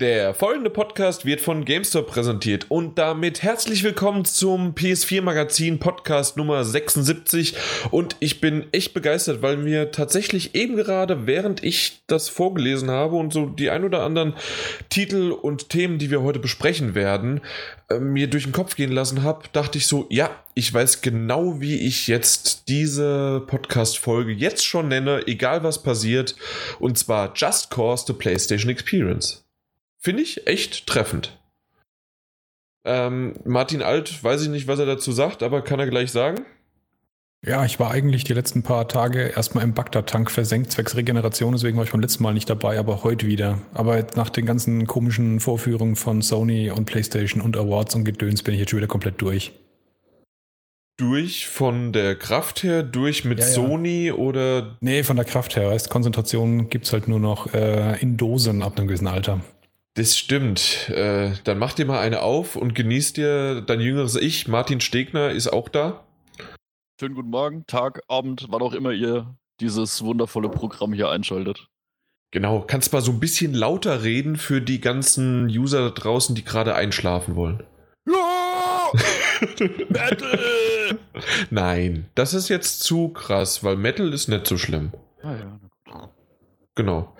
Der folgende Podcast wird von GameStop präsentiert und damit herzlich willkommen zum PS4 Magazin Podcast Nummer 76 und ich bin echt begeistert, weil mir tatsächlich eben gerade, während ich das vorgelesen habe und so die ein oder anderen Titel und Themen, die wir heute besprechen werden, äh, mir durch den Kopf gehen lassen habe, dachte ich so, ja, ich weiß genau, wie ich jetzt diese Podcast-Folge jetzt schon nenne, egal was passiert, und zwar Just Cause the PlayStation Experience. Finde ich echt treffend. Ähm, Martin Alt, weiß ich nicht, was er dazu sagt, aber kann er gleich sagen? Ja, ich war eigentlich die letzten paar Tage erstmal im Bagdad-Tank versenkt, zwecks Regeneration, deswegen war ich beim letzten Mal nicht dabei, aber heute wieder. Aber nach den ganzen komischen Vorführungen von Sony und PlayStation und Awards und Gedöns bin ich jetzt schon wieder komplett durch. Durch von der Kraft her, durch mit ja, ja. Sony oder? Nee, von der Kraft her. Heißt, Konzentration gibt es halt nur noch äh, in Dosen ab einem gewissen Alter. Das stimmt. Äh, dann mach dir mal eine auf und genießt dir dein jüngeres Ich. Martin Stegner ist auch da. Schönen guten Morgen, Tag, Abend, wann auch immer ihr dieses wundervolle Programm hier einschaltet. Genau, kannst mal so ein bisschen lauter reden für die ganzen User da draußen, die gerade einschlafen wollen. Ja! Metal! Nein, das ist jetzt zu krass, weil Metal ist nicht so schlimm. Ah ja, Genau.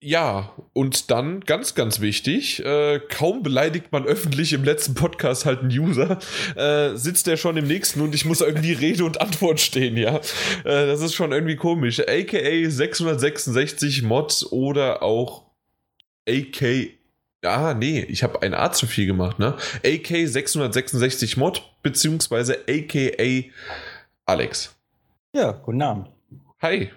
Ja, und dann ganz, ganz wichtig, äh, kaum beleidigt man öffentlich im letzten Podcast halt einen User, äh, sitzt der schon im nächsten und ich muss irgendwie Rede und Antwort stehen, ja. Äh, das ist schon irgendwie komisch. AKA 666 Mod oder auch AK. Ah, nee, ich habe ein A zu viel gemacht, ne? AK 666 Mod, beziehungsweise AKA Alex. Ja, guten Abend. Hi.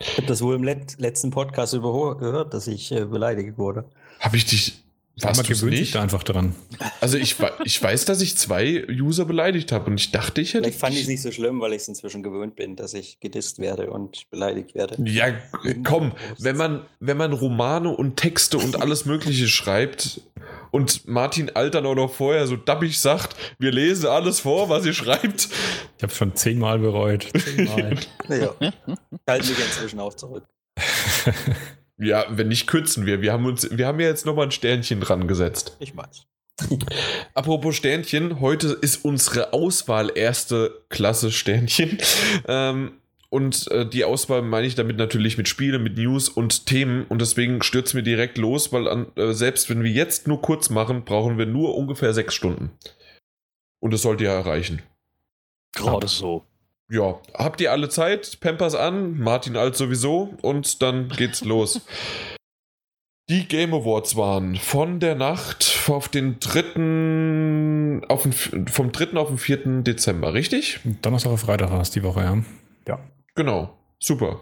Ich habe das wohl im Let letzten Podcast gehört, dass ich äh, beleidigt wurde. Habe ich dich. Was man gewöhnt sich da einfach dran. Also ich, ich weiß, dass ich zwei User beleidigt habe und ich dachte, ich hätte. Vielleicht fand ich es nicht so schlimm, weil ich es inzwischen gewöhnt bin, dass ich gedisst werde und beleidigt werde. Ja, komm, wenn man, wenn man Romane und Texte und alles Mögliche schreibt und Martin Altern auch noch vorher so dappig sagt, wir lesen alles vor, was ihr schreibt. Ich habe schon zehnmal bereut. Zehnmal. ja. Halten mich inzwischen auch zurück. Ja, wenn nicht, kürzen wir. Wir haben uns, wir haben ja jetzt nochmal ein Sternchen dran gesetzt. Ich weiß. Apropos Sternchen, heute ist unsere Auswahl erste Klasse Sternchen. Ähm, und äh, die Auswahl meine ich damit natürlich mit Spielen, mit News und Themen. Und deswegen stürzen wir direkt los, weil an, äh, selbst wenn wir jetzt nur kurz machen, brauchen wir nur ungefähr sechs Stunden. Und das sollte ja erreichen. Gerade so. Ja, habt ihr alle Zeit? Pampers an, Martin Alt sowieso und dann geht's los. Die Game Awards waren von der Nacht auf den 3. Auf den, vom 3. auf den 4. Dezember, richtig? Donnerstag auf Freitag war es die Woche, ja. Ja. Genau, super.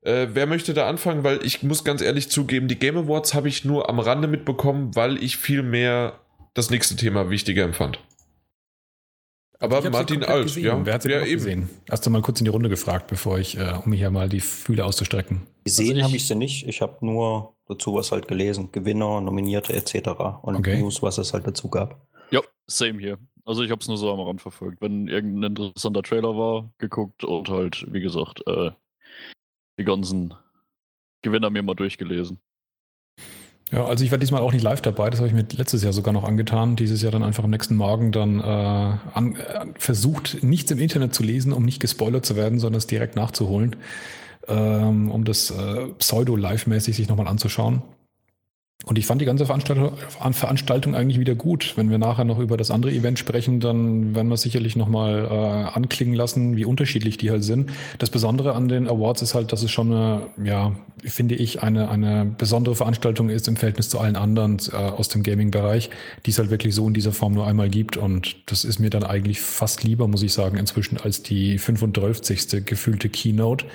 Äh, wer möchte da anfangen? Weil ich muss ganz ehrlich zugeben, die Game Awards habe ich nur am Rande mitbekommen, weil ich viel mehr das nächste Thema wichtiger empfand. Aber Martin Alt, gesehen. ja. Wer hat sie ja, eben gesehen? Hast du mal kurz in die Runde gefragt, bevor ich, äh, um hier mal die Fühle auszustrecken. Gesehen also habe ich sie nicht. Ich habe nur dazu was halt gelesen. Gewinner, Nominierte etc. Und okay. News, was es halt dazu gab. Ja, same hier. Also ich habe es nur so am Rand verfolgt. Wenn irgendein interessanter Trailer war, geguckt und halt, wie gesagt, äh, die ganzen Gewinner mir mal durchgelesen. Ja, also ich war diesmal auch nicht live dabei, das habe ich mir letztes Jahr sogar noch angetan. Dieses Jahr dann einfach am nächsten Morgen dann äh, an, äh, versucht, nichts im Internet zu lesen, um nicht gespoilert zu werden, sondern es direkt nachzuholen, ähm, um das äh, Pseudo-Live-mäßig sich nochmal anzuschauen. Und ich fand die ganze Veranstaltung, Veranstaltung eigentlich wieder gut. Wenn wir nachher noch über das andere Event sprechen, dann werden wir sicherlich nochmal äh, anklingen lassen, wie unterschiedlich die halt sind. Das Besondere an den Awards ist halt, dass es schon eine, ja, finde ich, eine, eine besondere Veranstaltung ist im Verhältnis zu allen anderen äh, aus dem Gaming-Bereich, die es halt wirklich so in dieser Form nur einmal gibt. Und das ist mir dann eigentlich fast lieber, muss ich sagen, inzwischen als die 35. gefühlte Keynote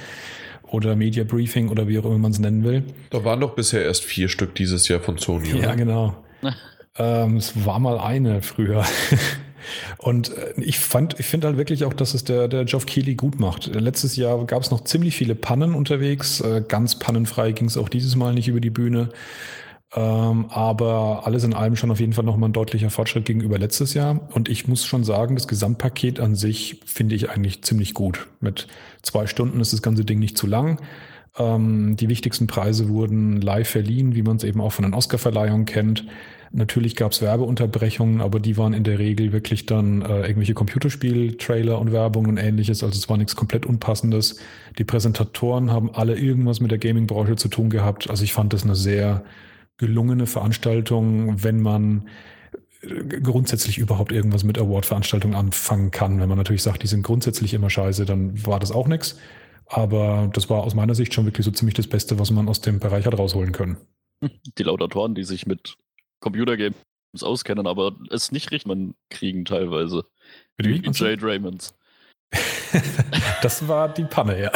oder Media Briefing oder wie auch immer man es nennen will. Da waren doch bisher erst vier Stück dieses Jahr von Sony. Ja, oder? genau. ähm, es war mal eine früher. Und äh, ich fand, ich finde halt wirklich auch, dass es der, der Geoff Keighley gut macht. Letztes Jahr gab es noch ziemlich viele Pannen unterwegs. Äh, ganz pannenfrei ging es auch dieses Mal nicht über die Bühne. Ähm, aber alles in allem schon auf jeden Fall nochmal ein deutlicher Fortschritt gegenüber letztes Jahr. Und ich muss schon sagen, das Gesamtpaket an sich finde ich eigentlich ziemlich gut. Mit zwei Stunden ist das ganze Ding nicht zu lang. Ähm, die wichtigsten Preise wurden live verliehen, wie man es eben auch von den Oscar-Verleihungen kennt. Natürlich gab es Werbeunterbrechungen, aber die waren in der Regel wirklich dann äh, irgendwelche Computerspiel-Trailer und Werbung und ähnliches. Also es war nichts komplett Unpassendes. Die Präsentatoren haben alle irgendwas mit der Gaming-Branche zu tun gehabt. Also ich fand das eine sehr gelungene Veranstaltung, wenn man äh, grundsätzlich überhaupt irgendwas mit Award-Veranstaltungen anfangen kann. Wenn man natürlich sagt, die sind grundsätzlich immer scheiße, dann war das auch nichts. Aber das war aus meiner Sicht schon wirklich so ziemlich das Beste, was man aus dem Bereich hat rausholen können. Die Laudatoren, die sich mit Computergames auskennen, aber es nicht richtig kriegen teilweise. Wie Jade Raymonds. das war die Panne, ja.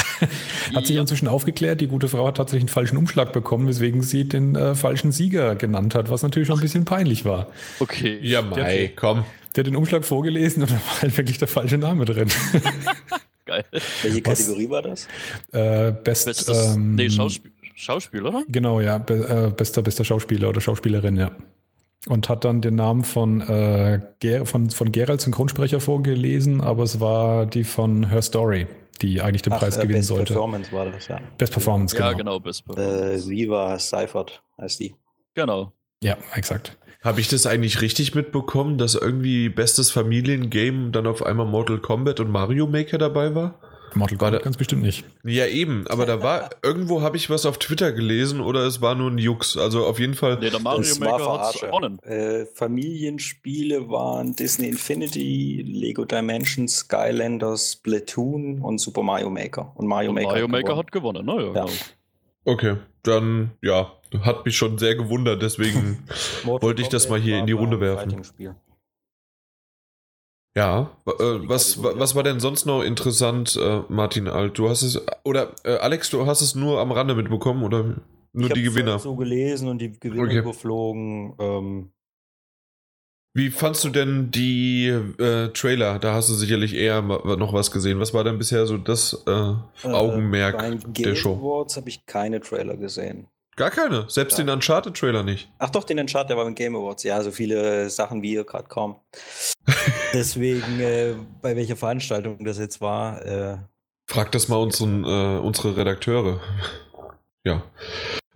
Hat sich inzwischen aufgeklärt, die gute Frau hat tatsächlich einen falschen Umschlag bekommen, weswegen sie den äh, falschen Sieger genannt hat, was natürlich schon ein bisschen peinlich war. Okay. Ja, Mai, komm. Der hat den Umschlag vorgelesen und da war halt wirklich der falsche Name drin. Geil. Welche Kategorie was? war das? Äh, Best, Bestes, ähm, nee, Schauspiel, Schauspieler, oder? Genau, ja. Be, äh, bester, bester Schauspieler oder Schauspielerin, ja und hat dann den Namen von, äh, Ger von, von Gerald Synchronsprecher vorgelesen, aber es war die von Her Story, die eigentlich den Ach, Preis äh, gewinnen Best sollte. Best Performance war das, ja. Best Performance, genau. Ja, genau, Best Performance. Äh, Viva Seifert heißt die. Genau. Ja, exakt. Habe ich das eigentlich richtig mitbekommen, dass irgendwie bestes Familiengame dann auf einmal Mortal Kombat und Mario Maker dabei war? Mortal Kombat ganz bestimmt nicht. Ja, eben, aber da war, irgendwo habe ich was auf Twitter gelesen oder es war nur ein Jux. Also auf jeden Fall. Nee, der Mario das Maker hat gewonnen. Äh, Familienspiele waren Disney Infinity, Lego Dimensions, Skylanders, Splatoon und Super Mario Maker. Und Mario und Maker, Mario hat, Maker gewonnen. hat gewonnen, ne? Ja, ja. Genau. Okay, dann ja, hat mich schon sehr gewundert, deswegen wollte ich das mal hier in die Runde werfen. Ja, äh, was, was war denn sonst noch interessant, äh, Martin Alt? Du hast es, oder äh, Alex, du hast es nur am Rande mitbekommen oder nur ich die Gewinner? Halt so gelesen und die Gewinner okay. überflogen. Ähm, Wie fandst du denn die äh, Trailer? Da hast du sicherlich eher noch was gesehen. Was war denn bisher so das äh, Augenmerk äh, der Show? Awards habe ich keine Trailer gesehen. Gar keine, selbst ja. den Uncharted-Trailer nicht. Ach doch, den Uncharted, der war beim Game Awards. Ja, so viele Sachen wie ihr gerade kaum. Deswegen, äh, bei welcher Veranstaltung das jetzt war. Äh, Frag das mal unseren, äh, unsere Redakteure. ja.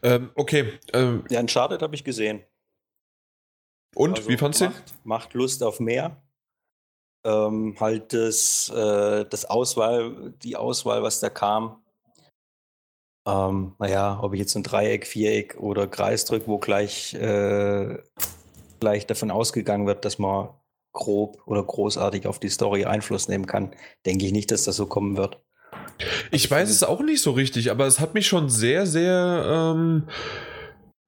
Ähm, okay. Ähm, ja, Uncharted habe ich gesehen. Und, also, wie fandst du macht, macht Lust auf mehr. Ähm, halt das, äh, das Auswahl, die Auswahl, was da kam, ähm, naja, ob ich jetzt ein Dreieck, Viereck oder Kreis drücke, wo gleich, äh, gleich davon ausgegangen wird, dass man grob oder großartig auf die Story Einfluss nehmen kann, denke ich nicht, dass das so kommen wird. Ich weiß es auch nicht so richtig, aber es hat mich schon sehr, sehr ähm,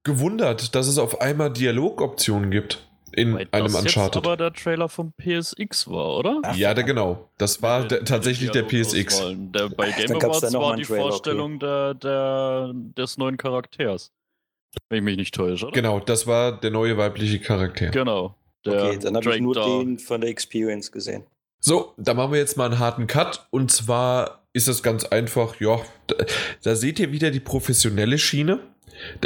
gewundert, dass es auf einmal Dialogoptionen gibt in Wait, einem das Uncharted. Das aber der Trailer vom PSX war, oder? Ach, ja, der, genau. Das war der, tatsächlich der PSX. Der, bei Game Awards war die Trailer, Vorstellung okay. der, der, des neuen Charakters. Wenn ich mich nicht täusche, oder? Genau, das war der neue weibliche Charakter. Genau. okay, dann habe ich nur da. den von der Experience gesehen. So, da machen wir jetzt mal einen harten Cut. Und zwar ist das ganz einfach, ja, da, da seht ihr wieder die professionelle Schiene.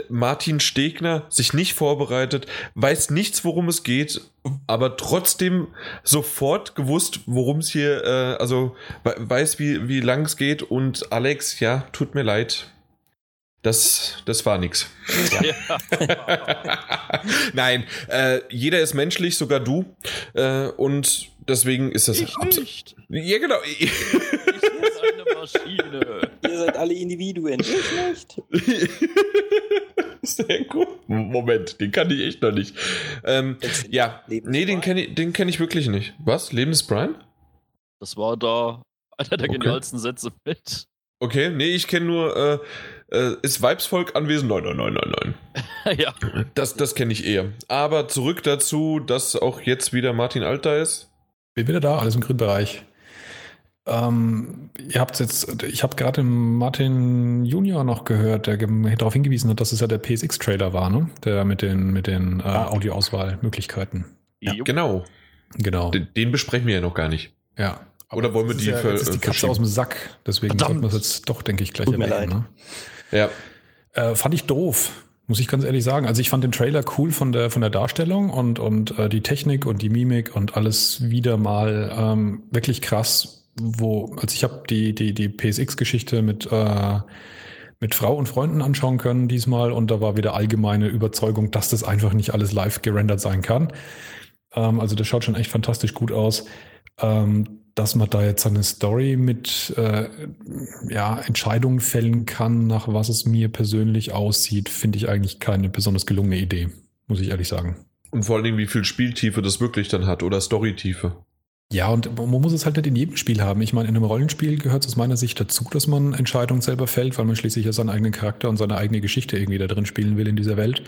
Martin Stegner sich nicht vorbereitet, weiß nichts, worum es geht, aber trotzdem sofort gewusst, worum es hier, äh, also weiß, wie, wie lang es geht. Und Alex, ja, tut mir leid. Das, das war nix. Ja. Nein, äh, jeder ist menschlich, sogar du. Äh, und deswegen ist das. Ich nicht. Ja, genau. Maschine. Ihr seid alle Individuen. Ich nicht. Sehr gut. Moment, den kann ich echt noch nicht. Ähm, ja, nee, den kenne ich, kenn ich wirklich nicht. Was? Leben Brian? Das war da einer der okay. genialsten Sätze mit. Okay, nee, ich kenne nur, äh, äh, ist Weibsvolk anwesend? Nein, nein, nein, nein, nein. ja. Das, das kenne ich eher. Aber zurück dazu, dass auch jetzt wieder Martin Alter ist. Bin wieder da, alles im Grünbereich. Ähm, ihr habt jetzt, ich habe gerade Martin Junior noch gehört, der darauf hingewiesen hat, dass es ja der PSX-Trailer war, ne? Der mit den, mit den äh, ah. Audioauswahlmöglichkeiten. Ja, genau. Genau. Den, den, besprechen wir ja noch gar nicht. Ja. Oder wollen wir die ja, für, jetzt ist die Katze aus dem Sack, deswegen sollten wir es jetzt doch, denke ich, gleich Tut erwähnen. Ne? Ja. Äh, fand ich doof, muss ich ganz ehrlich sagen. Also ich fand den Trailer cool von der von der Darstellung und und äh, die Technik und die Mimik und alles wieder mal ähm, wirklich krass wo, also ich habe die, die, die PSX-Geschichte mit, äh, mit Frau und Freunden anschauen können diesmal und da war wieder allgemeine Überzeugung, dass das einfach nicht alles live gerendert sein kann. Ähm, also das schaut schon echt fantastisch gut aus. Ähm, dass man da jetzt eine Story mit äh, ja, Entscheidungen fällen kann, nach was es mir persönlich aussieht, finde ich eigentlich keine besonders gelungene Idee, muss ich ehrlich sagen. Und vor allen Dingen, wie viel Spieltiefe das wirklich dann hat oder Storytiefe. Ja, und man muss es halt nicht in jedem Spiel haben. Ich meine, in einem Rollenspiel gehört es aus meiner Sicht dazu, dass man Entscheidungen selber fällt, weil man schließlich ja seinen eigenen Charakter und seine eigene Geschichte irgendwie da drin spielen will in dieser Welt.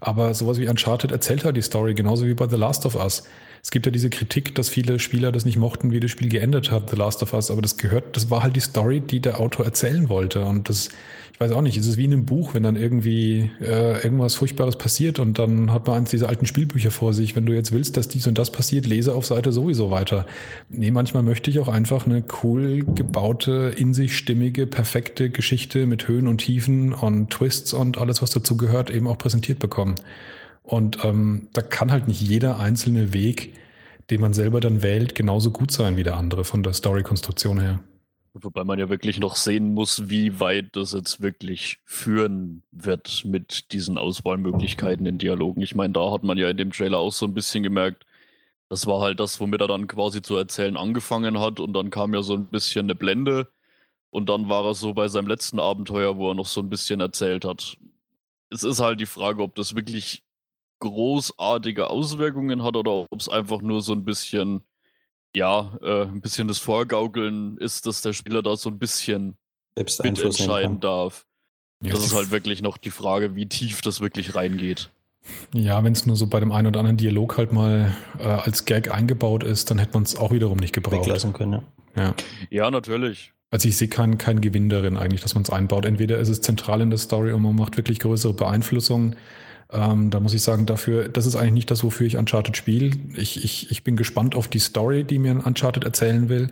Aber sowas wie Uncharted erzählt halt die Story, genauso wie bei The Last of Us. Es gibt ja diese Kritik, dass viele Spieler das nicht mochten, wie das Spiel geendet hat, The Last of Us, aber das gehört, das war halt die Story, die der Autor erzählen wollte. Und das, ich weiß auch nicht, es ist wie in einem Buch, wenn dann irgendwie äh, irgendwas Furchtbares passiert und dann hat man eins dieser alten Spielbücher vor sich. Wenn du jetzt willst, dass dies und das passiert, lese auf Seite sowieso weiter. Nee, manchmal möchte ich auch einfach eine cool gebaute, in sich stimmige, perfekte Geschichte mit Höhen und Tiefen und Twists und alles, was dazu gehört, eben auch präsentiert bekommen. Und ähm, da kann halt nicht jeder einzelne Weg, den man selber dann wählt, genauso gut sein wie der andere von der Story-Konstruktion her. Wobei man ja wirklich noch sehen muss, wie weit das jetzt wirklich führen wird mit diesen Auswahlmöglichkeiten in Dialogen. Ich meine, da hat man ja in dem Trailer auch so ein bisschen gemerkt, das war halt das, womit er dann quasi zu erzählen angefangen hat und dann kam ja so ein bisschen eine Blende und dann war er so bei seinem letzten Abenteuer, wo er noch so ein bisschen erzählt hat. Es ist halt die Frage, ob das wirklich großartige Auswirkungen hat oder ob es einfach nur so ein bisschen ja, äh, ein bisschen das Vorgaukeln ist, dass der Spieler da so ein bisschen mitentscheiden darf. Ja, das ist halt wirklich noch die Frage, wie tief das wirklich reingeht. Ja, wenn es nur so bei dem einen oder anderen Dialog halt mal äh, als Gag eingebaut ist, dann hätte man es auch wiederum nicht gebraucht. Weglassen können, ja. Ja, ja natürlich. Also ich sehe keinen kein Gewinn darin eigentlich, dass man es einbaut. Entweder ist es zentral in der Story und man macht wirklich größere Beeinflussungen ähm, da muss ich sagen, dafür, das ist eigentlich nicht das, wofür ich Uncharted spiele. Ich, ich, ich bin gespannt auf die Story, die mir Uncharted erzählen will.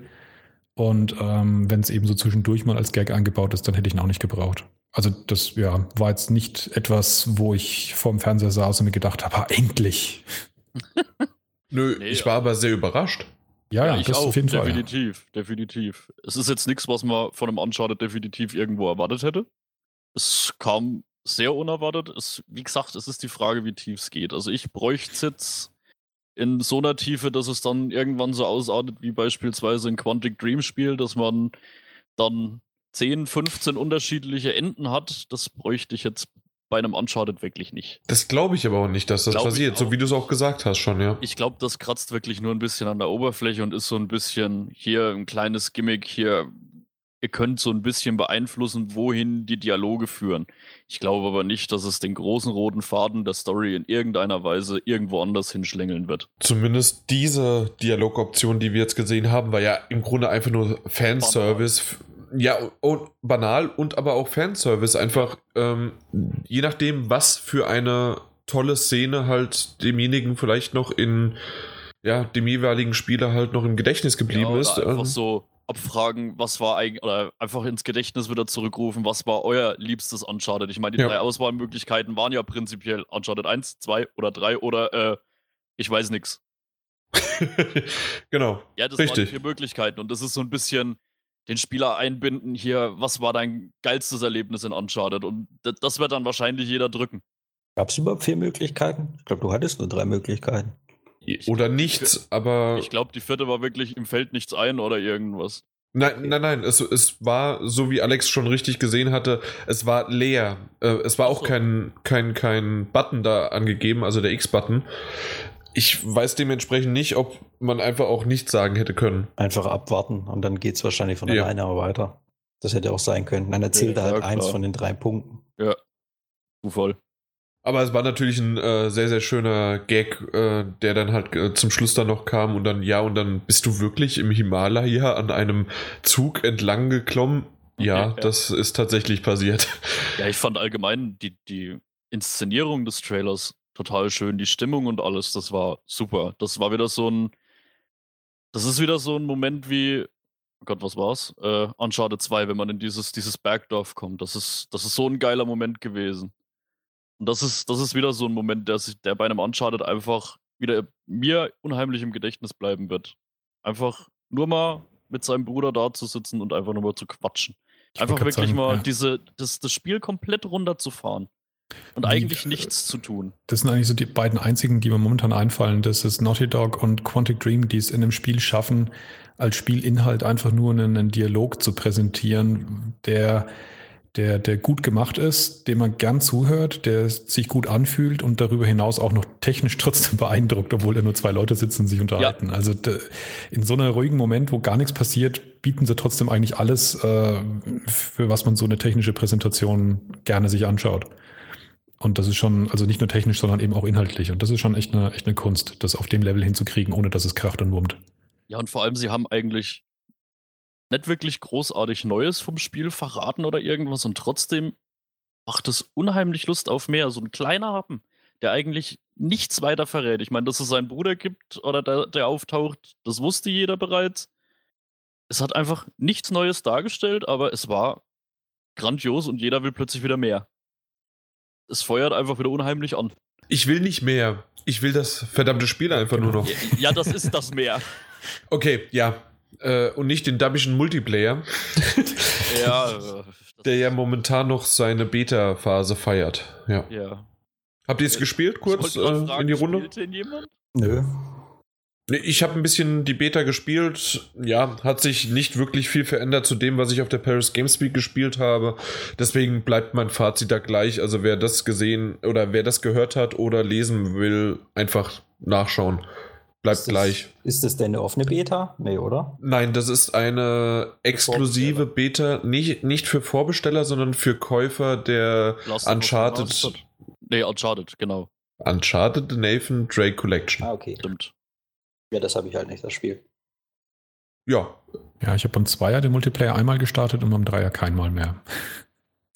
Und ähm, wenn es eben so zwischendurch mal als Gag eingebaut ist, dann hätte ich ihn auch nicht gebraucht. Also das ja, war jetzt nicht etwas, wo ich vorm Fernseher saß und mir gedacht habe, endlich. Nö, nee, ich war aber sehr überrascht. Ja, ja, ich das auch, auf jeden definitiv, Fall. Definitiv, Es ist jetzt nichts, was man von einem Uncharted definitiv irgendwo erwartet hätte. Es kam sehr unerwartet. Es, wie gesagt, es ist die Frage, wie tief es geht. Also ich bräuchte es jetzt in so einer Tiefe, dass es dann irgendwann so ausartet wie beispielsweise ein Quantic Dream Spiel, dass man dann 10, 15 unterschiedliche Enden hat. Das bräuchte ich jetzt bei einem Uncharted wirklich nicht. Das glaube ich aber auch nicht, dass das glaub passiert, so wie du es auch gesagt hast schon, ja. Ich glaube, das kratzt wirklich nur ein bisschen an der Oberfläche und ist so ein bisschen hier ein kleines Gimmick, hier ihr könnt so ein bisschen beeinflussen, wohin die Dialoge führen. Ich glaube aber nicht, dass es den großen roten Faden der Story in irgendeiner Weise irgendwo anders hinschlängeln wird. Zumindest diese Dialogoption, die wir jetzt gesehen haben, war ja im Grunde einfach nur Fanservice. Banal. Ja, und banal und aber auch Fanservice. Einfach ähm, je nachdem, was für eine tolle Szene halt demjenigen vielleicht noch in ja, dem jeweiligen Spieler halt noch im Gedächtnis geblieben ja, ist. Einfach ähm, so abfragen, was war eigentlich, oder einfach ins Gedächtnis wieder zurückrufen, was war euer liebstes Uncharted? Ich meine, die ja. drei Auswahlmöglichkeiten waren ja prinzipiell Uncharted 1, 2 oder 3 oder äh, ich weiß nichts. genau. Ja, das Richtig. waren vier Möglichkeiten und das ist so ein bisschen den Spieler einbinden hier, was war dein geilstes Erlebnis in Uncharted und das wird dann wahrscheinlich jeder drücken. Gab es überhaupt vier Möglichkeiten? Ich glaube, du hattest nur drei Möglichkeiten. Oder nichts, aber. Ich glaube, die vierte war wirklich, im Feld nichts ein oder irgendwas. Nein, nein, nein, es, es war, so wie Alex schon richtig gesehen hatte, es war leer. Äh, es war auch so. kein, kein, kein Button da angegeben, also der X-Button. Ich weiß dementsprechend nicht, ob man einfach auch nichts sagen hätte können. Einfach abwarten und dann geht es wahrscheinlich von alleine ja. weiter. Das hätte auch sein können. Dann erzählt ja, er halt ja, eins von den drei Punkten. Ja, voll. Aber es war natürlich ein äh, sehr, sehr schöner Gag, äh, der dann halt äh, zum Schluss dann noch kam und dann, ja, und dann bist du wirklich im Himalaya an einem Zug entlang geklommen. Ja, okay, ja. das ist tatsächlich passiert. Ja, ich fand allgemein die, die Inszenierung des Trailers total schön, die Stimmung und alles, das war super. Das war wieder so ein, das ist wieder so ein Moment wie, oh Gott, was war's? Äh, Uncharted 2, wenn man in dieses, dieses Bergdorf kommt. Das ist, das ist so ein geiler Moment gewesen. Und das ist, das ist wieder so ein Moment, der, sich, der bei einem Uncharted einfach wieder mir unheimlich im Gedächtnis bleiben wird. Einfach nur mal mit seinem Bruder da zu sitzen und einfach nur mal zu quatschen. Einfach grad wirklich sagen, mal ja. diese, das, das Spiel komplett runterzufahren. Und Wie- eigentlich nichts zu tun. Das sind eigentlich so die beiden einzigen, die mir momentan einfallen. Das ist Naughty Dog und Quantic Dream, die es in einem Spiel schaffen, als Spielinhalt einfach nur einen, einen Dialog zu präsentieren, der, der, der gut gemacht ist, dem man gern zuhört, der sich gut anfühlt und darüber hinaus auch noch technisch trotzdem beeindruckt, obwohl da nur zwei Leute sitzen und sich unterhalten. Also de, in so einem ruhigen Moment, wo gar nichts passiert, bieten sie trotzdem eigentlich alles, äh, für was man so eine technische Präsentation gerne sich anschaut. Und das ist schon, also nicht nur technisch, sondern eben auch inhaltlich. Und das ist schon echt eine, echt eine Kunst, das auf dem Level hinzukriegen, ohne dass es kracht und wurmt. Ja, und vor allem, sie haben eigentlich nicht wirklich großartig Neues vom Spiel verraten oder irgendwas und trotzdem macht es unheimlich Lust auf mehr. So ein kleiner Happen, der eigentlich nichts weiter verrät. Ich meine, dass es seinen Bruder gibt oder der, der auftaucht, das wusste jeder bereits. Es hat einfach nichts Neues dargestellt, aber es war grandios und jeder will plötzlich wieder mehr. Es feuert einfach wieder unheimlich an. Ich will nicht mehr. Ich will das verdammte Spiel einfach nur noch. Ja, ja, das ist das Meer. Okay, ja. Äh, und nicht den dubbischen Multiplayer, Ja, äh, der ja momentan noch seine Beta-Phase feiert. Ja. ja. Habt ihr es gespielt, Ich kurz äh, fragen, in die Runde? spielt denn jemand? Nö. Ich habe ein bisschen die Beta gespielt. Ja, hat sich nicht wirklich viel verändert zu dem, was ich auf der Paris Games Week gespielt habe. Deswegen bleibt mein Fazit da gleich. Also wer das gesehen oder wer das gehört hat oder lesen will, einfach nachschauen. Bleibt Ist das- gleich. Ist das denn eine offene Beta? Nee, oder? Nein, das ist eine exklusive Beta, nicht, nicht für Vorbesteller, sondern für Käufer der Last Uncharted. Nee, Uncharted, genau. Uncharted Nathan Drake Collection. Ah, okay. Stimmt. Ja, das habe ich halt nicht, das Spiel. Ja, Ja, ich habe beim Zweier den Multiplayer einmal gestartet und beim Dreier keinmal mehr.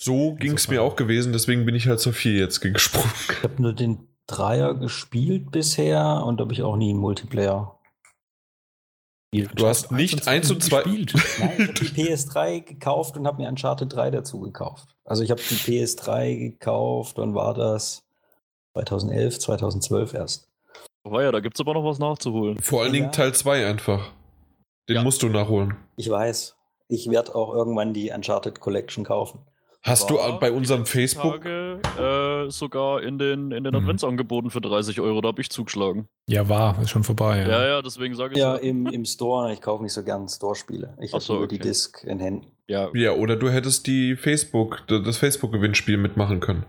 so ging es mir auch gewesen, deswegen bin ich halt zur 4 jetzt gesprungen. Ich habe nur den Dreier gespielt bisher und habe ich auch nie einen Multiplayer. gespielt. Du hast nicht 1 und 2. gespielt. Nein, ich habe die PS3 gekauft und habe mir Uncharted 3 dazu gekauft. Also ich habe die PS3 gekauft und war das 2011, 2012 erst. Oh ja, da gibt es aber noch was nachzuholen. Vor allen Ja. Dingen Teil 2 einfach. Den Ja. musst du nachholen. Ich weiß. Ich werde auch irgendwann die Uncharted Collection kaufen. Hast du bei die unserem Facebook. Tage, äh, sogar in den, in den Mhm. Adventsangeboten für 30 Euro, da habe ich zugeschlagen. Ja, war, ist schon vorbei. Ja, ja, deswegen sage ich Ja, im, im Store. Ich kaufe nicht so gern Store-Spiele. Ich Ach habe so, nur die okay. Disc in Händen. ja. Ja, oder du hättest die Facebook, das Facebook-Gewinnspiel mitmachen können.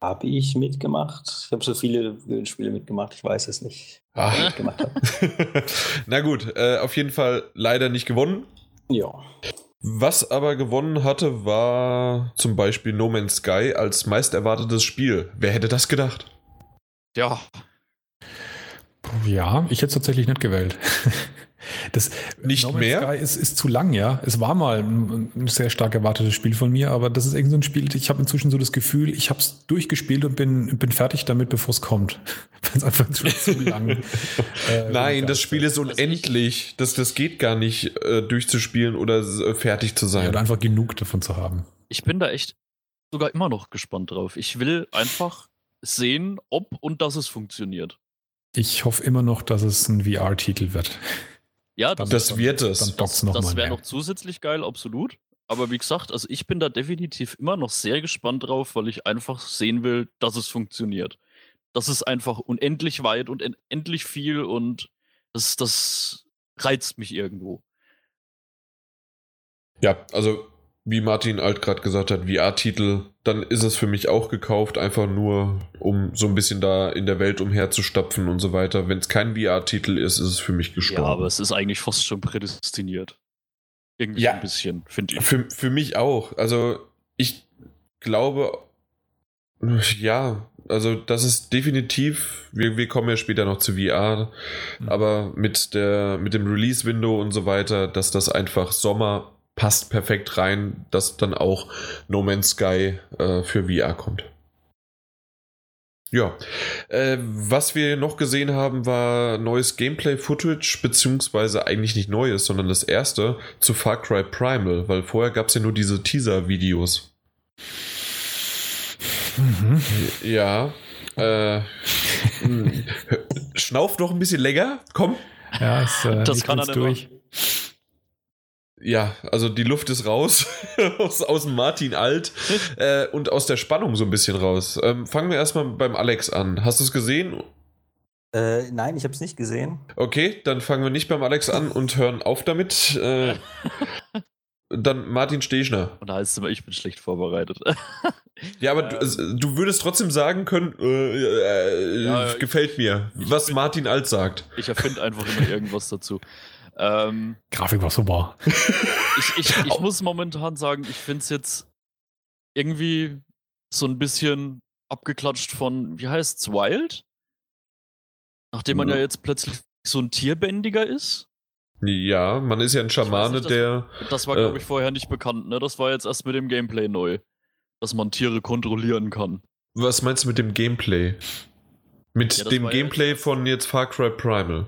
Habe ich mitgemacht? Ich habe so viele Spiele mitgemacht, ich weiß es nicht. Ah. was ich mitgemacht habe. Na gut, äh, auf jeden Fall leider nicht gewonnen. Ja. Was aber gewonnen hatte, war zum Beispiel No Man's Sky als meist erwartetes Spiel. Wer hätte das gedacht? Ja, Ja, ich hätte es tatsächlich nicht gewählt. Das Nicht No mehr? Sky ist, ist zu lang, ja. Es war mal ein, ein sehr stark erwartetes Spiel von mir, aber das ist irgendwie so ein Spiel, ich habe inzwischen so das Gefühl, ich habe es durchgespielt und bin, bin fertig damit, bevor es kommt. Weil es einfach schon zu lang. äh, Nein, das Spiel ist unendlich. Das, das geht gar nicht, äh, durchzuspielen oder äh, fertig zu Ja, sein. oder einfach genug davon zu haben. ich bin da echt sogar immer noch gespannt drauf. Ich will einfach sehen, ob und dass es funktioniert. Ich hoffe immer noch, dass es ein VR-Titel wird. Ja, Dann- das wird es. Dann dockt's noch das mal wäre noch zusätzlich geil, absolut. Aber wie gesagt, also ich bin da definitiv immer noch sehr gespannt drauf, weil ich einfach sehen will, dass es funktioniert. Das ist einfach unendlich weit und endlich viel und das, das reizt mich irgendwo. Ja, also wie Martin Alt gerade gesagt hat, VR-Titel, dann ist es für mich auch gekauft, einfach nur, um so ein bisschen da in der Welt umherzustapfen und so weiter. Wenn es kein VR-Titel ist, ist es für mich gestorben. Ja, aber es ist eigentlich fast schon prädestiniert. Irgendwie Ja. ein bisschen, finde ich. Für, für mich auch. Also ich glaube, ja, also das ist definitiv, wir, wir kommen ja später noch zu VR, Mhm. aber mit, der, mit dem Release-Window und so weiter, dass das einfach Sommer passt perfekt rein, dass dann auch No Man's Sky äh, für VR kommt. Ja, äh, was wir noch gesehen haben, war neues Gameplay-Footage, beziehungsweise eigentlich nicht neues, sondern das erste zu Far Cry Primal, weil vorher gab es ja nur diese Teaser-Videos. Mhm. Ja, äh, mh, schnauf noch ein bisschen länger, komm. Ja, es, äh, Das kann er durch. Ja, also die Luft ist raus aus, aus dem Martin alt äh, und aus der Spannung so ein bisschen raus. Ähm, fangen wir erstmal beim Alex an. Hast du es gesehen? Äh, nein, ich habe es nicht gesehen. Okay, dann fangen wir nicht beim Alex an und hören auf damit. Äh, dann Martin Stechner. Und da heißt es immer, ich bin schlecht vorbereitet. ja, aber ähm, du, du, würdest trotzdem sagen können, äh, äh, ja, gefällt mir, was Martin Alt sagt. Ich erfinde einfach immer irgendwas dazu. Ähm, Grafik war super. ich, ich, ich muss momentan sagen, ich finde es jetzt irgendwie so ein bisschen abgeklatscht von, wie heißt's, Wild? Nachdem man ja jetzt plötzlich so ein Tierbändiger ist. Ja, man ist ja ein Schamane, nicht, das, der. Das war, glaube äh, ich, vorher nicht bekannt, ne? Das war jetzt erst mit dem Gameplay neu. Dass man Tiere kontrollieren kann. Was meinst du mit dem Gameplay? Mit ja, dem Gameplay ja von jetzt Far Cry Primal.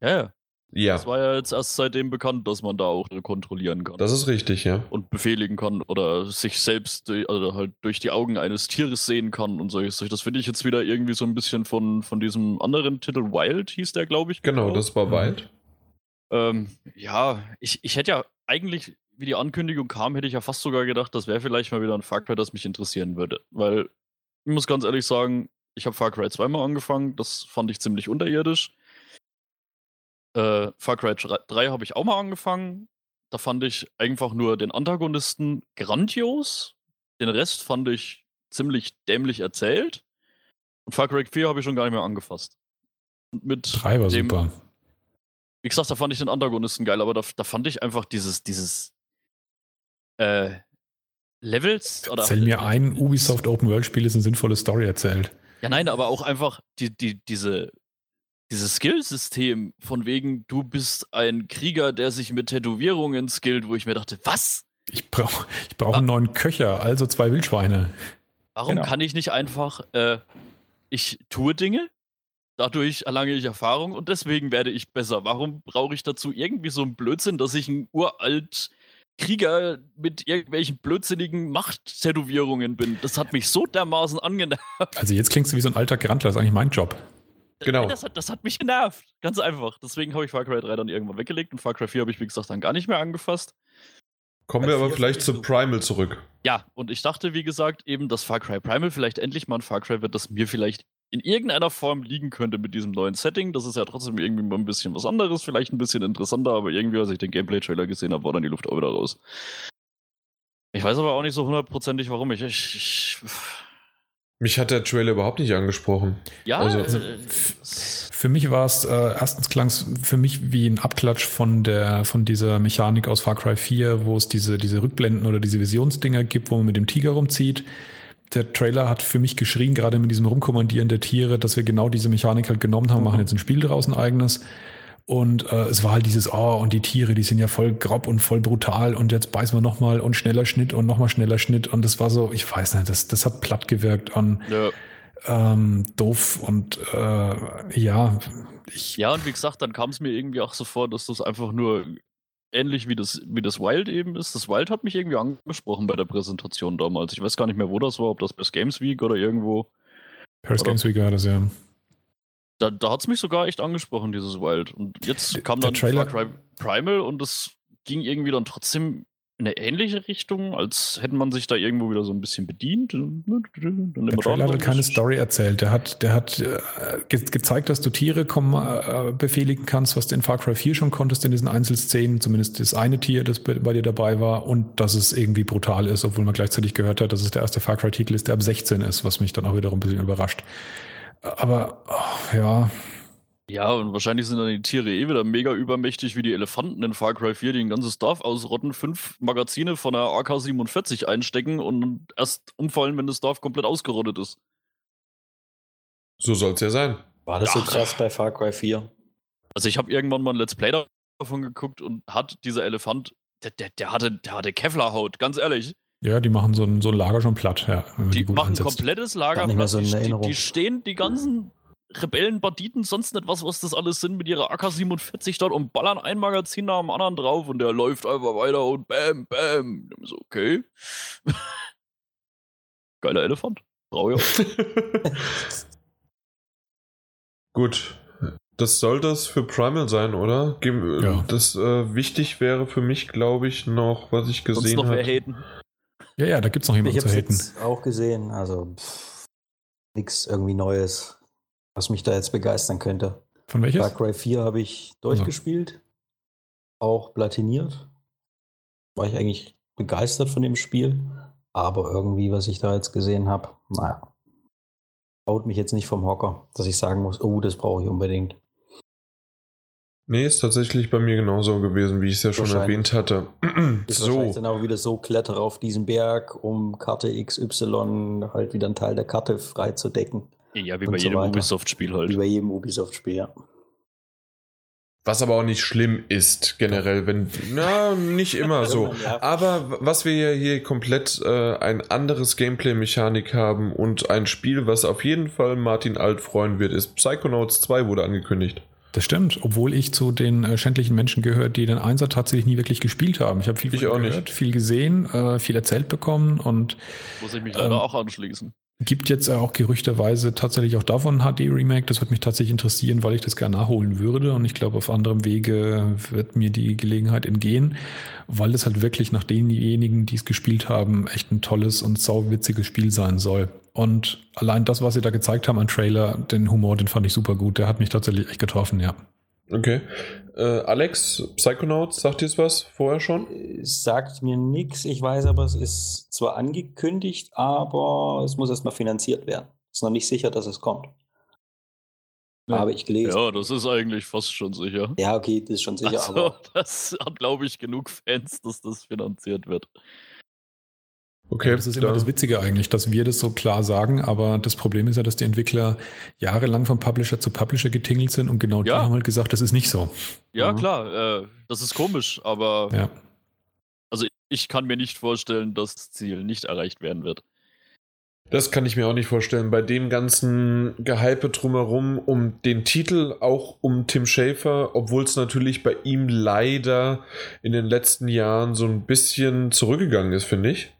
Ja, ja. Das war ja jetzt erst seitdem bekannt, dass man da auch kontrollieren kann. Das ist richtig, ja. Und befehligen kann oder sich selbst also halt durch die Augen eines Tieres sehen kann und solches. Das finde ich jetzt wieder irgendwie so ein bisschen von, von diesem anderen Titel Wild hieß der, glaube ich. Genau, das war Wild. Ähm, ja, ich, ich hätte ja eigentlich, wie die Ankündigung kam, hätte ich ja fast sogar gedacht, das wäre vielleicht mal wieder ein Far Cry, das mich interessieren würde. Weil ich muss ganz ehrlich sagen, ich habe Far Cry zweimal angefangen, das fand ich ziemlich unterirdisch. Äh, Far Cry 3 habe ich auch mal angefangen. Da fand ich einfach nur den Antagonisten grandios. Den Rest fand ich ziemlich dämlich erzählt. Und Far Cry 4 habe ich schon gar nicht mehr angefasst. Und mit 3 war dem, super. Wie gesagt, da fand ich den Antagonisten geil, aber da, da fand ich einfach dieses, dieses äh, Levels oder. Erzähl mir ein Ubisoft Open World Spiel ist eine sinnvolle Story erzählt. Ja, nein, aber auch einfach die, die, diese dieses Skillsystem von wegen, du bist ein Krieger, der sich mit Tätowierungen skillt, wo ich mir dachte, was? Ich brauche ich brauch einen neuen Köcher, also zwei Wildschweine. Warum genau. kann ich nicht einfach, äh, ich tue Dinge, dadurch erlange ich Erfahrung und deswegen werde ich besser. Warum brauche ich dazu irgendwie so einen Blödsinn, dass ich ein uralt Krieger mit irgendwelchen blödsinnigen Machttätowierungen bin? Das hat mich so dermaßen angenervt. Also jetzt klingst du wie so ein alter Grantler, das ist eigentlich mein Job. Genau. Das hat, das hat mich genervt. Ganz einfach. Deswegen habe ich Far Cry 3 dann irgendwann weggelegt und Far Cry 4 habe ich, wie gesagt, dann gar nicht mehr angefasst. Kommen wir aber vielleicht zu Primal zurück. Ja, und ich dachte, wie gesagt, eben, dass Far Cry Primal vielleicht endlich mal ein Far Cry wird, das mir vielleicht in irgendeiner Form liegen könnte mit diesem neuen Setting. Das ist ja trotzdem irgendwie mal ein bisschen was anderes, vielleicht ein bisschen interessanter, aber irgendwie, als ich den Gameplay-Trailer gesehen habe, war dann die Luft auch wieder raus. Ich weiß aber auch nicht so hundertprozentig, warum ich, ich, ich mich hat der Trailer überhaupt nicht angesprochen. Ja, also, also für mich war es, äh, erstens klang es für mich wie ein Abklatsch von der, von dieser Mechanik aus Far Cry 4, wo es diese, diese Rückblenden oder diese Visionsdinger gibt, wo man mit dem Tiger rumzieht. Der Trailer hat für mich geschrien, gerade mit diesem Rumkommandieren der Tiere, dass wir genau diese Mechanik halt genommen haben, machen jetzt ein Spiel draußen eigenes. Und äh, es war halt dieses, oh, und die Tiere, die sind ja voll grob und voll brutal und jetzt beißen wir nochmal und schneller Schnitt und nochmal schneller Schnitt. Und das war so, ich weiß nicht, das, das hat platt gewirkt und ja. ähm, doof und äh, ja. Ich, ja, und wie gesagt, dann kam es mir irgendwie auch so vor, dass das einfach nur ähnlich wie das, wie das Wild eben ist. Das Wild hat mich irgendwie angesprochen bei der Präsentation damals. Ich weiß gar nicht mehr, wo das war, ob das bei Games Week oder irgendwo. Paris Games Week war das, ja. Da, da hat es mich sogar echt angesprochen, dieses Wild. Und jetzt kam dann Trailer. Far Cry Primal und es ging irgendwie dann trotzdem in eine ähnliche Richtung, als hätte man sich da irgendwo wieder so ein bisschen bedient. der Trailer hat keine Story erzählt. Der hat, der hat äh, ge gezeigt, dass du Tiere komm, äh, befehligen kannst, was du in Far Cry 4 schon konntest in diesen Einzelszenen, zumindest das eine Tier, das bei, bei dir dabei war, und dass es irgendwie brutal ist, obwohl man gleichzeitig gehört hat, dass es der erste Far Cry-Titel ist, der ab 16 ist, was mich dann auch wiederum ein bisschen überrascht. Aber oh, ja. Ja, und wahrscheinlich sind dann die Tiere eh wieder mega übermächtig wie die Elefanten in Far Cry 4, die ein ganzes Dorf ausrotten, fünf Magazine von der AK-47 einstecken und erst umfallen, wenn das Dorf komplett ausgerottet ist. So soll es ja sein. War das ja. so krass bei Far Cry 4? Also ich habe irgendwann mal ein Let's Play davon geguckt und hat dieser Elefant, der, der, der hatte, der hatte Kevlarhaut, ganz ehrlich. Ja, die machen so ein, so ein Lager schon platt. Ja, die, die machen ein komplettes Lager platt. So die, die, stehen die ganzen Rebellen, Banditen, sonst nicht was, was das alles sind, mit ihrer AK-47 dort und ballern ein Magazin nach dem anderen drauf und der läuft einfach weiter und bam, bam. So, okay. Geiler Elefant. Brauche ich auch. Gut. das soll das für Primal sein, oder? Ge- Ja. Das äh, wichtig wäre für mich, glaube ich, noch, was ich gesehen habe. Ja, ja, da gibt es noch Ich jemanden habe zu haten. jetzt auch gesehen, also nichts irgendwie Neues, was mich da jetzt begeistern könnte. Von welches? Far Cry 4 habe ich durchgespielt, auch platiniert. War ich eigentlich begeistert von dem Spiel, aber irgendwie, was ich da jetzt gesehen habe, naja, haut mich jetzt nicht vom Hocker, dass ich sagen muss, oh, das brauche ich unbedingt. Nee, ist tatsächlich bei mir genauso gewesen, wie ich es ja schon erwähnt hatte. Ist so, wahrscheinlich dann auch wieder so, klettere auf diesen Berg, um Karte XY halt wieder einen Teil der Karte freizudecken. Ja, wie bei so jedem. Ubisoft-Spiel Wie halt. bei jedem Ubisoft-Spiel, ja. was aber auch nicht schlimm ist, generell, wenn, na, nicht immer so. Aber was wir ja hier komplett äh, ein anderes Gameplay-Mechanik haben und ein Spiel, was auf jeden Fall Martin Alt freuen wird, ist Psychonauts 2 wurde angekündigt. Das stimmt, obwohl ich zu den äh, schändlichen Menschen gehört, die den Einser tatsächlich nie wirklich gespielt haben. Ich habe viel Ich gehört, nicht. viel gesehen, äh, viel erzählt bekommen und Muss ich mich Ähm, leider auch anschließen. Gibt jetzt auch gerüchterweise tatsächlich auch davon ein HD-Remake. Das wird mich tatsächlich interessieren, weil ich das gerne nachholen würde. Und ich glaube, auf anderem Wege wird mir die Gelegenheit entgehen, weil es halt wirklich nach denjenigen, die es gespielt haben, echt ein tolles und sauwitziges Spiel sein soll. Und allein das, was sie da gezeigt haben an Trailer, den Humor, den fand ich super gut. Der hat mich tatsächlich echt getroffen, ja. Okay. Äh, Alex, Psychonauts, sagt ihr es was vorher schon? Es sagt mir nichts. Ich weiß aber, es ist zwar angekündigt, aber es muss erstmal finanziert werden. Ist noch nicht sicher, dass es kommt. Ja. Habe ich gelesen. Ja, das ist eigentlich fast schon sicher. Ja, okay, das ist schon sicher, also, aber das hat, glaube ich, genug Fans, dass das finanziert wird. Okay. das ist immer da- das Witzige eigentlich, dass wir das so klar sagen, aber das Problem ist ja, dass die Entwickler jahrelang von Publisher zu Publisher getingelt sind und genau die Ja. haben halt gesagt, das ist nicht so. Ja, Mhm. klar, äh, das ist komisch, aber Ja. also ich kann mir nicht vorstellen, dass das Ziel nicht erreicht werden wird. Das kann ich mir auch nicht vorstellen. Bei dem ganzen Gehype drumherum, um den Titel, auch um Tim Schafer, obwohl es natürlich bei ihm leider in den letzten Jahren so ein bisschen zurückgegangen ist, finde ich.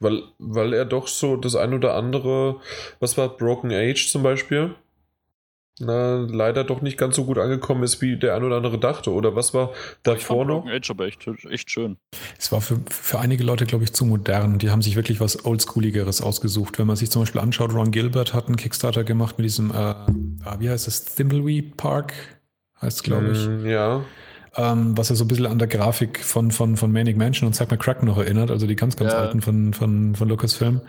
Weil, weil er doch so das ein oder andere, was war Broken Age zum Beispiel? Na, leider doch nicht ganz so gut angekommen ist, wie der ein oder andere dachte. Oder was war Ich davor noch? Broken Age aber echt, echt schön. Es war für, für einige Leute, glaube ich, zu modern. Die haben sich wirklich was Oldschooligeres ausgesucht. Wenn man sich zum Beispiel anschaut, Ron Gilbert hat einen Kickstarter gemacht mit diesem, äh, ah, wie heißt das, Thimbleweed Park, heißt es, glaube ich. Mm, Ja. Ähm, was ja so ein bisschen an der Grafik von, von, von Manic Mansion und Zack McCracken noch erinnert, also die ganz, ganz Ja. alten von, von, von Lucasfilm.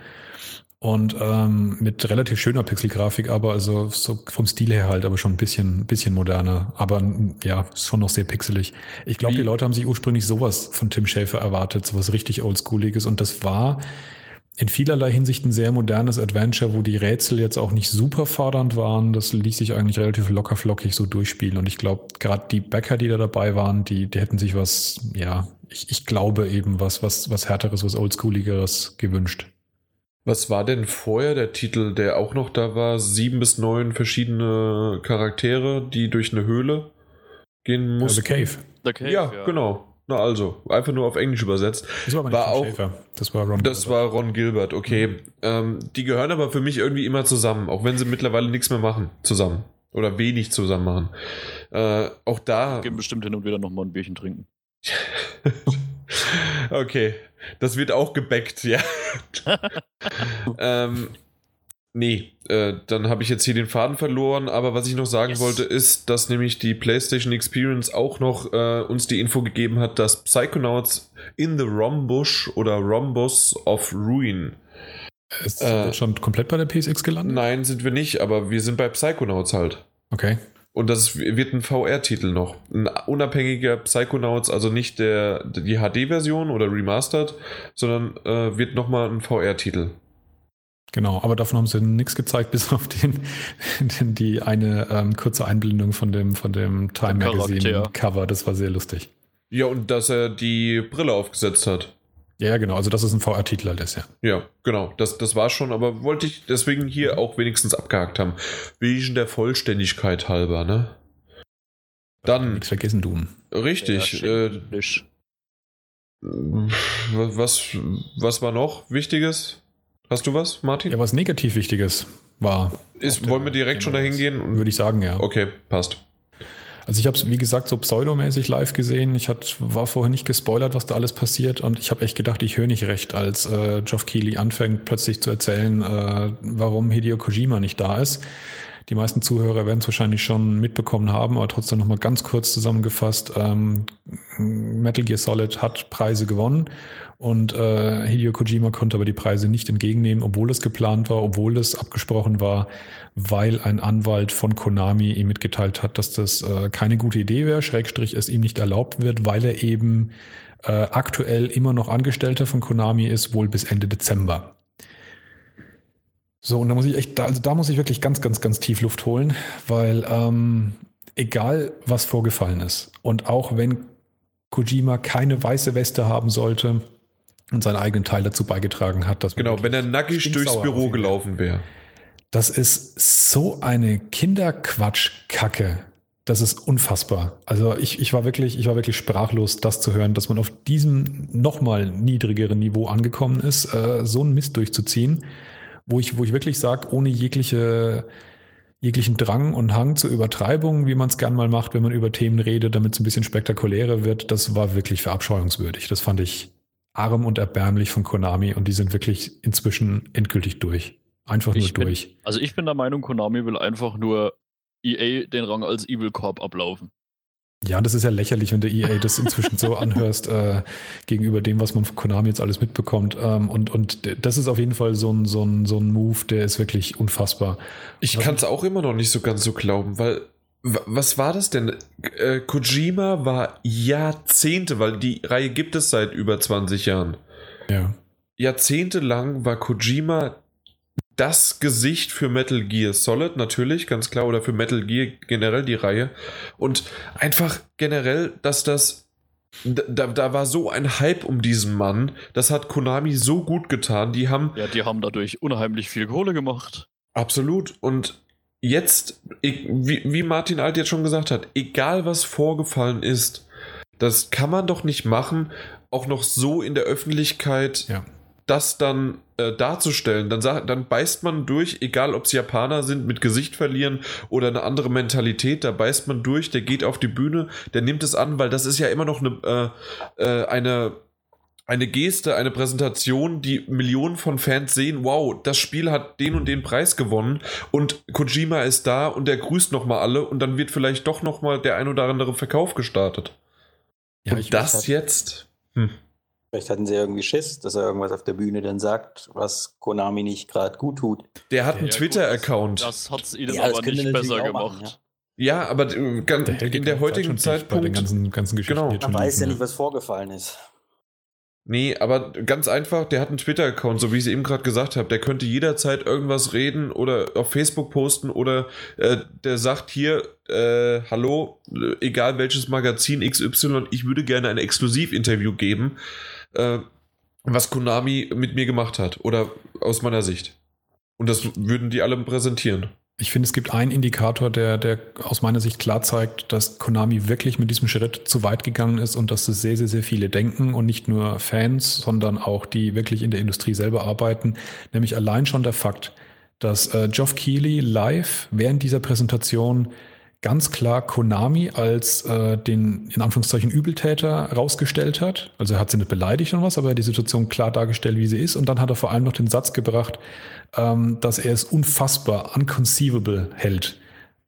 Und ähm, mit relativ schöner Pixelgrafik, aber also so vom Stil her halt, aber schon ein bisschen, bisschen moderner. Aber ja, schon noch sehr pixelig. Ich glaube, die Leute haben sich ursprünglich sowas von Tim Schafer erwartet, sowas richtig oldschooliges. Und das war in vielerlei Hinsicht ein sehr modernes Adventure, wo die Rätsel jetzt auch nicht super fordernd waren. Das ließ sich eigentlich relativ locker flockig so durchspielen. Und ich glaube, gerade die Bäcker, die da dabei waren, die, die hätten sich was, ja, ich, ich glaube eben was, was, was härteres, was oldschooligeres gewünscht. Was war denn vorher der Titel, der auch noch da war? Sieben bis neun verschiedene Charaktere, die durch eine Höhle gehen Also mussten. Cave. The Cave, ja, genau. Na also, einfach nur auf Englisch übersetzt. Das war aber War Tim auch-. Das war Ron. Das war Ron Gilbert, okay. Ähm, die gehören aber für mich irgendwie immer zusammen, auch wenn sie mittlerweile nichts mehr machen zusammen. Oder wenig zusammen machen. Äh, auch da. Gehen bestimmt hin und wieder nochmal ein Bierchen trinken. okay, das wird auch gebackt, ja. ähm, nee, äh, dann habe ich jetzt hier den Faden verloren, aber was ich noch sagen Yes. wollte, ist, dass nämlich die PlayStation Experience auch noch äh, uns die Info gegeben hat, dass Psychonauts in the Rhombus oder Rhombus of Ruin. Ist äh, schon komplett bei der PSX gelandet? Nein, sind wir nicht, aber wir sind bei Psychonauts halt. Okay. Und das wird ein VR-Titel noch. Ein unabhängiger Psychonauts, also nicht der, die HD-Version oder Remastered, sondern äh, wird nochmal ein VR-Titel. Genau, aber davon haben sie nichts gezeigt, bis auf den, den die eine ähm, kurze Einblendung von dem, von dem Time Charakter. Magazine Cover. Das war sehr lustig. Ja, und dass er die Brille aufgesetzt hat. Ja, genau. Also das ist ein VR-Titel halt ist, ja. Ja, genau. Das, das war schon, aber wollte ich deswegen hier auch wenigstens abgehakt haben. Wegen der Vollständigkeit halber, ne? Dann, Nichts vergessen, du. richtig. Ja, Äh, was, was war noch Wichtiges? Hast du was, Martin? Ja, was negativ Wichtiges war. Ist, wollen wir direkt schon dahin gehen? Würde ich sagen, ja. Okay, passt. Also ich habe es, wie gesagt, so pseudomäßig live gesehen. Ich hat, war vorher nicht gespoilert, was da alles passiert und ich habe echt gedacht, ich höre nicht recht, als äh, Geoff Keighley anfängt plötzlich zu erzählen, äh, warum Hideo Kojima nicht da ist. Die meisten Zuhörer werden es wahrscheinlich schon mitbekommen haben, aber trotzdem nochmal ganz kurz zusammengefasst. Ähm, Metal Gear Solid hat Preise gewonnen und äh, Hideo Kojima konnte aber die Preise nicht entgegennehmen, obwohl es geplant war, obwohl es abgesprochen war, weil ein Anwalt von Konami ihm mitgeteilt hat, dass das äh, keine gute Idee wäre, Schrägstrich es ihm nicht erlaubt wird, weil er eben äh, aktuell immer noch Angestellter von Konami ist, wohl bis Ende Dezember. So, und da muss ich echt, also da muss ich wirklich ganz, ganz, ganz tief Luft holen, weil ähm, egal was vorgefallen ist und auch wenn Kojima keine weiße Weste haben sollte und seinen eigenen Teil dazu beigetragen hat, dass genau, wenn er nackig durchs Büro gelaufen wäre. Das ist so eine Kinderquatsch-Kacke. Das ist unfassbar. Also ich, ich war wirklich, ich war wirklich sprachlos, das zu hören, dass man auf diesem nochmal niedrigeren Niveau angekommen ist, äh, so einen Mist durchzuziehen wo ich, wo ich wirklich sage, ohne jegliche, jeglichen Drang und Hang zur Übertreibung, wie man es gern mal macht, wenn man über Themen redet, damit es ein bisschen spektakulärer wird, das war wirklich verabscheuungswürdig. Das fand ich arm und erbärmlich von Konami und die sind wirklich inzwischen endgültig durch. Einfach nur ich bin, durch. Also ich bin der Meinung, Konami will einfach nur EA den Rang als Evil Corp ablaufen. Ja, das ist ja lächerlich, wenn der EA das inzwischen so anhörst äh, gegenüber dem, was man von Konami jetzt alles mitbekommt. Ähm, und, und das ist auf jeden Fall so ein, so ein, so ein Move, der ist wirklich unfassbar. Ich kann es auch immer noch nicht so ganz so glauben, weil was war das denn? Äh, Kojima war Jahrzehnte, weil die Reihe gibt es seit über 20 Jahren. Ja. Jahrzehntelang war Kojima das Gesicht für Metal Gear Solid, natürlich, ganz klar, oder für Metal Gear generell die Reihe. Und einfach generell, dass das. Da, da war so ein Hype um diesen Mann. Das hat Konami so gut getan. Die haben. Ja, die haben dadurch unheimlich viel Kohle gemacht. Absolut. Und jetzt, wie, wie Martin Alt jetzt schon gesagt hat, egal was vorgefallen ist, das kann man doch nicht machen, auch noch so in der Öffentlichkeit ja. das dann äh, darzustellen, dann, dann beißt man durch, egal ob es Japaner sind, mit Gesicht verlieren oder eine andere Mentalität, da beißt man durch, der geht auf die Bühne, der nimmt es an, weil das ist ja immer noch eine, äh, äh, eine, eine Geste, eine Präsentation, die Millionen von Fans sehen, wow, das Spiel hat den und den Preis gewonnen und Kojima ist da und der grüßt nochmal alle und dann wird vielleicht doch nochmal der ein oder andere Verkauf gestartet. Ja, und das halt jetzt... Hm. Vielleicht hatten sie irgendwie Schiss, dass er irgendwas auf der Bühne dann sagt, was Konami nicht gerade gut tut. Der hat einen ja, Twitter-Account. Das hat es ihnen ja, aber nicht besser gemacht. Machen, ja. ja. aber äh, ganz, der in der heutigen Zeitpunkt. Den ganzen, ganzen genau. Man weiß ja nicht, was vorgefallen ist. Nee, aber ganz einfach, der hat einen Twitter-Account, so wie ich es eben gerade gesagt habe. Der könnte jederzeit irgendwas reden oder auf Facebook posten oder äh, der sagt hier, äh, hallo, egal welches Magazin XY, ich würde gerne ein Exklusivinterview geben äh, was Konami mit mir gemacht hat oder aus meiner Sicht. Und das würden die alle präsentieren. Ich finde, es gibt einen Indikator, der, der aus meiner Sicht klar zeigt, dass Konami wirklich mit diesem Schritt zu weit gegangen ist und dass es sehr, sehr, sehr viele denken und nicht nur Fans, sondern auch die wirklich in der Industrie selber arbeiten. Nämlich allein schon der Fakt, dass äh, Geoff Keighley live während dieser Präsentation ganz klar Konami als äh, den in Anführungszeichen Übeltäter rausgestellt hat. Also er hat sie nicht beleidigt und was, aber er hat die Situation klar dargestellt, wie sie ist. Und dann hat er vor allem noch den Satz gebracht, ähm, dass er es unfassbar, unconceivable hält.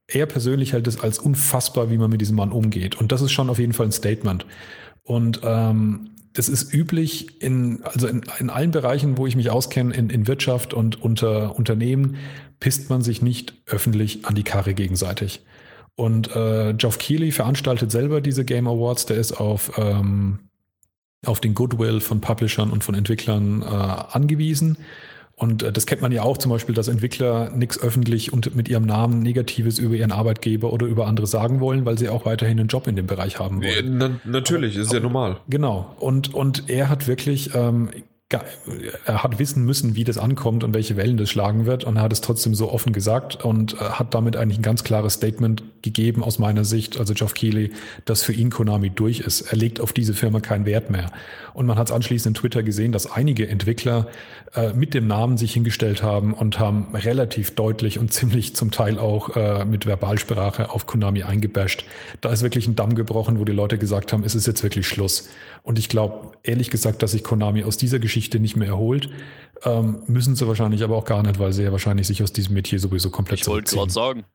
Er persönlich hält es als unfassbar, wie man mit diesem Mann umgeht. Und das ist schon auf jeden Fall ein Statement. Und ähm, das ist üblich in, also in, in allen Bereichen, wo ich mich auskenne, in, in Wirtschaft und unter Unternehmen, pisst man sich nicht öffentlich an die Karre gegenseitig. Und äh, Geoff Keighley veranstaltet selber diese Game Awards. Der ist auf, ähm, auf den Goodwill von Publishern und von Entwicklern äh, angewiesen. Und äh, das kennt man ja auch zum Beispiel, dass Entwickler nichts öffentlich und mit ihrem Namen Negatives über ihren Arbeitgeber oder über andere sagen wollen, weil sie auch weiterhin einen Job in dem Bereich haben wollen. Na, natürlich, aber, ist ja normal. Genau. Und, und er hat wirklich ähm, er hat wissen müssen, wie das ankommt und welche Wellen das schlagen wird. Und er hat es trotzdem so offen gesagt und äh, hat damit eigentlich ein ganz klares Statement gegeben aus meiner Sicht, also Geoff Keighley, dass für ihn Konami durch ist. Er legt auf diese Firma keinen Wert mehr. Und man hat es anschließend in Twitter gesehen, dass einige Entwickler äh, mit dem Namen sich hingestellt haben und haben relativ deutlich und ziemlich zum Teil auch äh, mit Verbalsprache auf Konami eingebasht. Da ist wirklich ein Damm gebrochen, wo die Leute gesagt haben, es ist jetzt wirklich Schluss. Und ich glaube, ehrlich gesagt, dass sich Konami aus dieser Geschichte nicht mehr erholt. Ähm, müssen sie wahrscheinlich aber auch gar nicht, weil sie ja wahrscheinlich sich aus diesem Metier sowieso komplett Ich wollte gerade sagen,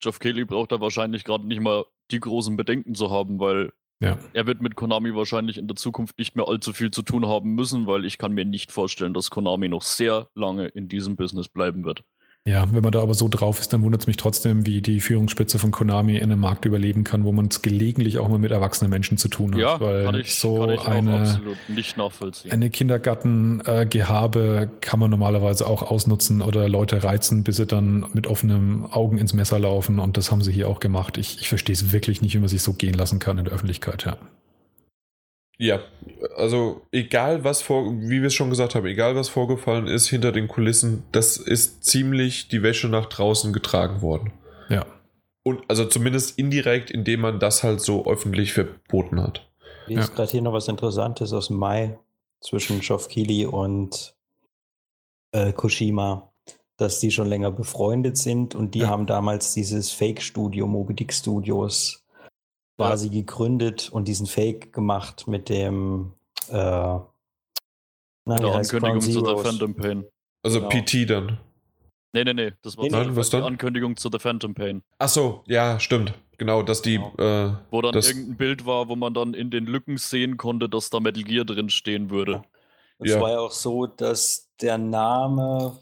Geoff Kelly braucht da wahrscheinlich gerade nicht mal die großen Bedenken zu haben, weil ja. er wird mit Konami wahrscheinlich in der Zukunft nicht mehr allzu viel zu tun haben müssen, weil ich kann mir nicht vorstellen, dass Konami noch sehr lange in diesem Business bleiben wird. Ja, wenn man da aber so drauf ist, dann wundert es mich trotzdem, wie die Führungsspitze von Konami in einem Markt überleben kann, wo man es gelegentlich auch mal mit erwachsenen Menschen zu tun hat. Ja, weil kann ich, so kann ich eine, absolut nicht nachvollziehen. Eine Kindergartengehabe kann man normalerweise auch ausnutzen oder Leute reizen, bis sie dann mit offenen Augen ins Messer laufen und das haben sie hier auch gemacht. Ich, ich verstehe es wirklich nicht, wie man sich so gehen lassen kann in der Öffentlichkeit, ja. Ja, also egal was vor, wie wir es schon gesagt haben, egal was vorgefallen ist hinter den Kulissen, das ist ziemlich die Wäsche nach draußen getragen worden. Ja. Und also zumindest indirekt, indem man das halt so öffentlich verboten hat. Hier ist gerade hier noch was Interessantes aus dem Mai zwischen Keighley und äh, Koshima, dass die schon länger befreundet sind und die ja. haben damals dieses Fake-Studio, Moby Dick Studios, quasi gegründet und diesen Fake gemacht mit dem äh, na, der Ankündigung zu The Phantom Pain. Also genau. PT dann. Nee, nee, nee. Das war nee, was die dann? Ankündigung zu The Phantom Pain. Ach so, ja, stimmt. Genau, dass die. Genau. Äh, wo dann das irgendein Bild war, wo man dann in den Lücken sehen konnte, dass da Metal Gear drin stehen würde. Es ja. war ja auch so, dass der Name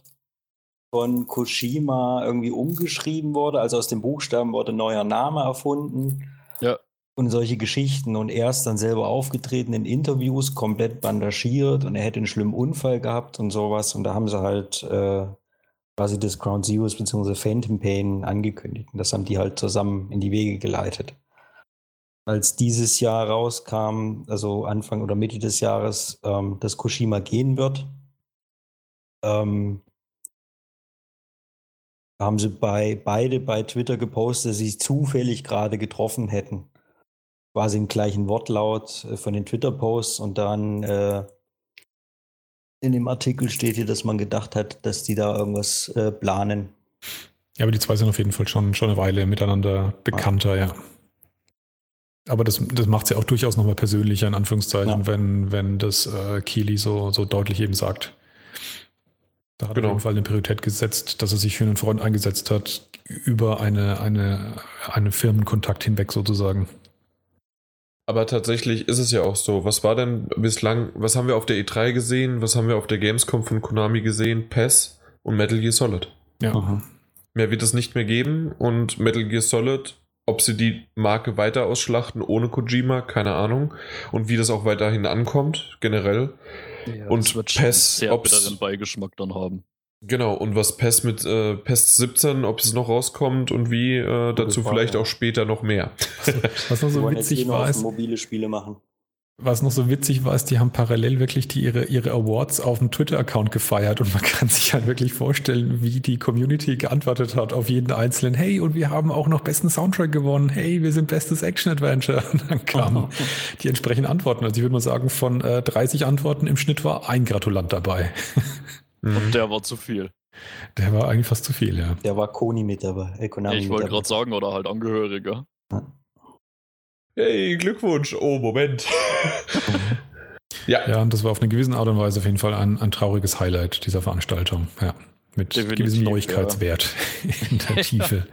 von Koshima irgendwie umgeschrieben wurde. Also aus dem Buchstaben wurde ein neuer Name erfunden. Ja. Und solche Geschichten. Und er ist dann selber aufgetreten in Interviews, komplett bandagiert und er hätte einen schlimmen Unfall gehabt und sowas. Und da haben sie halt äh, quasi das Ground Zeroes bzw. Phantom Pain angekündigt. Und das haben die halt zusammen in die Wege geleitet. Als dieses Jahr rauskam, also Anfang oder Mitte des Jahres, ähm, dass Koshima gehen wird, ähm, haben sie bei beide bei Twitter gepostet, dass sie sich zufällig gerade getroffen hätten. Quasi im gleichen Wortlaut äh, von den Twitter-Posts und dann äh, in dem Artikel steht hier, dass man gedacht hat, dass die da irgendwas äh, planen. Ja, aber die zwei sind auf jeden Fall schon, schon eine Weile miteinander bekannter, ja. ja. Aber das, das macht es ja auch durchaus nochmal persönlicher, in Anführungszeichen, ja. wenn, wenn das äh, Keely so, so deutlich eben sagt. Da hat genau. er auf jeden Fall eine Priorität gesetzt, dass er sich für einen Freund eingesetzt hat, über eine, eine, einen Firmenkontakt hinweg sozusagen. Aber tatsächlich ist es ja auch so. Was war denn bislang, was haben wir auf der E3 gesehen? Was haben wir auf der Gamescom von Konami gesehen? PES und Metal Gear Solid. Ja. Mhm. Mehr wird es nicht mehr geben und Metal Gear Solid, ob sie die Marke weiter ausschlachten ohne Kojima, keine Ahnung. Und wie das auch weiterhin ankommt, generell. Ja, und PES, sehr bitteren Beigeschmack dann haben. Genau, und was PES mit äh, PES 17, ob es noch rauskommt und wie, äh, dazu vielleicht auch später noch mehr. Was noch so witzig war, ist, mobile Spiele machen. Was noch so witzig war, ist, die haben parallel wirklich die, ihre, ihre Awards auf dem Twitter-Account gefeiert und man kann sich halt wirklich vorstellen, wie die Community geantwortet hat auf jeden einzelnen, hey, und wir haben auch noch besten Soundtrack gewonnen, hey, wir sind bestes Action-Adventure. Und dann kamen die entsprechenden Antworten. Also ich würde mal sagen, von äh, 30 Antworten im Schnitt war ein Gratulant dabei. Und der war zu viel. Der war eigentlich fast zu viel, ja. Der war Koni mit dabei. Äh, ich wollte gerade sagen, oder halt Angehöriger. Ja. Hey, Glückwunsch. Oh, Moment. ja. Ja, und das war auf eine gewisse Art und Weise auf jeden Fall ein, ein trauriges Highlight dieser Veranstaltung. Ja. Mit Definitiv, gewissem Neuigkeitswert ja. in der Tiefe.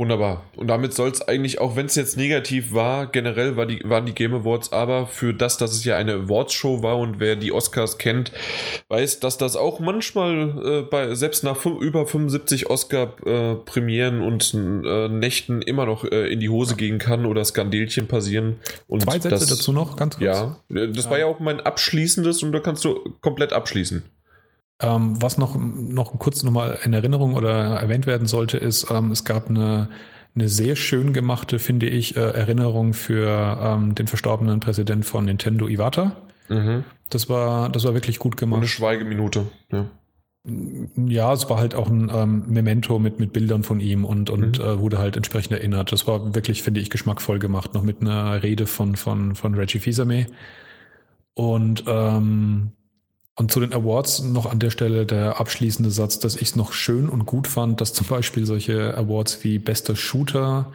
Wunderbar. Und damit soll es eigentlich, auch wenn es jetzt negativ war, generell war die, waren die Game Awards aber für das, dass es ja eine Awards-Show war und wer die Oscars kennt, weiß, dass das auch manchmal äh, bei selbst nach über 75 Oscar-Premieren äh, und äh, Nächten immer noch äh, in die Hose gehen kann oder Skandelchen passieren. Und Zwei Sätze das, dazu noch, ganz kurz. Ja, das ja. war ja auch mein abschließendes und da kannst du komplett abschließen. Ähm, was noch, noch kurz nochmal in Erinnerung oder erwähnt werden sollte, ist, ähm, es gab eine, eine sehr schön gemachte, finde ich, äh, Erinnerung für ähm, den verstorbenen Präsident von Nintendo Iwata. Mhm. Das war, das war wirklich gut Und gemacht. eine Schweigeminute. Ja. Ja, es war halt auch ein ähm, Memento mit, mit Bildern von ihm und, und Mhm. äh, wurde halt entsprechend erinnert. Das war wirklich, finde ich, geschmackvoll gemacht, noch mit einer Rede von, von, von Reggie Fils-Aimé. Und, ähm, und zu den Awards noch an der Stelle der abschließende Satz, dass ich es noch schön und gut fand, dass zum Beispiel solche Awards wie bester Shooter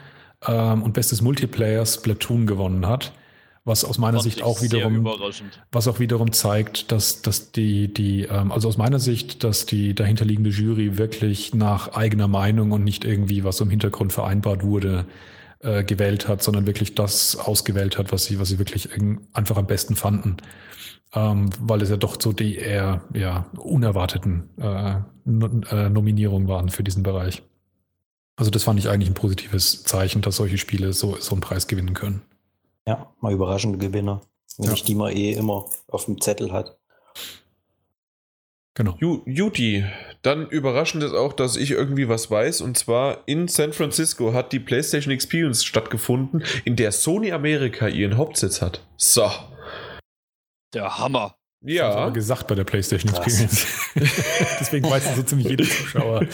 ähm, und bestes Multiplayer Splatoon gewonnen hat. Was aus meiner Fand Sicht ich auch wiederum was auch wiederum zeigt, dass, dass die, die, ähm, also aus meiner Sicht, dass die dahinterliegende Jury wirklich nach eigener Meinung und nicht irgendwie, was im Hintergrund vereinbart wurde, äh, gewählt hat, sondern wirklich das ausgewählt hat, was sie, was sie wirklich einfach am besten fanden. Ähm, weil es ja doch so die eher ja, unerwarteten äh, äh, Nominierungen waren für diesen Bereich. Also das fand ich eigentlich ein positives Zeichen, dass solche Spiele so, so einen Preis gewinnen können. Ja, mal überraschende Gewinner. Wenn Ja. ich die mal eh immer auf dem Zettel hat. Genau. Ju- Juti, dann überraschend ist auch, dass ich irgendwie was weiß. Und zwar in San Francisco hat die PlayStation Experience stattgefunden, in der Sony Amerika ihren Hauptsitz hat. So. Der Hammer. Das haben sie aber Ja. gesagt bei der PlayStation. Experience. Deswegen weiß es so ziemlich jeder Zuschauer.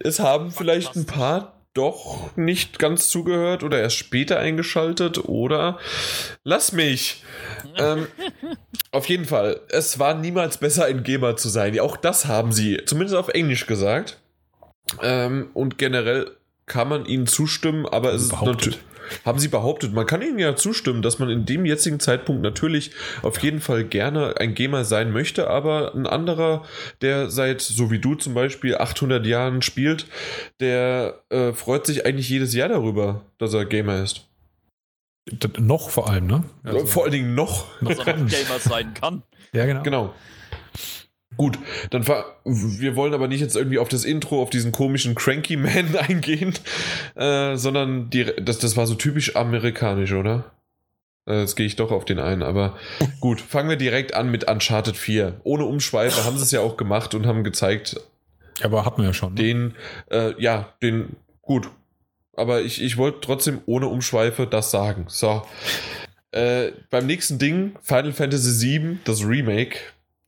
Es haben vielleicht ein paar doch nicht ganz zugehört oder erst später eingeschaltet oder lass mich. ähm, auf jeden Fall, es war niemals besser, ein Gamer zu sein. Ja, Auch das haben sie zumindest auf Englisch gesagt. Ähm, und generell kann man ihnen zustimmen, aber es ist Behauptet. natürlich. Haben sie behauptet, man kann ihnen ja zustimmen, dass man in dem jetzigen Zeitpunkt natürlich auf jeden Fall gerne ein Gamer sein möchte, aber ein anderer, der seit, so wie du zum Beispiel, 800 Jahren spielt, der äh, freut sich eigentlich jedes Jahr darüber, dass er Gamer ist. D noch vor allem, ne? Also- Vor allen Dingen noch. noch Dass er noch Gamer sein kann. Ja, genau. Genau. Gut, dann wir wollen aber nicht jetzt irgendwie auf das Intro, auf diesen komischen Cranky Man eingehen, äh, sondern die, das, das war so typisch amerikanisch, oder? Äh, Jetzt gehe ich doch auf den ein, aber gut, fangen wir direkt an mit Uncharted 4. Ohne Umschweife haben sie es ja auch gemacht und haben gezeigt, Aber hat man ja schon. Ne? den, äh, ja, den, gut. Aber ich, ich wollte trotzdem ohne Umschweife das sagen. So. Äh, beim nächsten Ding, Final Fantasy VII, das Remake,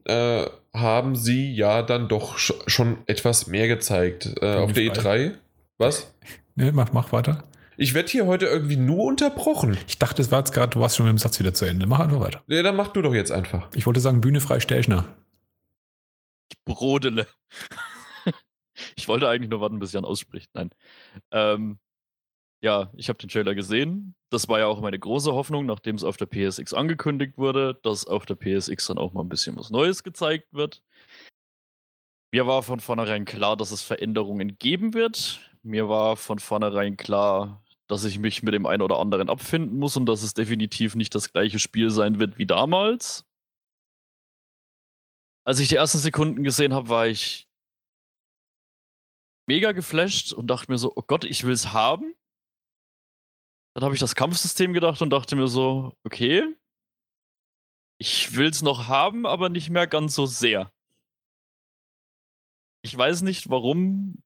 äh, haben sie ja dann doch sch schon etwas mehr gezeigt. Äh, auf der E3. Was? Nee, mach, mach weiter. Ich werde hier heute irgendwie nur unterbrochen. Ich dachte, es war jetzt gerade, du warst schon mit dem Satz wieder zu Ende. Mach einfach weiter. Ja, dann mach du doch jetzt einfach. Ich wollte sagen, Bühne frei, Stelchner. Brodele. ich wollte eigentlich nur warten, bis Jan ausspricht. Nein. Ähm, ja, ich habe den Trailer gesehen. Das war ja auch meine große Hoffnung, nachdem es auf der PSX angekündigt wurde, dass auf der PSX dann auch mal ein bisschen was Neues gezeigt wird. Mir war von vornherein klar, dass es Veränderungen geben wird. Mir war von vornherein klar, dass ich mich mit dem einen oder anderen abfinden muss und dass es definitiv nicht das gleiche Spiel sein wird wie damals. Als ich die ersten Sekunden gesehen habe, war ich mega geflasht und dachte mir so, oh Gott, ich will es haben. Dann habe ich das Kampfsystem gedacht und dachte mir so, okay, ich will es noch haben, aber nicht mehr ganz so sehr. Ich weiß nicht, warum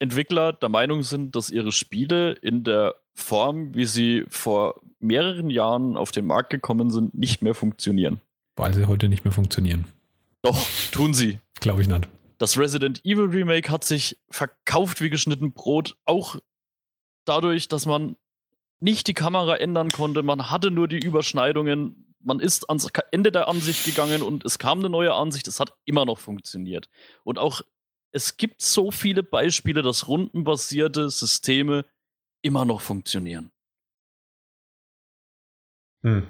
Entwickler der Meinung sind, dass ihre Spiele in der Form, wie sie vor mehreren Jahren auf den Markt gekommen sind, nicht mehr funktionieren. Weil sie heute nicht mehr funktionieren. Doch, tun sie. Glaube ich nicht. Das Resident Evil Remake hat sich verkauft wie geschnitten Brot, auch dadurch, dass man nicht die Kamera ändern konnte. Man hatte nur die Überschneidungen. Man ist ans Ende der Ansicht gegangen und es kam eine neue Ansicht. Es hat immer noch funktioniert. Und auch es gibt so viele Beispiele, dass rundenbasierte Systeme immer noch funktionieren. Hm.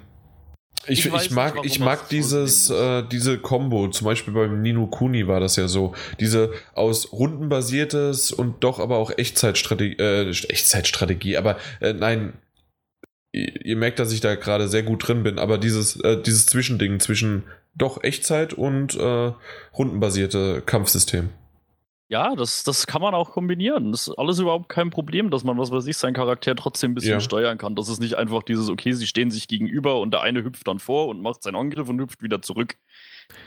Ich, Ich ich, nicht, mag, warum ich mag dieses, äh, diese Combo, zum Beispiel beim Nino Kuni war das ja so. Diese aus rundenbasiertes und doch aber auch Echtzeitstrategie, äh, Echtzeitstrategie, aber äh, nein, ihr, ihr merkt, dass ich da gerade sehr gut drin bin, aber dieses, äh, dieses Zwischending zwischen doch Echtzeit und äh, rundenbasierte Kampfsystem. Ja, das, das kann man auch kombinieren. Das ist alles überhaupt kein Problem, dass man, was weiß ich, seinen Charakter trotzdem ein bisschen Ja. steuern kann. Das ist nicht einfach dieses, okay, sie stehen sich gegenüber und der eine hüpft dann vor und macht seinen Angriff und hüpft wieder zurück.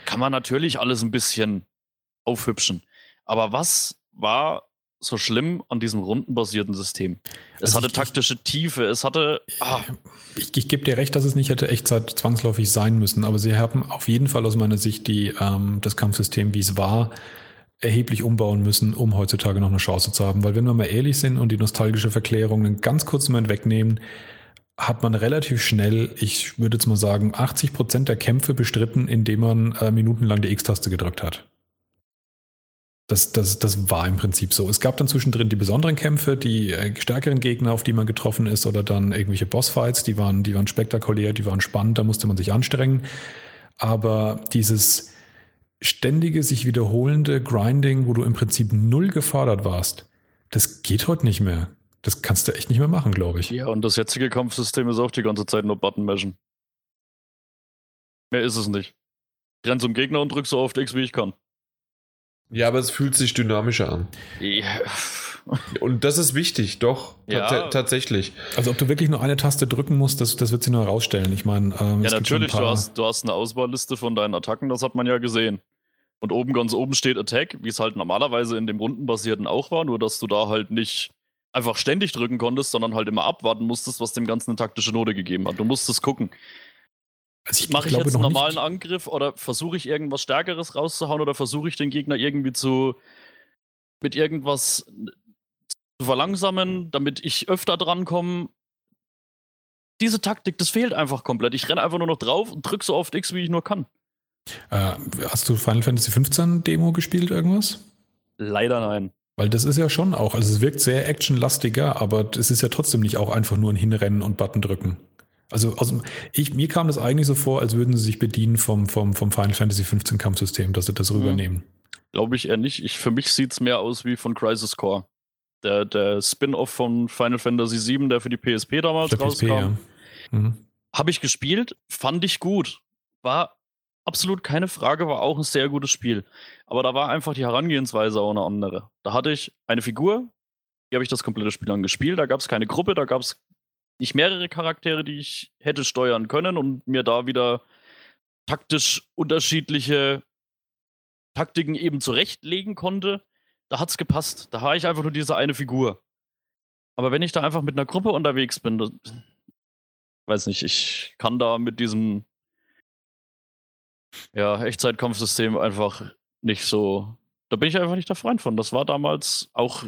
Kann man natürlich alles ein bisschen aufhübschen. Aber was war so schlimm an diesem rundenbasierten System. Es Also hatte ich- taktische Tiefe, es hatte. Ah, Ich, ich gebe dir recht, dass es nicht hätte Echtzeit zwangsläufig sein müssen, aber sie haben auf jeden Fall aus meiner Sicht die, ähm, das Kampfsystem, wie es war, erheblich umbauen müssen, um heutzutage noch eine Chance zu haben. Weil wenn wir mal ehrlich sind und die nostalgische Verklärung einen ganz kurzen Moment wegnehmen, hat man relativ schnell, ich würde jetzt mal sagen, 80 Prozent der Kämpfe bestritten, indem man äh, minutenlang die X-Taste gedrückt hat. Das, das, das war im Prinzip so. Es gab dann zwischendrin die besonderen Kämpfe, die äh, stärkeren Gegner, auf die man getroffen ist, oder dann irgendwelche Bossfights, die waren, die waren spektakulär, die waren spannend, da musste man sich anstrengen. Aber dieses ständige, sich wiederholende Grinding, wo du im Prinzip null gefordert warst, das geht heute nicht mehr. Das kannst du echt nicht mehr machen, glaube ich. ja, und das jetzige Kampfsystem ist auch die ganze Zeit nur Button mashen. Mehr ist es nicht. Ich renn zum Gegner und drück so oft X, wie ich kann. Ja, aber es fühlt sich dynamischer an. Ja. Und das ist wichtig, doch. Ja. tats- tatsächlich. Also ob du wirklich nur eine Taste drücken musst, das, das wird sich nur herausstellen. Ich meine, ähm, Ja, es gibt schon natürlich, ein du hast, du hast eine Auswahlliste von deinen Attacken, das hat man ja gesehen. Und oben ganz oben steht Attack, wie es halt normalerweise in dem rundenbasierten auch war, nur dass du da halt nicht einfach ständig drücken konntest, sondern halt immer abwarten musstest, was dem Ganzen eine taktische Note gegeben hat. Du musstest gucken, Also mache ich glaube jetzt einen normalen nicht- Angriff oder versuche ich irgendwas Stärkeres rauszuhauen oder versuche ich den Gegner irgendwie zu mit irgendwas zu verlangsamen, damit ich öfter drankomme. Diese Taktik, das fehlt einfach komplett. Ich renne einfach nur noch drauf und drück so oft X, wie ich nur kann. Äh, hast du Final Fantasy 15 Demo gespielt, irgendwas? Leider nein. Weil das ist ja schon auch, also es wirkt sehr actionlastiger, aber es ist ja trotzdem nicht auch einfach nur ein Hinrennen und Button drücken. Also, also ich, mir kam das eigentlich so vor, als würden sie sich bedienen vom, vom, vom Final Fantasy 15 Kampfsystem, dass sie das Mhm. rübernehmen. Glaube ich eher nicht. Ich, für mich sieht es mehr aus wie von Crisis Core. Der, der Spin-off von Final Fantasy VII, der für die PSP damals Für PSP, rauskam. ja. Mhm. Habe ich gespielt, fand ich gut. War absolut keine Frage, war auch ein sehr gutes Spiel. Aber da war einfach die Herangehensweise auch eine andere. Da hatte ich eine Figur, die habe ich das komplette Spiel lang gespielt. Da gab es keine Gruppe, da gab es nicht mehrere Charaktere, die ich hätte steuern können und mir da wieder taktisch unterschiedliche Taktiken eben zurechtlegen konnte. Da hat's gepasst. Da war ich einfach nur diese eine Figur. Aber wenn ich da einfach mit einer Gruppe unterwegs bin, das, weiß nicht, ich kann da mit diesem ja, Echtzeitkampfsystem einfach nicht so. Da bin ich einfach nicht der Freund von. Das war damals auch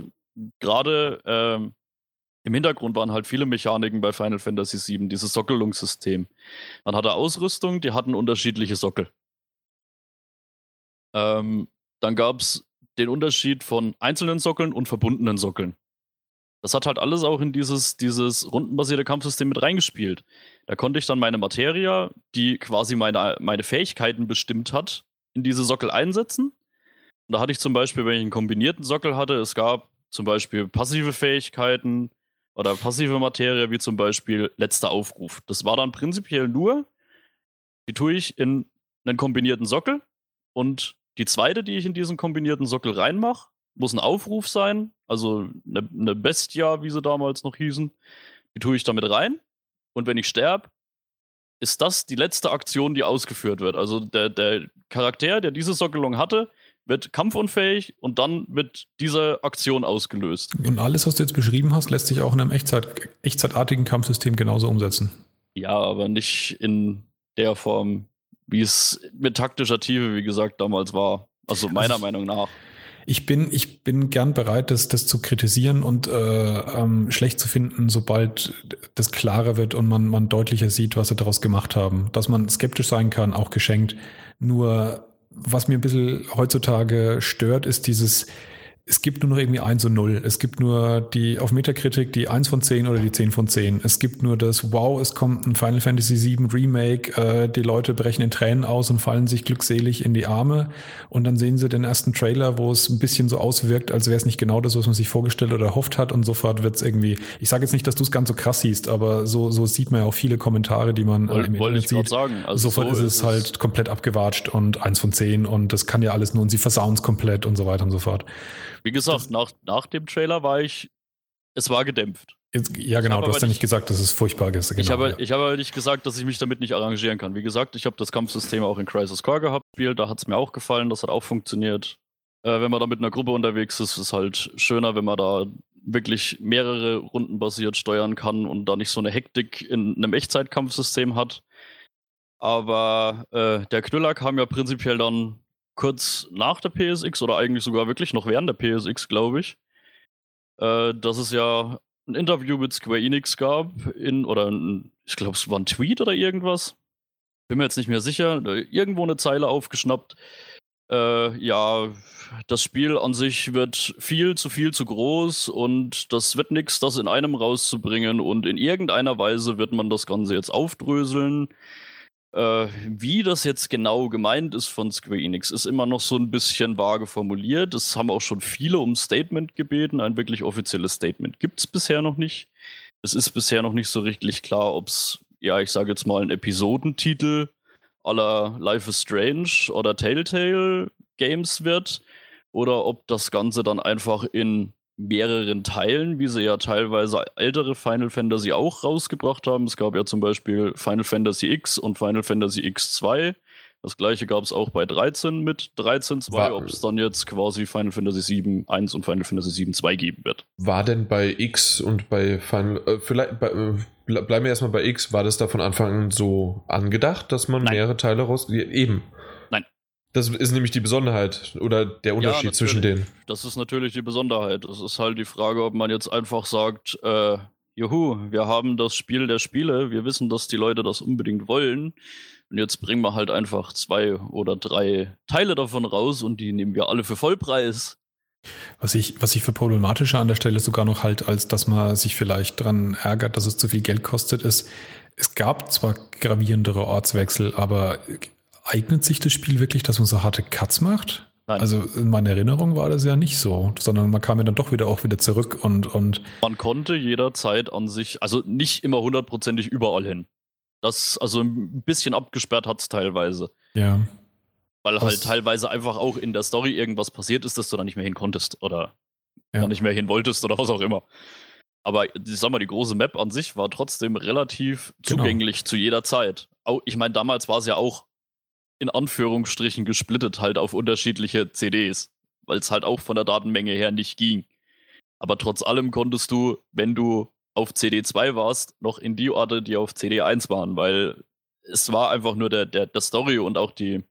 gerade ähm, im Hintergrund waren halt viele Mechaniken bei Final Fantasy VII, dieses Sockelungssystem. Man hatte Ausrüstung, die hatten unterschiedliche Sockel. Ähm, dann gab es den Unterschied von einzelnen Sockeln und verbundenen Sockeln. Das hat halt alles auch in dieses, dieses rundenbasierte Kampfsystem mit reingespielt. Da konnte ich dann meine Materia, die quasi meine, meine Fähigkeiten bestimmt hat, in diese Sockel einsetzen. Und da hatte ich zum Beispiel, wenn ich einen kombinierten Sockel hatte, es gab zum Beispiel passive Fähigkeiten oder passive Materie, wie zum Beispiel letzter Aufruf. Das war dann prinzipiell nur, die tue ich in einen kombinierten Sockel und die zweite, die ich in diesen kombinierten Sockel reinmache, muss ein Aufruf sein, also eine, eine Bestia, wie sie damals noch hießen. Die tue ich damit rein. Und wenn ich sterbe, ist das die letzte Aktion, die ausgeführt wird. Also der, der Charakter, der diese Sockelung hatte, wird kampfunfähig und dann wird diese Aktion ausgelöst. Und alles, was du jetzt beschrieben hast, lässt sich auch in einem Echtzeit, echtzeitartigen Kampfsystem genauso umsetzen. Ja, aber nicht in der Form, wie es mit taktischer Tiefe, wie gesagt, damals war. Also meiner Also- Meinung nach. Ich bin, ich bin gern bereit, das, das zu kritisieren und äh, ähm, schlecht zu finden, sobald das klarer wird und man, man deutlicher sieht, was sie daraus gemacht haben. Dass man skeptisch sein kann, auch geschenkt. Nur, was mir ein bisschen heutzutage stört, ist dieses, es gibt nur noch irgendwie 1 und 0. Es gibt nur die auf Metakritik die 1 von 10 oder die 10 von 10. Es gibt nur das Wow, es kommt ein Final Fantasy VII Remake, äh, die Leute brechen in Tränen aus und fallen sich glückselig in die Arme und dann sehen sie den ersten Trailer, wo es ein bisschen so auswirkt, als wäre es nicht genau das, was man sich vorgestellt oder erhofft hat und sofort wird es irgendwie, ich sage jetzt nicht, dass du es ganz so krass siehst, aber so, so sieht man ja auch viele Kommentare, die man äh, Wollte im wollte Internet ich sieht. sagen. Also sofort so ist es halt komplett abgewatscht und 1 von 10 und das kann ja alles nur und sie versauen es komplett und so weiter und so fort. Wie gesagt, nach, nach dem Trailer war ich, es war gedämpft. Jetzt, ja, genau, du hast ja nicht- gesagt, dass es furchtbar ist. Genau, ich, habe, ja. ich habe nicht gesagt, dass ich mich damit nicht arrangieren kann. Wie gesagt, ich habe das Kampfsystem auch in Crisis Core gehabt, Spiel, da hat es mir auch gefallen, das hat auch funktioniert. Äh, wenn man da mit einer Gruppe unterwegs ist, ist halt schöner, wenn man da wirklich mehrere Runden basiert steuern kann und da nicht so eine Hektik in einem Echtzeitkampfsystem hat. Aber äh, der Knüller kam ja prinzipiell dann kurz nach der PSX oder eigentlich sogar wirklich noch während der PSX, glaube ich. Äh, dass es ja ein Interview mit Square Enix gab, in, oder ein, ich glaube, es war ein Tweet oder irgendwas. Bin mir jetzt nicht mehr sicher. Irgendwo eine Zeile aufgeschnappt. Äh, ja, das Spiel an sich wird viel zu viel zu groß und das wird nichts, das in einem rauszubringen und in irgendeiner Weise wird man das Ganze jetzt aufdröseln. Äh, wie das jetzt genau gemeint ist von Square Enix, ist immer noch so ein bisschen vage formuliert. Es haben auch schon viele um Statement gebeten. Ein wirklich offizielles Statement gibt es bisher noch nicht. Es ist bisher noch nicht so richtig klar, ob es, ja, ich sage jetzt mal, ein Episodentitel aller Life is Strange oder Telltale Games wird oder ob das Ganze dann einfach in mehreren Teilen, wie sie ja teilweise ältere Final Fantasy auch rausgebracht haben. Es gab ja zum Beispiel Final Fantasy X und Final Fantasy X2. Das gleiche gab es auch bei 13 mit 13.2, ob es dann jetzt quasi Final Fantasy 7 1 und Final Fantasy 7 2 geben wird. War denn bei X und bei Final, äh, vielleicht, bei, äh, bleiben wir erstmal bei X, war das da von Anfang an so angedacht, dass man Nein. mehrere Teile raus... Eben. Das ist nämlich die Besonderheit oder der Unterschied ja, zwischen denen. Das ist natürlich die Besonderheit. Es ist halt die Frage, ob man jetzt einfach sagt, äh, juhu, wir haben das Spiel der Spiele, wir wissen, dass die Leute das unbedingt wollen. Und jetzt bringen wir halt einfach zwei oder drei Teile davon raus und die nehmen wir alle für Vollpreis. Was ich, was ich für problematischer an der Stelle sogar noch halt, als dass man sich vielleicht daran ärgert, dass es zu viel Geld kostet, ist, es gab zwar gravierendere Ortswechsel, aber eignet sich das Spiel wirklich, dass man so harte Cuts macht? Nein. Also in meiner Erinnerung war das ja nicht so, sondern man kam ja dann doch wieder auch wieder zurück und, und man konnte jederzeit an sich, also nicht immer hundertprozentig überall hin. Das, also ein bisschen abgesperrt hat es teilweise. Ja. Weil Was? halt teilweise einfach auch in der Story irgendwas passiert ist, dass du da nicht mehr hin konntest oder ja. da nicht mehr hin wolltest oder was auch immer. Aber ich sag mal, die große Map an sich war trotzdem relativ genau. zugänglich zu jeder Zeit. Ich meine, damals war es ja auch in Anführungsstrichen gesplittet halt auf unterschiedliche CDs, weil es halt auch von der Datenmenge her nicht ging. Aber trotz allem konntest du, wenn du auf CD2 warst, noch in die Orte, die auf CD1 waren, weil es war einfach nur der, der, der Story und auch die,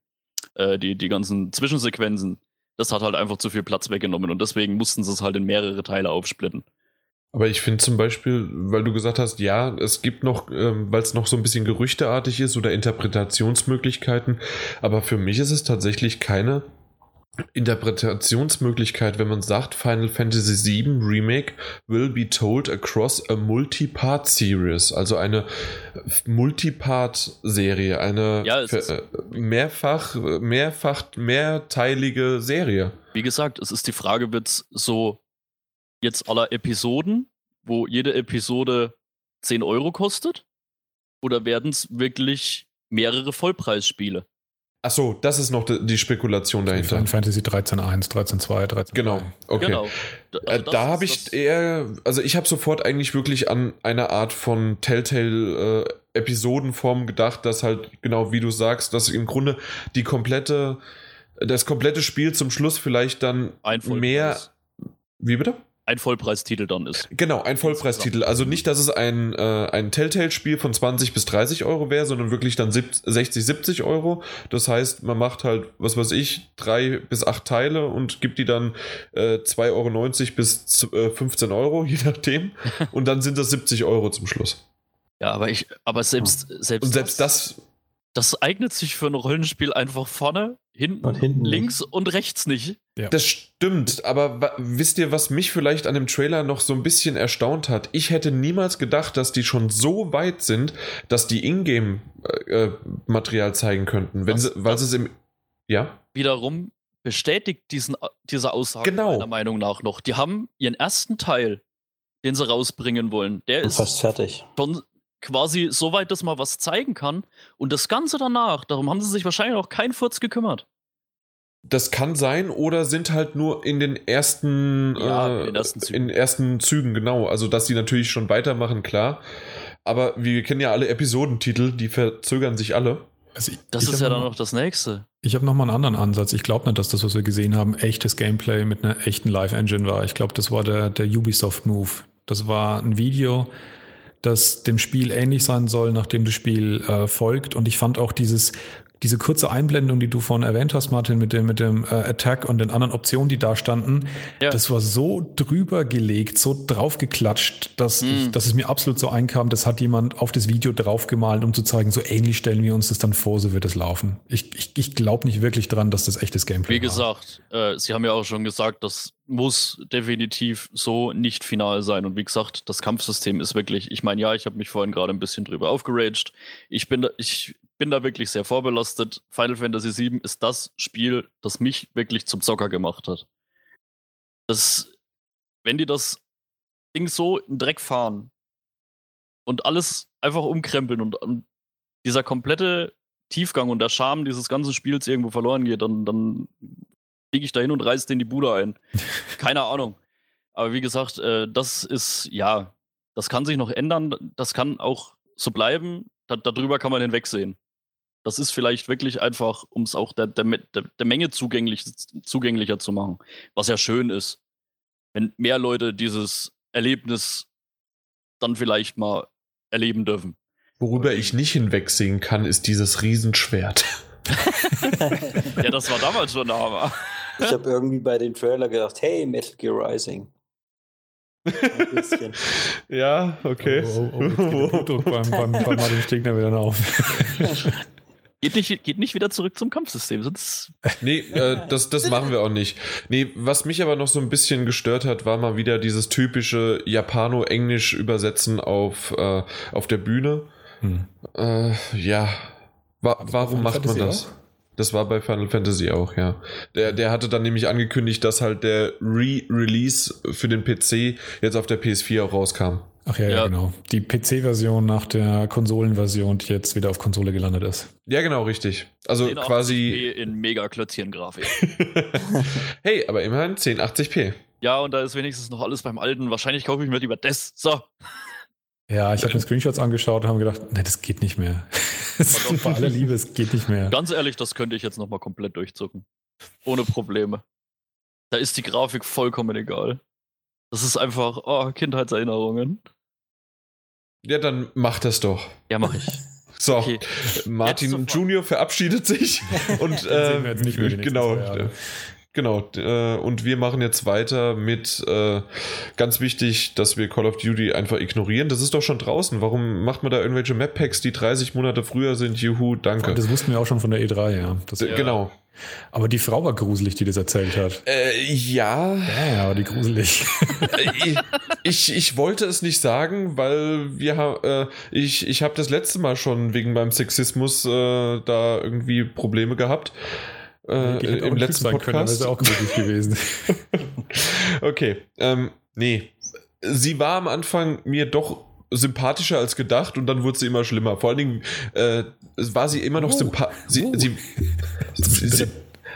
äh, die, die ganzen Zwischensequenzen. Das hat halt einfach zu viel Platz weggenommen und deswegen mussten sie es halt in mehrere Teile aufsplitten. Aber ich finde zum Beispiel, weil du gesagt hast, ja, es gibt noch, ähm, weil es noch so ein bisschen gerüchteartig ist oder Interpretationsmöglichkeiten, aber für mich ist es tatsächlich keine Interpretationsmöglichkeit, wenn man sagt, Final Fantasy VII Remake will be told across a multi-part series, also eine Multipart-Serie, eine ja, äh, mehrfach, mehrfach, mehrteilige Serie. Wie gesagt, es ist die Frage, wird es so jetzt aller Episoden, wo jede Episode 10 Euro kostet? Oder werden es wirklich mehrere Vollpreisspiele? Achso, das ist noch die Spekulation dahinter. Final Fantasy 13.1, 13.2, 13. Genau, okay. Genau. Äh, also da habe ich eher, also ich habe sofort eigentlich wirklich an eine Art von Telltale äh, Episodenform gedacht, dass halt genau wie du sagst, dass im Grunde die komplette, das komplette Spiel zum Schluss vielleicht dann mehr. Wie bitte? Ein Vollpreistitel dann ist. Genau, ein Vollpreistitel. Also nicht, dass es ein, äh, ein Telltale-Spiel von 20 bis 30 Euro wäre, sondern wirklich dann 60, 70 Euro. Das heißt, man macht halt, was weiß ich, drei bis acht Teile und gibt die dann äh, 2,90 Euro bis äh, 15 Euro, je nachdem. und dann sind das 70 Euro zum Schluss. Ja, aber ich, aber selbst, selbst, und selbst das, das das eignet sich für ein Rollenspiel einfach vorne, hinten, und hinten links nicht. und rechts nicht. Ja. Das stimmt, aber wisst ihr, was mich vielleicht an dem Trailer noch so ein bisschen erstaunt hat? Ich hätte niemals gedacht, dass die schon so weit sind, dass die Ingame-Material äh, zeigen könnten, wenn das, sie, weil sie es im. Ja? Wiederum bestätigt diesen, diese Aussage genau. meiner Meinung nach noch. Die haben ihren ersten Teil, den sie rausbringen wollen, der ist fast fertig. Schon quasi so weit, dass man was zeigen kann. Und das Ganze danach, darum haben sie sich wahrscheinlich auch kein Furz gekümmert. Das kann sein oder sind halt nur in den ersten, ja, äh, in, den ersten Zügen. in ersten Zügen, genau. Also, dass sie natürlich schon weitermachen, klar. Aber wir kennen ja alle Episodentitel, die verzögern sich alle. Also ich, Das ich ist ja noch dann noch das nächste. Ich habe nochmal einen anderen Ansatz. Ich glaube nicht, dass das, was wir gesehen haben, echtes Gameplay mit einer echten Live-Engine war. Ich glaube, das war der, der Ubisoft-Move. Das war ein Video, das dem Spiel ähnlich sein soll, nachdem das Spiel äh, folgt. Und ich fand auch dieses, diese kurze Einblendung, die du vorhin erwähnt hast, Martin, mit dem, mit dem äh, Attack und den anderen Optionen, die da standen, Ja. das war so drüber gelegt, so draufgeklatscht, dass, Mhm. ich, dass es mir absolut so einkam, das hat jemand auf das Video draufgemalt, um zu zeigen, so ähnlich stellen wir uns das dann vor, so wird es laufen. Ich, ich, ich glaube nicht wirklich dran, dass das echtes Gameplay Wie gesagt, äh, Sie haben ja auch schon gesagt, das muss definitiv so nicht final sein. Und wie gesagt, das Kampfsystem ist wirklich, ich meine, ja, ich habe mich vorhin gerade ein bisschen drüber aufgeraged. Ich bin da, ich bin da wirklich sehr vorbelastet. Final Fantasy VII ist das Spiel, das mich wirklich zum Zocker gemacht hat. Das, wenn die das Ding so in den Dreck fahren und alles einfach umkrempeln und, und dieser komplette Tiefgang und der Charme dieses ganzen Spiels irgendwo verloren geht, dann, dann fliege ich da hin und reiß den die Bude ein. Keine Ahnung. Aber wie gesagt, äh, das ist, ja, das kann sich noch ändern. Das kann auch so bleiben. Da, darüber kann man hinwegsehen. Das ist vielleicht wirklich einfach, um es auch der, der, der, der Menge zugänglich, zugänglicher zu machen. Was ja schön ist, wenn mehr Leute dieses Erlebnis dann vielleicht mal erleben dürfen. Worüber ich nicht hinwegsehen kann, ist dieses Riesenschwert. Ja, das war damals schon der Hammer. Ich habe irgendwie bei dem war. gedacht, hey, Metal Gear Rising. Ein bisschen. ja, okay. Oh, oh, oh, beim, beim, beim Martin Stegner wieder auf. Geht nicht, geht nicht wieder zurück zum Kampfsystem, sonst Nee, äh, das, das machen wir auch nicht. Nee, was mich aber noch so ein bisschen gestört hat, war mal wieder dieses typische Japano-Englisch übersetzen auf, äh, auf der Bühne. Hm. Äh, ja. Wa warum macht man das? Das war bei Final Fantasy auch, ja. Der, der hatte dann nämlich angekündigt, dass halt der Re-Release für den PC jetzt auf der PS4 auch rauskam. Ach ja, ja, Ja. genau. Die PC-Version nach der Konsolenversion, die jetzt wieder auf Konsole gelandet ist. Ja, genau, richtig. Also 1080p quasi. in mega Klötzchen-Grafik. hey, aber immerhin 1080p. Ja, und da ist wenigstens noch alles beim Alten. Wahrscheinlich kaufe ich mir lieber das. So. Ja, ich habe mir Screenshots angeschaut und habe gedacht, nee, das geht nicht mehr. Das ist bei aller Liebe, es geht nicht mehr. Ganz ehrlich, das könnte ich jetzt nochmal komplett durchzucken. Ohne Probleme. Da ist die Grafik vollkommen egal. Das ist einfach, oh, Kindheitserinnerungen. Ja, dann mach das doch. Ja, mache ich. So, Okay. Martin. Junior verabschiedet sich und äh, sehen wir jetzt nicht mehr die nächsten genau. Genau. Äh, und wir machen jetzt weiter mit äh, ganz wichtig, dass wir Call of Duty einfach ignorieren. Das ist doch schon draußen. Warum macht man da irgendwelche Map Packs, die 30 Monate früher sind? Juhu, danke. Das wussten wir auch schon von der E3, ja. Das, D- Genau. aber die Frau war gruselig, die das erzählt hat. Äh, ja, Ja, ja, aber die gruselig. ich, ich, ich wollte es nicht sagen, weil wir ha- äh, ich, ich habe das letzte Mal schon wegen meinem Sexismus äh, da irgendwie Probleme gehabt. Äh, hätte auch Im letzten sein können, Podcast. ist auch gruselig gewesen. okay, ähm, nee. Sie war am Anfang mir doch sympathischer als gedacht und dann wurde sie immer schlimmer. Vor allen Dingen äh, war sie immer noch Oh. sympathisch. Sie, Oh. sie, sie,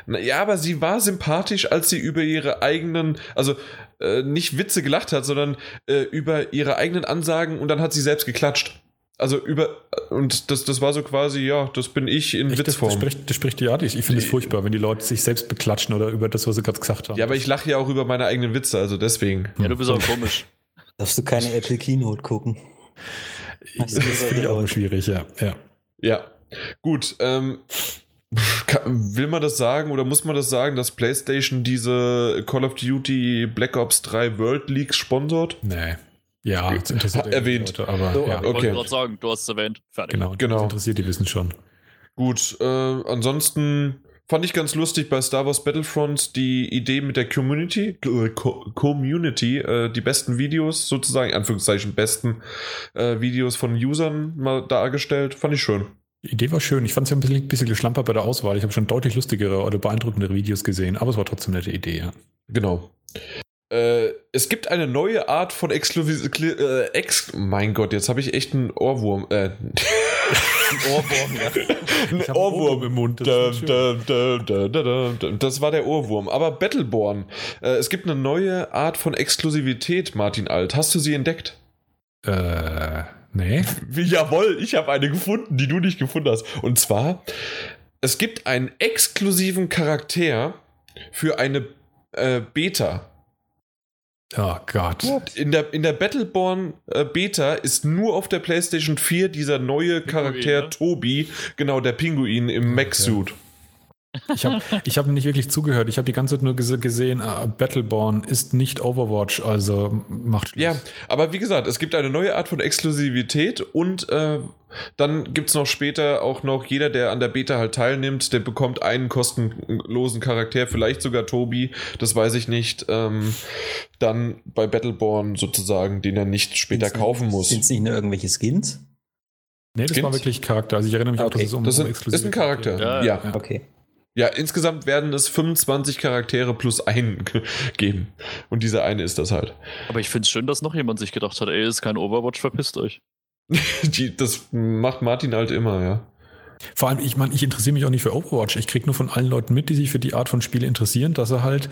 ja, aber sie war sympathisch, als sie über ihre eigenen, also äh, nicht Witze gelacht hat, sondern äh, über ihre eigenen Ansagen und dann hat sie selbst geklatscht. Also über, und das, das war so quasi, ja, das bin ich in Echt, das, das, Witzform. spricht, das spricht ja, ich, ich finde es furchtbar, wenn die Leute sich selbst beklatschen oder über das, was sie gerade gesagt haben. Ja, aber ich lache ja auch über meine eigenen Witze, also deswegen. Ja, du bist auch komisch. Darfst du keine Apple Keynote gucken? das finde ich auch schwierig, ja. ja. Ja, gut. Ähm, kann, will man das sagen oder muss man das sagen, dass PlayStation diese Call of Duty Black Ops 3 World Leagues sponsort? Nee. Ja, das interessiert erwähnt. Leute, aber So, ja, Ich wollte Okay. gerade sagen, du hast es erwähnt. Fertig. genau, Genau. Das interessiert die wissen schon. Gut, äh, ansonsten fand ich ganz lustig bei Star Wars Battlefront die Idee mit der Community, äh, Co Community, äh, die besten Videos, sozusagen, in Anführungszeichen besten äh, Videos von Usern mal dargestellt. Fand ich schön. Die Idee war schön. Ich fand es ja ein bisschen, bisschen geschlampert bei der Auswahl. Ich habe schon deutlich lustigere oder beeindruckendere Videos gesehen, aber es war trotzdem eine nette Idee, ja. Genau. Äh, es gibt eine neue Art von Exklusiv... Äh, Ex mein Gott, jetzt habe ich echt einen Ohrwurm. Äh, Ohrwurm, ja. ein Ohrwurm im Mund, das Da, da, da, war der Ohrwurm. Aber Battleborn. Äh, es gibt eine neue Art von Exklusivität, Martin Alt. Hast du sie entdeckt? Äh, Nee. Jawohl, ich habe eine gefunden, die du nicht gefunden hast. Und zwar, es gibt einen exklusiven Charakter für eine äh, Beta. Oh Gott. In der, in der Battleborn äh, Beta ist nur auf der PlayStation 4 dieser neue Charakter ne? Tobi, genau der Pinguin im Mech-Suit. Ich habe ich hab nicht wirklich zugehört. Ich habe die ganze Zeit nur gese- gesehen, äh, Battleborn ist nicht Overwatch, also macht Schluss. Ja, aber wie gesagt, es gibt eine neue Art von Exklusivität und äh, dann gibt es noch später auch noch jeder, der an der Beta halt teilnimmt, der bekommt einen kostenlosen Charakter, vielleicht sogar Tobi, das weiß ich nicht, ähm, dann bei Battleborn sozusagen, den er nicht später Sind's kaufen nicht- muss. Sind's nicht nur irgendwelche Skins? Nee, das Skins? war wirklich Charakter. Also ich erinnere mich auch, Okay. dass es um, Das um sind, exklusive ist ein Charakter, Ja, ja. Ja. Okay. Ja, insgesamt werden es 25 Charaktere plus einen geben. Und dieser eine ist das halt. Aber ich finde es schön, dass noch jemand sich gedacht hat, ey, ist kein Overwatch, verpisst euch. Die, das macht Martin halt immer, ja. Vor allem, ich meine, ich interessiere mich auch nicht für Overwatch. Ich kriege nur von allen Leuten mit, die sich für die Art von Spiele interessieren, dass sie halt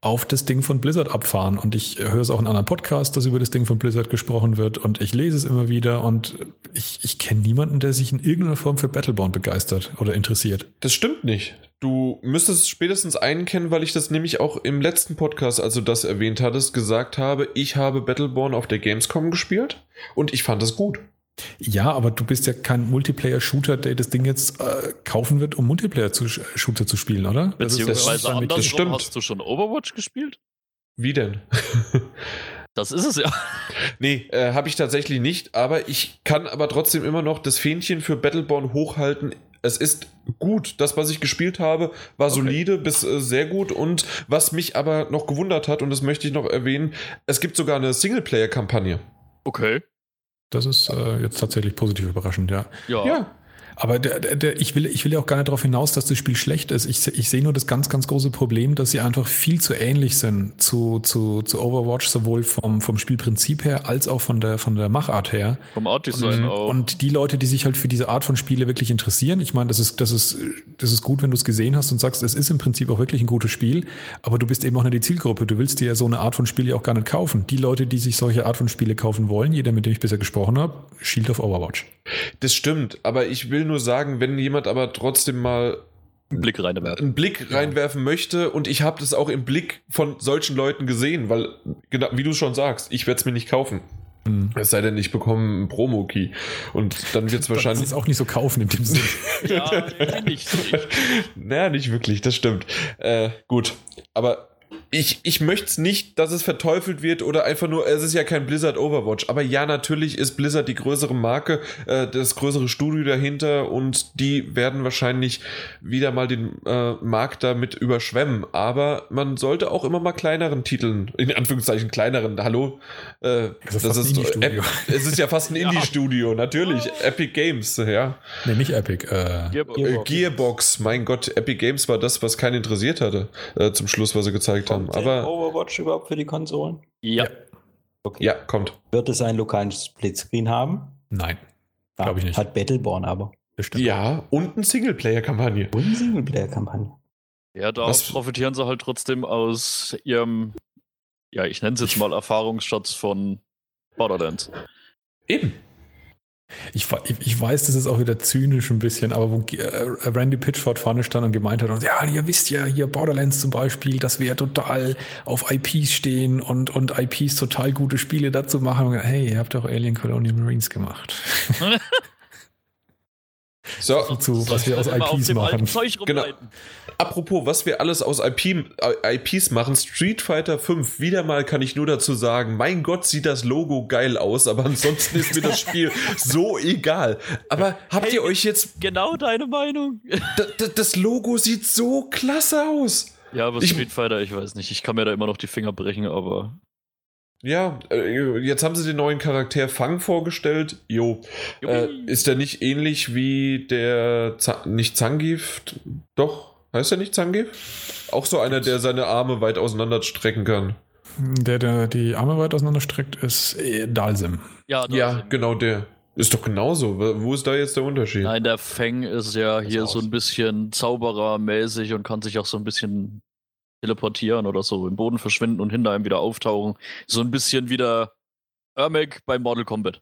auf das Ding von Blizzard abfahren. Und ich höre es auch in anderen Podcasts, dass über das Ding von Blizzard gesprochen wird. Und ich lese es immer wieder. Und ich, ich kenne niemanden, der sich in irgendeiner Form für Battleborn begeistert oder interessiert. Das stimmt nicht. Du müsstest spätestens einen kennen, weil ich das nämlich auch im letzten Podcast, als du das erwähnt hattest, gesagt habe, ich habe Battleborn auf der Gamescom gespielt und ich fand es gut. Ja, aber du bist ja kein Multiplayer-Shooter, der das Ding jetzt äh, kaufen wird, um Multiplayer-Shooter zu spielen, oder? Das ja Beziehungsweise wirklich- andersrum, stimmt. hast du schon Overwatch gespielt? Wie denn? Das ist es ja. nee, äh, habe ich tatsächlich nicht, aber ich kann aber trotzdem immer noch das Fähnchen für Battleborn hochhalten. Es ist gut. Das, was ich gespielt habe, war solide bis äh, sehr gut. Und was mich aber noch gewundert hat, und das möchte ich noch erwähnen, es gibt sogar eine Singleplayer-Kampagne. Okay. Das ist äh, jetzt tatsächlich positiv überraschend, ja. Ja. Ja, Aber der, der, der, ich, will, ich will ja auch gar nicht darauf hinaus, dass das Spiel schlecht ist. Ich, ich sehe nur das ganz, ganz große Problem, dass sie einfach viel zu ähnlich sind zu, zu, zu Overwatch, sowohl vom, vom Spielprinzip her als auch von der, von der Machart her. Vom Art Design Und, auch. und die Leute, die sich halt für diese Art von Spiele wirklich interessieren, ich meine, das ist, das ist, das ist gut, wenn du es gesehen hast und sagst, es ist im Prinzip auch wirklich ein gutes Spiel, aber du bist eben auch nicht die Zielgruppe. Du willst dir so eine Art von Spiel ja auch gar nicht kaufen. Die Leute, die sich solche Art von Spiele kaufen wollen, jeder, mit dem ich bisher gesprochen habe, schielt auf Overwatch. das stimmt. Aber ich will nur sagen, wenn jemand aber trotzdem mal einen Blick reinwerfen. einen Blick reinwerfen möchte und ich habe das auch im Blick von solchen Leuten gesehen, weil, genau, wie du schon sagst, ich werde es mir nicht kaufen. Hm. Es sei denn, ich bekomme einen Promo-Key. Und dann wird es Wahrscheinlich ist auch nicht so kaufen in dem Sinne. Ja, nicht naja, nicht wirklich, das stimmt. Äh, gut. Aber ich, ich möchte es nicht, dass es verteufelt wird oder einfach nur, es ist ja kein Blizzard Overwatch. Aber ja, natürlich ist Blizzard die größere Marke, äh, das größere Studio dahinter und die werden wahrscheinlich wieder mal den äh, Markt damit überschwemmen. Aber man sollte auch immer mal kleineren Titeln, in Anführungszeichen kleineren, hallo, äh, Das ist fast ein Indie-Studio. es ist ja fast ein Indie-Studio, natürlich. Epic Games, ja. nee, nicht Epic. Äh, Gearbox. Äh, Gearbox. Gearbox, mein Gott, Epic Games war das, was keinen interessiert hatte, äh, zum Schluss, was sie gezeigt haben. Kommt denn Aber Overwatch überhaupt für die Konsolen? Ja. Okay. ja, kommt. Wird es einen lokalen Splitscreen haben? nein, Ah, Glaub ich nicht. Hat Battleborn aber. bestimmt. Ja, und eine Singleplayer-Kampagne. Und eine Singleplayer-Kampagne. Ja, da Was- profitieren sie halt trotzdem aus ihrem, ja, ich nenne es jetzt mal Erfahrungsschatz von Borderlands. Eben. Ich, ich- weiß, das ist auch wieder zynisch ein bisschen, aber wo äh, Randy Pitchford vorne stand und gemeint hat, und, ja, ihr wisst ja, hier Borderlands zum Beispiel, dass wir ja total auf IPs stehen und, und IPs total gute Spiele dazu machen. Hey, ihr habt doch Alien Colonial Marines gemacht. So, Zu, was wir aus IPs machen. Zeug Genau. apropos, was wir alles aus IP, äh, IPs machen, Street Fighter 5, wieder mal kann ich nur dazu sagen, mein Gott, sieht das Logo geil aus, aber ansonsten ist mir das Spiel so egal. Aber habt Hey, ihr euch jetzt, Genau deine Meinung. das Logo sieht so klasse aus. Ja, aber Street Fighter, ich weiß nicht. Ich kann mir da immer noch die Finger brechen, aber Ja, äh, jetzt haben sie den neuen Charakter Fang vorgestellt. Jo. Äh, ist der nicht ähnlich wie der Z nicht Zangief? Doch, heißt er nicht Zangief? Auch so einer, der seine Arme weit auseinander strecken kann. Der, der die Arme weit auseinanderstreckt, ist äh, Dalsim. ja, da Ja, genau der. Ist doch genauso. Wo wo ist da jetzt der Unterschied? Nein, der Feng ist ja hier aus. so ein bisschen Zauberermäßig und kann sich auch so ein bisschen teleportieren oder so im Boden verschwinden und hinter einem wieder auftauchen. So ein bisschen wie der Ermac bei Mortal Kombat.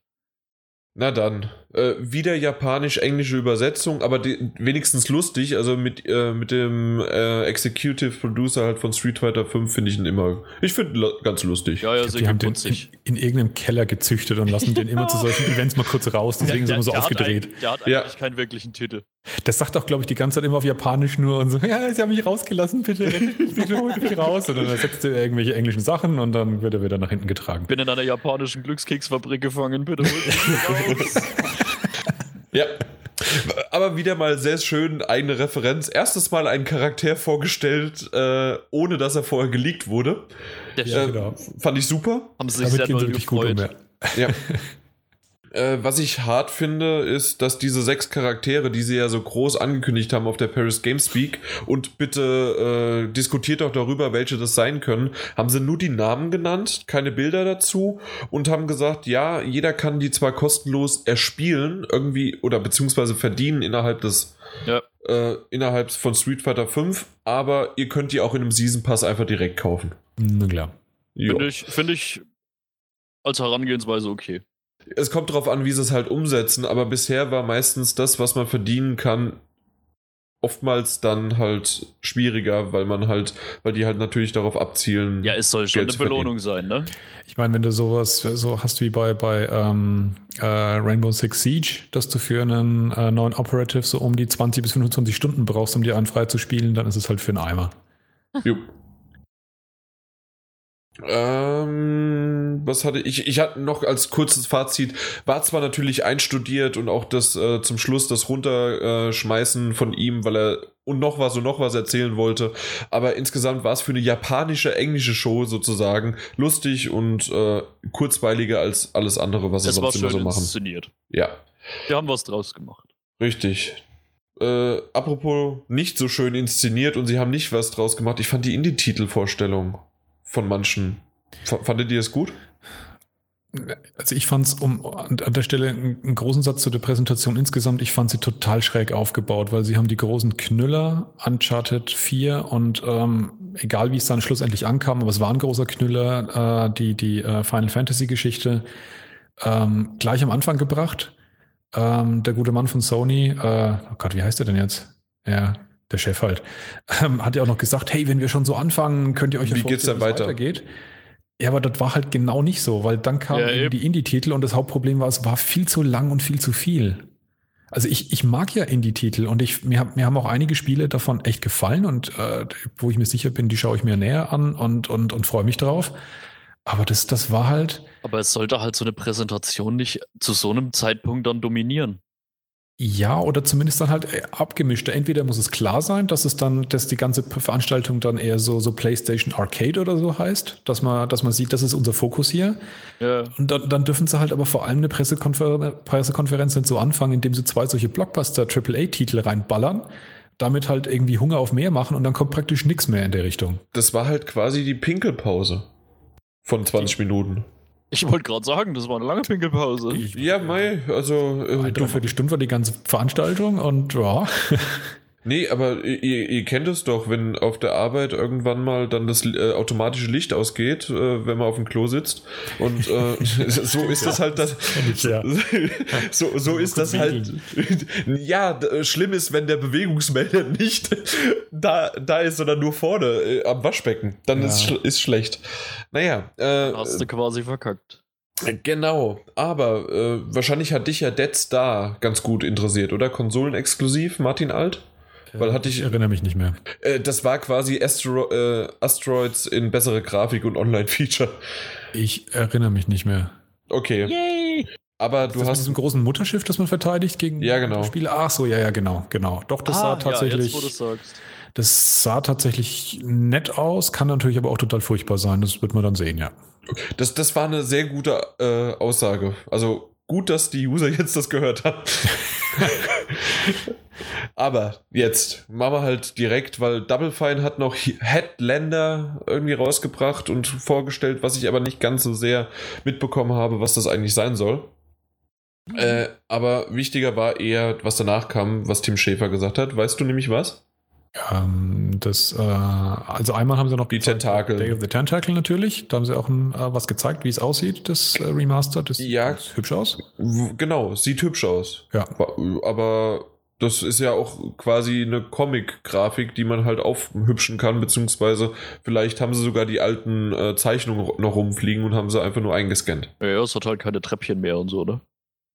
Na dann. Äh, wieder japanisch-englische Übersetzung, aber die, wenigstens lustig. Also mit, äh, mit dem äh, Executive Producer halt von Street Fighter 5 finde ich ihn immer. Ich finde ganz lustig. Ja, ja, Die haben den in, in irgendeinem Keller gezüchtet und lassen den immer zu solchen Events mal kurz raus. Deswegen sind wir so aufgedreht. Hat der hat Ja. eigentlich keinen wirklichen Titel. Das sagt auch, glaube ich, die ganze Zeit immer auf Japanisch nur und so, ja, sie haben mich rausgelassen, bitte, bitte, holt mich raus. Und dann ersetzt er irgendwelche englischen Sachen und dann wird er wieder nach hinten getragen. Bin in einer japanischen Glückskeksfabrik gefangen, bitte holt mich raus. Ja. Aber wieder mal sehr schön eine Referenz. Erstes Mal einen Charakter vorgestellt, äh, ohne dass er vorher geleakt wurde. Der Ja, Äh, genau. Fand ich super. haben sie sich Damit sehr gehen sie doll wirklich gut um. gefreut. Ja. Ja. äh, was ich hart finde, ist, dass diese sechs Charaktere, die sie ja so groß angekündigt haben auf der Paris Games Week und bitte äh, diskutiert doch darüber, welche das sein können, haben sie nur die Namen genannt, keine Bilder dazu und haben gesagt, ja, jeder kann die zwar kostenlos erspielen, irgendwie oder beziehungsweise verdienen innerhalb des Ja. äh, innerhalb von Street Fighter 5, aber ihr könnt die auch in einem Season Pass einfach direkt kaufen. Na klar. Finde ich, finde ich als Herangehensweise okay. Es kommt darauf an, wie sie es halt umsetzen, aber bisher war meistens das, was man verdienen kann, oftmals dann halt schwieriger, weil man halt, weil die halt natürlich darauf abzielen. Ja, es soll schon Geld eine. Belohnung sein, ne? Ich meine, wenn du sowas so hast wie bei, bei ähm, äh, Rainbow Six Siege, dass du für einen äh, neuen Operative so um die 20 bis 25 Stunden brauchst, um dir einen frei zu spielen, dann ist es halt für einen Eimer. Jo. Ähm, was hatte ich? Ich hatte noch als kurzes Fazit, war zwar natürlich einstudiert und auch das äh, zum Schluss das Runterschmeißen von ihm, weil er und noch was und noch was erzählen wollte, aber insgesamt war es für eine japanische, englische Show sozusagen lustig und äh, kurzweiliger als alles andere, was sie sonst immer so machen. inszeniert. Ja, Wir haben was draus gemacht. richtig. Äh, apropos nicht so schön inszeniert und sie haben nicht was draus gemacht. Ich fand die Indie-Titelvorstellung von manchen. Fandet ihr es gut? Also ich fand es um an der Stelle einen einen großen Satz zu der Präsentation insgesamt. Ich fand sie total schräg aufgebaut, weil sie haben die großen Knüller Uncharted 4 und ähm, egal wie es dann schlussendlich ankam, aber es war ein großer Knüller, äh, die die äh, Final Fantasy Geschichte ähm, gleich am Anfang gebracht. Ähm, der gute Mann von Sony, äh, oh Gott, wie heißt er denn jetzt? Ja, der Chef halt, ähm, hat ja auch noch gesagt, hey, wenn wir schon so anfangen, könnt ihr euch ja Wie geht's dann wie es weiter? weitergeht. Ja, aber das war halt genau nicht so, weil dann kamen Ja, die Indie-Titel und das Hauptproblem war, es war viel zu lang und viel zu viel. Also ich, ich mag ja Indie-Titel und ich, mir, hab- mir haben auch einige Spiele davon echt gefallen und äh, wo ich mir sicher bin, die schaue ich mir näher an und, und, und freue mich drauf. Aber das, das war halt, Aber es sollte halt so eine Präsentation nicht zu so einem Zeitpunkt dann dominieren. Ja, oder zumindest dann halt äh, abgemischt. Entweder muss es klar sein, dass es dann, dass die ganze Veranstaltung dann eher so, so PlayStation Arcade oder so heißt, dass man, dass man sieht, das ist unser Fokus hier. Ja. Und dann, dann dürfen sie halt aber vor allem eine Pressekonfer Pressekonferenz nicht so anfangen, indem sie zwei solche Blockbuster-AAA-Titel reinballern, damit halt irgendwie Hunger auf mehr machen und dann kommt praktisch nichts mehr in der Richtung. Das war halt quasi die Pinkelpause von 20 Minuten. Ich wollte gerade sagen, das war eine lange Pinkelpause. Ja, Mai, also äh, du, Viertelstunde war die ganze Veranstaltung und ja. Nee, aber ihr, ihr kennt es doch, wenn auf der Arbeit irgendwann mal dann das äh, automatische Licht ausgeht, äh, wenn man auf dem Klo sitzt und äh, so ist das halt das Ja. so, so ist das halt ja, d- schlimm ist, wenn der Bewegungsmelder nicht da, da ist, sondern nur vorne äh, am Waschbecken, dann Ja. ist, schl- ist schlecht. Naja, äh, Hast du quasi verkackt. Genau, aber äh, wahrscheinlich hat dich ja Dead Star ganz gut interessiert, oder? Konsolenexklusiv, Martin Alt? Weil hatte ich ich, erinnere mich nicht mehr. äh, das war quasi Astro äh, Asteroids in bessere Grafik und Online-Feature. Ich erinnere mich nicht mehr. Okay, Yay! aber Du das mit hast. diesem großen Mutterschiff, das man verteidigt gegen Ja, genau. Spiele. Ach so, ja, ja, genau, genau. Doch, das ah, sah tatsächlich, Ja, jetzt, wo du sagst. das sah tatsächlich nett aus, kann natürlich aber auch total furchtbar sein. Das wird man dann sehen, ja. Das, das war eine sehr gute äh, Aussage. Also gut, dass die User jetzt das gehört haben. Aber jetzt machen wir halt direkt, weil Double Fine hat noch Headlander irgendwie rausgebracht und vorgestellt, was ich aber nicht ganz so sehr mitbekommen habe, was das eigentlich sein soll. Äh, aber wichtiger war eher, was danach kam, was Tim Schäfer gesagt hat. Weißt du nämlich was? Ähm, das, äh, also einmal haben sie noch Die Tentakel. Day of the Tentacle natürlich. Da haben sie auch ein, äh, was gezeigt, wie es aussieht, das äh, Remaster. Das Ja. sieht hübsch aus. Genau, sieht hübsch aus. Ja. Aber das ist ja auch quasi eine Comic-Grafik, die man halt aufhübschen kann, beziehungsweise vielleicht haben sie sogar die alten äh, Zeichnungen noch rumfliegen und haben sie einfach nur eingescannt. Ja, es hat halt keine Treppchen mehr und so, ne?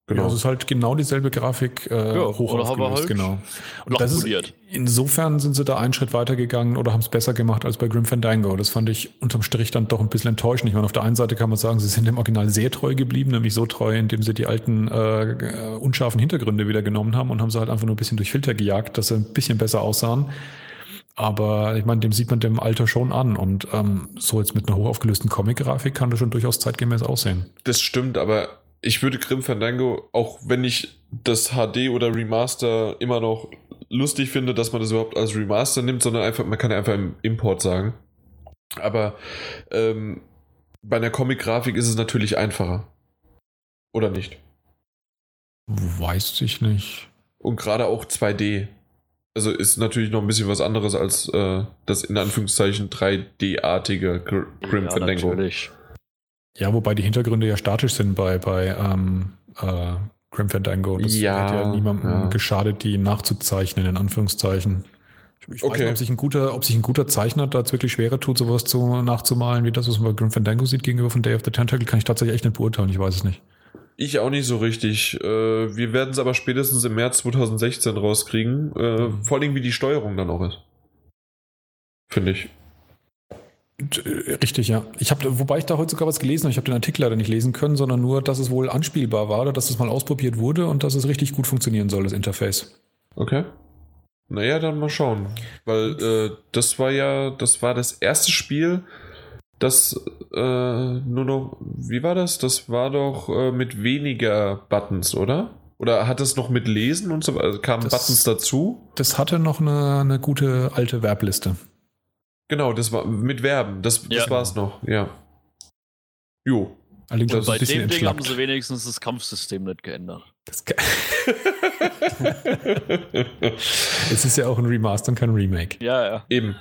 Genau. Genau. es ist halt genau dieselbe Grafik äh, Ja, hoch aufgelöst, halt genau. Und das ist, insofern sind sie da einen Schritt weiter gegangen oder haben es besser gemacht als bei Grim Fandango. Das fand ich unterm Strich dann doch ein bisschen enttäuschend. Ich meine, auf der einen Seite kann man sagen, sie sind dem Original sehr treu geblieben, nämlich so treu, indem sie die alten äh, äh, unscharfen Hintergründe wieder genommen haben und haben sie halt einfach nur ein bisschen durch Filter gejagt, dass sie ein bisschen besser aussahen. Aber ich meine, dem sieht man dem Alter schon an. Und ähm, so jetzt mit einer hochaufgelösten Comic-Grafik kann das schon durchaus zeitgemäß aussehen. Das stimmt, aber ich würde Grim Fandango, auch wenn ich das HD oder Remaster immer noch lustig finde, dass man das überhaupt als Remaster nimmt, sondern einfach, man kann ja einfach im Import sagen. Aber ähm, bei einer Comic-Grafik ist es natürlich einfacher. Oder nicht? Weiß ich nicht. Und gerade auch 2D. Also ist natürlich noch ein bisschen was anderes als äh, das in Anführungszeichen 3D-artige Gr Grim ja, Fandango. natürlich. Ja, wobei die Hintergründe ja statisch sind bei, bei ähm, äh, Grim Fandango. Das Ja, hat ja niemandem ja. geschadet, die nachzuzeichnen, in Anführungszeichen. Ich, ich weiß Okay. nicht, ob sich, ein guter, ob sich ein guter Zeichner da wirklich schwerer tut, sowas zu, nachzumalen, wie das, was man bei Grim Fandango sieht, gegenüber von Day of the Tentacle, kann ich tatsächlich echt nicht beurteilen. Ich weiß es nicht. Ich auch nicht so richtig. Äh, wir werden es aber spätestens im März 2016 rauskriegen. Äh, Mhm. Vor allem, wie die Steuerung dann auch ist. Finde ich. Äh, Richtig, ja. Ich habe, wobei ich da heute sogar was gelesen habe. Ich habe den Artikel leider nicht lesen können, sondern nur, dass es wohl anspielbar war oder dass es mal ausprobiert wurde und dass es richtig gut funktionieren soll, das Interface. Okay. Naja, dann mal schauen. Weil äh, das war ja, das war das erste Spiel, das äh, nur noch, wie war das? Das war doch äh, mit weniger Buttons, oder? Oder hat es noch mit Lesen und so also kamen Das- Buttons dazu? Das hatte noch eine, eine gute alte Werbliste. Genau, das war mit Verben. Das, das Ja. war es noch, ja. Jo. Allerdings es Bei ein bisschen dem Ding haben sie wenigstens das Kampfsystem nicht geändert. Es ist ja auch ein Remaster und kein Remake. Ja, ja. Eben.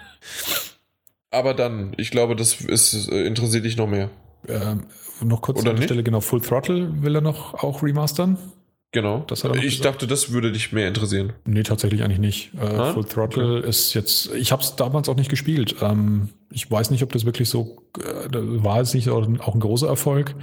Aber dann, ich glaube, das ist, interessiert dich noch mehr. Ähm, noch kurz Oder an der nicht? Stelle, genau, Full Throttle will er noch auch remastern? Genau. Ich gesagt. dachte, das würde dich mehr interessieren. Nee, tatsächlich eigentlich nicht. Äh? Full Throttle ist jetzt, ich habe es damals auch nicht gespielt. Ähm, ich weiß nicht, ob das wirklich so, äh, war es nicht auch ein großer Erfolg.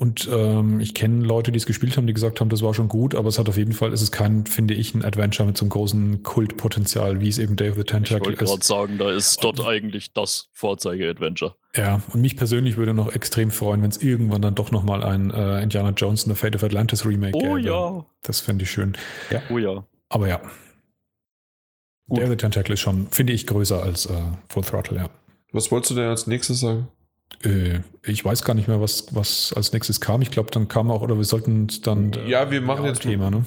Und ähm, ich kenne Leute, die es gespielt haben, die gesagt haben, das war schon gut, aber es hat auf jeden Fall, es ist kein, finde ich, ein Adventure mit so einem großen Kultpotenzial, wie es eben Day of the Ich Tentacle wollte ist. gerade sagen, da ist dort eigentlich das Vorzeige-Adventure. Ja, und mich persönlich würde noch extrem freuen, wenn es irgendwann dann doch nochmal ein äh, Indiana Jones and the Fate of Atlantis Remake Oh gäbe. ja. Das fände ich schön. Oh ja. Aber ja. Gut. Day of the Tentacle ist schon, finde ich, größer als äh, Full Throttle, ja. Was wolltest du denn als nächstes sagen? Äh, ich weiß gar nicht mehr, was, was als nächstes kam. Ich glaube, dann kam auch, oder wir sollten dann. äh, Ja, wir machen jetzt- Thema, ne?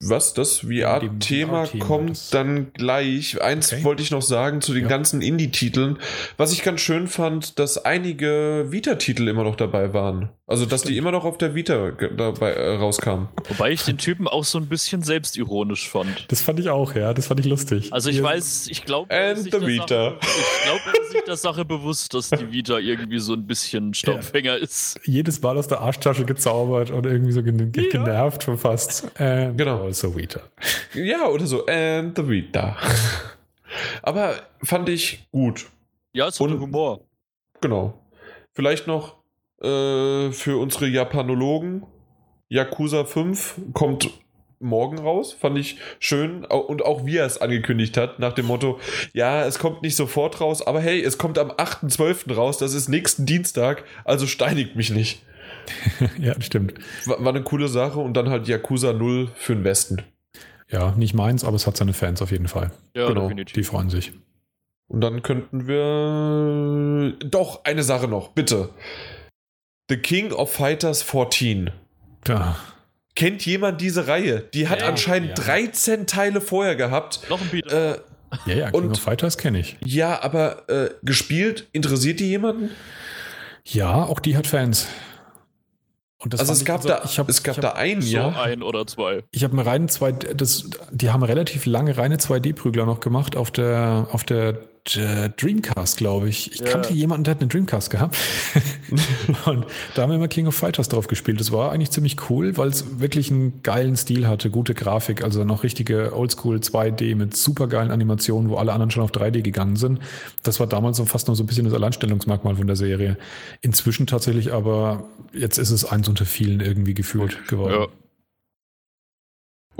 Was? Das VR-Thema VR-Thema, kommt das- dann gleich. Eins Okay. wollte ich noch sagen zu den Ja. ganzen Indie-Titeln. Was ich ganz schön fand, dass einige Vita-Titel immer noch dabei waren. Also, dass die Stimmt. immer noch auf der Vita dabei äh, rauskamen. Wobei ich den Typen auch so ein bisschen selbstironisch fand. Das fand ich auch, ja. Das fand ich lustig. Also ich Hier- weiß, ich glaube, And the Vita. ich glaube, er ist sich der Sache bewusst, dass die Vita irgendwie so ein bisschen Staubfänger ist. Jedes Mal aus der Arschtasche gezaubert und irgendwie so gen Ja. genervt schon fast. Äh, Genau. Also Vita. Ja, oder so. And the Vita. Aber fand ich gut. Ja, es Und- Humor. Genau. Vielleicht noch äh, für unsere Japanologen. Yakuza 5 kommt morgen raus. Fand ich schön. Und auch wie er es angekündigt hat, nach dem Motto: Ja, es kommt nicht sofort raus, aber hey, es kommt am 8.12. raus. Das ist nächsten Dienstag. Also steinigt mich nicht. ja, stimmt. War, war eine coole Sache. Und dann halt Yakuza 0 für den Westen. Ja, nicht meins, aber es hat seine Fans auf jeden Fall. Ja, Genau, definitiv. Die freuen sich. Und dann könnten wir. Doch, eine Sache noch, bitte. The King of Fighters 14. Da. Kennt jemand diese Reihe? Die hat Ja, anscheinend ja. 13 Teile vorher gehabt. Noch ein Beat. Äh, Ja, ja, King Und- of Fighters kenne ich. ja, aber äh, gespielt, interessiert die jemanden? Ja, auch die hat Fans. Also es gab, ich, also, da, ich hab, es gab da einen, so ja. ein oder zwei. Ich habe einen reinen 2 das, die haben relativ lange reine 2D-Prügler noch gemacht auf der, auf der äh, Dreamcast, glaube ich. Ich ja. kannte jemanden, der hat eine Dreamcast gehabt. und da haben wir immer King of Fighters drauf gespielt. Das war eigentlich ziemlich cool, weil es wirklich einen geilen Stil hatte, gute Grafik, also noch richtige Oldschool 2D mit super geilen Animationen, wo alle anderen schon auf 3D gegangen sind. Das war damals so fast noch so ein bisschen das Alleinstellungsmerkmal von der Serie. Inzwischen tatsächlich aber, jetzt ist es eins unter vielen irgendwie gefühlt geworden. Ja.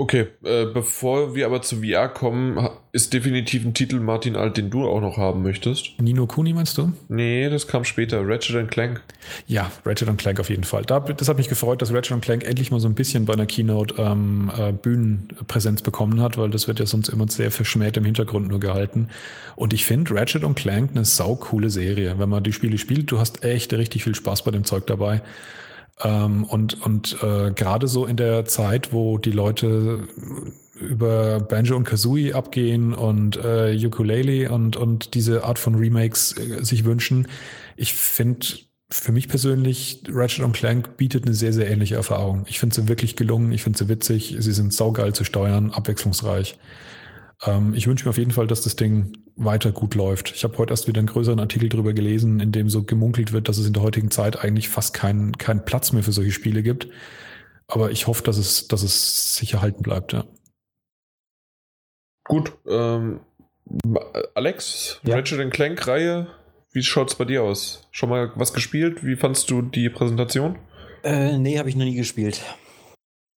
Okay, äh, bevor wir aber zu VR kommen, ist definitiv ein Titel, Martin Alt, den du auch noch haben möchtest. Nino Kuni meinst du? Nee, das kam später. Ratchet Clank. Ja, Ratchet Clank auf jeden Fall. Da, das hat mich gefreut, dass Ratchet Clank endlich mal so ein bisschen bei einer Keynote ähm, äh, Bühnenpräsenz bekommen hat, weil das wird ja sonst immer sehr verschmäht im Hintergrund nur gehalten. Und ich finde Ratchet Clank eine saukoole Serie. Wenn man die Spiele spielt, du hast echt richtig viel Spaß bei dem Zeug dabei. Ähm, und und äh, gerade so in der Zeit, wo die Leute über Banjo und Kazooie abgehen und äh, Ukulele und, und diese Art von Remakes äh, sich wünschen, ich finde für mich persönlich, Ratchet Clank bietet eine sehr, sehr ähnliche Erfahrung. Ich finde sie wirklich gelungen, ich finde sie witzig, sie sind saugeil zu steuern, abwechslungsreich. Ähm, ich wünsche mir auf jeden Fall, dass das Ding weiter gut läuft. Ich habe heute erst wieder einen größeren Artikel darüber gelesen, in dem so gemunkelt wird, dass es in der heutigen Zeit eigentlich fast keinen keinen Platz mehr für solche Spiele gibt. Aber ich hoffe, dass es, dass es sicher halten bleibt, ja. Gut, ähm, Alex, ja. Ratchet Clank-Reihe, wie schaut es bei dir aus? Schon mal was gespielt? Wie fandst du die Präsentation? Äh, nee, habe ich noch nie gespielt.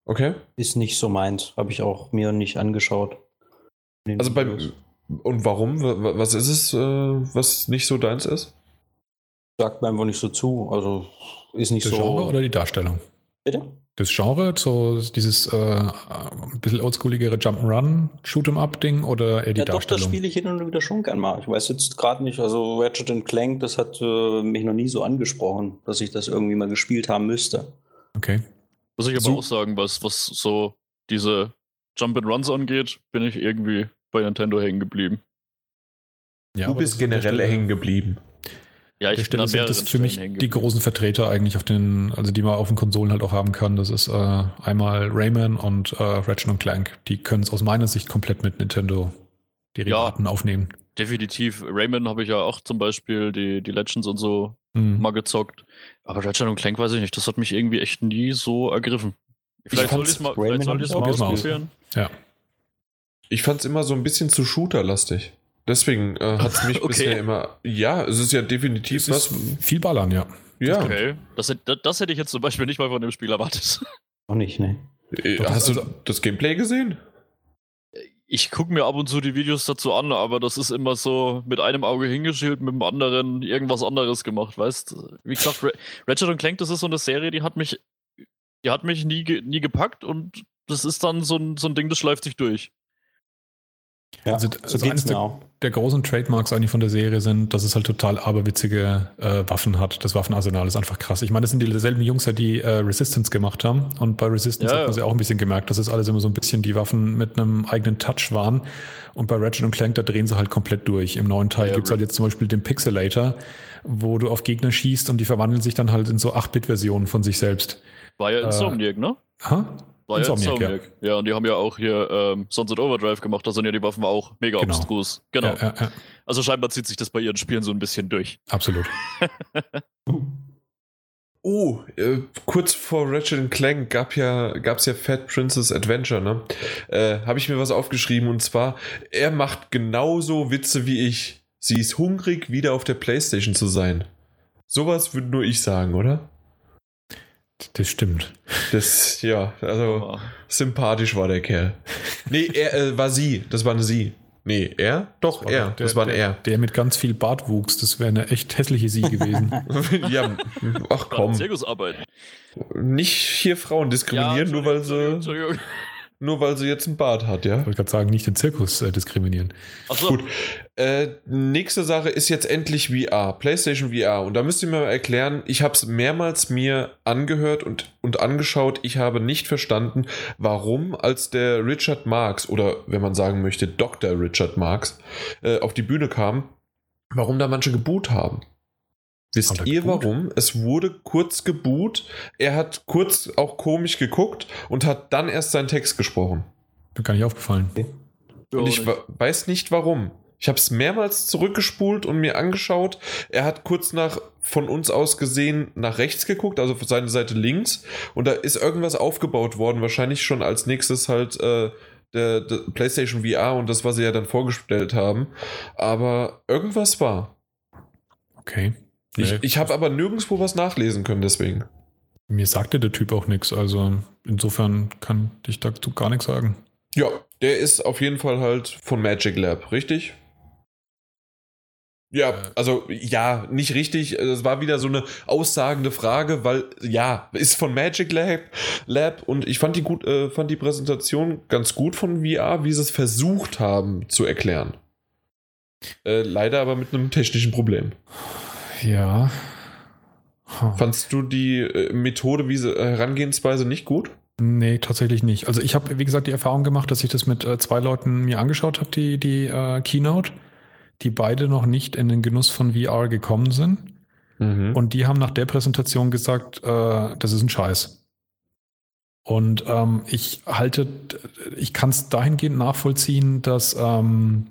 Okay. Ist nicht so meins. Habe ich auch mir nicht angeschaut. Also bei, und warum? Was ist es, äh, was nicht so deins ist? Sagt mir einfach nicht so zu. Also ist nicht das so. Genre oder die Darstellung? Bitte? Das Genre, so dieses äh, ein bisschen oldschooligere Jump'n'Run, Shoot'em-Up-Ding oder eher die ja, Darstellung? Doch, das spiele ich hin und wieder schon gern mal. Ich weiß jetzt gerade nicht, also Ratchet Clank, das hat äh, mich noch nie so angesprochen, dass ich das irgendwie mal gespielt haben müsste. Okay. Muss ich aber so. auch sagen, was, was so diese Jump-and-Runs angeht, bin ich irgendwie bei Nintendo hängen geblieben. Ja, du bist generell hängen geblieben. Ja, ich bin sind das für mich die großen Vertreter eigentlich auf den, also die man auf den Konsolen halt auch haben kann. Das ist äh, einmal Rayman und äh, Ratchet Clank. Die können es aus meiner Sicht komplett mit Nintendo Derivaten ja, aufnehmen. Definitiv. Rayman habe ich ja auch zum Beispiel die, die Legends und so mhm. mal gezockt. Aber Ratchet Clank weiß ich nicht. Das hat mich irgendwie echt nie so ergriffen. Vielleicht soll ich es mal, vielleicht soll mal ausprobieren. Ja. Ich fand es immer so ein bisschen zu shooterlastig. Deswegen äh, hat es mich okay. bisher immer. Ja, es ist ja definitiv es was. Viel Ballern, ja. Ja. Okay. Das, das, hätte ich jetzt zum Beispiel nicht mal von dem Spiel erwartet. Auch nicht, ne? Äh, hast du also, das Gameplay gesehen? Ich gucke mir ab und zu die Videos dazu an, aber das ist immer so mit einem Auge hingeschielt, mit dem anderen irgendwas anderes gemacht, weißt Wie gesagt, Ratchet Clank, das ist so eine Serie, die hat mich, die hat mich nie, nie gepackt und das ist dann so ein, so ein Ding, das schleift sich durch. Ja, also, also eines der, der, großen Trademarks eigentlich von der Serie sind, dass es halt total aberwitzige äh, Waffen hat. Das Waffenarsenal ist einfach krass. Ich meine, das sind dieselben Jungs, die äh, Resistance gemacht haben. Und bei Resistance ja, hat man ja. auch ein bisschen gemerkt, dass es alles immer so ein bisschen die Waffen mit einem eigenen Touch waren. Und bei Ratchet und Clank, da drehen sie halt komplett durch. Im neuen Teil ja, gibt es halt jetzt zum Beispiel den Pixelator, wo du auf Gegner schießt und die verwandeln sich dann halt in so 8-Bit-Versionen von sich selbst. War ja Insomniac, äh, ne? Ha? War Insomniac, ja Insomniac. Ja. ja, und die haben ja auch hier ähm, Sunset Overdrive gemacht, da sind ja die Waffen auch mega genau. abstrus. Genau. Ja, ja, also scheinbar zieht sich das bei ihren Spielen so ein bisschen durch. Absolut. oh, äh, kurz vor Ratchet Clank gab ja, gab's ja Fat Princess Adventure, ne? Äh, Habe ich mir was aufgeschrieben und zwar, er macht genauso Witze wie ich. Sie ist hungrig, wieder auf der Playstation zu sein. Sowas würde nur ich sagen, oder? Das stimmt. Das, ja, also oh. sympathisch war der Kerl. Nee, er äh, war sie. Das war eine sie. Nee, er? Doch, das er. Der, das war ein der, er. Der mit ganz viel Bartwuchs, das wäre eine echt hässliche sie gewesen. ja, ach komm. Zirkusarbeit. Nicht hier Frauen diskriminieren, ja, nur weil sie. Entschuldigung. Nur weil sie jetzt einen Bart hat, ja? Ich wollte gerade sagen, nicht den Zirkus äh, diskriminieren. Ach so. Gut. Äh, nächste Sache ist jetzt endlich VR, PlayStation VR. Und da müsst ihr mir mal erklären, ich habe es mehrmals mir angehört und, und angeschaut. Ich habe nicht verstanden, warum, als der Richard Marx, oder wenn man sagen möchte, Dr. Richard Marx, äh, auf die Bühne kam, warum da manche geboot haben. Wisst ihr geboot? warum? Es wurde kurz geboot. Er hat kurz auch komisch geguckt und hat dann erst seinen Text gesprochen. Mir gar nicht aufgefallen. Und ich weiß nicht warum. Ich habe es mehrmals zurückgespult und mir angeschaut. Er hat kurz nach von uns aus gesehen nach rechts geguckt, also für seine Seite links. Und da ist irgendwas aufgebaut worden. Wahrscheinlich schon als nächstes halt äh, der, der PlayStation VR und das, was sie ja dann vorgestellt haben. Aber irgendwas war. Okay. Ich, Nee, ich habe aber nirgendwo was nachlesen können, deswegen. mir sagte der Typ auch nichts. Also insofern kann ich dazu gar nichts sagen. Ja, der ist auf jeden Fall halt von Magic Lab, richtig? Ja, Äh. also ja, nicht richtig. Es war wieder so eine aussagende Frage, weil ja, ist von Magic Lab, Lab und ich fand die gut, äh, fand die Präsentation ganz gut von VR, wie sie es versucht haben zu erklären. Äh, leider aber mit einem technischen Problem. Ja. Ha. Fandst du die äh, Methode, wie sie äh, Herangehensweise nicht gut? Nee, tatsächlich nicht. Also ich habe, wie gesagt, die Erfahrung gemacht, dass ich das mit äh, zwei Leuten mir angeschaut habe, die, die äh, Keynote, die beide noch nicht in den Genuss von VR gekommen sind. Mhm. Und die haben nach der Präsentation gesagt, äh, das ist ein Scheiß. Und ähm, ich halte, ich kann es dahingehend nachvollziehen, dass ähm,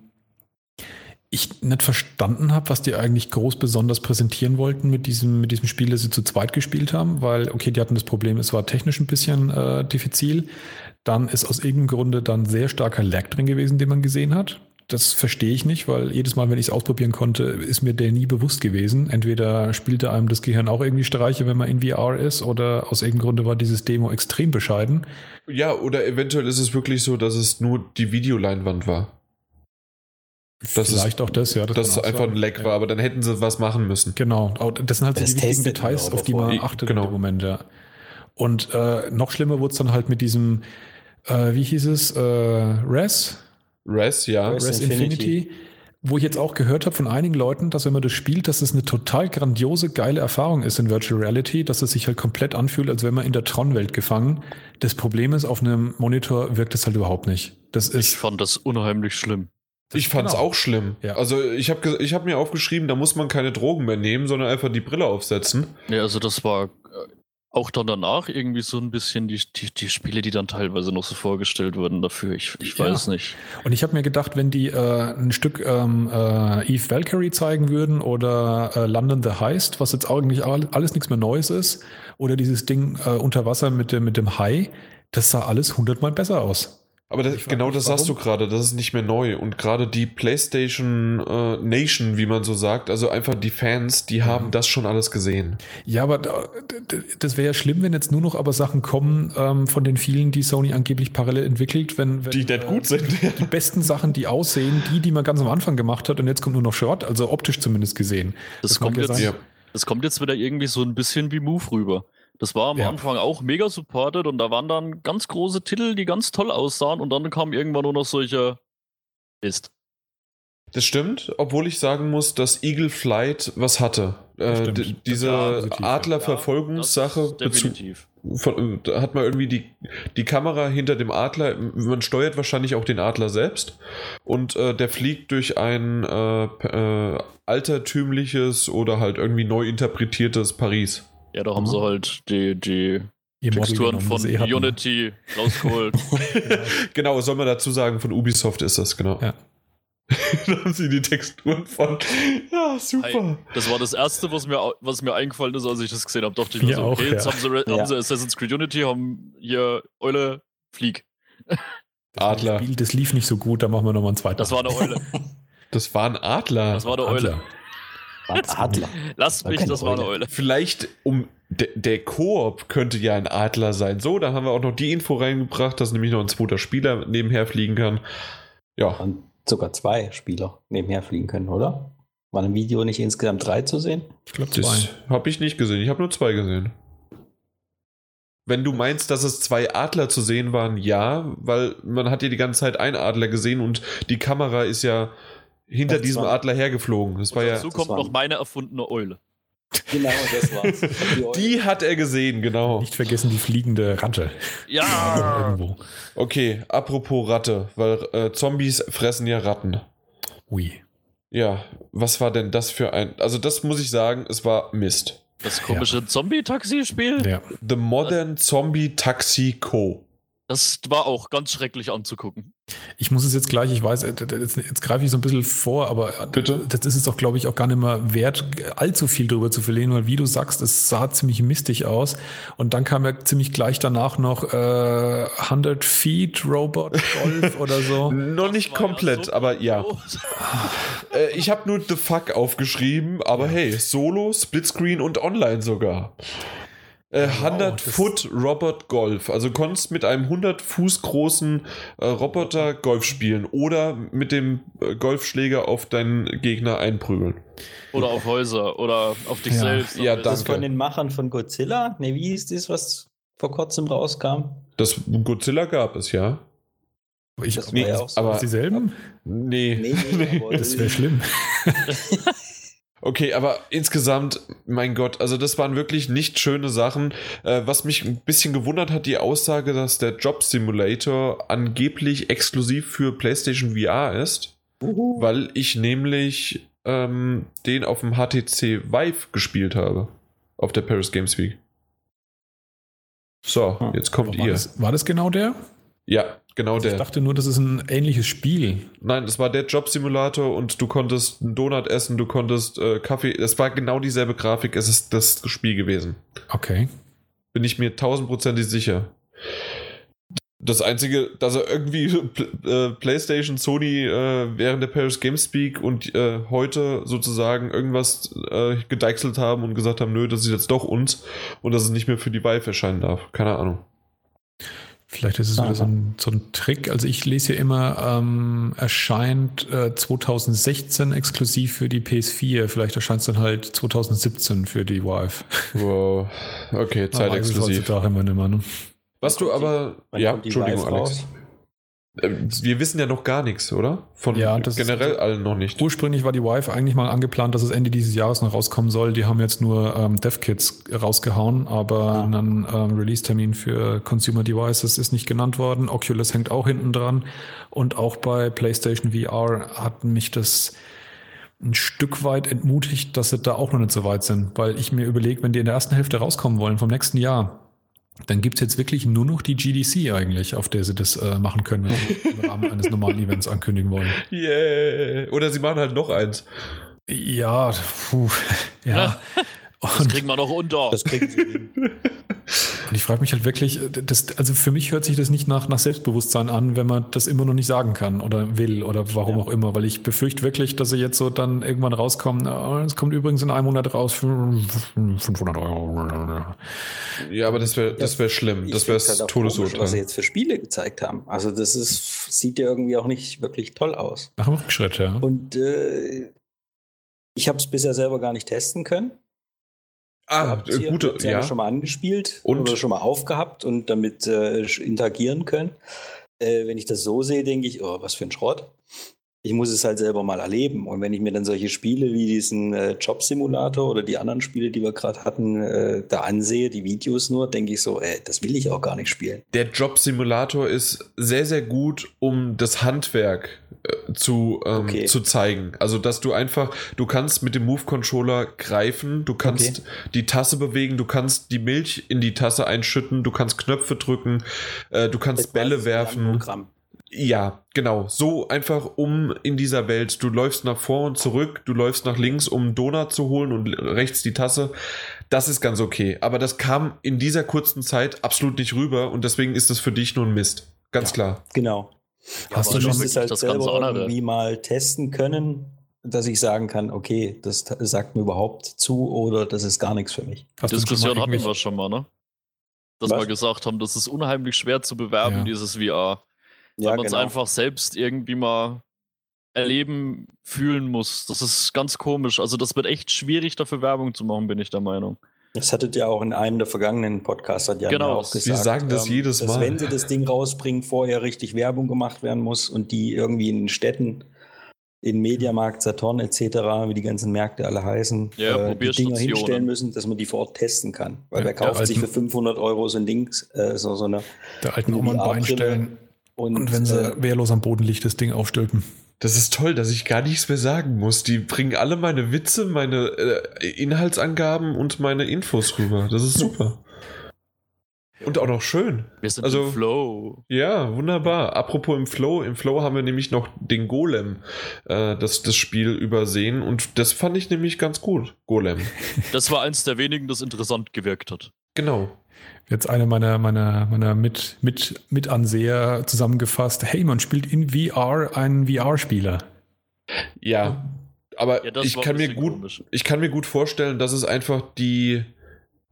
ich nicht verstanden habe, was die eigentlich groß besonders präsentieren wollten mit diesem, mit diesem Spiel, das sie zu zweit gespielt haben, weil, okay, die hatten das Problem, es war technisch ein bisschen äh, diffizil. Dann ist aus irgendeinem Grunde dann sehr starker Lag drin gewesen, den man gesehen hat. Das verstehe ich nicht, weil jedes Mal, wenn ich es ausprobieren konnte, ist mir der nie bewusst gewesen. Entweder spielte einem das Gehirn auch irgendwie Streiche, wenn man in VR ist, oder aus irgendeinem Grunde war dieses Demo extrem bescheiden. Ja, oder eventuell ist es wirklich so, dass es nur die Videoleinwand war. Das ist- Vielleicht auch das, ja. dass kann es einfach ein. Leck Ja. war, aber dann hätten sie was machen müssen. Genau, aber das sind halt so Das die wichtigen man Details, auf die man achtet Genau. dem Moment, ja. Und äh, noch schlimmer wurde es dann halt mit diesem, äh, wie hieß es, äh, Res? Res, ja. Res. Res Infinity. Infinity. Wo ich jetzt auch gehört habe von einigen Leuten, dass wenn man das spielt, dass es eine total grandiose, geile Erfahrung ist in Virtual Reality, dass es sich halt komplett anfühlt, als wäre man in der Tron-Welt gefangen. Das Problem ist, auf einem Monitor wirkt es halt überhaupt nicht. Das Ich ist, fand das unheimlich schlimm. Ich fand's Genau. auch schlimm. Ja. Also ich habe ich hab mir aufgeschrieben, da muss man keine Drogen mehr nehmen, sondern einfach die Brille aufsetzen. Ja, also das war äh, auch dann danach irgendwie so ein bisschen die, die, die Spiele, die dann teilweise noch so vorgestellt wurden dafür. Ich, ich Ja. weiß nicht. Und ich habe mir gedacht, wenn die äh, ein Stück ähm, äh, Eve Valkyrie zeigen würden oder äh, London the Heist, was jetzt eigentlich all, alles nichts mehr Neues ist, oder dieses Ding äh, unter Wasser mit dem, mit dem Hai, das sah alles hundertmal besser aus. Aber das, genau mich, das sagst du gerade, das ist nicht mehr neu. Und gerade die PlayStation äh, Nation, wie man so sagt, also einfach die Fans, die haben das schon alles gesehen. Ja, aber da, das wäre ja schlimm, wenn jetzt nur noch aber Sachen kommen ähm, von den vielen, die Sony angeblich parallel entwickelt, wenn, wenn Die nicht äh, gut sind. die besten Sachen, die aussehen, die, die man ganz am Anfang gemacht hat und jetzt kommt nur noch Short, also optisch zumindest gesehen. Das, Das kommt jetzt. Ja. das kommt jetzt wieder irgendwie so ein bisschen wie Move rüber. Das war am Ja. Anfang auch mega supported und da waren dann ganz große Titel, die ganz toll aussahen und dann kamen irgendwann nur noch solche Mist. Das stimmt, obwohl ich sagen muss, dass Eagle Flight was hatte. Äh, diese Ja, ja. Adlerverfolgungssache bezü- definitiv. von, da hat man irgendwie die, die Kamera hinter dem Adler, man steuert wahrscheinlich auch den Adler selbst und äh, der fliegt durch ein äh, äh, altertümliches oder halt irgendwie neu interpretiertes Paris. Ja, da haben sie halt die, die Ihr Texturen von das sie hatten. Unity rausgeholt. genau, soll man dazu sagen, von Ubisoft ist das, genau. Ja. da haben sie die Texturen von. Ja, super. Das war das erste, was mir, was mir eingefallen ist, als ich das gesehen habe. Dachte ich mir so, auch, okay, jetzt ja. haben, sie, Ja. haben sie Assassin's Creed Unity, haben hier Eule, Flieg. Adler. Das, Spiel, das lief nicht so gut, da machen wir nochmal ein zweites. Das war eine Eule. Das war ein Adler. Das war eine Eule. Ein Adler. Lasst War mich, das war eine Eule. Vielleicht um de, der Koop könnte ja ein Adler sein. So, da haben wir auch noch die Info reingebracht, dass nämlich noch ein zweiter Spieler nebenher fliegen kann. Ja, Und sogar zwei Spieler nebenher fliegen können, oder? War im Video nicht insgesamt drei zu sehen? Ich glaube das zwei. habe ich nicht gesehen. Ich habe nur zwei gesehen. Wenn du meinst, dass es zwei Adler zu sehen waren, ja, weil man hat ja die ganze Zeit einen Adler gesehen und die Kamera ist ja hinter Das diesem war- Adler hergeflogen. Das war ja. Dazu kommt noch meine erfundene Eule. Genau, das war's. Die. Die hat er gesehen, genau. Nicht vergessen die fliegende Ratte. Ja! Irgendwo. Okay, apropos Ratte, weil äh, Zombies fressen ja Ratten. Ui. Ja, was war denn das für ein. Also, das muss ich sagen, es war Mist. Das komische Zombie-Taxi-Spiel? Ja. The Modern Zombie Taxi Co. Das war auch ganz schrecklich anzugucken. Ich muss es jetzt gleich, ich weiß, äh, jetzt, jetzt greife ich so ein bisschen vor, aber Bitte? das ist es auch, glaube ich, auch gar nicht mehr wert, allzu viel drüber zu verlieren, weil wie du sagst, es sah ziemlich mistig aus. Und dann kam ja ziemlich gleich danach noch äh, 100 Feet Robot Golf oder so. Noch nicht komplett, so aber ja. Äh, ich habe nur The Fuck aufgeschrieben, aber hey, Solo, Splitscreen und online sogar. Äh, Wow, 100 Foot Robot Golf. Also du konntest mit einem 100 Fuß großen äh, Roboter Golf spielen oder mit dem äh, Golfschläger auf deinen Gegner einprügeln. Oder auf Häuser oder auf dich Ja. selbst. Ja, Das Das ist danke. von den Machern von Godzilla? Ne, wie hieß das, was vor kurzem rauskam? Das Godzilla gab es, ja. Ich, Das Nee, ja auch so. aber- dieselben? Nee. Nee, nee, Das wäre schlimm. Okay, aber insgesamt, mein Gott, also das waren wirklich nicht schöne Sachen. Äh, was mich ein bisschen gewundert hat, die Aussage, dass der Job Simulator angeblich exklusiv für PlayStation VR ist, Uhu. weil ich nämlich ähm, den auf dem HTC Vive gespielt habe. Auf der Paris Games Week. So, jetzt kommt war ihr. Das, war das genau der? Ja, genau Ich der. dachte nur, das ist ein ähnliches Spiel. Nein, das war der Job-Simulator und du konntest einen Donut essen, du konntest äh, Kaffee. Es war genau dieselbe Grafik, es ist das Spiel gewesen. Okay. Bin ich mir tausendprozentig sicher. Das Einzige, dass er irgendwie äh, PlayStation, Sony äh, während der Paris Games Speak und äh, heute sozusagen irgendwas äh, gedeichselt haben und gesagt haben, nö, das ist jetzt doch uns und dass es nicht mehr für die Vive erscheinen darf. Keine Ahnung. Vielleicht ist es wieder so ein, so ein Trick. Also ich lese hier immer, ähm, erscheint äh, 2016 exklusiv für die PS4. Vielleicht erscheint es dann halt 2017 für die Vive. Wow. Okay, zeitexklusiv. heutzutage immer nicht mehr, ne? Was du aber. Ja, Entschuldigung, Alex. raus? Ähm, Wir wissen ja noch gar nichts, oder? Von Ja, das ist- generell allen noch nicht. Ursprünglich war die Vive eigentlich mal angeplant, dass es Ende dieses Jahres noch rauskommen soll. Die haben jetzt nur ähm, DevKits rausgehauen, aber Ah. ein ähm, Release-Termin für Consumer Devices ist nicht genannt worden. Oculus hängt auch hinten dran. Und auch bei PlayStation VR hat mich das ein Stück weit entmutigt, dass sie da auch noch nicht so weit sind. Weil ich mir überlege, wenn die in der ersten Hälfte rauskommen wollen vom nächsten Jahr, dann gibt's jetzt wirklich nur noch die GDC eigentlich, auf der sie das äh, machen können, wenn sie im Rahmen eines normalen Events ankündigen wollen. Yeah. Oder sie machen halt noch eins. Ja, puh, ja. Das Und, kriegen wir noch unter. Das kriegen sie hin. und ich frage mich halt wirklich, das, also für mich hört sich das nicht nach, nach Selbstbewusstsein an, wenn man das immer noch nicht sagen kann oder will oder warum Ja. auch immer, weil ich befürchte wirklich, dass sie jetzt so dann irgendwann rauskommen, "Ah, es kommt übrigens in einem Monat raus für 500 Euro. Ja, aber das wäre das wär schlimm. Ich Das wäre halt das auch komisch, Todesurteil. Was sie jetzt für Spiele gezeigt haben. Also das ist, sieht ja irgendwie auch nicht wirklich toll aus. Nach dem Rückschritt, ja. Und äh, ich habe es bisher selber gar nicht testen können. Ah, Habt ihr- gute, ja. schon mal angespielt Und? oder schon mal aufgehabt und damit äh, interagieren können. Äh, wenn ich das so sehe, denke ich, oh, was für ein Schrott. Ich muss es halt selber mal erleben. Und wenn ich mir dann solche Spiele wie diesen äh, Job-Simulator oder die anderen Spiele, die wir gerade hatten, äh, da ansehe, die Videos nur, denke ich so, äh, das will ich auch gar nicht spielen. Der Job-Simulator ist sehr, sehr gut, um das Handwerk äh, zu, ähm, Okay. zu zeigen. Also, dass du einfach, du kannst mit dem Move-Controller greifen, du kannst die Tasse bewegen, du kannst die Milch in die Tasse einschütten, du kannst Knöpfe drücken, äh, du kannst Das Bälle werfen. Programm. Ja, genau. So einfach um in dieser Welt. Du läufst nach vor und zurück, du läufst nach links, um einen Donut zu holen und rechts die Tasse. Das ist ganz okay. Aber das kam in dieser kurzen Zeit absolut nicht rüber und deswegen ist es für dich nur ein Mist. Ganz Ja. klar. Genau. Hast aber du schon es halt das selber irgendwie mal testen können, dass ich sagen kann, okay, das sagt mir überhaupt zu oder das ist gar nichts für mich. Hast Diskussion hatten wir schon mal, ne? Dass Was? wir gesagt haben, das ist unheimlich schwer zu bewerben, Ja. dieses VR. Ja, weil man es genau. einfach selbst irgendwie mal erleben, fühlen muss. Das ist ganz komisch. Also das wird echt schwierig, dafür Werbung zu machen, bin ich der Meinung. Das hattet ihr auch in einem der vergangenen Podcasts hat Jan Genau. ja auch gesagt. ähm, sagen das jedes dass Mal. Wenn sie das Ding rausbringen, vorher richtig Werbung gemacht werden muss und die irgendwie in den Städten, in Mediamarkt, Saturn etc., wie die ganzen Märkte alle heißen, Ja, äh, die Dinger hinstellen müssen, dass man die vor Ort testen kann. Weil Ja, wer kauft sich für alten- 500 Euro so ein Ding, äh, so, so eine Der alten Oma ein Bein stellen und, und wenn sie äh, wehrlos am Boden liegt, das Ding aufstülpen. Das ist toll, dass ich gar nichts mehr sagen muss. Die bringen alle meine Witze, meine äh, Inhaltsangaben und meine Infos rüber. Das ist super. Und auch noch schön. Wir sind Also- im Flow. Ja, wunderbar. Apropos im Flow, im Flow haben wir nämlich noch den Golem, äh, das, das Spiel übersehen und das fand ich nämlich ganz gut. Golem. Das war eins der wenigen, das interessant gewirkt hat. Genau. Jetzt eine meiner, meiner, meiner Mit, Mit, Mitanseher zusammengefasst. Hey, man spielt in VR einen VR-Spieler. Ja. Aber Ja, ich kann mir gut, komisch. ich kann mir gut vorstellen, dass es einfach die,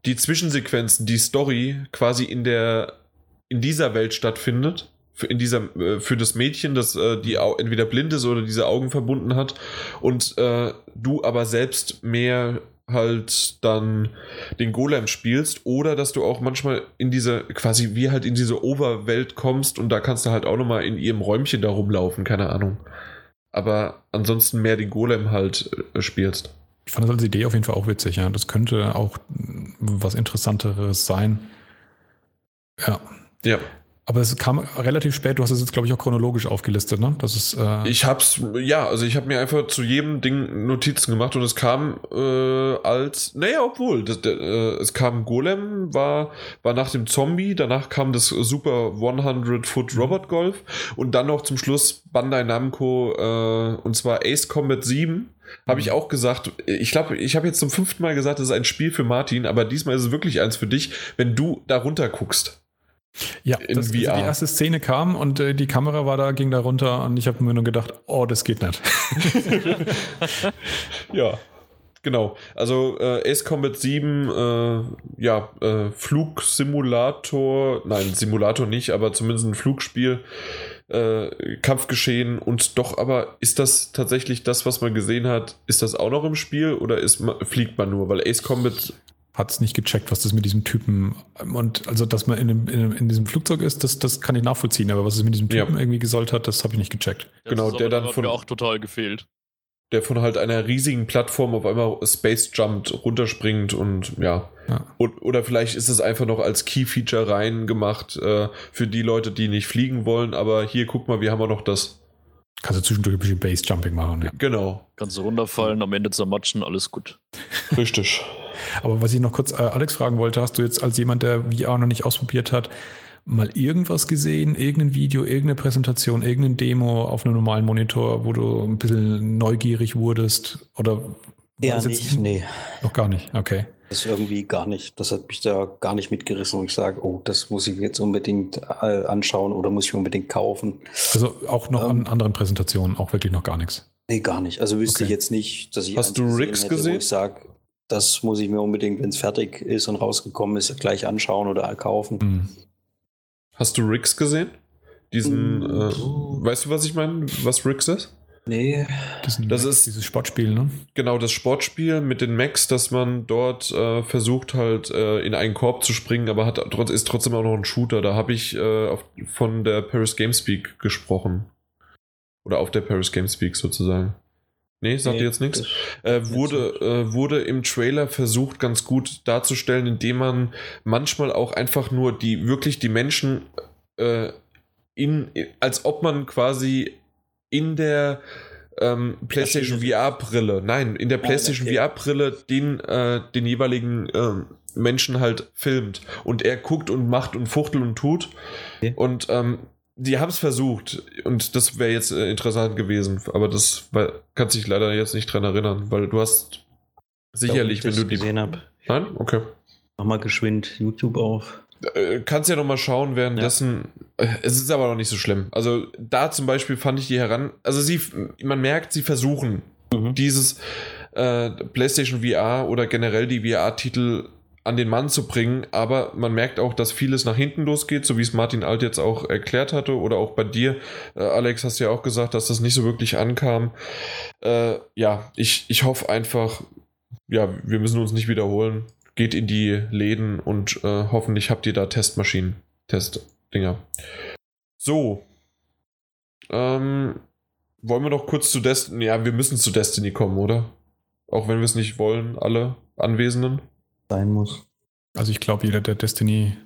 die Zwischensequenzen, die Story quasi in der, in dieser Welt stattfindet. Für, in dieser, äh, für das Mädchen, das äh, die entweder blind ist oder diese Augen verbunden hat. Und äh, du aber selbst mehr halt dann den Golem spielst oder dass du auch manchmal in diese, quasi wie halt in diese Overwelt kommst und da kannst du halt auch nochmal in ihrem Räumchen da rumlaufen, keine Ahnung. Aber ansonsten mehr den Golem halt äh, spielst. Ich fand das als Idee auf jeden Fall auch witzig, ja. Das könnte auch was Interessanteres sein. Ja. Ja. Aber es kam relativ spät, du hast es jetzt, glaube ich, auch chronologisch aufgelistet, ne? Das ist, äh, Ich hab's, ja, also ich habe mir einfach zu jedem Ding Notizen gemacht und es kam äh, als, naja, obwohl, das, der, äh, es kam Golem, war, war nach dem Zombie, danach kam das Super 100 Foot Robot Golf und dann noch zum Schluss Bandai Namco äh, und zwar Ace Combat 7. Habe ich auch gesagt, ich glaube, ich habe jetzt zum fünften Mal gesagt, das ist ein Spiel für Martin, aber diesmal ist es wirklich eins für dich, wenn du da runter guckst. Ja, in das, also die VR. erste Szene kam und äh, die Kamera war da, ging da runter und ich habe mir nur gedacht, oh, das geht nicht. Ja, genau. Also äh, Ace Combat 7, äh, ja, äh, Flugsimulator, nein, Simulator nicht, aber zumindest ein Flugspiel, äh, Kampfgeschehen und doch aber ist das tatsächlich das, was man gesehen hat, ist das auch noch im Spiel oder ist man, fliegt man nur? Weil Ace Combat, Hat es nicht gecheckt, was das mit diesem Typen und also, dass man in, dem, in, in diesem Flugzeug ist, das, das kann ich nachvollziehen, aber was es mit diesem Ja. Typen irgendwie gesollt hat, das habe ich nicht gecheckt. Genau, der dann hat von- mir auch total gefehlt. der von halt einer riesigen Plattform auf einmal Space jumpt, runterspringt und ja. Ja. Und, oder vielleicht ist es einfach noch als Key-Feature reingemacht äh, für die Leute, die nicht fliegen wollen, aber hier guck mal, wir haben auch noch das. Kannst du zwischendurch ein bisschen Base-Jumping machen, ja. Genau, Kannst du runterfallen, am Ende zermatschen, alles gut. richtig. Aber was ich noch kurz äh, Alex fragen wollte, hast du jetzt als jemand, der VR noch nicht ausprobiert hat, mal irgendwas gesehen, irgendein Video, irgendeine Präsentation, irgendeine Demo auf einem normalen Monitor, wo du ein bisschen neugierig wurdest? Oder Ja, nicht, nee. noch gar nicht? Okay. Das irgendwie gar nicht. Das hat mich da gar nicht mitgerissen, wo ich sage, oh, das muss ich jetzt unbedingt äh, anschauen oder muss ich unbedingt kaufen. Also auch noch Ähm. an anderen Präsentationen, auch wirklich noch gar nichts. Nee, gar nicht. Also wüsste ich Okay. jetzt nicht, dass ich Hast du gesehen Riggs hätte, gesehen? Wo ich sage, das muss ich mir unbedingt, wenn es fertig ist und rausgekommen ist, gleich anschauen oder kaufen. Hm. Hast du Riggs gesehen? Diesen, Mm. äh, weißt du, was ich meine? Was Riggs ist? Nee, Diesen, Das ist- dieses Sportspiel, ne? Genau, das Sportspiel mit den Macs, dass man dort äh, versucht halt äh, in einen Korb zu springen, aber hat trotz- ist trotzdem auch noch ein Shooter. Da habe ich äh, auf, von der Paris Gamespeak gesprochen. Oder auf der Paris Gamespeak sozusagen. Nee, sagt nee, jetzt nichts? Äh, wurde, äh, wurde im Trailer versucht, ganz gut darzustellen, indem man manchmal auch einfach nur die, wirklich die Menschen äh, in, als ob man quasi in der ähm, PlayStation VR-Brille, nein, in der Ah, PlayStation okay. VR-Brille den, äh, den jeweiligen ähm, Menschen halt filmt. Und er guckt und macht und fuchtelt und tut. Okay. Und ähm, die haben es versucht. Und das wäre jetzt äh, interessant gewesen. Aber das weil, kannst dich leider jetzt nicht dran erinnern, weil du hast sicherlich, wenn du die. gesehen habe. Nein? Okay. Mach mal geschwind YouTube auf. Äh, kannst ja noch mal schauen, währenddessen. Äh, Es ist aber noch nicht so schlimm. Also da zum Beispiel fand ich die heran. Also sie, man merkt, sie versuchen Mhm. dieses äh, PlayStation VR oder generell die VR-Titel an den Mann zu bringen, aber man merkt auch, dass vieles nach hinten losgeht, so wie es Martin Alt jetzt auch erklärt hatte oder auch bei dir, äh, Alex, hast du ja auch gesagt, dass das nicht so wirklich ankam. Äh, ja, ich, ich hoffe einfach, ja, wir müssen uns nicht wiederholen. Geht in die Läden und äh, hoffentlich habt ihr da Testmaschinen, Testdinger. So. Ähm, wollen wir noch kurz zu Destiny? Ja, wir müssen zu Destiny kommen, oder? Auch wenn wir es nicht wollen, alle Anwesenden. Sein muss. Also ich glaube, jeder, der Destiny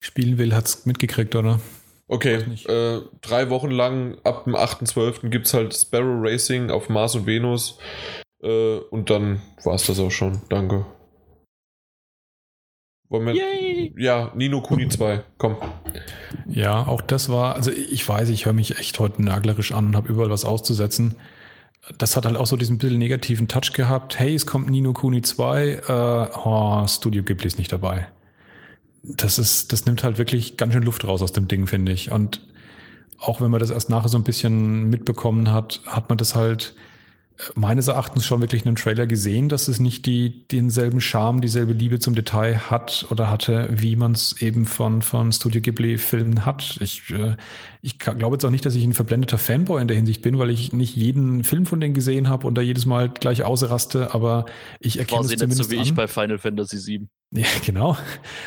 spielen will, hat es mitgekriegt, oder? Okay, äh, drei Wochen lang, ab dem 8.12. gibt es halt Sparrow Racing auf Mars und Venus. Äh, und dann war es das auch schon. Danke. Wollen wir, Yay. Ja, Nino Kuni 2, komm. Ja, auch das war, also ich weiß, ich höre mich echt heute naglerisch an und habe überall was auszusetzen. Das hat halt auch so diesen bisschen negativen Touch gehabt. Hey, es kommt Nino Kuni 2, äh, oh, Studio Ghibli ist nicht dabei. Das ist, das nimmt halt wirklich ganz schön Luft raus aus dem Ding, finde ich. Und auch wenn man das erst nachher so ein bisschen mitbekommen hat, hat man das halt, meines Erachtens schon wirklich einen Trailer gesehen, dass es nicht die, denselben Charme, dieselbe Liebe zum Detail hat oder hatte, wie man es eben von, von Studio Ghibli-Filmen hat. Ich, äh, ich glaube jetzt auch nicht, dass ich ein verblendeter Fanboy in der Hinsicht bin, weil ich nicht jeden Film von denen gesehen habe und da jedes Mal gleich ausraste, aber ich erkenne es zumindest nicht so wie an. ich bei Final Fantasy VII. Ja, genau.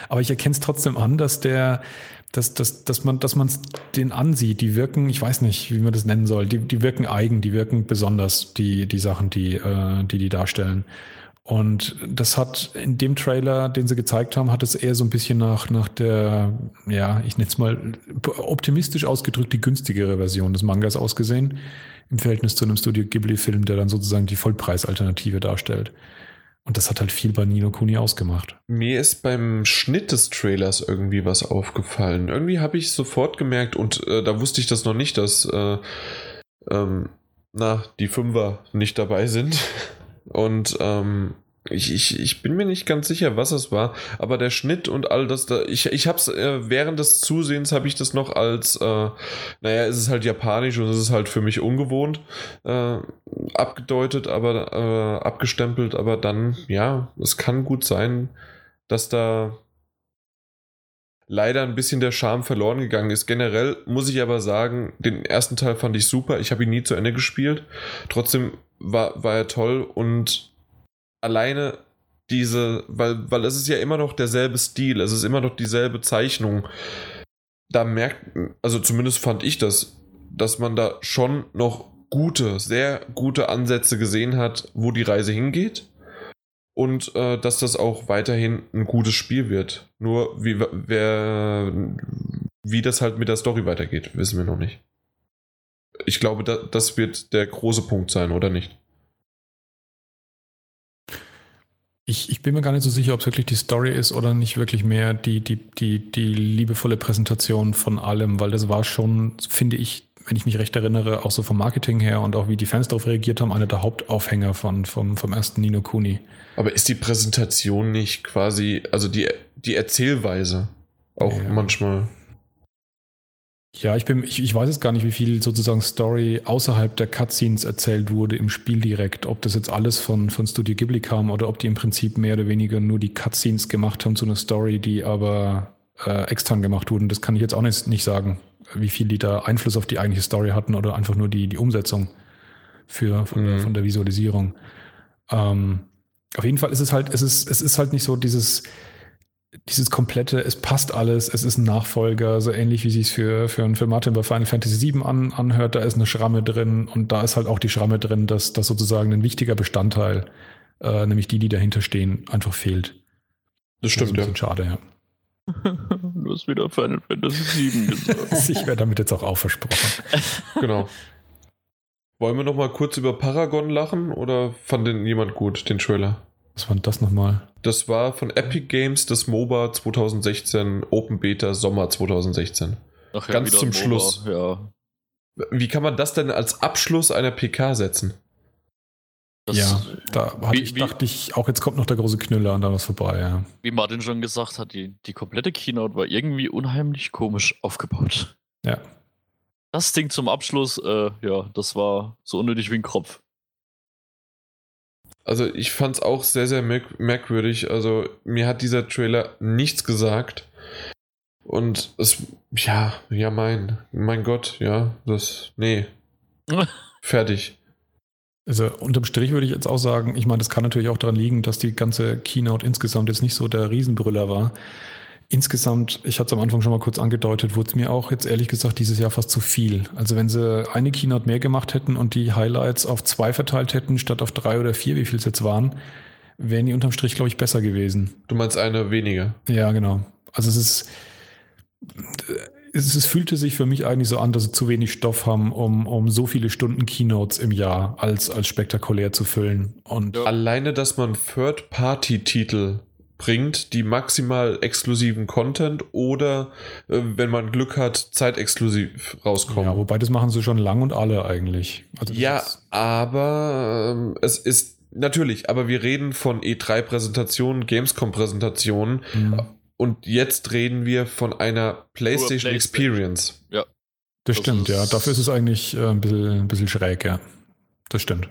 Aber ich erkenne es trotzdem an, dass der, dass, dass, dass man dass man es den ansieht. Die wirken, ich weiß nicht, wie man das nennen soll, die, die wirken eigen, die wirken besonders, die, die Sachen, die, äh, die die darstellen. Und das hat in dem Trailer, den sie gezeigt haben, hat es eher so ein bisschen nach, nach der, ja, ich nenne es mal optimistisch ausgedrückt, die günstigere Version des Mangas ausgesehen, im Verhältnis zu einem Studio Ghibli-Film, der dann sozusagen die Vollpreisalternative darstellt. Und das hat halt viel bei Nino Kuni ausgemacht. Mir ist beim Schnitt des Trailers irgendwie was aufgefallen. Irgendwie habe ich sofort gemerkt, und äh, da wusste ich das noch nicht, dass äh, ähm, na, die Fünfer nicht dabei sind. Und ähm, ich, ich, ich bin mir nicht ganz sicher, was es war, aber der Schnitt und all das, da, ich, ich habe es äh, während des Zusehens habe ich das noch als, äh, naja, es ist halt japanisch und es ist halt für mich ungewohnt äh, abgedeutet, aber äh, abgestempelt, aber dann, ja, es kann gut sein, dass da leider ein bisschen der Charme verloren gegangen ist. Generell muss ich aber sagen, den ersten Teil fand ich super. Ich habe ihn nie zu Ende gespielt. Trotzdem war, war er toll und alleine diese, weil, weil es ist ja immer noch derselbe Stil, es ist immer noch dieselbe Zeichnung. Da merkt, also zumindest fand ich das, dass man da schon noch gute, sehr gute Ansätze gesehen hat, wo die Reise hingeht. Und äh, dass das auch weiterhin ein gutes Spiel wird. Nur wie, wer, wie das halt mit der Story weitergeht, wissen wir noch nicht. Ich glaube, da, das wird der große Punkt sein, oder nicht? Ich, ich bin mir gar nicht so sicher, ob es wirklich die Story ist oder nicht wirklich mehr die, die, die, die liebevolle Präsentation von allem, weil das war schon, finde ich, wenn ich mich recht erinnere, auch so vom Marketing her und auch wie die Fans darauf reagiert haben, einer der Hauptaufhänger von, vom, vom ersten Nino Kuni. Aber ist die Präsentation nicht quasi, also die, die Erzählweise auch ja. manchmal ja, ich bin, ich, ich weiß jetzt gar nicht, wie viel sozusagen Story außerhalb der Cutscenes erzählt wurde im Spiel direkt. Ob das jetzt alles von, von Studio Ghibli kam oder ob die im Prinzip mehr oder weniger nur die Cutscenes gemacht haben zu einer Story, die aber äh, extern gemacht wurden. Das kann ich jetzt auch nicht, nicht sagen, wie viel die da Einfluss auf die eigentliche Story hatten oder einfach nur die, die Umsetzung für, von, mhm. von der Visualisierung. Ähm, auf jeden Fall ist es halt, es ist, es ist halt nicht so dieses, dieses komplette, es passt alles, es ist ein Nachfolger, so ähnlich wie sich für, für, für Martin bei Final Fantasy VII an, anhört, da ist eine Schramme drin und da ist halt auch die Schramme drin, dass, dass sozusagen ein wichtiger Bestandteil, äh, nämlich die, die dahinter stehen, einfach fehlt. Das stimmt, das ist ja. schade, ja. du hast wieder Final Fantasy VII gesagt. ich werde damit jetzt auch, auch versprochen. genau. Wollen wir noch mal kurz über Paragon lachen oder fand den jemand gut, den Trailer? Was war denn das nochmal? Das war von Epic Games, das MOBA 2016, Open Beta Sommer 2016. Ach ja, Ganz zum Schluss. Ja. Wie kann man das denn als Abschluss einer PK setzen? Das ja, da wie, ich, dachte ich, auch jetzt kommt noch der große Knüller und dann was vorbei, ja. Wie Martin schon gesagt hat, die, die komplette Keynote war irgendwie unheimlich komisch aufgebaut. Ja. Das Ding zum Abschluss, äh, ja, das war so unnötig wie ein Kropf. Also ich fand es auch sehr, sehr merk merkwürdig. Also mir hat dieser Trailer nichts gesagt. Und es, ja, ja, mein, mein Gott, ja, das, nee. Fertig. Also unterm Strich würde ich jetzt auch sagen, ich meine, das kann natürlich auch daran liegen, dass die ganze Keynote insgesamt jetzt nicht so der Riesenbrüller war. Insgesamt, ich hatte es am Anfang schon mal kurz angedeutet, wurde es mir auch jetzt ehrlich gesagt dieses Jahr fast zu viel. Also wenn sie eine Keynote mehr gemacht hätten und die Highlights auf zwei verteilt hätten, statt auf drei oder vier, wie viel es jetzt waren, wären die unterm Strich, glaube ich, besser gewesen. Du meinst eine weniger? Ja, genau. Also es ist, es, es, fühlte sich für mich eigentlich so an, dass sie zu wenig Stoff haben, um, um so viele Stunden Keynotes im Jahr als, als spektakulär zu füllen. Und Alleine, dass man Third-Party-Titel bringt, die maximal exklusiven Content oder, äh, wenn man Glück hat, zeitexklusiv rauskommen. Ja, wobei das machen sie schon lang und alle eigentlich. Also ja, aber äh, es ist natürlich, aber wir reden von E3-Präsentationen, Gamescom-Präsentationen. Mhm. Und jetzt reden wir von einer PlayStation, PlayStation. Experience. Ja. Das, das stimmt, ja. Dafür ist es eigentlich äh, ein, bisschen, ein bisschen schräg, ja. Das stimmt.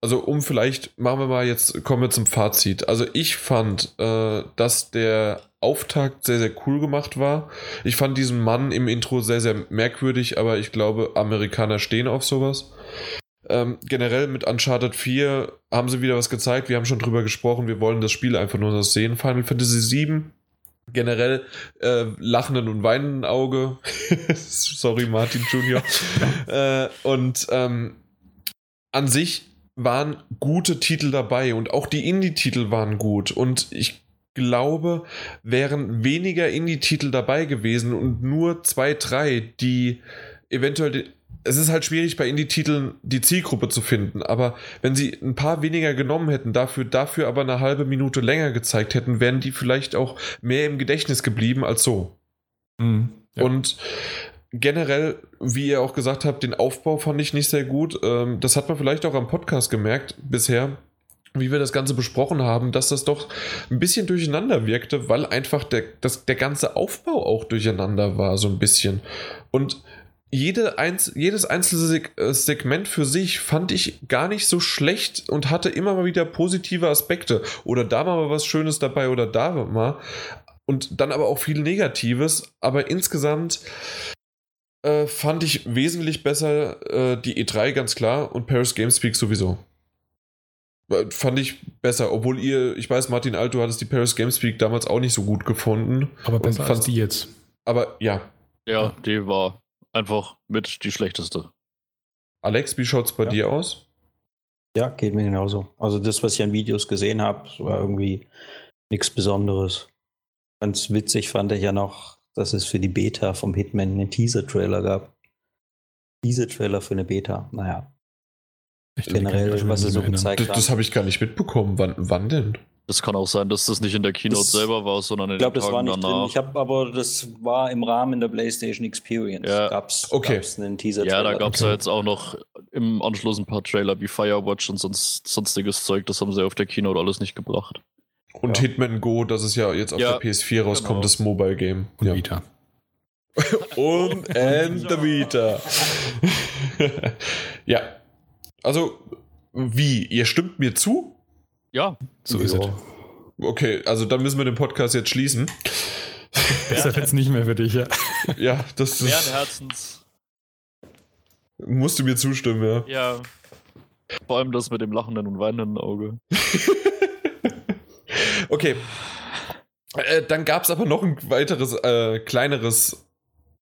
Also um vielleicht, machen wir mal jetzt, kommen wir zum Fazit. Also ich fand, äh, dass der Auftakt sehr, sehr cool gemacht war. Ich fand diesen Mann im Intro sehr, sehr merkwürdig, aber ich glaube, Amerikaner stehen auf sowas. Ähm, generell mit Uncharted 4 haben sie wieder was gezeigt. Wir haben schon drüber gesprochen. Wir wollen das Spiel einfach nur sehen. Final Fantasy 7 generell äh, lachenden und weinenden Auge. Sorry, Martin Junior. äh, und ähm, an sich waren gute Titel dabei und auch die Indie-Titel waren gut. Und ich glaube, wären weniger Indie-Titel dabei gewesen und nur zwei, drei, die eventuell es ist halt schwierig bei Indie-Titeln die Zielgruppe zu finden, aber wenn sie ein paar weniger genommen hätten, dafür, dafür aber eine halbe Minute länger gezeigt hätten, wären die vielleicht auch mehr im Gedächtnis geblieben als so. Mhm, ja. Und generell, wie ihr auch gesagt habt, den Aufbau fand ich nicht sehr gut. Ähm, das hat man vielleicht auch am Podcast gemerkt bisher, wie wir das Ganze besprochen haben, dass das doch ein bisschen durcheinander wirkte, weil einfach der, das, der ganze Aufbau auch durcheinander war, so ein bisschen. Und jede einz jedes einzelne äh, Segment für sich fand ich gar nicht so schlecht und hatte immer mal wieder positive Aspekte. Oder da war mal was Schönes dabei oder da mal. Und dann aber auch viel Negatives. Aber insgesamt äh, fand ich wesentlich besser äh, die E3 ganz klar und Paris Games Week sowieso. Äh, fand ich besser, obwohl ihr, ich weiß, Martin Alto hat es die Paris Games Week damals auch nicht so gut gefunden. Aber besser als die jetzt. Aber ja. Ja, die war einfach mit die schlechteste. Alex, wie schaut es bei ja. dir aus? Ja, geht mir genauso. Also das, was ich an Videos gesehen habe, war irgendwie nichts Besonderes. Ganz witzig fand ich ja noch, dass es für die Beta vom Hitman einen Teaser-Trailer gab. Teaser-Trailer für eine Beta. Naja. Ich Generell, was sie so gezeigt haben. Das, das habe ich gar nicht mitbekommen. Wann, wann denn? Das kann auch sein, dass das nicht in der Keynote das, selber war, sondern in ich glaub, den Tagen das war nicht danach. Drin. Ich habe aber, das war im Rahmen der PlayStation Experience. Ja. Gab's, okay. gab's einen Teaser. Ja, da gab es okay. ja jetzt auch noch im Anschluss ein paar Trailer wie Firewatch und sonst, sonstiges Zeug. Das haben sie auf der Keynote alles nicht gebracht. Und ja. Hitman Go, das ist ja jetzt auf ja, der PS4 rauskommt, genau. das Mobile Game. Und ja. Vita. und and the Vita. ja. Also, wie? Ihr stimmt mir zu? Ja, so ist es. Okay, also dann müssen wir den Podcast jetzt schließen. Das ist jetzt nicht mehr für dich, ja. Ja, das ist. Herzens. Musst du mir zustimmen, ja. Ja. Vor allem das mit dem lachenden und weinenden Auge. Okay. Äh, dann gab es aber noch ein weiteres, äh, kleineres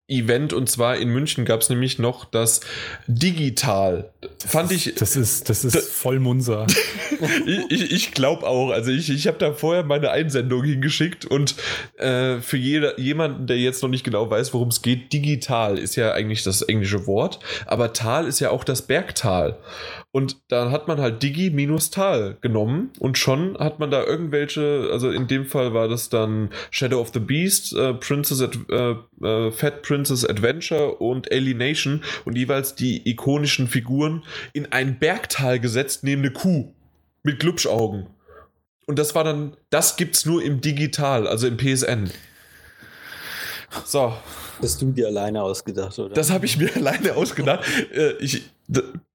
Event und zwar in München gab es nämlich noch das Digital. Das Fand ist, ich. Das ist, das ist das, voll Munser. ich ich, ich glaube auch. Also ich, ich habe da vorher meine Einsendung hingeschickt und äh, für jeder, jemanden, der jetzt noch nicht genau weiß, worum es geht, digital ist ja eigentlich das englische Wort, aber Tal ist ja auch das Bergtal. Und dann hat man halt Digi minus Tal genommen und schon hat man da irgendwelche, also in dem Fall war das dann Shadow of the Beast, äh, Princess Ad, äh, äh, Fat Princess Adventure und Alienation und jeweils die ikonischen Figuren in ein Bergtal gesetzt neben eine Kuh mit Glubschaugen. Und das war dann, das gibt's nur im Digital, also im PSN. So. Das hast du dir alleine ausgedacht, oder? Das habe ich mir alleine ausgedacht. Äh, ich,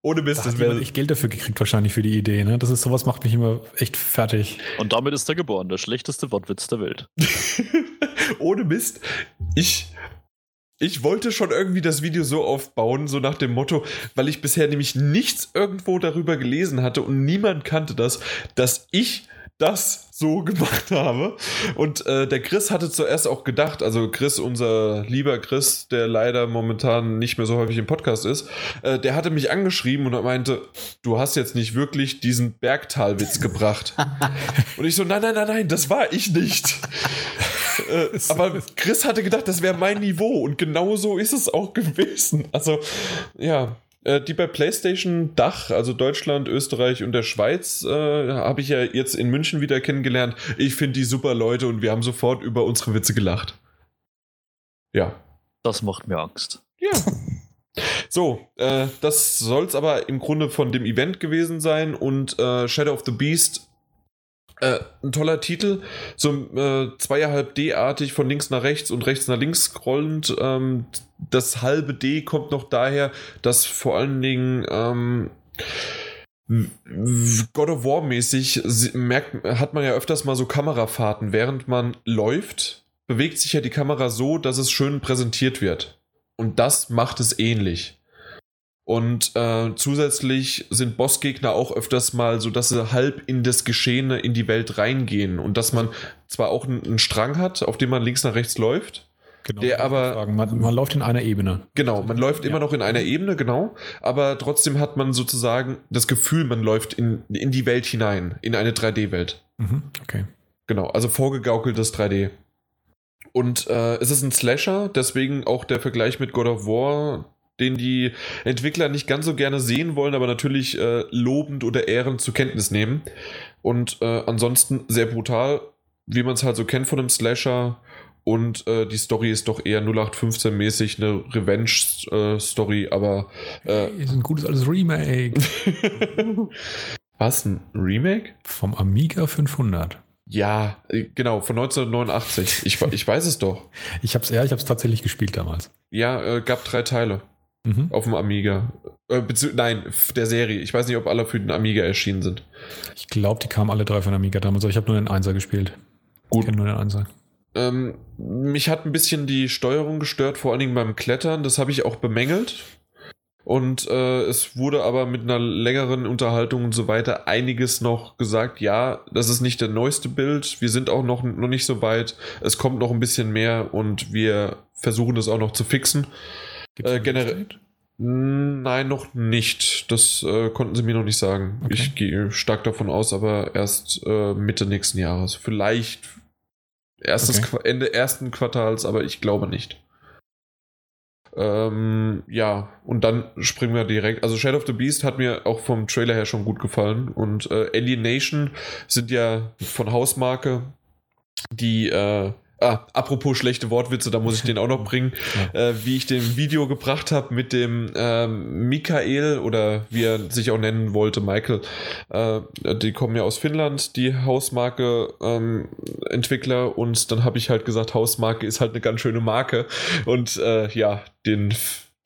ohne Mist, da das wäre. Ich Geld dafür gekriegt, wahrscheinlich für die Idee, ne? Das ist sowas, macht mich immer echt fertig. Und damit ist er geboren, der schlechteste Wortwitz der Welt. ohne Mist, ich. Ich wollte schon irgendwie das Video so aufbauen, so nach dem Motto, weil ich bisher nämlich nichts irgendwo darüber gelesen hatte und niemand kannte das, dass ich das so gemacht habe. Und äh, der Chris hatte zuerst auch gedacht, also Chris, unser lieber Chris, der leider momentan nicht mehr so häufig im Podcast ist, äh, der hatte mich angeschrieben und meinte, du hast jetzt nicht wirklich diesen Bergtalwitz gebracht. und ich so, nein, nein, nein, nein, das war ich nicht. äh, aber Chris hatte gedacht, das wäre mein Niveau und genau so ist es auch gewesen. Also, ja. Äh, die bei PlayStation Dach, also Deutschland, Österreich und der Schweiz, äh, habe ich ja jetzt in München wieder kennengelernt. Ich finde die super Leute und wir haben sofort über unsere Witze gelacht. Ja. Das macht mir Angst. Ja. So, äh, das soll es aber im Grunde von dem Event gewesen sein und äh, Shadow of the Beast äh, ein toller Titel, so äh, zweieinhalb D-artig von links nach rechts und rechts nach links scrollend. Ähm, das halbe D kommt noch daher, dass vor allen Dingen ähm, God of War mäßig merkt, hat man ja öfters mal so Kamerafahrten. Während man läuft, bewegt sich ja die Kamera so, dass es schön präsentiert wird. Und das macht es ähnlich. Und äh, zusätzlich sind Bossgegner auch öfters mal so, dass sie halb in das Geschehene in die Welt reingehen und dass man zwar auch einen Strang hat, auf dem man links nach rechts läuft, Genau, der aber man, man, läuft in einer Ebene. Genau, man läuft ja. immer noch in einer Ebene, genau, aber trotzdem hat man sozusagen das Gefühl, man läuft in, in die Welt hinein, in eine 3D-Welt. Mhm, okay. Genau, also vorgegaukeltes 3D. Und äh, es ist ein Slasher, deswegen auch der Vergleich mit God of War, den die Entwickler nicht ganz so gerne sehen wollen, aber natürlich äh, lobend oder ehrend zur Kenntnis nehmen. Und äh, ansonsten sehr brutal, wie man es halt so kennt von einem Slasher. Und äh, die Story ist doch eher 0815-mäßig eine Revenge-Story, aber. Äh, hey, ist ein gutes altes Remake. Was? Ein Remake? Vom Amiga 500. Ja, äh, genau, von 1989. Ich, ich weiß es doch. Ich hab's, ja, ich hab's tatsächlich gespielt damals. Ja, äh, gab drei Teile. Mhm. Auf dem Amiga. Äh, nein, der Serie. Ich weiß nicht, ob alle für den Amiga erschienen sind. Ich glaube, die kamen alle drei von Amiga damals, ich habe nur den Einser gespielt. Gut. Ich kenne nur den Einser. Ähm, mich hat ein bisschen die Steuerung gestört, vor allen Dingen beim Klettern. Das habe ich auch bemängelt. Und äh, es wurde aber mit einer längeren Unterhaltung und so weiter einiges noch gesagt. Ja, das ist nicht der neueste Bild. Wir sind auch noch, noch nicht so weit. Es kommt noch ein bisschen mehr und wir versuchen das auch noch zu fixen. Äh, generell. Nein, noch nicht. Das äh, konnten sie mir noch nicht sagen. Okay. Ich gehe stark davon aus, aber erst äh, Mitte nächsten Jahres. Vielleicht erstes okay. Ende ersten Quartals, aber ich glaube nicht. Ähm, ja, und dann springen wir direkt. Also Shadow of the Beast hat mir auch vom Trailer her schon gut gefallen. Und äh, Alienation sind ja von Hausmarke, die äh, Ah, apropos schlechte Wortwitze, da muss ich den auch noch bringen. Ja. Äh, wie ich den Video gebracht habe mit dem ähm, Michael oder wie er sich auch nennen wollte, Michael. Äh, die kommen ja aus Finnland, die Hausmarke ähm, Entwickler und dann habe ich halt gesagt, Hausmarke ist halt eine ganz schöne Marke und äh, ja, den,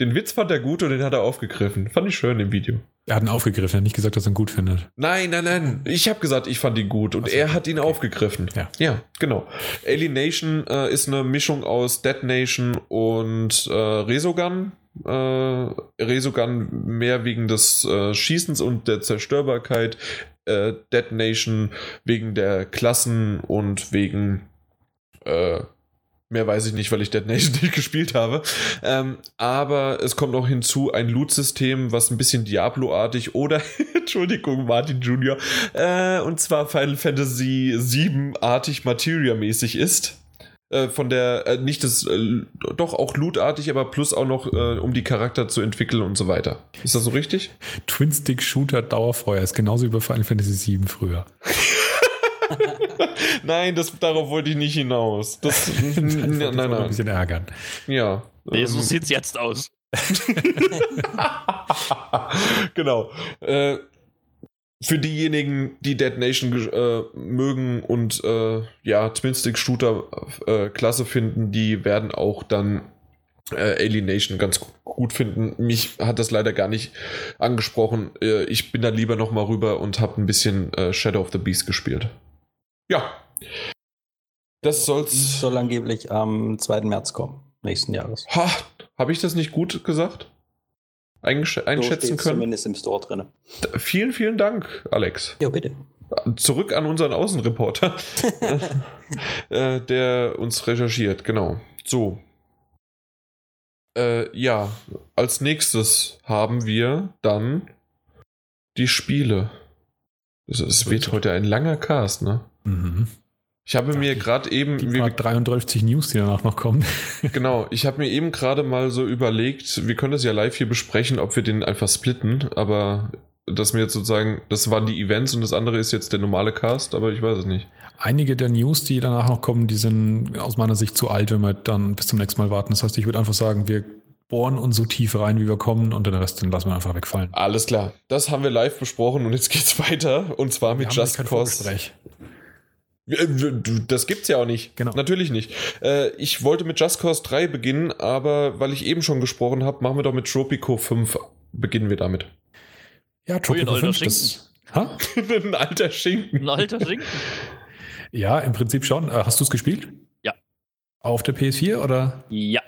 den Witz fand er gut und den hat er aufgegriffen. Fand ich schön im Video. Er hat ihn aufgegriffen, er hat nicht gesagt, dass er ihn gut findet. Nein, nein, nein. Ich habe gesagt, ich fand ihn gut und so, er hat ihn okay. aufgegriffen. Ja. ja, genau. Alienation äh, ist eine Mischung aus Dead Nation und äh, Resogun. Äh, Resogun mehr wegen des äh, Schießens und der Zerstörbarkeit. Äh, Dead Nation wegen der Klassen und wegen äh, Mehr weiß ich nicht, weil ich Dead Nation nicht gespielt habe. Ähm, aber es kommt noch hinzu ein Loot-System, was ein bisschen Diablo-artig oder, Entschuldigung, Martin Jr., äh, und zwar Final Fantasy 7-artig Materia-mäßig ist. Äh, von der, äh, nicht das, äh, doch auch lootartig, aber plus auch noch, äh, um die Charakter zu entwickeln und so weiter. Ist das so richtig? Twin-Stick-Shooter Dauerfeuer ist genauso wie bei Final Fantasy 7 früher. nein, das, darauf wollte ich nicht hinaus. Das, das nein, nein, nein. Ein bisschen ärgern. Ja. Nee, so ähm. sieht es jetzt aus. genau. Äh, für diejenigen, die Dead Nation äh, mögen und äh, ja, Twin-Stick-Shooter äh, klasse finden, die werden auch dann äh, Alienation ganz gut finden. Mich hat das leider gar nicht angesprochen. Äh, ich bin da lieber nochmal rüber und habe ein bisschen äh, Shadow of the Beast gespielt. Ja. Das soll's. Soll angeblich am 2. März kommen, nächsten Jahres. Ha, habe ich das nicht gut gesagt? Eingesch einschätzen können? Zumindest im Store drin. Vielen, vielen Dank, Alex. Ja, bitte. Zurück an unseren Außenreporter, äh, der uns recherchiert, genau. So. Äh, ja, als nächstes haben wir dann die Spiele. Es, es wird heute ein langer Cast, ne? Mhm. Ich habe mir gerade eben. Die 33 News, die danach noch kommen. genau, ich habe mir eben gerade mal so überlegt, wir können das ja live hier besprechen, ob wir den einfach splitten, aber dass mir jetzt sozusagen, das waren die Events und das andere ist jetzt der normale Cast, aber ich weiß es nicht. Einige der News, die danach noch kommen, die sind aus meiner Sicht zu alt, wenn wir dann bis zum nächsten Mal warten. Das heißt, ich würde einfach sagen, wir bohren uns so tief rein, wie wir kommen und den Rest den lassen wir einfach wegfallen. Alles klar. Das haben wir live besprochen und jetzt geht's weiter und zwar mit Just Cause. Äh, das gibt's ja auch nicht. Genau. Natürlich nicht. Äh, ich wollte mit Just Cause 3 beginnen, aber weil ich eben schon gesprochen habe, machen wir doch mit Tropico 5. Beginnen wir damit. Ja, Tropico 5, das. Ha? ein alter Schinken. Ein alter Schinken. ja, im Prinzip schon. Äh, hast du es gespielt? Ja. Auf der PS4 oder? Ja.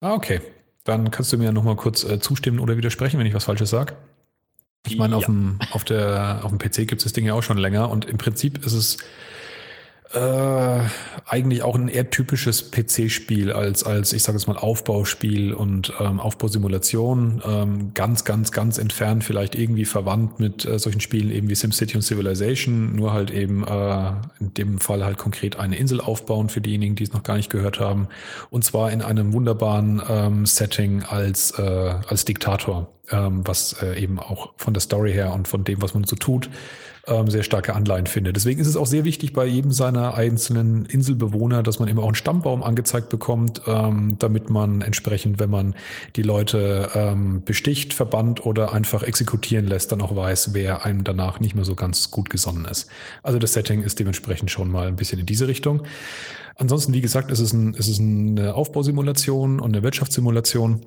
Ah, okay. Dann kannst du mir nochmal kurz äh, zustimmen oder widersprechen, wenn ich was Falsches sage. Ich meine, ja. auf, dem, auf, der, auf dem PC gibt es das Ding ja auch schon länger und im Prinzip ist es äh, eigentlich auch ein eher typisches PC-Spiel als, als, ich sage jetzt mal, Aufbauspiel und ähm, Aufbausimulation. Ähm, ganz, ganz, ganz entfernt, vielleicht irgendwie verwandt mit äh, solchen Spielen eben wie SimCity und Civilization, nur halt eben äh, in dem Fall halt konkret eine Insel aufbauen für diejenigen, die es noch gar nicht gehört haben. Und zwar in einem wunderbaren ähm, Setting als, äh, als Diktator, ähm, was äh, eben auch von der Story her und von dem, was man so tut, ähm, sehr starke Anleihen finde. Deswegen ist es auch sehr wichtig bei jedem seiner einzelnen Inselbewohner, dass man immer auch einen Stammbaum angezeigt bekommt, ähm, damit man entsprechend, wenn man die Leute ähm, besticht, verbannt oder einfach exekutieren lässt, dann auch weiß, wer einem danach nicht mehr so ganz gut gesonnen ist. Also das Setting ist dementsprechend schon mal ein bisschen in diese Richtung. Ansonsten, wie gesagt, ist es, ist es eine Aufbausimulation und eine Wirtschaftssimulation.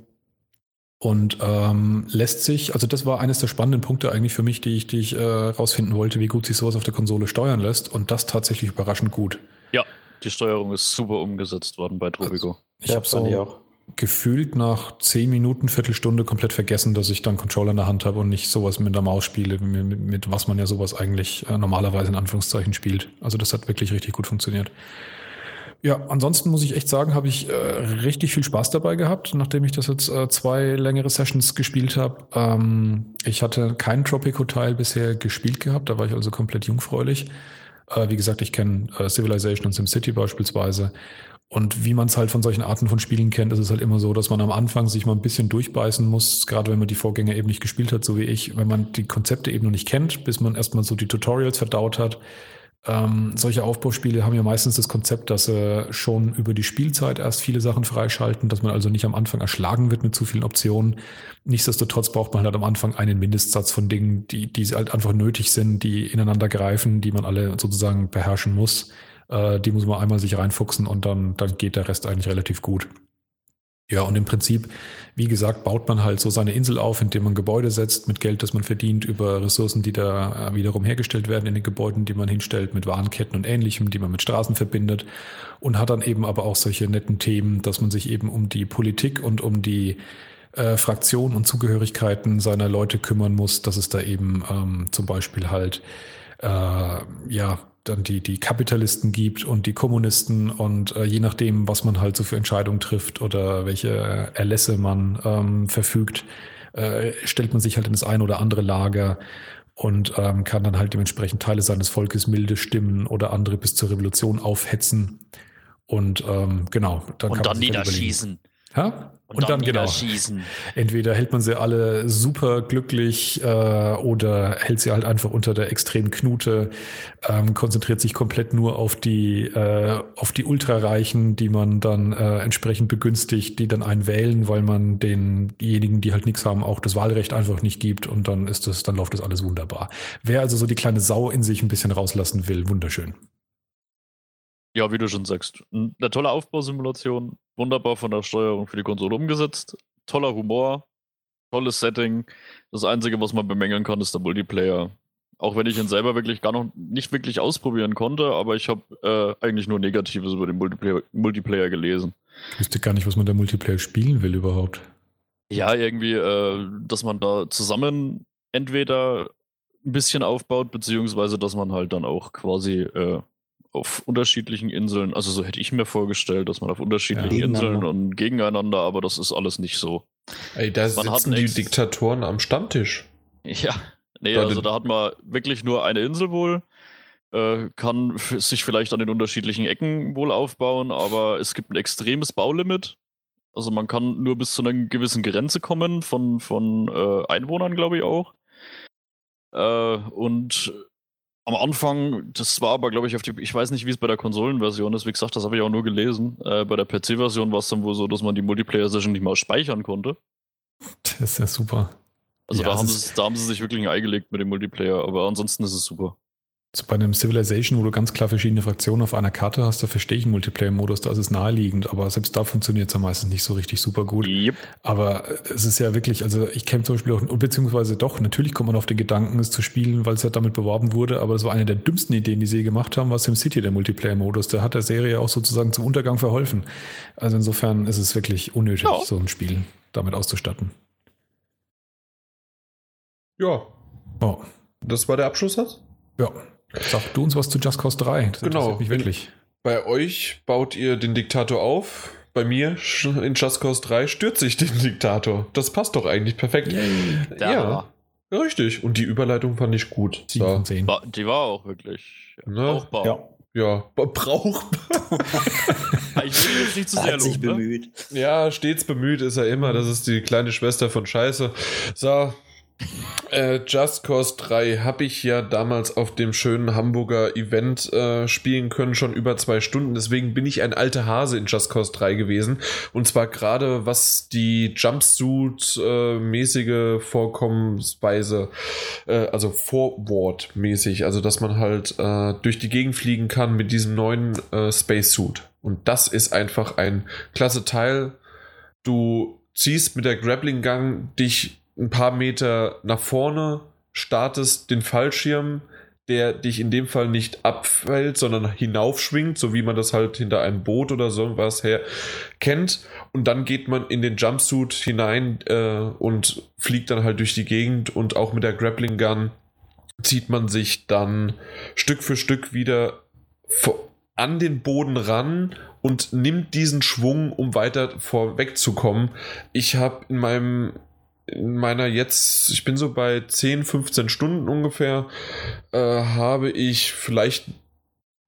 Und ähm, lässt sich, also das war eines der spannenden Punkte eigentlich für mich, die ich, die ich äh, rausfinden wollte, wie gut sich sowas auf der Konsole steuern lässt. Und das tatsächlich überraschend gut. Ja, die Steuerung ist super umgesetzt worden bei Tropico. Also, ich ja, habe so auch. gefühlt nach zehn Minuten, Viertelstunde komplett vergessen, dass ich dann Controller in der Hand habe und nicht sowas mit der Maus spiele, mit, mit was man ja sowas eigentlich äh, normalerweise in Anführungszeichen spielt. Also das hat wirklich richtig gut funktioniert. Ja, ansonsten muss ich echt sagen, habe ich äh, richtig viel Spaß dabei gehabt, nachdem ich das jetzt äh, zwei längere Sessions gespielt habe. Ähm, ich hatte keinen Tropico-Teil bisher gespielt gehabt, da war ich also komplett jungfräulich. Äh, wie gesagt, ich kenne äh, Civilization und SimCity beispielsweise. Und wie man es halt von solchen Arten von Spielen kennt, ist es halt immer so, dass man am Anfang sich mal ein bisschen durchbeißen muss, gerade wenn man die Vorgänger eben nicht gespielt hat, so wie ich, wenn man die Konzepte eben noch nicht kennt, bis man erstmal so die Tutorials verdaut hat ähm, solche Aufbauspiele haben ja meistens das Konzept, dass sie schon über die Spielzeit erst viele Sachen freischalten, dass man also nicht am Anfang erschlagen wird mit zu vielen Optionen. Nichtsdestotrotz braucht man halt am Anfang einen Mindestsatz von Dingen, die, die halt einfach nötig sind, die ineinander greifen, die man alle sozusagen beherrschen muss. Äh, die muss man einmal sich reinfuchsen und dann, dann geht der Rest eigentlich relativ gut. Ja, und im Prinzip, wie gesagt, baut man halt so seine Insel auf, indem man Gebäude setzt mit Geld, das man verdient, über Ressourcen, die da äh, wiederum hergestellt werden in den Gebäuden, die man hinstellt, mit Warenketten und ähnlichem, die man mit Straßen verbindet. Und hat dann eben aber auch solche netten Themen, dass man sich eben um die Politik und um die äh, Fraktionen und Zugehörigkeiten seiner Leute kümmern muss, dass es da eben ähm, zum Beispiel halt äh, ja dann die, die Kapitalisten gibt und die Kommunisten und äh, je nachdem, was man halt so für Entscheidungen trifft oder welche Erlässe man ähm, verfügt, äh, stellt man sich halt in das eine oder andere Lager und ähm, kann dann halt dementsprechend Teile seines Volkes milde stimmen oder andere bis zur Revolution aufhetzen. Und ähm, genau, dann und kann dann man niederschießen. Ja? Und, und dann, dann genau. Entweder hält man sie alle super glücklich äh, oder hält sie halt einfach unter der extremen Knute, ähm, konzentriert sich komplett nur auf die äh, auf die Ultrareichen, die man dann äh, entsprechend begünstigt, die dann einen wählen, weil man denjenigen, die halt nichts haben, auch das Wahlrecht einfach nicht gibt und dann ist das, dann läuft das alles wunderbar. Wer also so die kleine Sau in sich ein bisschen rauslassen will, wunderschön. Ja, wie du schon sagst, eine tolle Aufbausimulation, wunderbar von der Steuerung für die Konsole umgesetzt, toller Humor, tolles Setting. Das Einzige, was man bemängeln kann, ist der Multiplayer. Auch wenn ich ihn selber wirklich gar noch nicht wirklich ausprobieren konnte, aber ich habe äh, eigentlich nur Negatives über den Multiplayer, Multiplayer gelesen. Ich wüsste gar nicht, was man da Multiplayer spielen will überhaupt. Ja, irgendwie, äh, dass man da zusammen entweder ein bisschen aufbaut, beziehungsweise dass man halt dann auch quasi äh, auf unterschiedlichen Inseln, also so hätte ich mir vorgestellt, dass man auf unterschiedlichen ja, Inseln und gegeneinander, aber das ist alles nicht so. Ey, da man sitzen die Diktatoren am Stammtisch. Ja, nee, Leute. also da hat man wirklich nur eine Insel wohl. äh, kann sich vielleicht an den unterschiedlichen Ecken wohl aufbauen, aber es gibt ein extremes Baulimit. Also man kann nur bis zu einer gewissen Grenze kommen von, von äh, Einwohnern, glaube ich auch. Äh, und am Anfang, das war aber, glaube ich, auf die, ich weiß nicht, wie es bei der Konsolenversion ist, wie gesagt, das habe ich auch nur gelesen. Äh, bei der PC-Version war es dann wohl so, dass man die Multiplayer-Session nicht mal speichern konnte. Das ist ja super. Also Ja, da, haben sie, da haben sie sich wirklich ein Ei gelegt mit dem Multiplayer, aber ansonsten ist es super. So bei einem Civilization, wo du ganz klar verschiedene Fraktionen auf einer Karte hast, da verstehe ich einen Multiplayer-Modus, da ist es naheliegend, aber selbst da funktioniert es ja meistens nicht so richtig super gut. Yep. Aber es ist ja wirklich, also ich kenne zum Beispiel auch, beziehungsweise doch, natürlich kommt man auf den Gedanken, es zu spielen, weil es ja damit beworben wurde, aber das war eine der dümmsten Ideen, die sie gemacht haben, war SimCity, der Multiplayer-Modus. Der hat der Serie auch sozusagen zum Untergang verholfen. Also insofern ist es wirklich unnötig, Ja. so ein Spiel damit auszustatten. Ja, Oh, das war der Abschlusssatz. ja. Sag du uns was zu Just Cause 3. Das Genau. interessiert mich wirklich. Bei euch baut ihr den Diktator auf. Bei mir in Just Cause 3 stürzt sich den Diktator. Das passt doch eigentlich perfekt. Der Ja, richtig. Und die Überleitung fand ich gut. Sieben So. von zehn. war, die war auch wirklich Ne? brauchbar. Ja, Ja, brauchbar. Ich will jetzt nicht zu sehr hat sich loben, ne? bemüht. Ja, stets bemüht ist er immer. Das ist die kleine Schwester von Scheiße. So. Äh, Just Cause 3 habe ich ja damals auf dem schönen Hamburger Event äh, spielen können, schon über zwei Stunden. Deswegen bin ich ein alter Hase in Just Cause 3 gewesen. Und zwar gerade was die Jumpsuit-mäßige Vorkommensweise, äh, also Forward-mäßig, also dass man halt äh, durch die Gegend fliegen kann mit diesem neuen äh, Spacesuit. Und das ist einfach ein klasse Teil. Du ziehst mit der Grappling-Gang dich ein paar Meter nach vorne, startest den Fallschirm, der dich in dem Fall nicht abfällt, sondern hinaufschwingt, so wie man das halt hinter einem Boot oder so was her kennt. Und dann geht man in den Jumpsuit hinein äh, und fliegt dann halt durch die Gegend und auch mit der Grappling Gun zieht man sich dann Stück für Stück wieder an den Boden ran und nimmt diesen Schwung, um weiter vorwegzukommen. Ich habe in meinem in meiner jetzt, ich bin so bei 10, 15 Stunden ungefähr, äh, habe ich vielleicht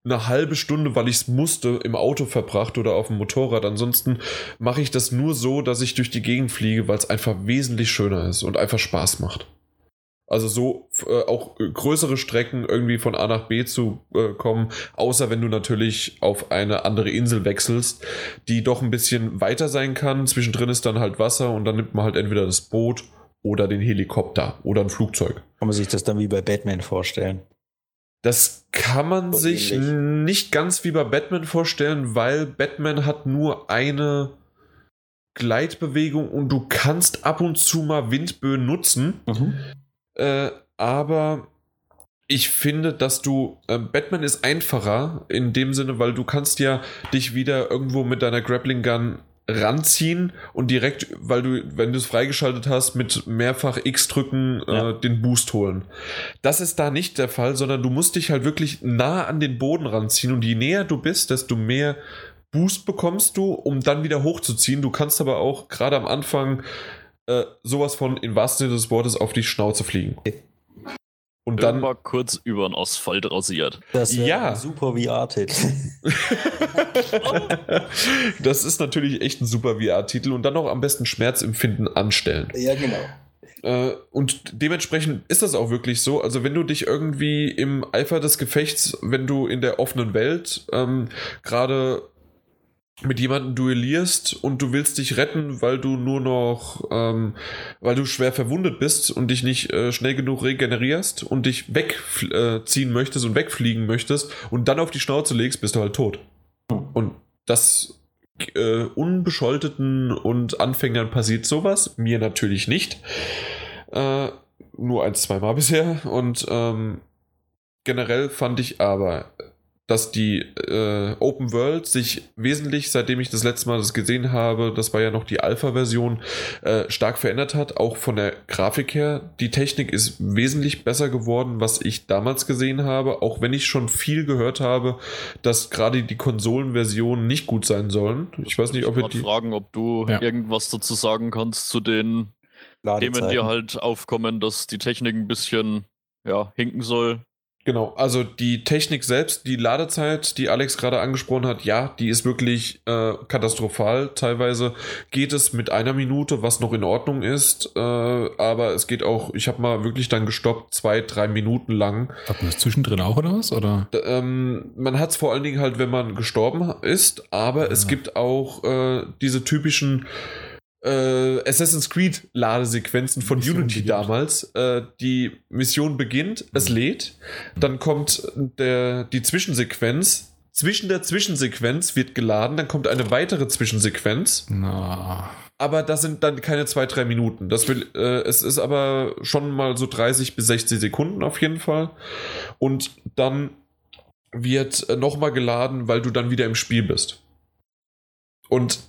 eine halbe Stunde, weil ich es musste, im Auto verbracht oder auf dem Motorrad. Ansonsten mache ich das nur so, dass ich durch die Gegend fliege, weil es einfach wesentlich schöner ist und einfach Spaß macht. Also so äh, auch äh, größere Strecken irgendwie von A nach B zu äh, kommen, außer wenn du natürlich auf eine andere Insel wechselst, die doch ein bisschen weiter sein kann. Zwischendrin ist dann halt Wasser und dann nimmt man halt entweder das Boot oder den Helikopter oder ein Flugzeug. Kann man sich das dann wie bei Batman vorstellen? Das kann man So sich ähnlich. nicht ganz wie bei Batman vorstellen, weil Batman hat nur eine Gleitbewegung und du kannst ab und zu mal Windböen nutzen. Äh, aber ich finde, dass du äh, Batman ist einfacher in dem Sinne, weil du kannst ja dich wieder irgendwo mit deiner Grappling Gun ranziehen und direkt, weil du, wenn du es freigeschaltet hast, mit mehrfach X drücken Ja. äh, den Boost holen. Das ist da nicht der Fall, sondern du musst dich halt wirklich nah an den Boden ranziehen und je näher du bist, desto mehr Boost bekommst du, um dann wieder hochzuziehen. Du kannst aber auch gerade am Anfang äh, sowas von im wahrsten Sinne des Wortes auf die Schnauze fliegen. Und Dann dann mal kurz über den Asphalt rasiert. Das Ja. ein super VR-Titel. das ist natürlich echt ein super VR-Titel und dann noch am besten Schmerzempfinden anstellen. ja, genau. Äh, und dementsprechend ist das auch wirklich so. Also, wenn du dich irgendwie im Eifer des Gefechts, wenn du in der offenen Welt ähm, gerade mit jemandem duellierst und du willst dich retten, weil du nur noch, ähm, weil du schwer verwundet bist und dich nicht äh, schnell genug regenerierst und dich wegziehen äh, möchtest und wegfliegen möchtest und dann auf die Schnauze legst, bist du halt tot. Und das äh, unbescholteten und Anfängern passiert sowas, mir natürlich nicht. Äh, nur ein, zweimal bisher. Und ähm, generell fand ich aber, dass die äh, Open World sich wesentlich, seitdem ich das letzte Mal das gesehen habe, das war ja noch die Alpha-Version, äh, stark verändert hat, auch von der Grafik her. Die Technik ist wesentlich besser geworden, was ich damals gesehen habe, auch wenn ich schon viel gehört habe, dass gerade die Konsolenversionen nicht gut sein sollen. Ich weiß nicht, ob ihr wollte die. fragen, ob du Ja. irgendwas dazu sagen kannst zu den Themen, die halt aufkommen, dass die Technik ein bisschen ja, hinken soll. Genau, also die Technik selbst, die Ladezeit, die Alex gerade angesprochen hat, ja, die ist wirklich äh, katastrophal. Teilweise geht es mit einer Minute, was noch in Ordnung ist, äh, aber es geht auch, ich habe mal wirklich dann gestoppt, zwei, drei Minuten lang. Hat man das zwischendrin auch oder was? Oder? D ähm, man hat es vor allen Dingen halt, wenn man gestorben ist, aber ja. es gibt auch äh, diese typischen äh, Assassin's Creed Ladesequenzen von Mission Unity beginnt. damals. Äh, die Mission beginnt, mhm. es lädt, dann kommt der, die Zwischensequenz. Zwischen der Zwischensequenz wird geladen, dann kommt eine weitere Zwischensequenz. Na. Aber das sind dann keine zwei, drei Minuten. Das will, äh, es ist aber schon mal so 30 bis 60 Sekunden auf jeden Fall. Und dann wird nochmal geladen, weil du dann wieder im Spiel bist. Und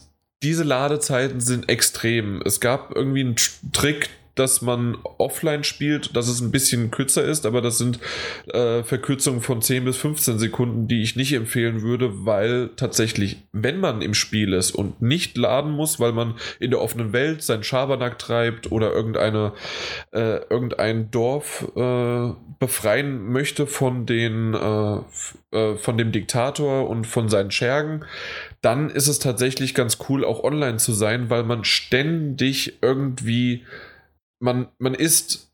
diese Ladezeiten sind extrem. Es gab irgendwie einen Trick, dass man offline spielt, dass es ein bisschen kürzer ist, aber das sind äh, Verkürzungen von 10 bis 15 Sekunden, die ich nicht empfehlen würde, weil tatsächlich, wenn man im Spiel ist und nicht laden muss, weil man in der offenen Welt seinen Schabernack treibt oder irgendeine, äh, irgendein Dorf äh, befreien möchte von den äh, äh, von dem Diktator und von seinen Schergen, dann ist es tatsächlich ganz cool, auch online zu sein, weil man ständig irgendwie, man, man ist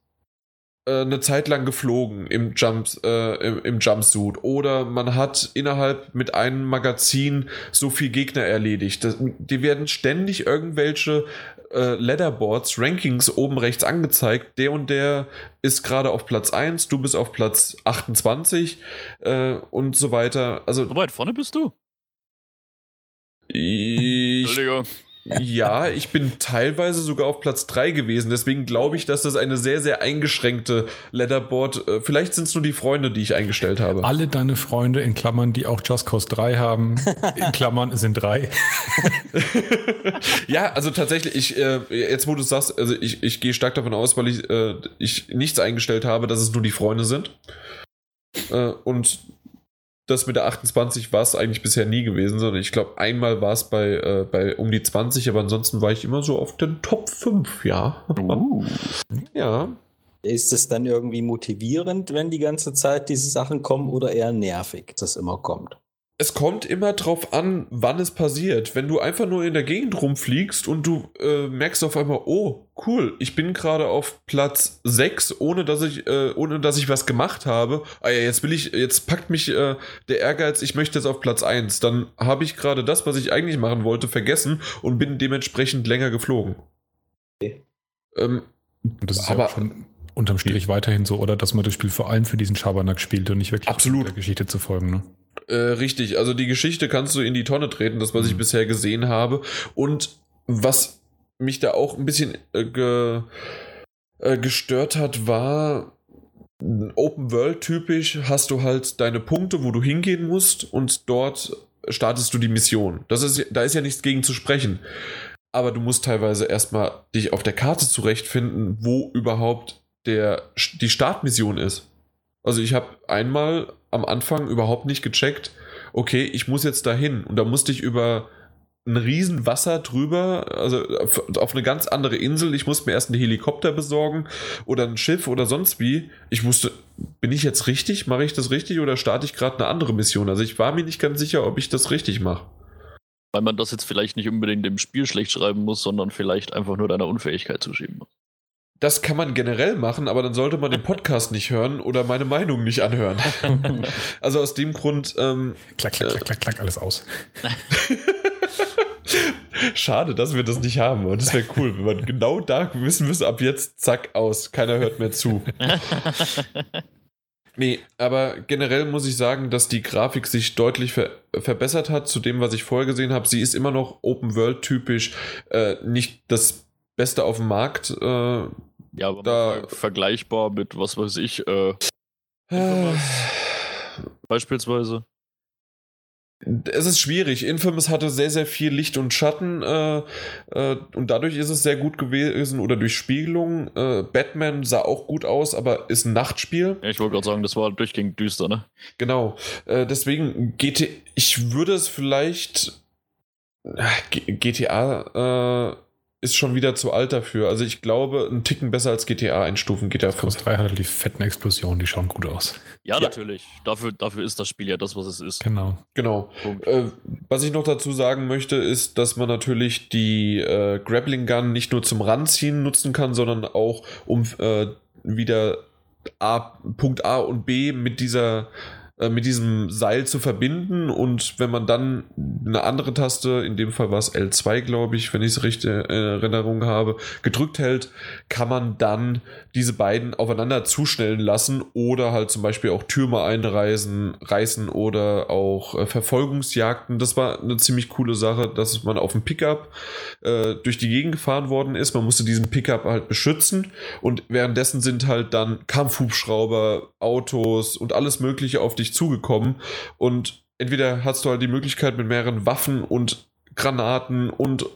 äh, eine Zeit lang geflogen im, Jumps, äh, im, im, Jumpsuit oder man hat innerhalb mit einem Magazin so viel Gegner erledigt. Das, die werden ständig irgendwelche äh, Leaderboards, Rankings oben rechts angezeigt. Der und der ist gerade auf Platz 1, du bist auf Platz 28 äh, und so weiter. Also, so weit vorne bist du? Ich, ja, ich bin teilweise sogar auf Platz 3 gewesen. Deswegen glaube ich, dass das eine sehr, sehr eingeschränkte Leaderboard. Äh, vielleicht sind es nur die Freunde, die ich eingestellt habe. Alle deine Freunde in Klammern, die auch Just Cause 3 haben, in Klammern sind drei. ja, also tatsächlich, ich, äh, jetzt wo du sagst, also ich, ich gehe stark davon aus, weil ich, äh, ich nichts eingestellt habe, dass es nur die Freunde sind. und das mit der 28 war es eigentlich bisher nie gewesen, sondern ich glaube, einmal war es bei, äh, bei um die 20, aber ansonsten war ich immer so auf den Top 5, ja. Uh. ja. Ist es dann irgendwie motivierend, wenn die ganze Zeit diese Sachen kommen oder eher nervig, dass es immer kommt? Es kommt immer drauf an, wann es passiert. Wenn du einfach nur in der Gegend rumfliegst und du äh, merkst auf einmal, oh, cool, ich bin gerade auf Platz 6, ohne dass ich, äh, ohne dass ich was gemacht habe. Ah ja, jetzt will ich, jetzt packt mich äh, der Ehrgeiz, ich möchte jetzt auf Platz 1. Dann habe ich gerade das, was ich eigentlich machen wollte, vergessen und bin dementsprechend länger geflogen. Okay. Ähm, das ist aber ja schon unterm Strich weiterhin so, oder? Dass man das Spiel vor allem für diesen Schabernack spielt und nicht wirklich absolut. der Geschichte zu folgen, ne? Äh, richtig, also die Geschichte kannst du in die Tonne treten, das, was mhm. ich bisher gesehen habe. Und was mich da auch ein bisschen äh, ge, äh, gestört hat, war, Open World typisch hast du halt deine Punkte, wo du hingehen musst und dort startest du die Mission. Das ist, da ist ja nichts gegen zu sprechen. Aber du musst teilweise erstmal dich auf der Karte zurechtfinden, wo überhaupt der, die Startmission ist. Also ich habe einmal am Anfang überhaupt nicht gecheckt, okay, ich muss jetzt dahin. Und da musste ich über ein riesen Wasser drüber, also auf eine ganz andere Insel. Ich musste mir erst einen Helikopter besorgen oder ein Schiff oder sonst wie. Ich wusste, bin ich jetzt richtig? Mache ich das richtig oder starte ich gerade eine andere Mission? Also ich war mir nicht ganz sicher, ob ich das richtig mache. Weil man das jetzt vielleicht nicht unbedingt im Spiel schlecht schreiben muss, sondern vielleicht einfach nur deiner Unfähigkeit zuschieben muss das kann man generell machen, aber dann sollte man den Podcast nicht hören oder meine Meinung nicht anhören. also aus dem Grund. Ähm, klack, klack, klack, klack, klack, alles aus. Schade, dass wir das nicht haben. Und das wäre cool, wenn man genau da wissen müsste, ab jetzt, zack, aus. Keiner hört mehr zu. Nee, aber generell muss ich sagen, dass die Grafik sich deutlich ver verbessert hat zu dem, was ich vorher gesehen habe. Sie ist immer noch Open World typisch, äh, nicht das Beste auf dem Markt. Äh, ja, aber da, vergleichbar mit, was weiß ich, äh, beispielsweise. Es ist schwierig. Infamous hatte sehr, sehr viel Licht und Schatten äh, äh, und dadurch ist es sehr gut gewesen oder durch Spiegelung. Äh, Batman sah auch gut aus, aber ist ein Nachtspiel. Ja, ich wollte gerade sagen, das war durchgehend düster, ne? Genau. Äh, deswegen GT, ich würde es vielleicht GTA ist schon wieder zu alt dafür. Also ich glaube, ein Ticken besser als GTA einstufen GTA 5. Just 3 hat halt die fetten Explosionen, die schauen gut aus. Ja, Ja. natürlich. Dafür, dafür ist das Spiel ja das, was es ist. Genau. Genau. Äh, was ich noch dazu sagen möchte, ist, dass man natürlich die äh, Grappling Gun nicht nur zum Ranziehen nutzen kann, sondern auch um äh, wieder A, Punkt A und B mit dieser äh, mit diesem Seil zu verbinden und wenn man dann eine andere Taste, in dem Fall war es L2, glaube ich, wenn ich es richtig in Erinnerung habe, gedrückt hält, kann man dann diese beiden aufeinander zuschnellen lassen oder halt zum Beispiel auch Türme einreißen reißen oder auch äh, Verfolgungsjagden. Das war eine ziemlich coole Sache, dass man auf dem Pickup äh, durch die Gegend gefahren worden ist. Man musste diesen Pickup halt beschützen und währenddessen sind halt dann Kampfhubschrauber, Autos und alles Mögliche auf dich zugekommen und entweder hast du halt die Möglichkeit mit mehreren Waffen und Granaten und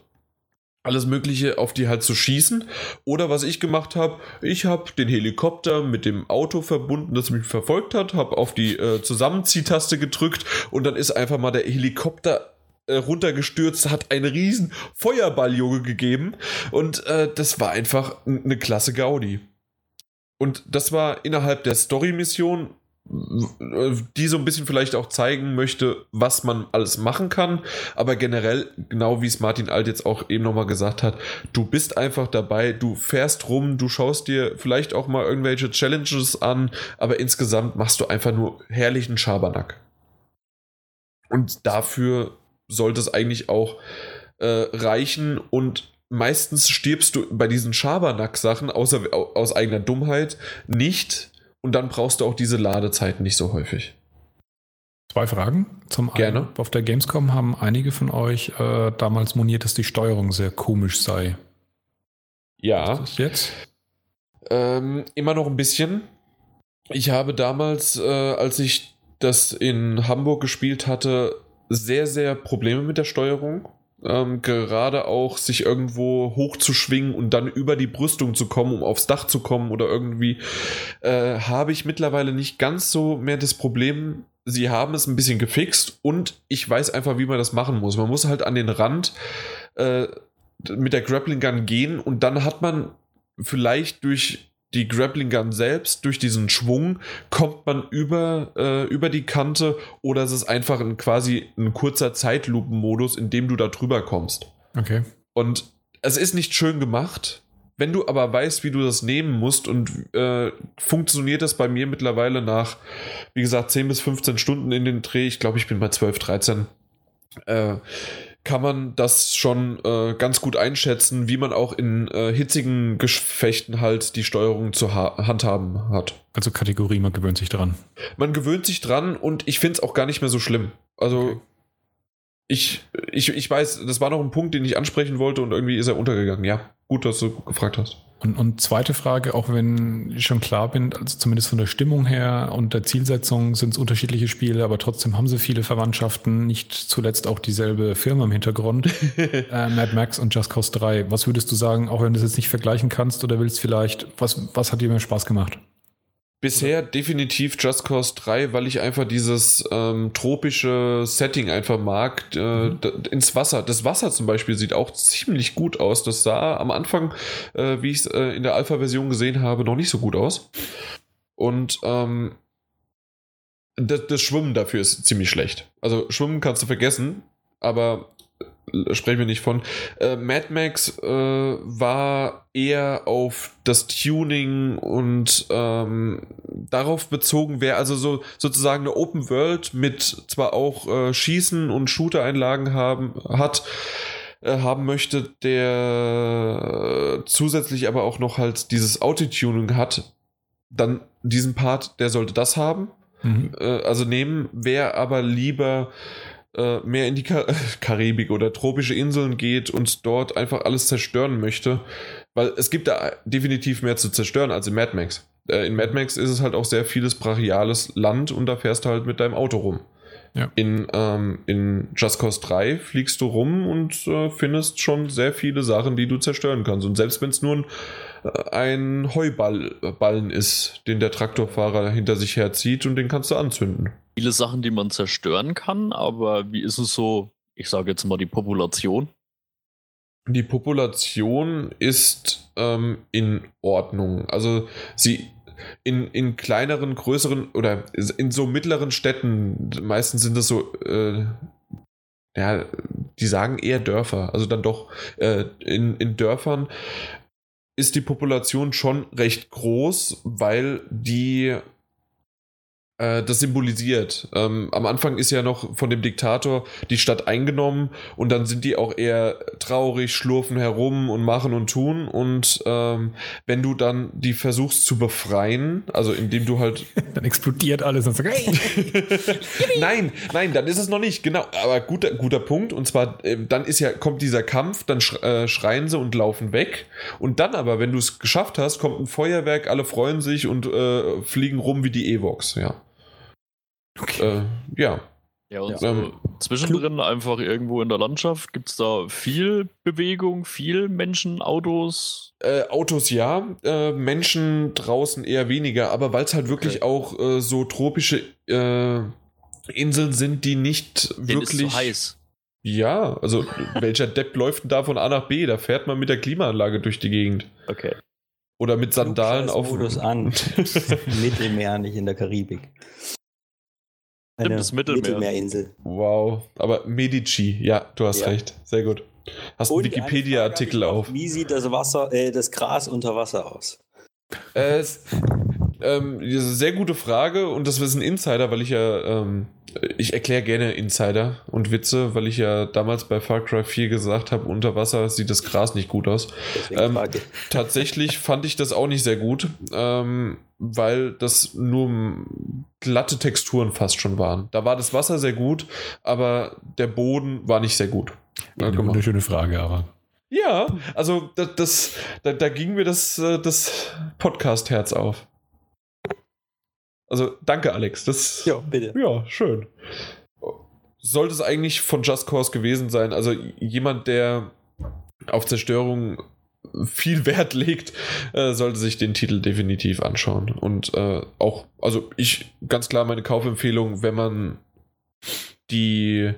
alles Mögliche auf die halt zu schießen. Oder was ich gemacht habe, ich habe den Helikopter mit dem Auto verbunden, das mich verfolgt hat, habe auf die äh, Zusammenziehtaste gedrückt und dann ist einfach mal der Helikopter äh, runtergestürzt, hat einen riesen Feuerball-Junge gegeben und äh, das war einfach eine klasse Gaudi. Und das war innerhalb der Story-Mission, die so ein bisschen vielleicht auch zeigen möchte, was man alles machen kann. Aber generell, genau wie es Martin Alt jetzt auch eben nochmal gesagt hat, du bist einfach dabei, du fährst rum, du schaust dir vielleicht auch mal irgendwelche Challenges an, aber insgesamt machst du einfach nur herrlichen Schabernack. Und dafür sollte es eigentlich auch äh, reichen und meistens stirbst du bei diesen Schabernack-Sachen außer, aus eigener Dummheit nicht und dann brauchst du auch diese Ladezeiten nicht so häufig. Zwei Fragen. Zum einen, Gerne. auf der Gamescom haben einige von euch äh, damals moniert, dass die Steuerung sehr komisch sei. Ja, Ist das jetzt? ähm, immer noch ein bisschen. Ich habe damals, äh, als ich das in Hamburg gespielt hatte, sehr, sehr Probleme mit der Steuerung. Ähm, gerade auch sich irgendwo hochzuschwingen und dann über die Brüstung zu kommen, um aufs Dach zu kommen oder irgendwie, äh, habe ich mittlerweile nicht ganz so mehr das Problem. Sie haben es ein bisschen gefixt und ich weiß einfach, wie man das machen muss. Man muss halt an den Rand äh, mit der Grappling Gun gehen und dann hat man vielleicht durch die Grappling Gun selbst, durch diesen Schwung, kommt man über, äh, über die Kante oder es ist einfach ein, quasi ein kurzer Zeitlupenmodus, in dem du da drüber kommst. Okay. Und es ist nicht schön gemacht. Wenn du aber weißt, wie du das nehmen musst und äh, funktioniert das bei mir mittlerweile nach, wie gesagt, 10 bis 15 Stunden in den Dreh, ich glaube, ich bin bei 12, 13, äh, kann man das schon äh, ganz gut einschätzen, wie man auch in äh, hitzigen Gefechten halt die Steuerung zu ha handhaben hat. Also Kategorie, man gewöhnt sich dran. Man gewöhnt sich dran und ich finde es auch gar nicht mehr so schlimm. Also ich, ich, ich weiß, das war noch ein Punkt, den ich ansprechen wollte und irgendwie ist er untergegangen. Ja, gut, dass du gefragt hast. Und, und zweite Frage, auch wenn ich schon klar bin, also zumindest von der Stimmung her und der Zielsetzung sind es unterschiedliche Spiele, aber trotzdem haben sie viele Verwandtschaften, nicht zuletzt auch dieselbe Firma im Hintergrund. äh, Mad Max und Just Cause 3. Was würdest du sagen, auch wenn du das jetzt nicht vergleichen kannst oder willst vielleicht, was, was hat dir mehr Spaß gemacht? Bisher definitiv Just Cause 3, weil ich einfach dieses ähm, tropische Setting einfach mag. Äh, d- ins Wasser. Das Wasser zum Beispiel sieht auch ziemlich gut aus. Das sah am Anfang, äh, wie ich es äh, in der Alpha-Version gesehen habe, noch nicht so gut aus. Und ähm, das, das Schwimmen dafür ist ziemlich schlecht. Also Schwimmen kannst du vergessen, aber sprechen wir nicht von. Äh, Mad Max äh, war eher auf das Tuning und ähm, darauf bezogen, wer also so sozusagen eine Open World mit zwar auch äh, Schießen und Shooter-Einlagen haben hat äh, haben möchte, der äh, zusätzlich aber auch noch halt dieses Autotuning hat, dann diesen Part, der sollte das haben Mhm. äh, also nehmen, wer aber lieber äh, mehr in die Kar Karibik oder tropische Inseln geht und dort einfach alles zerstören möchte, weil es gibt da definitiv mehr zu zerstören als in Mad Max. Äh, in Mad Max ist es halt auch sehr vieles brachiales Land und da fährst du halt mit deinem Auto rum. Ja. In, ähm, in Just Cause 3 fliegst du rum und äh, findest schon sehr viele Sachen, die du zerstören kannst. Und selbst wenn es nur ein, ein Heuballen ist, den der Traktorfahrer hinter sich herzieht und den kannst du anzünden. Viele Sachen, die man zerstören kann, aber wie ist es so, ich sage jetzt mal die Population? Die Population ist ähm, in Ordnung. Also sie in, in kleineren, größeren oder in so mittleren Städten, meistens sind das so, äh, ja, die sagen eher Dörfer, also dann doch äh, in, in Dörfern ist die Population schon recht groß, weil die das symbolisiert. Ähm, am Anfang ist ja noch von dem Diktator die Stadt eingenommen und dann sind die auch eher traurig, schlurfen herum und machen und tun. Und ähm, wenn du dann die versuchst zu befreien, also indem du halt. dann explodiert alles und so. Hey. nein, nein, dann ist es noch nicht. Genau, aber guter, guter Punkt. Und zwar, äh, dann ist ja, kommt dieser Kampf, dann sch äh, schreien sie und laufen weg. Und dann aber, wenn du es geschafft hast, kommt ein Feuerwerk, alle freuen sich und äh, fliegen rum wie die Evox, ja. Okay. Äh, ja. Ja, und ja. So ähm, zwischendrin einfach irgendwo in der Landschaft gibt es da viel Bewegung, viel Menschen, Autos? Äh, Autos ja, äh, Menschen draußen eher weniger, aber weil es halt wirklich okay. auch äh, so tropische äh, Inseln sind, die nicht Den wirklich. Ist zu heiß. Ja, also welcher Depp läuft denn da von A nach B? Da fährt man mit der Klimaanlage durch die Gegend. Okay. Oder mit Sandalen auf. Modus an. Mittelmeer, nicht in der Karibik. Eine das Mittelmeer. Mittelmeerinsel. Wow, aber Medici, ja, du hast ja. recht. Sehr gut. Hast einen Wikipedia-Artikel auf. Wie sieht das Wasser, äh, das Gras unter Wasser aus? Äh, ähm, sehr gute Frage und das ist ein Insider, weil ich ja, ähm, ich erkläre gerne Insider und Witze, weil ich ja damals bei Far Cry 4 gesagt habe, unter Wasser sieht das Gras nicht gut aus. Ähm, tatsächlich fand ich das auch nicht sehr gut, ähm, weil das nur glatte Texturen fast schon waren. Da war das Wasser sehr gut, aber der Boden war nicht sehr gut. Ja, eine wunderschöne Frage, aber. Ja, also das, das da, da, ging mir das, äh, das Podcast-Herz auf. Also danke, Alex. Das, ja, bitte. Ja, schön. Sollte es eigentlich von Just Cause gewesen sein? Also jemand, der auf Zerstörung viel Wert legt, äh, sollte sich den Titel definitiv anschauen. Und äh, auch, also ich, ganz klar meine Kaufempfehlung, wenn man die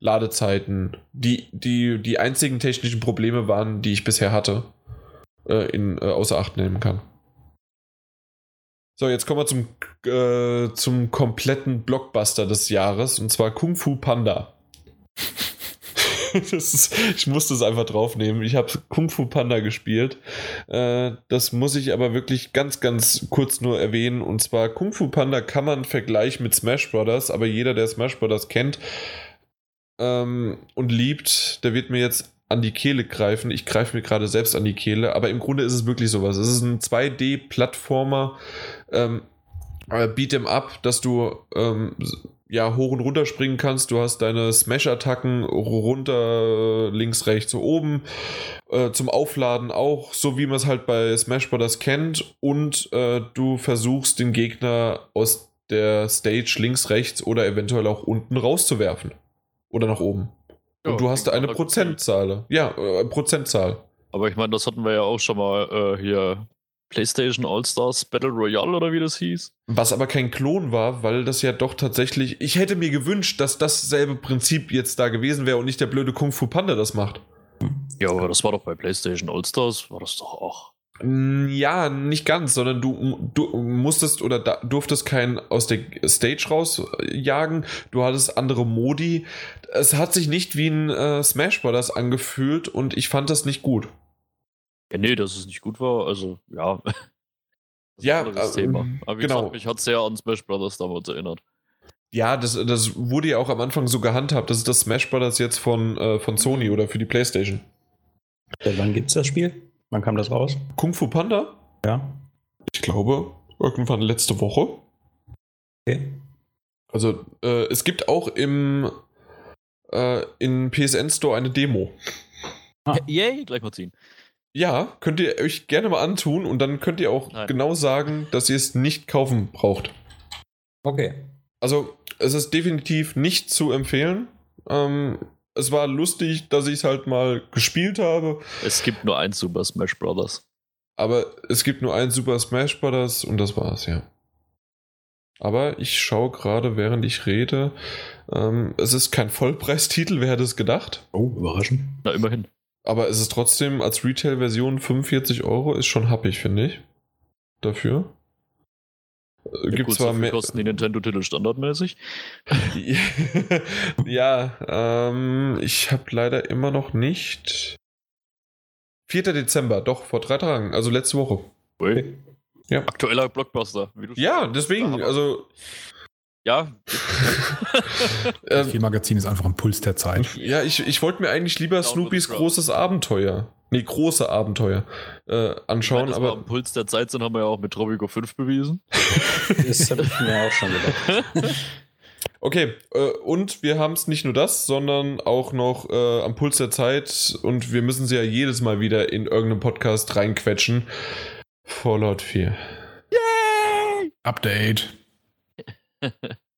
Ladezeiten, die, die, die einzigen technischen Probleme waren, die ich bisher hatte, äh, in, äh, außer Acht nehmen kann. So, jetzt kommen wir zum, äh, zum kompletten Blockbuster des Jahres und zwar Kung Fu Panda. ist, ich muss das einfach draufnehmen. Ich habe Kung Fu Panda gespielt. Äh, das muss ich aber wirklich ganz, ganz kurz nur erwähnen. Und zwar Kung Fu Panda kann man vergleichen mit Smash Brothers, aber jeder, der Smash Brothers kennt ähm, und liebt, der wird mir jetzt an die Kehle greifen. Ich greife mir gerade selbst an die Kehle, aber im Grunde ist es wirklich sowas. Es ist ein 2D-Plattformer, ähm, äh, Beat'em Up, dass du ähm, ja hoch und runter springen kannst. Du hast deine Smash-Attacken runter, links, rechts, oben. Äh, zum Aufladen auch, so wie man es halt bei Smash Bros. kennt. Und äh, du versuchst den Gegner aus der Stage links, rechts oder eventuell auch unten rauszuwerfen. Oder nach oben. Ja, und du hast eine Prozentzahl. Ja, äh, Prozentzahl. Aber ich meine, das hatten wir ja auch schon mal äh, hier. PlayStation All-Stars Battle Royale oder wie das hieß. Was aber kein Klon war, weil das ja doch tatsächlich. Ich hätte mir gewünscht, dass dasselbe Prinzip jetzt da gewesen wäre und nicht der blöde Kung Fu Panda das macht. Ja, aber das war doch bei PlayStation All-Stars, war das doch auch. Mm, ja, nicht ganz, sondern du, du musstest oder da, durftest keinen aus der Stage rausjagen. Du hattest andere Modi. Es hat sich nicht wie ein äh, Smash Bros. angefühlt und ich fand das nicht gut. Ja, nee, dass es nicht gut war, also ja. Das ja, das äh, Thema. Aber wie genau. gesagt, mich hat sehr an Smash Brothers damals erinnert. Ja, das, das wurde ja auch am Anfang so gehandhabt. Das ist das Smash Brothers jetzt von, äh, von Sony oder für die PlayStation. Seit wann gibt es das Spiel? Wann kam das raus? Kung Fu Panda? Ja. Ich glaube, irgendwann letzte Woche. Okay. Also, äh, es gibt auch im äh, in PSN Store eine Demo. Ah. Yay, gleich mal ziehen. Ja, könnt ihr euch gerne mal antun und dann könnt ihr auch Nein. genau sagen, dass ihr es nicht kaufen braucht. Okay. Also, es ist definitiv nicht zu empfehlen. Ähm, es war lustig, dass ich es halt mal gespielt habe. Es gibt nur ein Super Smash Bros. Aber es gibt nur ein Super Smash Bros. und das war's, ja. Aber ich schaue gerade, während ich rede. Ähm, es ist kein Vollpreistitel, wer hätte es gedacht? Oh, überraschend. Na, immerhin. Aber es ist trotzdem als Retail-Version 45 Euro, ist schon happig, finde ich. Dafür. Äh, Gibt zwar mehr. Kosten die Nintendo-Titel standardmäßig. ja, ähm, ich habe leider immer noch nicht. 4. Dezember, doch, vor drei Tagen, also letzte Woche. Ui. Ja. Aktueller Blockbuster. ja, deswegen, also. Ja. das Magazin ist einfach ein Puls der Zeit. Ja, ich, ich wollte mir eigentlich lieber Snoopys großes Abenteuer, nee, große Abenteuer äh, anschauen. Meine, aber am Puls der Zeit sind, haben wir ja auch mit Tropico 5 bewiesen. das habe ich mir auch schon gedacht. Okay, äh, und wir haben es nicht nur das, sondern auch noch äh, am Puls der Zeit und wir müssen sie ja jedes Mal wieder in irgendeinem Podcast reinquetschen. Fallout 4. Yay! Update.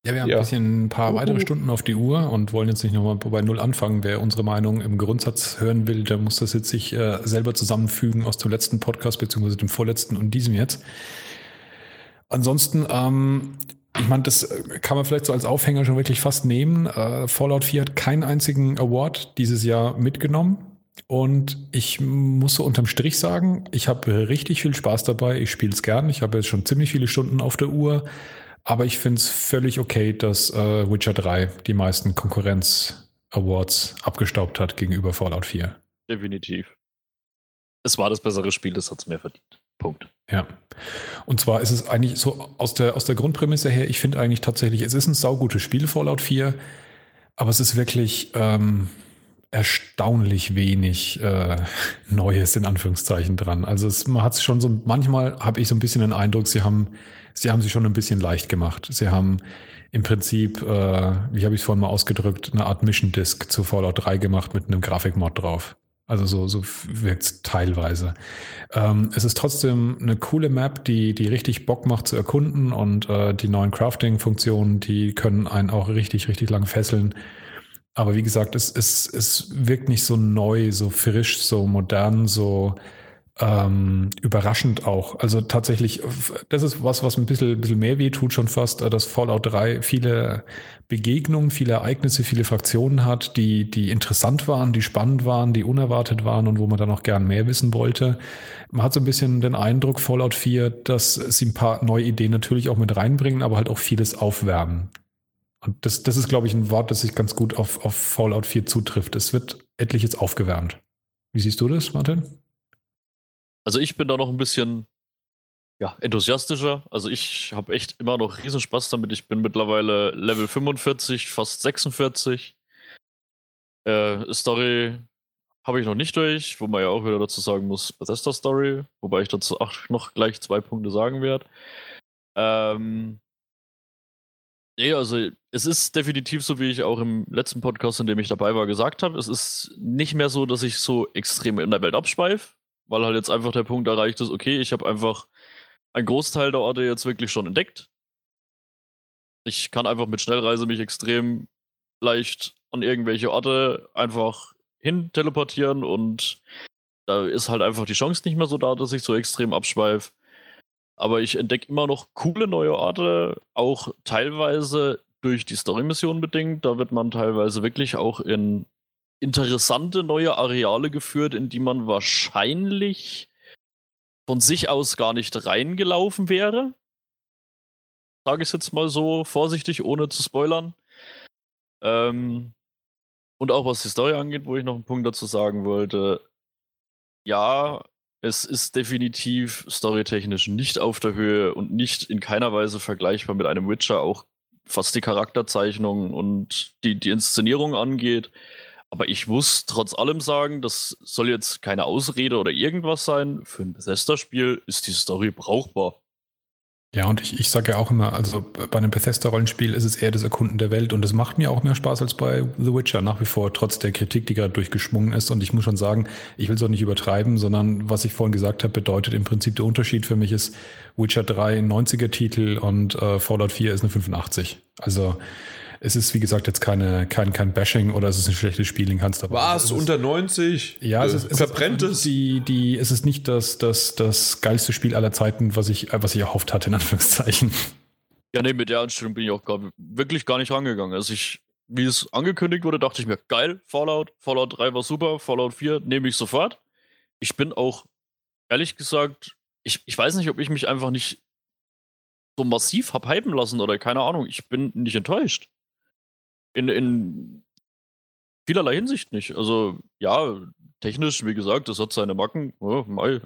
Ja, wir haben ja. ein bisschen ein paar weitere Stunden auf die Uhr und wollen jetzt nicht nochmal bei Null anfangen. Wer unsere Meinung im Grundsatz hören will, der muss das jetzt sich äh, selber zusammenfügen aus dem letzten Podcast, beziehungsweise dem vorletzten und diesem jetzt. Ansonsten, ähm, ich meine, das kann man vielleicht so als Aufhänger schon wirklich fast nehmen. Äh, Fallout 4 hat keinen einzigen Award dieses Jahr mitgenommen. Und ich muss so unterm Strich sagen, ich habe richtig viel Spaß dabei. Ich spiele es gern. Ich habe jetzt schon ziemlich viele Stunden auf der Uhr. Aber ich finde es völlig okay, dass äh, Witcher 3 die meisten Konkurrenz-Awards abgestaubt hat gegenüber Fallout 4. Definitiv. Es war das bessere Spiel, das hat es mehr verdient. Punkt. Ja. Und zwar ist es eigentlich so aus der, aus der Grundprämisse her, ich finde eigentlich tatsächlich, es ist ein saugutes Spiel, Fallout 4, aber es ist wirklich ähm, erstaunlich wenig äh, Neues in Anführungszeichen dran. Also es, man hat es schon so, manchmal habe ich so ein bisschen den Eindruck, sie haben sie haben sich schon ein bisschen leicht gemacht. Sie haben im Prinzip, äh, wie habe ich es vorhin mal ausgedrückt, eine Art Mission Disk zu Fallout 3 gemacht mit einem Grafikmod drauf. Also so, so wirkt es teilweise. Ähm, es ist trotzdem eine coole Map, die, die richtig Bock macht zu erkunden und äh, die neuen Crafting-Funktionen, die können einen auch richtig, richtig lang fesseln. Aber wie gesagt, es, es, es wirkt nicht so neu, so frisch, so modern, so ähm, überraschend auch. Also tatsächlich, das ist was, was ein bisschen, bisschen mehr weh tut schon fast, äh, dass Fallout 3 viele Begegnungen, viele Ereignisse, viele Fraktionen hat, die, die interessant waren, die spannend waren, die unerwartet waren und wo man dann auch gern mehr wissen wollte. Man hat so ein bisschen den Eindruck, Fallout 4, dass sie ein paar neue Ideen natürlich auch mit reinbringen, aber halt auch vieles aufwärmen. Und das, das ist, glaube ich, ein Wort, das sich ganz gut auf, auf Fallout 4 zutrifft. Es wird etliches aufgewärmt. Wie siehst du das, Martin? Also ich bin da noch ein bisschen ja, enthusiastischer. Also ich habe echt immer noch riesen Spaß damit. Ich bin mittlerweile Level 45, fast 46. Äh, Story habe ich noch nicht durch, wo man ja auch wieder dazu sagen muss, Bethesda Story, wobei ich dazu auch noch gleich zwei Punkte sagen werde. Ähm, nee, also es ist definitiv so, wie ich auch im letzten Podcast, in dem ich dabei war, gesagt habe. Es ist nicht mehr so, dass ich so extrem in der Welt abschweife weil halt jetzt einfach der Punkt erreicht ist, okay, ich habe einfach einen Großteil der Orte jetzt wirklich schon entdeckt. Ich kann einfach mit Schnellreise mich extrem leicht an irgendwelche Orte einfach hin teleportieren und da ist halt einfach die Chance nicht mehr so da, dass ich so extrem abschweife. Aber ich entdecke immer noch coole neue Orte, auch teilweise durch die Story-Mission bedingt. Da wird man teilweise wirklich auch in interessante neue Areale geführt, in die man wahrscheinlich von sich aus gar nicht reingelaufen wäre. Sage ich es jetzt mal so vorsichtig, ohne zu spoilern. Ähm, und auch was die Story angeht, wo ich noch einen Punkt dazu sagen wollte. Ja, es ist definitiv storytechnisch nicht auf der Höhe und nicht in keiner Weise vergleichbar mit einem Witcher, auch was die Charakterzeichnung und die, die Inszenierung angeht. Aber ich muss trotz allem sagen, das soll jetzt keine Ausrede oder irgendwas sein. Für ein Bethesda-Spiel ist die Story brauchbar. Ja, und ich, ich sage ja auch immer, also bei einem Bethesda-Rollenspiel ist es eher das Erkunden der Welt und es macht mir auch mehr Spaß als bei The Witcher, nach wie vor, trotz der Kritik, die gerade durchgeschwungen ist. Und ich muss schon sagen, ich will es auch nicht übertreiben, sondern was ich vorhin gesagt habe, bedeutet im Prinzip der Unterschied für mich ist Witcher 3 ein 90er-Titel und äh, Fallout 4 ist eine 85. Also es ist, wie gesagt, jetzt keine, kein, kein Bashing oder es ist ein schlechtes Spiel in kannst aber. Was? Es unter 90? Ja, es ist, es verbrennt es. Die, die, es ist nicht das, das, das geilste Spiel aller Zeiten, was ich, was ich erhofft hatte, in Anführungszeichen. Ja, nee, mit der Anstellung bin ich auch gar, wirklich gar nicht rangegangen. Also ich wie es angekündigt wurde, dachte ich mir, geil, Fallout, Fallout 3 war super, Fallout 4 nehme ich sofort. Ich bin auch, ehrlich gesagt, ich, ich weiß nicht, ob ich mich einfach nicht so massiv hab hypen lassen oder keine Ahnung. Ich bin nicht enttäuscht. In, in vielerlei Hinsicht nicht. Also, ja, technisch, wie gesagt, das hat seine Macken. Oh, mei.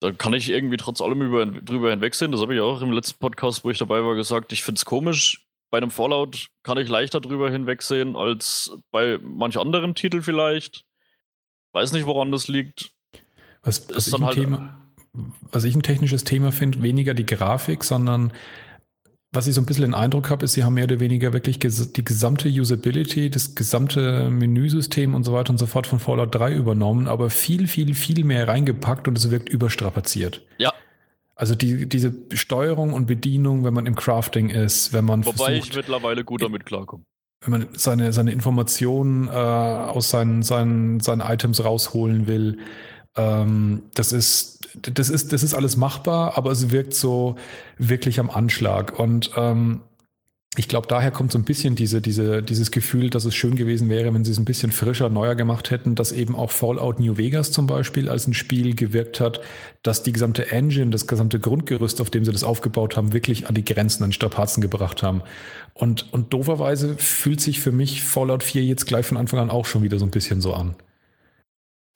Da kann ich irgendwie trotz allem über, drüber hinwegsehen. Das habe ich auch im letzten Podcast, wo ich dabei war, gesagt. Ich finde es komisch. Bei einem Fallout kann ich leichter drüber hinwegsehen als bei manch anderen Titel vielleicht. Weiß nicht, woran das liegt. Was, was, ich, ein halt Thema, was ich ein technisches Thema finde, weniger die Grafik, sondern was ich so ein bisschen den Eindruck habe, ist, sie haben mehr oder weniger wirklich die gesamte Usability, das gesamte Menüsystem und so weiter und so fort von Fallout 3 übernommen, aber viel, viel, viel mehr reingepackt und es wirkt überstrapaziert. Ja. Also die, diese Steuerung und Bedienung, wenn man im Crafting ist, wenn man Wobei versucht, ich mittlerweile gut damit klarkomme. Wenn man seine, seine Informationen äh, aus seinen, seinen, seinen Items rausholen will, ähm, das ist, das ist, das ist alles machbar, aber es wirkt so wirklich am Anschlag. Und ähm, ich glaube, daher kommt so ein bisschen diese, diese, dieses Gefühl, dass es schön gewesen wäre, wenn sie es ein bisschen frischer, neuer gemacht hätten, dass eben auch Fallout New Vegas zum Beispiel als ein Spiel gewirkt hat, dass die gesamte Engine, das gesamte Grundgerüst, auf dem sie das aufgebaut haben, wirklich an die Grenzen, an Strapazen gebracht haben. Und, und dooferweise fühlt sich für mich Fallout 4 jetzt gleich von Anfang an auch schon wieder so ein bisschen so an.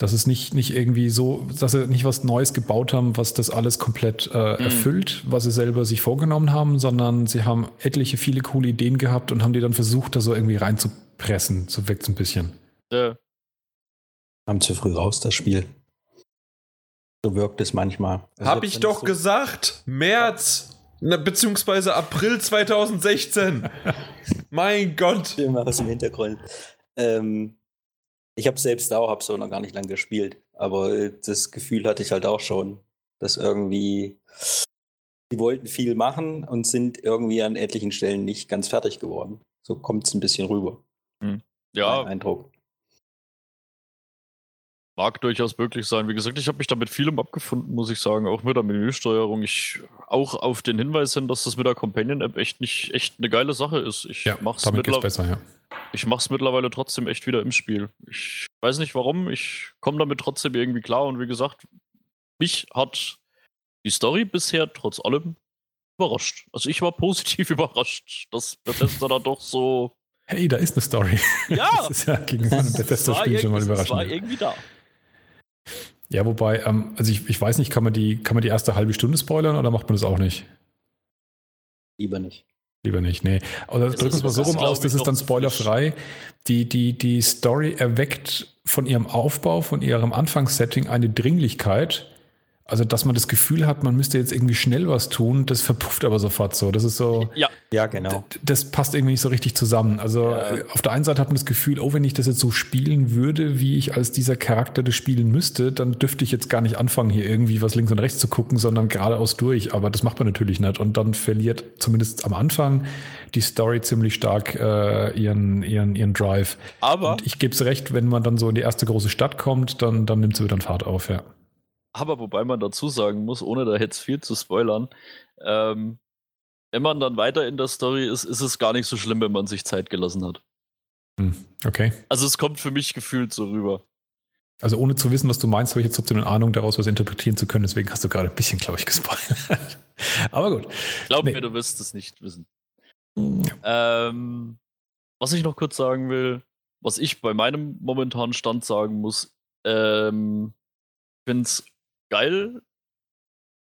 Dass es nicht, nicht irgendwie so, dass sie nicht was Neues gebaut haben, was das alles komplett äh, mhm. erfüllt, was sie selber sich vorgenommen haben, sondern sie haben etliche, viele coole Ideen gehabt und haben die dann versucht, da so irgendwie reinzupressen. So wirkt es ein bisschen. Ja. Haben zu früh raus, das Spiel. So wirkt es manchmal. Also Hab ich doch so gesagt, März, beziehungsweise April 2016. mein Gott. Immer aus dem Hintergrund. Ähm, ich habe selbst auch, habe so noch gar nicht lange gespielt, aber das Gefühl hatte ich halt auch schon, dass irgendwie die wollten viel machen und sind irgendwie an etlichen Stellen nicht ganz fertig geworden. So kommt es ein bisschen rüber. Hm. Ja. Eindruck. Mag durchaus möglich sein. Wie gesagt, ich habe mich da mit vielem abgefunden, muss ich sagen. Auch mit der Menüsteuerung. Ich auch auf den Hinweis hin, dass das mit der Companion-App echt nicht echt eine geile Sache ist. Ich ja, mach's damit besser, ja. Ich mach's mittlerweile trotzdem echt wieder im Spiel. Ich weiß nicht warum. Ich komme damit trotzdem irgendwie klar. Und wie gesagt, mich hat die Story bisher trotz allem überrascht. Also ich war positiv überrascht, dass Bethesda da doch so. Hey, da ist eine Story. Ja! das ist ja gegenüber einem Bethesda-Spiel schon mal überraschend. Das war irgendwie da. Ja, wobei, ähm, also ich, ich weiß nicht, kann man, die, kann man die erste halbe Stunde spoilern oder macht man das auch nicht? Lieber nicht. Lieber nicht, nee. Oder drücken wir es mal so rum aus, das ist dann spoilerfrei. Die, die, die Story erweckt von ihrem Aufbau, von ihrem Anfangssetting eine Dringlichkeit, also, dass man das Gefühl hat, man müsste jetzt irgendwie schnell was tun, das verpufft aber sofort so. Das ist so. Ja, ja genau. Das passt irgendwie nicht so richtig zusammen. Also, ja. Äh, auf der einen Seite hat man das Gefühl, oh, wenn ich das jetzt so spielen würde, wie ich als dieser Charakter das spielen müsste, dann dürfte ich jetzt gar nicht anfangen, hier irgendwie was links und rechts zu gucken, sondern geradeaus durch. Aber das macht man natürlich nicht. Und dann verliert zumindest am Anfang die Story ziemlich stark äh, ihren, ihren, ihren Drive. Aber. Und ich gebe es recht, wenn man dann so in die erste große Stadt kommt, dann, dann nimmt sie wieder Fahrt auf, ja. Aber wobei man dazu sagen muss, ohne da jetzt viel zu spoilern, ähm, wenn man dann weiter in der Story ist, ist es gar nicht so schlimm, wenn man sich Zeit gelassen hat. Hm, okay. Also es kommt für mich gefühlt so rüber. Also ohne zu wissen, was du meinst, habe ich jetzt trotzdem eine Ahnung daraus, was interpretieren zu können. Deswegen hast du gerade ein bisschen, glaube ich, gespoilert. Aber gut. Glaub nee. mir, du wirst es nicht wissen. Ja. Ähm, was ich noch kurz sagen will, was ich bei meinem momentanen Stand sagen muss, ähm, finde es geil,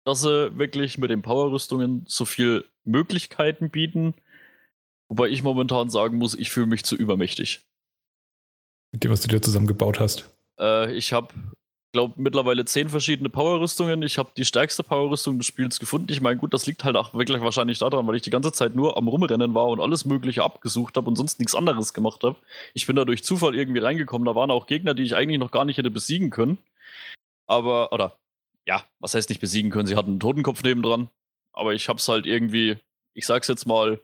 dass sie wirklich mit den Power-Rüstungen so viel Möglichkeiten bieten. Wobei ich momentan sagen muss, ich fühle mich zu übermächtig. Mit dem, was du dir zusammengebaut hast. Äh, ich habe, glaube mittlerweile zehn verschiedene Power-Rüstungen. Ich habe die stärkste Power-Rüstung des Spiels gefunden. Ich meine, gut, das liegt halt auch wirklich wahrscheinlich daran, weil ich die ganze Zeit nur am Rumrennen war und alles Mögliche abgesucht habe und sonst nichts anderes gemacht habe. Ich bin da durch Zufall irgendwie reingekommen. Da waren auch Gegner, die ich eigentlich noch gar nicht hätte besiegen können. Aber, oder ja, was heißt nicht besiegen können? Sie hatten einen Totenkopf nebendran. Aber ich habe es halt irgendwie, ich sag's jetzt mal,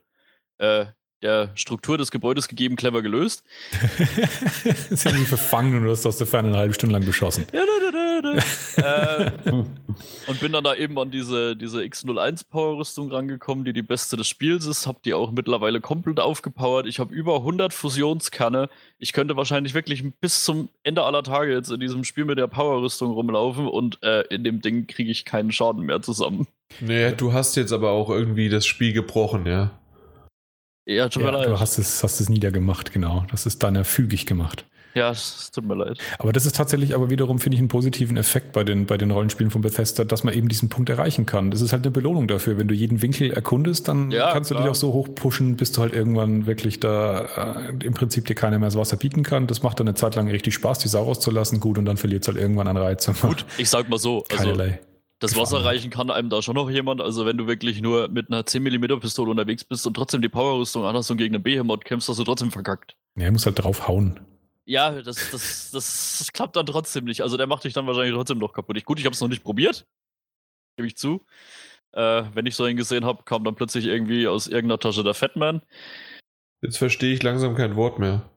äh, der Struktur des Gebäudes gegeben, clever gelöst. Sie haben ihn verfangen und du hast aus der Ferne eine halbe Stunde lang beschossen. äh, und bin dann da eben an diese, diese X01 Power-Rüstung rangekommen, die die beste des Spiels ist. Hab die auch mittlerweile komplett aufgepowert. Ich habe über 100 Fusionskerne. Ich könnte wahrscheinlich wirklich bis zum Ende aller Tage jetzt in diesem Spiel mit der Power-Rüstung rumlaufen und äh, in dem Ding kriege ich keinen Schaden mehr zusammen. Nee, du hast jetzt aber auch irgendwie das Spiel gebrochen, ja. Ja, tut mir Ja, leid. du hast es, hast es niedergemacht, genau. Das ist dann fügig gemacht. Ja, es tut mir leid. Aber das ist tatsächlich aber wiederum, finde ich, einen positiven Effekt bei den, bei den Rollenspielen von Bethesda, dass man eben diesen Punkt erreichen kann. Das ist halt eine Belohnung dafür. Wenn du jeden Winkel erkundest, dann Ja, kannst du klar. dich auch so hoch pushen, bis du halt irgendwann wirklich da äh, im Prinzip dir keiner mehr das Wasser bieten kann. Das macht dann eine Zeit lang richtig Spaß, die Sau rauszulassen. Gut, und dann verliert es halt irgendwann an Reiz. Gut, ich sag mal so, also Keinerlei. Das. Wasser reichen kann einem da schon noch jemand. Also wenn du wirklich nur mit einer 10mm Pistole unterwegs bist und trotzdem die Powerrüstung anhast und gegen einen Behemoth kämpfst, hast du trotzdem verkackt. Ja, er muss halt drauf hauen. Ja, das, das, das, das klappt dann trotzdem nicht. Also der macht dich dann wahrscheinlich trotzdem noch kaputt. Ich, gut, ich habe es noch nicht probiert, gebe ich zu. Äh, wenn ich so einen gesehen habe, kam dann plötzlich irgendwie aus irgendeiner Tasche der Fatman. Jetzt verstehe ich langsam kein Wort mehr.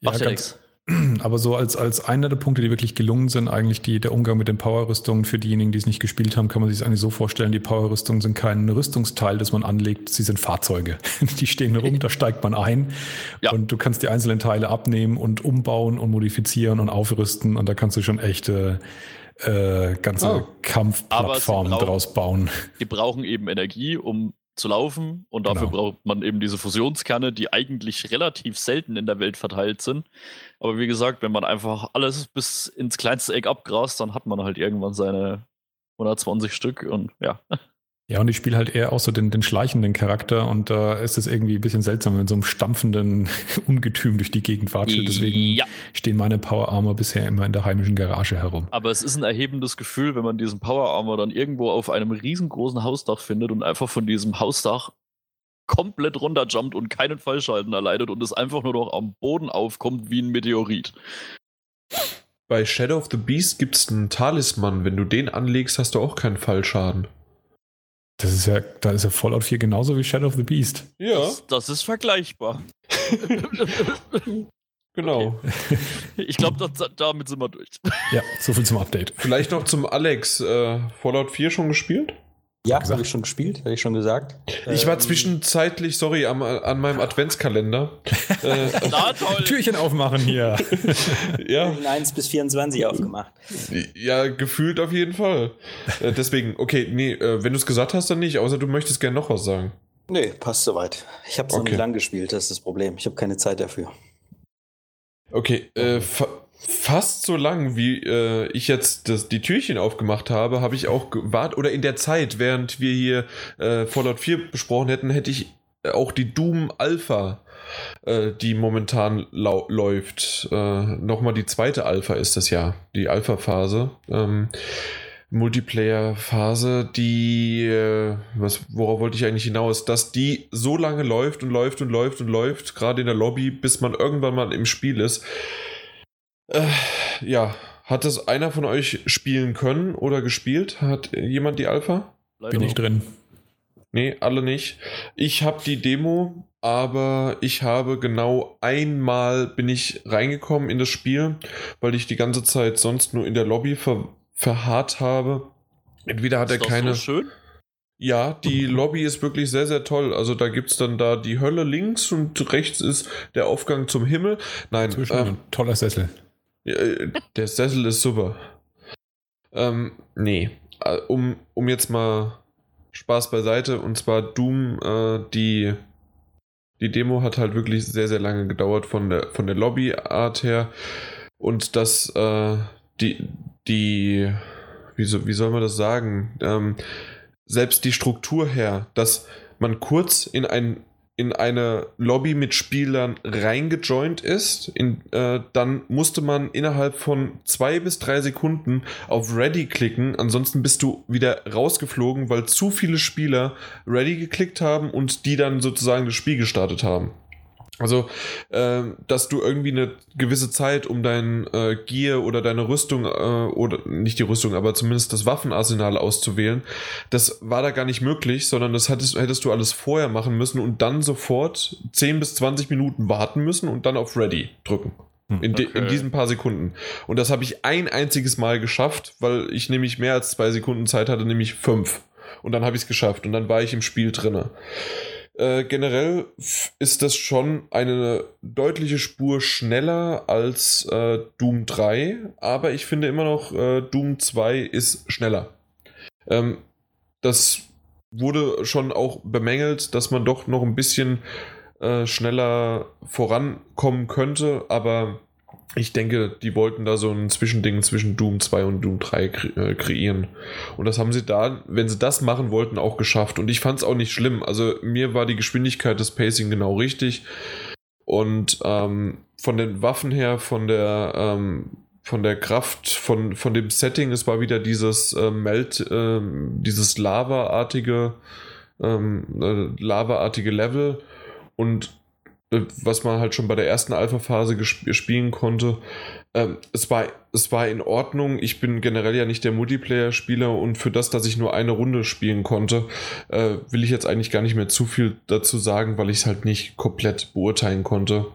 Macht ja, ganz- nichts. Aber so als, als einer der Punkte, die wirklich gelungen sind, eigentlich die, der Umgang mit den Powerrüstungen für diejenigen, die es nicht gespielt haben, kann man sich das eigentlich so vorstellen, die Powerrüstungen sind kein Rüstungsteil, das man anlegt, sie sind Fahrzeuge. Die stehen rum, da steigt man ein Ja. und du kannst die einzelnen Teile abnehmen und umbauen und modifizieren und aufrüsten und da kannst du schon echte äh, ganze Oh. Kampfplattformen draus bauen. Die brauchen eben Energie, um zu laufen. Und dafür Genau. braucht man eben diese Fusionskerne, die eigentlich relativ selten in der Welt verteilt sind. Aber wie gesagt, wenn man einfach alles bis ins kleinste Eck abgrast, dann hat man halt irgendwann seine 120 Stück und ja. Ja, und ich spiele halt eher auch so den, den schleichenden Charakter und da ist es irgendwie ein bisschen seltsam, wenn so einem stampfenden Ungetüm durch die Gegend watschelt. Deswegen Ja, stehen meine Power Armor bisher immer in der heimischen Garage herum. aber es ist ein erhebendes Gefühl, wenn man diesen Power Armor dann irgendwo auf einem riesengroßen Hausdach findet und einfach von diesem Hausdach komplett runterjumpt und keinen Fallschalten erleidet und es einfach nur noch am Boden aufkommt wie ein Meteorit. Bei Shadow of the Beast gibt es einen Talisman. Wenn du den anlegst, hast du auch keinen Fallschaden. Das ist ja, da ist ja Fallout 4 genauso wie Shadow of the Beast. Ja, Das, das ist vergleichbar. genau. Ich glaube, damit sind wir durch. Ja, so viel zum Update. Vielleicht noch zum Alex. Äh, Fallout 4 schon gespielt? Ja, habe ich schon gespielt, habe ich schon gesagt. Ich war Ähm, zwischenzeitlich, sorry, am, an meinem Adventskalender. äh, Na toll. Türchen aufmachen hier. ja, in 1 bis 24 aufgemacht. ja, gefühlt auf jeden Fall. Äh, deswegen, okay, nee, äh, wenn du es gesagt hast, dann nicht, außer du möchtest gerne noch was sagen. Nee, passt soweit. Ich habe es noch Okay. nicht lang gespielt, das ist das Problem. Ich habe keine Zeit dafür. Okay, äh, fast so lang, wie äh, ich jetzt das, die Türchen aufgemacht habe, habe ich auch gewartet, oder in der Zeit, während wir hier äh, Fallout 4 besprochen hätten, hätte ich auch die Doom Alpha, äh, die momentan läuft, äh, nochmal die zweite Alpha ist das ja, die Alpha-Phase. Ähm, Multiplayer-Phase, die, äh, was, worauf wollte ich eigentlich hinaus, dass die so lange läuft und läuft und läuft und läuft, gerade in der Lobby, bis man irgendwann mal im Spiel ist. Äh, ja, hat das einer von euch spielen können oder gespielt? Hat jemand die Alpha? Leider Bin ich drin. Nee, alle nicht. Ich habe die Demo, aber ich habe genau einmal bin ich reingekommen in das Spiel, weil ich die ganze Zeit sonst nur in der Lobby ver verharrt habe. Entweder hat Ist er doch keine. So schön. Ja, die Lobby ist wirklich sehr, sehr toll. Also da gibt es dann da die Hölle links und rechts ist der Aufgang zum Himmel. Nein, Zwischen ähm, ein toller Sessel. Äh, der Sessel ist super. Ähm, nee. Äh, Um, um jetzt mal Spaß beiseite, und zwar Doom, äh, die, die Demo hat halt wirklich sehr, sehr lange gedauert von der, von der Lobbyart her. Und das, äh, die, die, wie, so, wie soll man das sagen? Ähm, selbst die Struktur her, dass man kurz in ein in eine Lobby mit Spielern reingejoint ist, in, äh, dann musste man innerhalb von zwei bis drei Sekunden auf Ready klicken, ansonsten bist du wieder rausgeflogen, weil zu viele Spieler Ready geklickt haben und die dann sozusagen das Spiel gestartet haben. Also, äh, dass du irgendwie eine gewisse Zeit, um dein äh, Gear oder deine Rüstung, äh, oder nicht die Rüstung, aber zumindest das Waffenarsenal auszuwählen, das war da gar nicht möglich, sondern das hättest, hättest du alles vorher machen müssen und dann sofort 10 bis 20 Minuten warten müssen und dann auf Ready drücken. In, okay. in, diesen paar Sekunden. Und das habe ich ein einziges Mal geschafft, weil ich nämlich mehr als zwei Sekunden Zeit hatte, nämlich fünf. Und dann habe ich es geschafft und dann war ich im Spiel drinne. Äh, generell ist das schon eine deutliche Spur schneller als äh, Doom 3, aber ich finde immer noch, äh, Doom 2 ist schneller. Ähm, das wurde schon auch bemängelt, dass man doch noch ein bisschen äh, schneller vorankommen könnte, aber ich denke, die wollten da so ein Zwischending zwischen Doom 2 und Doom 3 kre äh, kreieren. Und das haben sie da, wenn sie das machen wollten, auch geschafft. Und ich fand es auch nicht schlimm. Also mir war die Geschwindigkeit des Pacing genau richtig. Und ähm, von den Waffen her, von der, ähm, von der Kraft, von, von dem Setting, es war wieder dieses äh, Melt, äh, dieses Lava-artige, ähm, äh, Lava-artige Level. Und was man halt schon bei der ersten Alpha-Phase spielen konnte. Ähm, es, war, es war in Ordnung. Ich bin generell ja nicht der Multiplayer-Spieler und für das, dass ich nur eine Runde spielen konnte, äh, will ich jetzt eigentlich gar nicht mehr zu viel dazu sagen, weil ich es halt nicht komplett beurteilen konnte.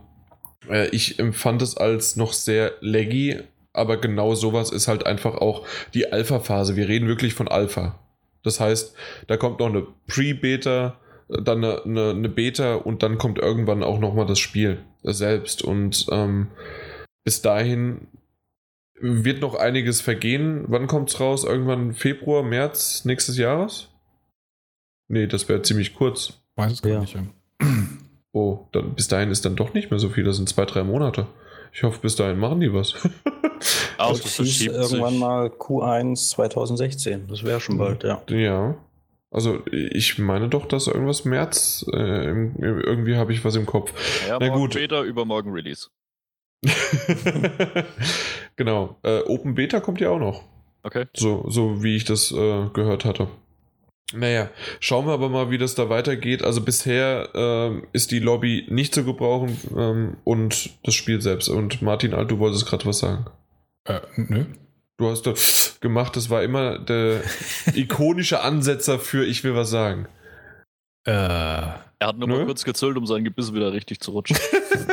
Äh, ich empfand es als noch sehr laggy, aber genau sowas ist halt einfach auch die Alpha-Phase. Wir reden wirklich von Alpha. Das heißt, da kommt noch eine Pre-Beta, dann eine, eine, eine, Beta und dann kommt irgendwann auch nochmal das Spiel selbst. Und ähm, bis dahin wird noch einiges vergehen. Wann kommt es raus? Irgendwann Februar, März nächstes Jahres? Nee, das wäre ziemlich kurz. Weiß es gar ja. nicht. Ja. Oh, dann, bis dahin ist dann doch nicht mehr so viel. Das sind zwei, drei Monate. Ich hoffe, bis dahin machen die was. Auto das hieß irgendwann mal Q1 2016. Das wäre schon bald, ja. Ja. Also ich meine doch, dass irgendwas März, äh, irgendwie habe ich was im Kopf. Ja, Na gut. Beta, übermorgen Release. genau. Äh, Open Beta kommt ja auch noch. Okay. So, so wie ich das äh, gehört hatte. Naja, schauen wir aber mal, wie das da weitergeht. Also bisher ähm, ist die Lobby nicht zu gebrauchen ähm, und das Spiel selbst. Und Martin Alt, du wolltest gerade was sagen. Äh, nö. Du hast doch gemacht, das war immer der ikonische Ansetzer für ich will was sagen. Äh, er hat nur Nö? mal kurz gezöllt, um sein Gebiss wieder richtig zu rutschen.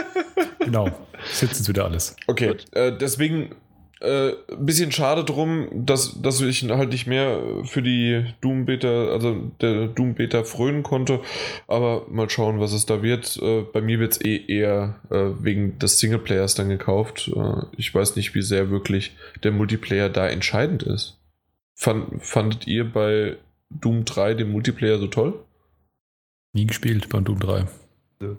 genau, sitzt jetzt wieder alles. Okay, äh, deswegen äh, ein bisschen schade drum, dass, dass ich halt nicht mehr für die Doom Beta, also der Doom Beta frönen konnte. Aber mal schauen, was es da wird. Äh, bei mir wird es eh eher äh, wegen des Singleplayers dann gekauft. Äh, ich weiß nicht, wie sehr wirklich der Multiplayer da entscheidend ist. Fand, fandet ihr bei Doom 3 den Multiplayer so toll? Nie gespielt bei Doom 3. Ja.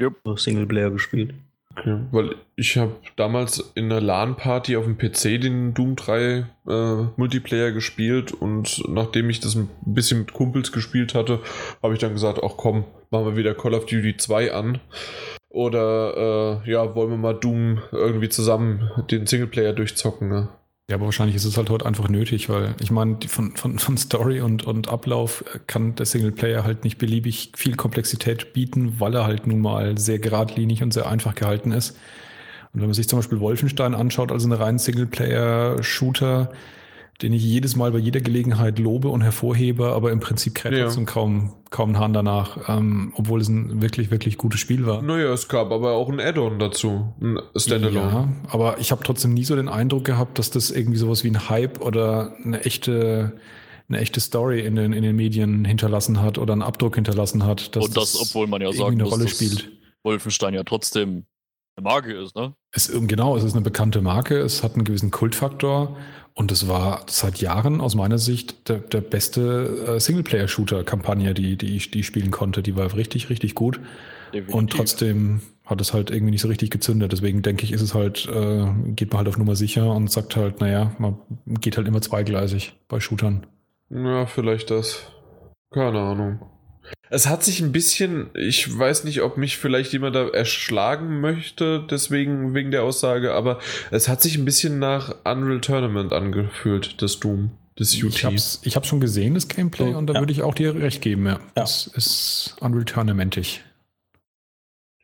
Yep. Singleplayer gespielt. Okay, weil ich habe damals in einer LAN-Party auf dem PC den Doom 3 äh, Multiplayer gespielt und nachdem ich das ein bisschen mit Kumpels gespielt hatte, habe ich dann gesagt, ach komm, machen wir wieder Call of Duty 2 an. Oder äh, ja, wollen wir mal Doom irgendwie zusammen den Singleplayer durchzocken, ne? Ja, aber wahrscheinlich ist es halt heute einfach nötig, weil ich meine, von, von, von Story und, und Ablauf kann der Singleplayer halt nicht beliebig viel Komplexität bieten, weil er halt nun mal sehr geradlinig und sehr einfach gehalten ist. Und wenn man sich zum Beispiel Wolfenstein anschaut, also eine rein Singleplayer-Shooter, den ich jedes Mal bei jeder Gelegenheit lobe und hervorhebe, aber im Prinzip kräht ja. und kaum, kaum einen Hahn danach, ähm, obwohl es ein wirklich, wirklich gutes Spiel war. Naja, es gab aber auch ein Add-on dazu, ein Standalone. Ja, aber ich habe trotzdem nie so den Eindruck gehabt, dass das irgendwie sowas wie ein Hype oder eine echte eine echte Story in den, in den Medien hinterlassen hat oder einen Abdruck hinterlassen hat. und das, das obwohl man ja sagen eine muss, Rolle spielt. Wolfenstein ja trotzdem eine Marke ist, ne? Es, genau, es ist eine bekannte Marke, es hat einen gewissen Kultfaktor und es war seit Jahren aus meiner Sicht der, der beste äh, Singleplayer-Shooter-Kampagne, die, die ich die spielen konnte. Die war richtig, richtig gut. Definitiv. Und trotzdem hat es halt irgendwie nicht so richtig gezündet. Deswegen denke ich, ist es halt, äh, geht man halt auf Nummer sicher und sagt halt, naja, man geht halt immer zweigleisig bei Shootern. Ja, vielleicht das. Keine Ahnung. Es hat sich ein bisschen, ich weiß nicht, ob mich vielleicht jemand da erschlagen möchte, deswegen wegen der Aussage, aber es hat sich ein bisschen nach Unreal Tournament angefühlt, das Doom, das UT. Ich hab's, ich hab's schon gesehen, das Gameplay, so, und da ja. würde ich auch dir recht geben, ja. ja. Das ist Unreal Tournamentig.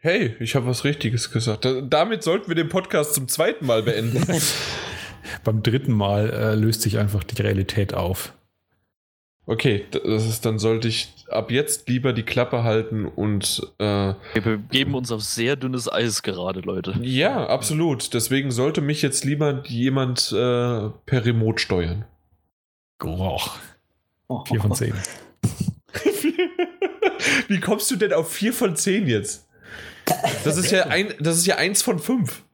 Hey, ich habe was Richtiges gesagt. damit sollten wir den Podcast zum zweiten Mal beenden. Beim dritten Mal äh, löst sich einfach die Realität auf. Okay, das ist, dann sollte ich ab jetzt lieber die Klappe halten und. Äh, Wir begeben uns auf sehr dünnes Eis gerade, Leute. Ja, absolut. Deswegen sollte mich jetzt lieber jemand äh, per Remote steuern. Oh, vier von zehn. Wie kommst du denn auf vier von zehn jetzt? Das ist ja ein, das ist ja eins von fünf.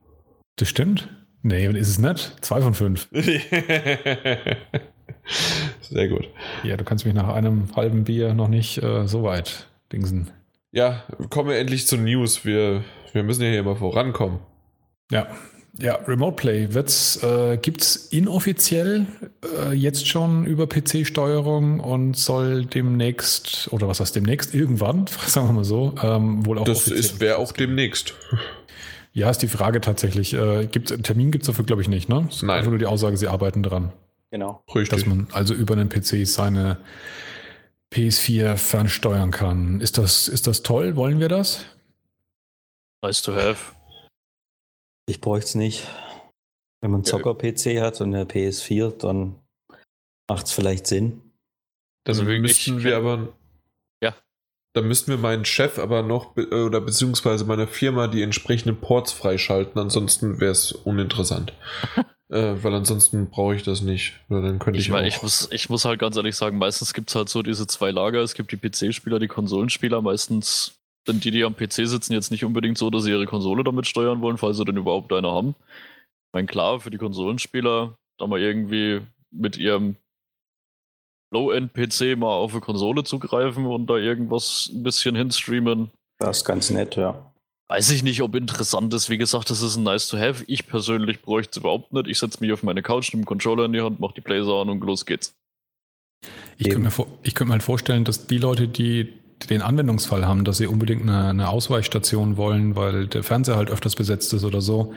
Das stimmt. Nee, ist es nicht. Zwei von fünf. Sehr gut. Ja, du kannst mich nach einem halben Bier noch nicht äh, so weit dingsen. Ja, kommen wir endlich zu News. Wir, wir müssen ja hier mal vorankommen. Ja, ja, Remote Play wird's, äh, gibt es inoffiziell äh, jetzt schon über PC-Steuerung und soll demnächst, oder was heißt demnächst, irgendwann, sagen wir mal so, ähm, wohl auch Das ist wäre auch demnächst. Ja, ist die Frage tatsächlich. Äh, gibt's, einen Termin gibt es dafür, glaube ich, nicht, ne? Nein. Einfach nur die Aussage, sie arbeiten dran. Genau. Richtig. Dass man also über einen PC seine PS4 fernsteuern kann. Ist das, ist das toll? Wollen wir das? Nice to have. Ich bräuchte es nicht. Wenn man einen Zocker-PC hat und eine PS4, dann macht es vielleicht Sinn. Dann Also müssten wir aber. Dann müssten wir meinen Chef aber noch, be- äh, oder beziehungsweise meiner Firma die entsprechenden Ports freischalten, ansonsten wäre es uninteressant. äh, weil ansonsten brauche ich das nicht. Oder dann könnte ich, Ich, meine, auch. ich, muss, ich muss halt ganz ehrlich sagen, meistens gibt es halt so diese zwei Lager. Es gibt die PC-Spieler, die Konsolenspieler. Meistens sind die, die am PC sitzen, jetzt nicht unbedingt so, dass sie ihre Konsole damit steuern wollen, falls sie denn überhaupt eine haben. Ich meine, klar, für die Konsolenspieler, da mal irgendwie mit ihrem Low-End-PC mal auf eine Konsole zugreifen und da irgendwas ein bisschen hinstreamen. Das ist ganz nett, ja. Weiß ich nicht, ob interessant ist. Wie gesagt, das ist ein nice to have. Ich persönlich bräuchte es überhaupt nicht. Ich setze mich auf meine Couch, nehme den Controller in die Hand, mache die Blazer an und los geht's. Ich könnte, mir vor, ich könnte mir halt vorstellen, dass die Leute, die den Anwendungsfall haben, dass sie unbedingt eine, eine Ausweichstation wollen, weil der Fernseher halt öfters besetzt ist oder so,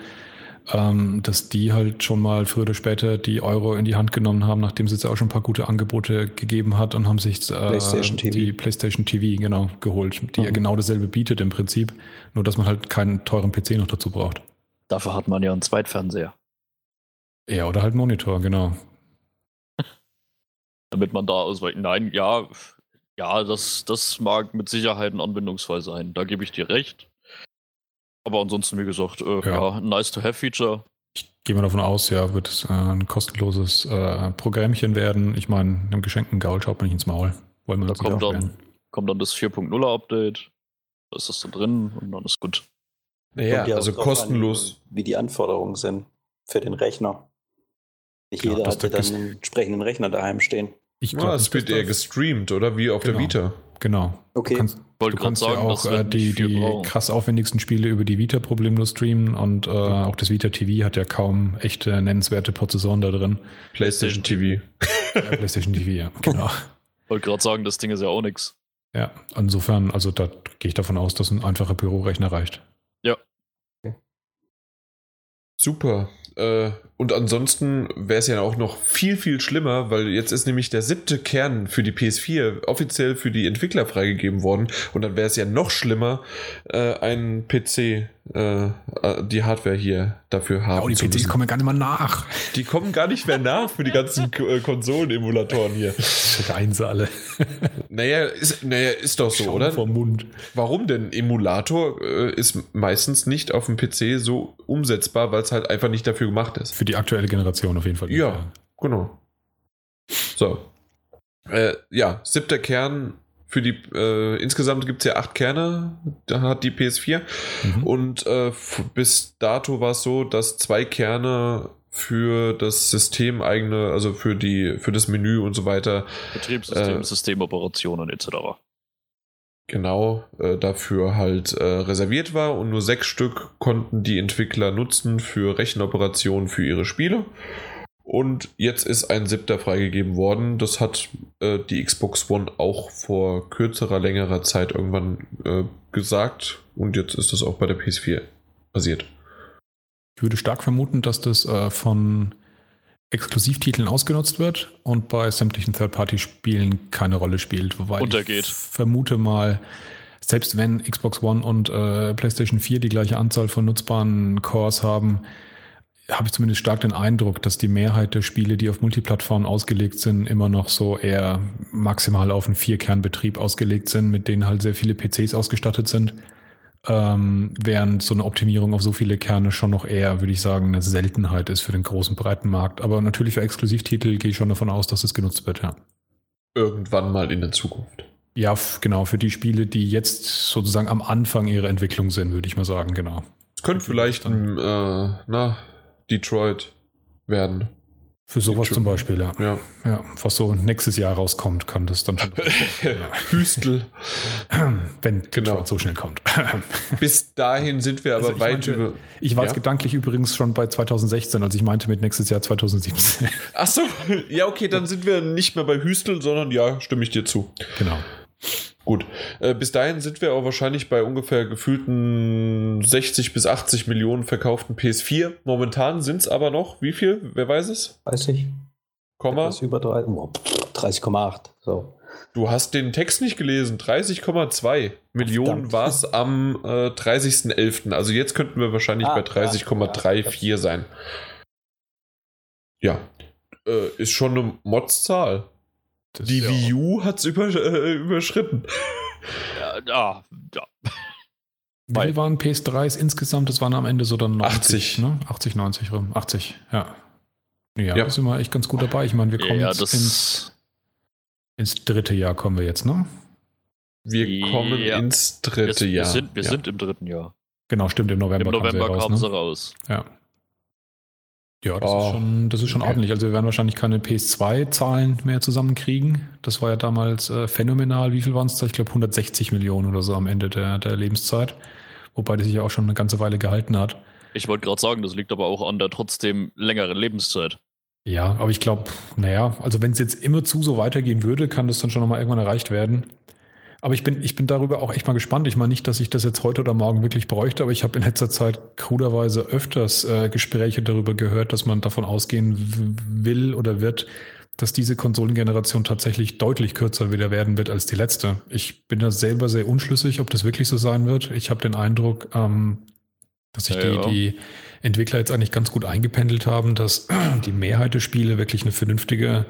ähm, dass die halt schon mal früher oder später die Euro in die Hand genommen haben, nachdem es jetzt auch schon ein paar gute Angebote gegeben hat und haben sich äh, PlayStation TV. die PlayStation TV genau geholt, die ja Mhm. genau dasselbe bietet im Prinzip, nur dass man halt keinen teuren PC noch dazu braucht. Dafür hat man ja einen Zweitfernseher. Ja, oder halt Monitor, genau. Damit man da ausweichen. Nein, ja, ja, das, das mag mit Sicherheit ein Anwendungsfall sein. Da gebe ich dir recht. Aber ansonsten, wie gesagt, äh, Ja. ja. ein nice-to-have-Feature. Ich gehe mal davon aus, ja, wird es äh, ein kostenloses äh, Programmchen werden. Ich meine, einem geschenkten Gaul schaut man nicht ins Maul. Wollen wir Da uns kommt dann, kommt dann das 4.0er Update. Da ist das da drin und dann ist gut. naja, ja also kostenlos. An, wie die Anforderungen sind für den Rechner. Nicht Ja, jeder das der dann einen entsprechenden Rechner daheim stehen. Ich Ja, glaub, es das wird eher das- gestreamt, oder? Wie auf Genau. der Vita. Genau. Okay. Du kannst, Wollte du gerade kannst sagen, ja auch äh, die, die brauchen. krass aufwendigsten Spiele über die Vita problemlos streamen und äh, auch das Vita TV hat ja kaum echte nennenswerte Prozessoren da drin. PlayStation TV. Ja, PlayStation TV, ja, genau. Wollte gerade sagen, das Ding ist ja auch nix. Ja, insofern, also da gehe ich davon aus, dass ein einfacher Bürorechner reicht. Super. Äh, und ansonsten wäre es ja auch noch viel, viel schlimmer, weil jetzt ist nämlich der siebte Kern für die PS4 offiziell für die Entwickler freigegeben worden. Und dann wäre es ja noch schlimmer, äh, einen PC, äh, äh, die Hardware hier dafür haben und die PCs müssen. kommen gar nicht mal nach. Die kommen gar nicht mehr nach für die ganzen äh, Konsolen-Emulatoren hier. Schreien sie alle. Naja, ist, naja, ist doch so, oder? Vom Mund. Warum denn? Emulator äh, ist meistens nicht auf dem PC so umsetzbar, weil es halt einfach nicht dafür gemacht ist. Für die aktuelle Generation auf jeden Fall. Ja. Genau. So. Äh, ja, siebter Kern für die, äh, insgesamt gibt es ja acht Kerne, da hat die PS4. Mhm. Und äh, bis dato war es so, dass zwei Kerne für das System eigene, also für die, für das Menü und so weiter, Betriebssystem, Äh, Systemoperationen etc. genau äh, dafür halt äh, reserviert war und nur sechs Stück konnten die Entwickler nutzen für Rechenoperationen für ihre Spiele. Und jetzt ist ein siebter freigegeben worden. Das hat äh, die Xbox One auch vor kürzerer, längerer Zeit irgendwann äh, gesagt. Und jetzt ist das auch bei der PS4 passiert. Ich würde stark vermuten, dass das äh, von Exklusivtiteln ausgenutzt wird und bei sämtlichen Third-Party-Spielen keine Rolle spielt. Wobei Untergeht. ich vermute mal, selbst wenn Xbox One und äh, PlayStation 4 die gleiche Anzahl von nutzbaren Cores haben, habe ich zumindest stark den Eindruck, dass die Mehrheit der Spiele, die auf Multiplattformen ausgelegt sind, immer noch so eher maximal auf einen Vierkernbetrieb ausgelegt sind, mit denen halt sehr viele PCs ausgestattet sind. Ähm, während so eine Optimierung auf so viele Kerne schon noch eher, würde ich sagen, eine Seltenheit ist für den großen breiten Markt. Aber natürlich für Exklusivtitel gehe ich schon davon aus, dass es genutzt wird, ja. Irgendwann mal in der Zukunft. Ja, genau, für die Spiele, die jetzt sozusagen am Anfang ihrer Entwicklung sind, würde ich mal sagen, genau. Es könnte vielleicht ein, äh, na, Detroit werden. Für sowas zum Beispiel, ja. Ja. ja. Was so nächstes Jahr rauskommt, kann das dann schon. Hüstel. Wenn genau. Detroit so schnell kommt. Bis dahin sind wir aber also weit meinte, über. Ich war ja? jetzt gedanklich übrigens schon bei 2016, als ich meinte mit nächstes Jahr 2017. Ach so, ja, okay, dann sind wir nicht mehr bei Hüstel, sondern ja, stimme ich dir zu. Genau. Gut, äh, bis dahin sind wir auch wahrscheinlich bei ungefähr gefühlten 60 bis 80 Millionen verkauften PS4. Momentan sind es aber noch, wie viel? Wer weiß es? Weiß ich. Komma? Das über 30,8. So. Du hast den Text nicht gelesen. 30,2 Millionen war es am äh, 30.11. Also jetzt könnten wir wahrscheinlich ah, bei 30,34 ja, ja, sein. Ja, äh, ist schon eine Mods-Zahl. Das die ja Wii U hat es über, äh, überschritten. Ja, ja. ja. Wie waren PS3s insgesamt? Das waren am Ende so dann 90, 80, ne? 80, 90 rum. 80, ja. Ja, ja. da sind wir echt ganz gut dabei. Ich meine, wir kommen ja, jetzt ins, ins dritte Jahr kommen wir jetzt, ne? Wir kommen ja. ins dritte wir, Jahr. Wir, sind, wir sind im dritten Jahr. Genau, stimmt, im November, Im November kamen, kamen sie raus. Ne? Ja. Ja, das oh, ist schon, das ist schon okay. ordentlich. Also wir werden wahrscheinlich keine PS2-Zahlen mehr zusammenkriegen. Das war ja damals äh, phänomenal. Wie viel waren es da? Ich glaube 160 Millionen oder so am Ende der, der Lebenszeit. Wobei das sich ja auch schon eine ganze Weile gehalten hat. Ich wollte gerade sagen, das liegt aber auch an der trotzdem längeren Lebenszeit. Ja, aber ich glaube, naja, also wenn es jetzt immer zu so weitergehen würde, kann das dann schon nochmal irgendwann erreicht werden. Aber ich bin, ich bin darüber auch echt mal gespannt. Ich meine nicht, dass ich das jetzt heute oder morgen wirklich bräuchte, aber ich habe in letzter Zeit kruderweise öfters äh, Gespräche darüber gehört, dass man davon ausgehen will oder wird, dass diese Konsolengeneration tatsächlich deutlich kürzer wieder werden wird als die letzte. Ich bin da selber sehr unschlüssig, ob das wirklich so sein wird. Ich habe den Eindruck, ähm, dass sich ja, die, ja. die Entwickler jetzt eigentlich ganz gut eingependelt haben, dass die Mehrheit der Spiele wirklich eine vernünftige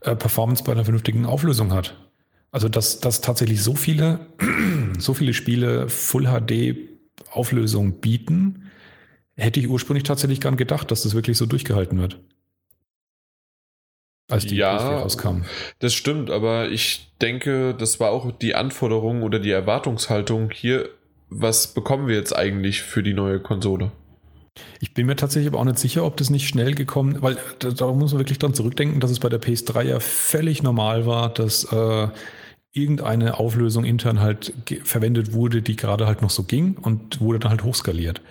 äh, Performance bei einer vernünftigen Auflösung hat. Also, dass, dass tatsächlich so viele, so viele Spiele Full HD Auflösung bieten, hätte ich ursprünglich tatsächlich gar nicht gedacht, dass das wirklich so durchgehalten wird. Als die ja, rauskam. Das stimmt, aber ich denke, das war auch die Anforderung oder die Erwartungshaltung hier, was bekommen wir jetzt eigentlich für die neue Konsole? Ich bin mir tatsächlich aber auch nicht sicher, ob das nicht schnell gekommen, weil da, da muss man wirklich dran zurückdenken, dass es bei der PS3 ja völlig normal war, dass äh, irgendeine Auflösung intern halt verwendet wurde, die gerade halt noch so ging und wurde dann halt hochskaliert.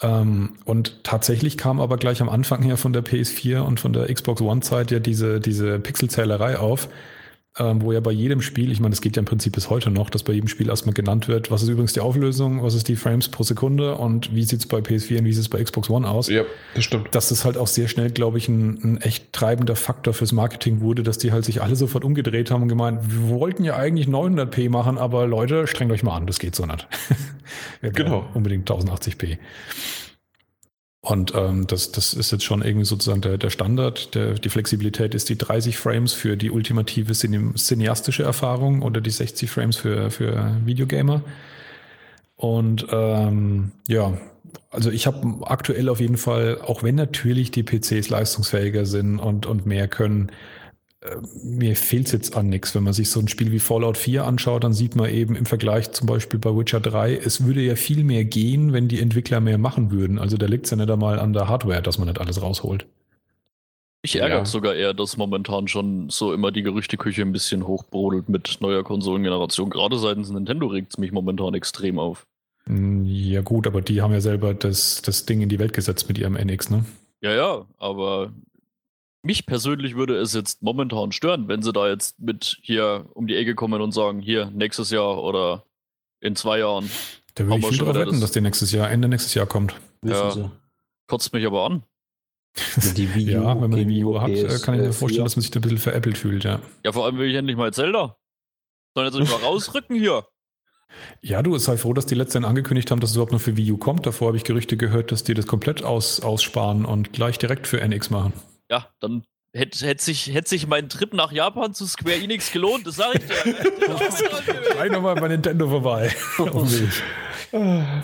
Ähm, und tatsächlich kam aber gleich am Anfang her von der PS4 und von der Xbox One-Zeit ja diese, diese Pixelzählerei auf, ähm, wo ja bei jedem Spiel, ich meine, es geht ja im Prinzip bis heute noch, dass bei jedem Spiel erstmal genannt wird, was ist übrigens die Auflösung, was ist die Frames pro Sekunde und wie sieht es bei PS4 und wie sieht es bei Xbox One aus. Ja, das stimmt. Dass das halt auch sehr schnell, glaube ich, ein, ein echt treibender Faktor fürs Marketing wurde, dass die halt sich alle sofort umgedreht haben und gemeint, wir wollten ja eigentlich 900p machen, aber Leute, strengt euch mal an, das geht so nicht. genau. Unbedingt 1080p. Und ähm, das, das ist jetzt schon irgendwie sozusagen der, der Standard. Der, die Flexibilität ist die 30 Frames für die ultimative cineastische Erfahrung oder die 60 Frames für, für Videogamer. Und ähm, ja, also ich habe aktuell auf jeden Fall, auch wenn natürlich die PCs leistungsfähiger sind und, und mehr können, mir fehlt es jetzt an nichts. Wenn man sich so ein Spiel wie Fallout 4 anschaut, dann sieht man eben im Vergleich zum Beispiel bei Witcher 3, es würde ja viel mehr gehen, wenn die Entwickler mehr machen würden. Also da liegt es ja nicht einmal an der Hardware, dass man nicht alles rausholt. Ich ärgere ja. sogar eher, dass momentan schon so immer die Gerüchteküche ein bisschen hochbrodelt mit neuer Konsolengeneration. Gerade seitens Nintendo regt es mich momentan extrem auf. Hm, ja gut, aber die haben ja selber das, das Ding in die Welt gesetzt mit ihrem NX, ne? Ja, ja, aber mich persönlich würde es jetzt momentan stören, wenn sie da jetzt mit hier um die Ecke kommen und sagen, hier nächstes Jahr oder in zwei Jahren. Da würde ich viel drauf wetten, das dass die nächstes Jahr, Ende nächstes Jahr kommt. Ja, kotzt mich aber an. Die Wii U, ja, wenn man die Wii U hat, PS, kann ich mir vorstellen, dass man sich da ein bisschen veräppelt fühlt, ja. Ja, vor allem will ich endlich mal Zelda. Sollen jetzt nicht mal rausrücken hier. Ja, du, sei froh, dass die letztendlich angekündigt haben, dass es überhaupt noch für Wii U kommt. Davor habe ich Gerüchte gehört, dass die das komplett aus, aussparen und gleich direkt für NX machen. Ja, dann hätte hätt sich, hätt sich mein Trip nach Japan zu Square Enix gelohnt, das sage ich dir. Gleich nochmal bei Nintendo vorbei.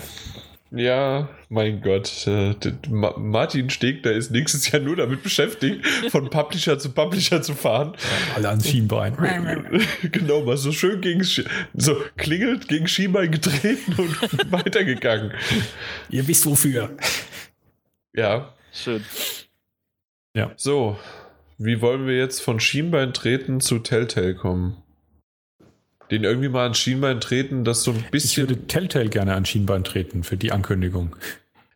Ja, mein Gott. Äh, Martin Stegner ist nächstes Jahr nur damit beschäftigt, von Publisher zu Publisher zu fahren. Alle ans Schienbein. genau, mal so schön gegen so klingelt, gegen Schienbein getreten und weitergegangen. Ihr wisst wofür. Ja. Schön. Ja. So, wie wollen wir jetzt von Schienbein treten zu Telltale kommen? Den irgendwie mal an Schienbein treten, das so ein bisschen. Ich würde Telltale gerne an Schienbein treten für die Ankündigung.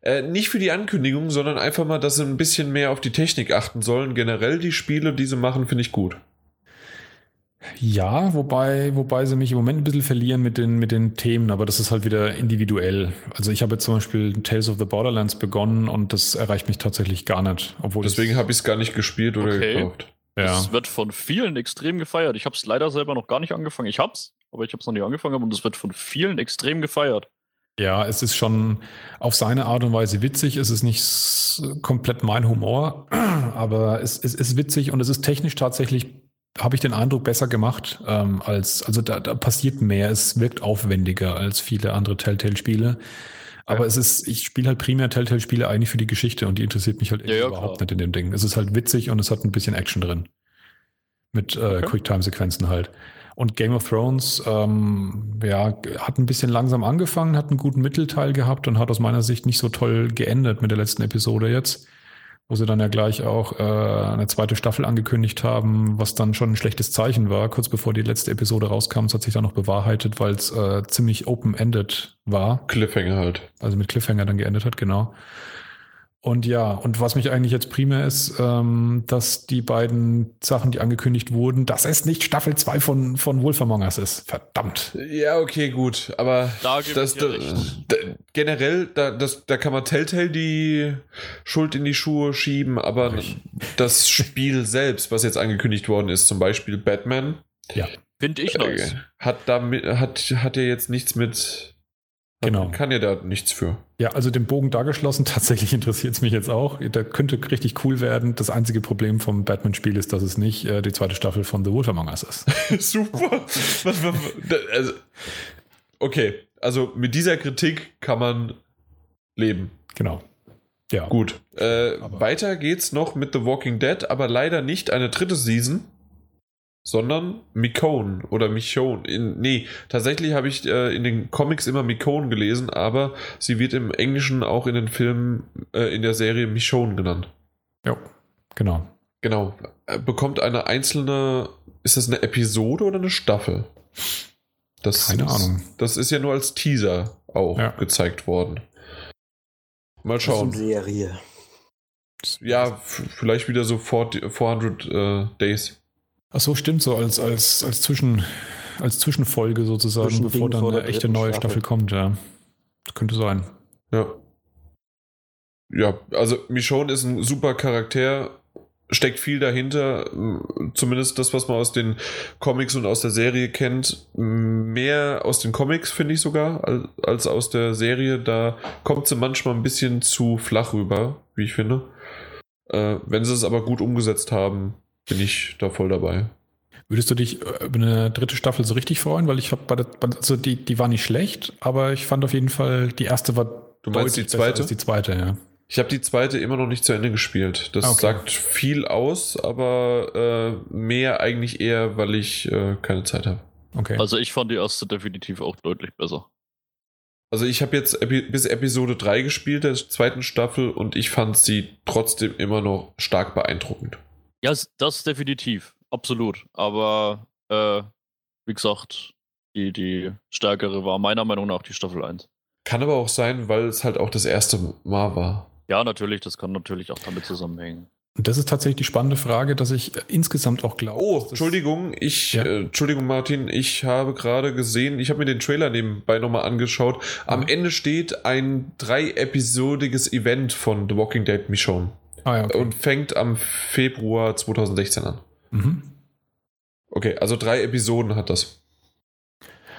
Äh, nicht für die Ankündigung, sondern einfach mal, dass sie ein bisschen mehr auf die Technik achten sollen. Generell die Spiele, die sie machen, finde ich gut. Ja, wobei, wobei sie mich im Moment ein bisschen verlieren mit den, mit den Themen, aber das ist halt wieder individuell. Also ich habe jetzt zum Beispiel Tales of the Borderlands begonnen und das erreicht mich tatsächlich gar nicht. Obwohl Deswegen habe ich es gar nicht gespielt oder okay. gekauft. Ja. Es wird von vielen extrem gefeiert. Ich habe es leider selber noch gar nicht angefangen. Ich hab's, aber ich habe es noch nicht angefangen und es wird von vielen extrem gefeiert. Ja, es ist schon auf seine Art und Weise witzig. Es ist nicht komplett mein Humor, aber es, es ist witzig und es ist technisch tatsächlich, habe ich den Eindruck, besser gemacht ähm, als, also da, da passiert mehr. Es wirkt aufwendiger als viele andere Telltale-Spiele. Aber ja. es ist, ich spiele halt primär Telltale-Spiele eigentlich für die Geschichte und die interessiert mich halt ja, ja, überhaupt klar. nicht in dem Ding. Es ist halt witzig und es hat ein bisschen Action drin. Mit äh, okay. Quicktime-Sequenzen halt. Und Game of Thrones, ähm, ja, hat ein bisschen langsam angefangen, hat einen guten Mittelteil gehabt und hat aus meiner Sicht nicht so toll geendet mit der letzten Episode jetzt wo sie dann ja gleich auch äh, eine zweite Staffel angekündigt haben, was dann schon ein schlechtes Zeichen war. Kurz bevor die letzte Episode rauskam, es hat sich dann noch bewahrheitet, weil es äh, ziemlich open-ended war. Cliffhanger halt. Also mit Cliffhanger dann geendet hat, genau. Und ja, und was mich eigentlich jetzt primär ist, ähm, dass die beiden Sachen, die angekündigt wurden, dass es nicht Staffel 2 von, von Wolf Among Us ist. Verdammt. Ja, okay, gut. Aber da das, da, da, generell, da, das, da kann man Telltale die Schuld in die Schuhe schieben, aber das Spiel selbst, was jetzt angekündigt worden ist, zum Beispiel Batman. Ja. Finde ich nice. Äh, hat, damit, hat, hat ja jetzt nichts mit Genau. Kann ja da nichts für. Ja, also den Bogen da geschlossen. Tatsächlich interessiert es mich jetzt auch. Der könnte richtig cool werden. Das einzige Problem vom Batman-Spiel ist, dass es nicht äh, die zweite Staffel von The Wolf Among Us ist. Super. also, okay, also mit dieser Kritik kann man leben. Genau. Ja. Gut. Äh, weiter geht's noch mit The Walking Dead, aber leider nicht eine dritte Season sondern Mikone oder Michonne. In, nee, tatsächlich habe ich äh, in den Comics immer Mikone gelesen, aber sie wird im Englischen auch in den Filmen, äh, in der Serie Michonne genannt. Ja, genau. Genau. Äh, bekommt eine einzelne, ist das eine Episode oder eine Staffel? Das Keine ist, Ahnung. Das ist ja nur als Teaser auch ja. gezeigt worden. Mal schauen. Das ist eine Serie. Ja, vielleicht wieder so 400 äh, Days. Ach so, stimmt so, als, als, als, Zwischen, als Zwischenfolge sozusagen, Zwischen bevor dann eine echte neue Staffel. Staffel kommt, ja. Das könnte sein. Ja. Ja, also Michonne ist ein super Charakter, steckt viel dahinter, zumindest das, was man aus den Comics und aus der Serie kennt. Mehr aus den Comics, finde ich sogar, als aus der Serie. Da kommt sie manchmal ein bisschen zu flach rüber, wie ich finde. Äh, wenn sie es aber gut umgesetzt haben, bin ich da voll dabei. Würdest du dich äh, über eine dritte Staffel so richtig freuen? Weil ich habe bei der, also die, die war nicht schlecht, aber ich fand auf jeden Fall, die erste war Du meinst die zweite? die zweite, ja. Ich habe die zweite immer noch nicht zu Ende gespielt. Das okay. sagt viel aus, aber äh, mehr eigentlich eher, weil ich äh, keine Zeit habe. Okay. Also ich fand die erste definitiv auch deutlich besser. Also ich habe jetzt Epi bis Episode 3 gespielt, der zweiten Staffel, und ich fand sie trotzdem immer noch stark beeindruckend. Ja, das definitiv, absolut. Aber äh, wie gesagt, die, die stärkere war meiner Meinung nach die Staffel 1. Kann aber auch sein, weil es halt auch das erste Mal war. Ja, natürlich, das kann natürlich auch damit zusammenhängen. Und das ist tatsächlich die spannende Frage, dass ich insgesamt auch glaube. Oh, Entschuldigung, ich, ja. äh, Entschuldigung, Martin, ich habe gerade gesehen, ich habe mir den Trailer nebenbei nochmal angeschaut. Am mhm. Ende steht ein dreiepisodiges Event von The Walking Dead Michonne. Ah, ja, okay. Und fängt am Februar 2016 an. Mhm. Okay, also drei Episoden hat das.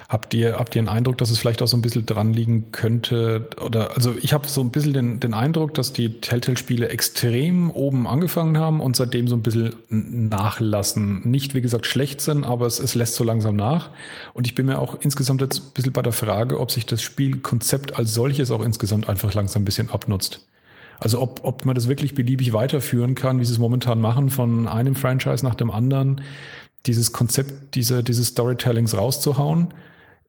Habt ihr, habt ihr einen Eindruck, dass es vielleicht auch so ein bisschen dran liegen könnte? Oder also ich habe so ein bisschen den, den Eindruck, dass die Telltale-Spiele extrem oben angefangen haben und seitdem so ein bisschen nachlassen. Nicht, wie gesagt, schlecht sind, aber es, es lässt so langsam nach. Und ich bin mir auch insgesamt jetzt ein bisschen bei der Frage, ob sich das Spielkonzept als solches auch insgesamt einfach langsam ein bisschen abnutzt. Also ob, ob man das wirklich beliebig weiterführen kann, wie sie es momentan machen, von einem Franchise nach dem anderen, dieses Konzept diese, dieses Storytellings rauszuhauen.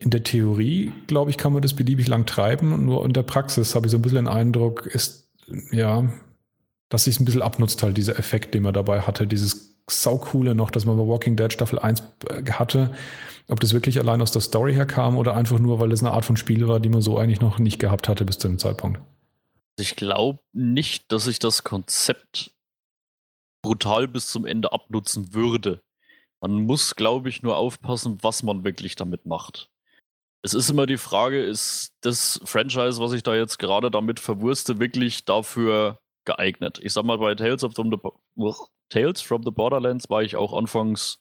In der Theorie, glaube ich, kann man das beliebig lang treiben. Nur in der Praxis habe ich so ein bisschen den Eindruck, ist, ja, dass sich ein bisschen abnutzt halt, dieser Effekt, den man dabei hatte, dieses saucoole noch, dass man bei Walking Dead Staffel 1 äh, hatte. Ob das wirklich allein aus der Story herkam oder einfach nur, weil es eine Art von Spiel war, die man so eigentlich noch nicht gehabt hatte bis zu dem Zeitpunkt. Ich glaube nicht, dass ich das Konzept brutal bis zum Ende abnutzen würde. Man muss, glaube ich, nur aufpassen, was man wirklich damit macht. Es ist immer die Frage, ist das Franchise, was ich da jetzt gerade damit verwurste, wirklich dafür geeignet? Ich sag mal, bei Tales, the, Tales from the Borderlands war ich auch anfangs,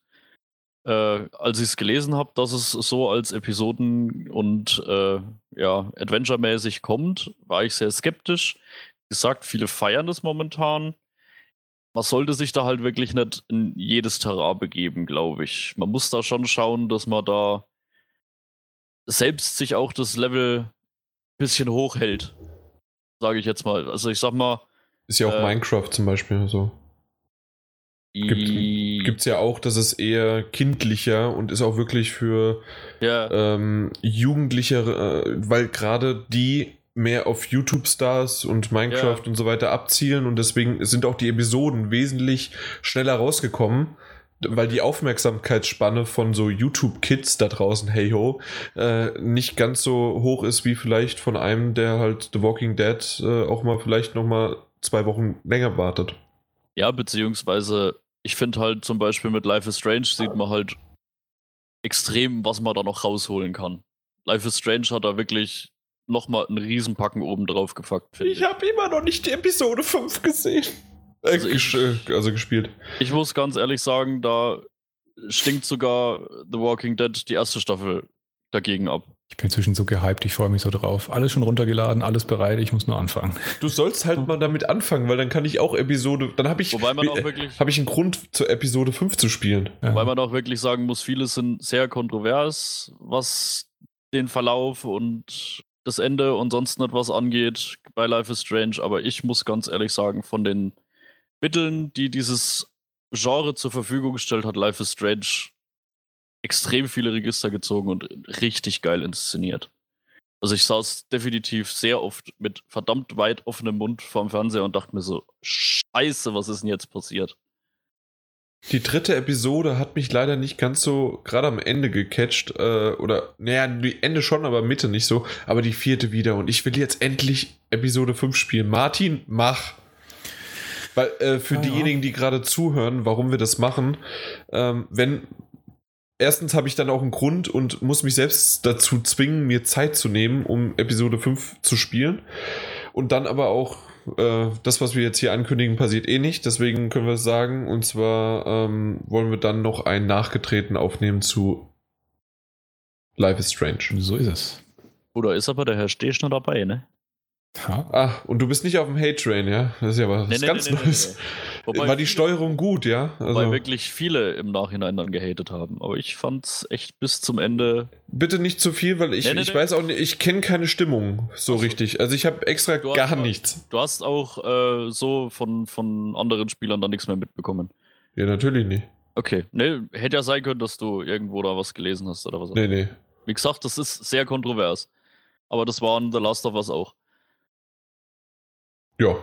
äh, als ich es gelesen habe, dass es so als Episoden und äh, ja, Adventure-mäßig kommt, war ich sehr skeptisch. Wie gesagt, viele feiern das momentan. Man sollte sich da halt wirklich nicht in jedes Terrain begeben, glaube ich. Man muss da schon schauen, dass man da selbst sich auch das Level ein bisschen hochhält. Sage ich jetzt mal. Also ich sag mal. Ist ja auch äh, Minecraft zum Beispiel so. Gibt es ja auch, dass es eher kindlicher und ist auch wirklich für ja. ähm, Jugendliche, äh, weil gerade die mehr auf YouTube-Stars und Minecraft ja. und so weiter abzielen und deswegen sind auch die Episoden wesentlich schneller rausgekommen, weil die Aufmerksamkeitsspanne von so YouTube-Kids da draußen, hey ho, äh, nicht ganz so hoch ist wie vielleicht von einem, der halt The Walking Dead äh, auch mal vielleicht noch mal zwei Wochen länger wartet. Ja, beziehungsweise ich finde halt zum Beispiel mit Life is Strange sieht man halt extrem, was man da noch rausholen kann. Life is Strange hat da wirklich nochmal einen Riesenpacken oben drauf gefackt. Ich, ich. habe immer noch nicht die Episode 5 gesehen. Also, ich, also gespielt. Ich muss ganz ehrlich sagen, da stinkt sogar The Walking Dead die erste Staffel dagegen ab. Ich bin inzwischen so gehypt, ich freue mich so drauf. Alles schon runtergeladen, alles bereit, ich muss nur anfangen. Du sollst halt mal damit anfangen, weil dann kann ich auch Episode, dann habe ich, Wobei man auch wirklich, habe ich einen Grund zur Episode 5 zu spielen. Ja. Weil man auch wirklich sagen muss, viele sind sehr kontrovers, was den Verlauf und das Ende und sonst nicht was angeht bei Life is Strange, aber ich muss ganz ehrlich sagen, von den Mitteln, die dieses Genre zur Verfügung gestellt hat, Life is Strange extrem viele Register gezogen und richtig geil inszeniert. Also ich saß definitiv sehr oft mit verdammt weit offenem Mund vorm Fernseher und dachte mir so, scheiße, was ist denn jetzt passiert? Die dritte Episode hat mich leider nicht ganz so gerade am Ende gecatcht. Äh, oder, naja, die Ende schon, aber Mitte nicht so. Aber die vierte wieder. Und ich will jetzt endlich Episode 5 spielen. Martin, mach. Weil äh, für ah, diejenigen, die gerade zuhören, warum wir das machen, ähm, wenn erstens habe ich dann auch einen Grund und muss mich selbst dazu zwingen, mir Zeit zu nehmen, um Episode 5 zu spielen. Und dann aber auch, äh, das, was wir jetzt hier ankündigen, passiert eh nicht. Deswegen können wir es sagen. Und zwar ähm, wollen wir dann noch einen nachgetreten aufnehmen zu Life is Strange. So ist es. Oder ist aber der Herr Stechner dabei, ne? Ja. Ah, und du bist nicht auf dem Hate-Train, ja? Das ist ja was nee, nee, ganz nee, Neues. War die Steuerung gut, ja? Also weil wirklich viele im Nachhinein dann gehatet haben. Aber ich fand's echt bis zum Ende. Bitte nicht zu viel, weil ich, ich weiß auch nicht, ich kenne keine Stimmung so also, richtig. Also ich habe extra gar hast, nichts. Du hast auch äh, so von, von anderen Spielern da nichts mehr mitbekommen. Ja, natürlich nicht. Okay. Ne, hätte ja sein können, dass du irgendwo da was gelesen hast oder was auch. Nee, nee. Wie gesagt, das ist sehr kontrovers. Aber das war in The Last of Us auch. Ja.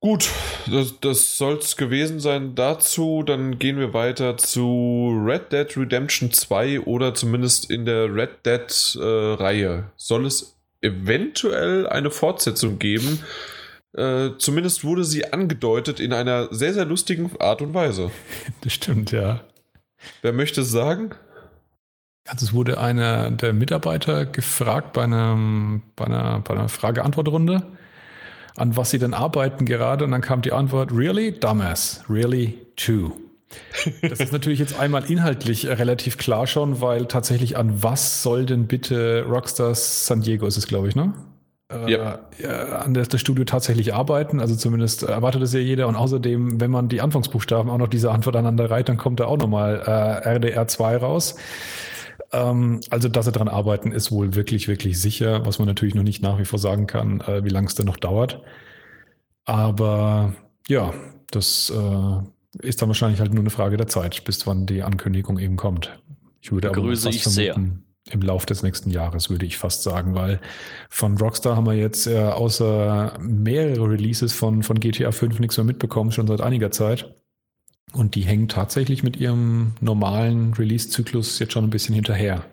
Gut, das, das soll es gewesen sein dazu. Dann gehen wir weiter zu Red Dead Redemption 2 oder zumindest in der Red Dead-Reihe. Äh, soll es eventuell eine Fortsetzung geben? Äh, zumindest wurde sie angedeutet in einer sehr, sehr lustigen Art und Weise. Das stimmt, ja. Wer möchte es sagen? Also es wurde einer der Mitarbeiter gefragt bei, einem, bei einer, bei einer Frage-Antwort-Runde, an was sie denn arbeiten gerade. Und dann kam die Antwort, really? Dumbass. Really? Too. Das ist natürlich jetzt einmal inhaltlich relativ klar schon, weil tatsächlich an was soll denn bitte Rockstars San Diego ist es, glaube ich, ne? Ja. Äh, an das, das Studio tatsächlich arbeiten. Also zumindest erwartet es ja jeder. Und außerdem, wenn man die Anfangsbuchstaben auch noch diese Antwort aneinander reiht, dann kommt da auch nochmal äh, RDR2 raus. Ähm, also, dass sie dran arbeiten, ist wohl wirklich, wirklich sicher. Was man natürlich noch nicht nach wie vor sagen kann, äh, wie lange es denn noch dauert. Aber ja, das äh, ist dann wahrscheinlich halt nur eine Frage der Zeit, bis wann die Ankündigung eben kommt. Ich würde aber Begrüße fast ich sehr. im Lauf des nächsten Jahres, würde ich fast sagen, weil von Rockstar haben wir jetzt äh, außer mehrere Releases von, von GTA 5 nichts mehr mitbekommen, schon seit einiger Zeit. Und die hängen tatsächlich mit ihrem normalen Release-Zyklus jetzt schon ein bisschen hinterher.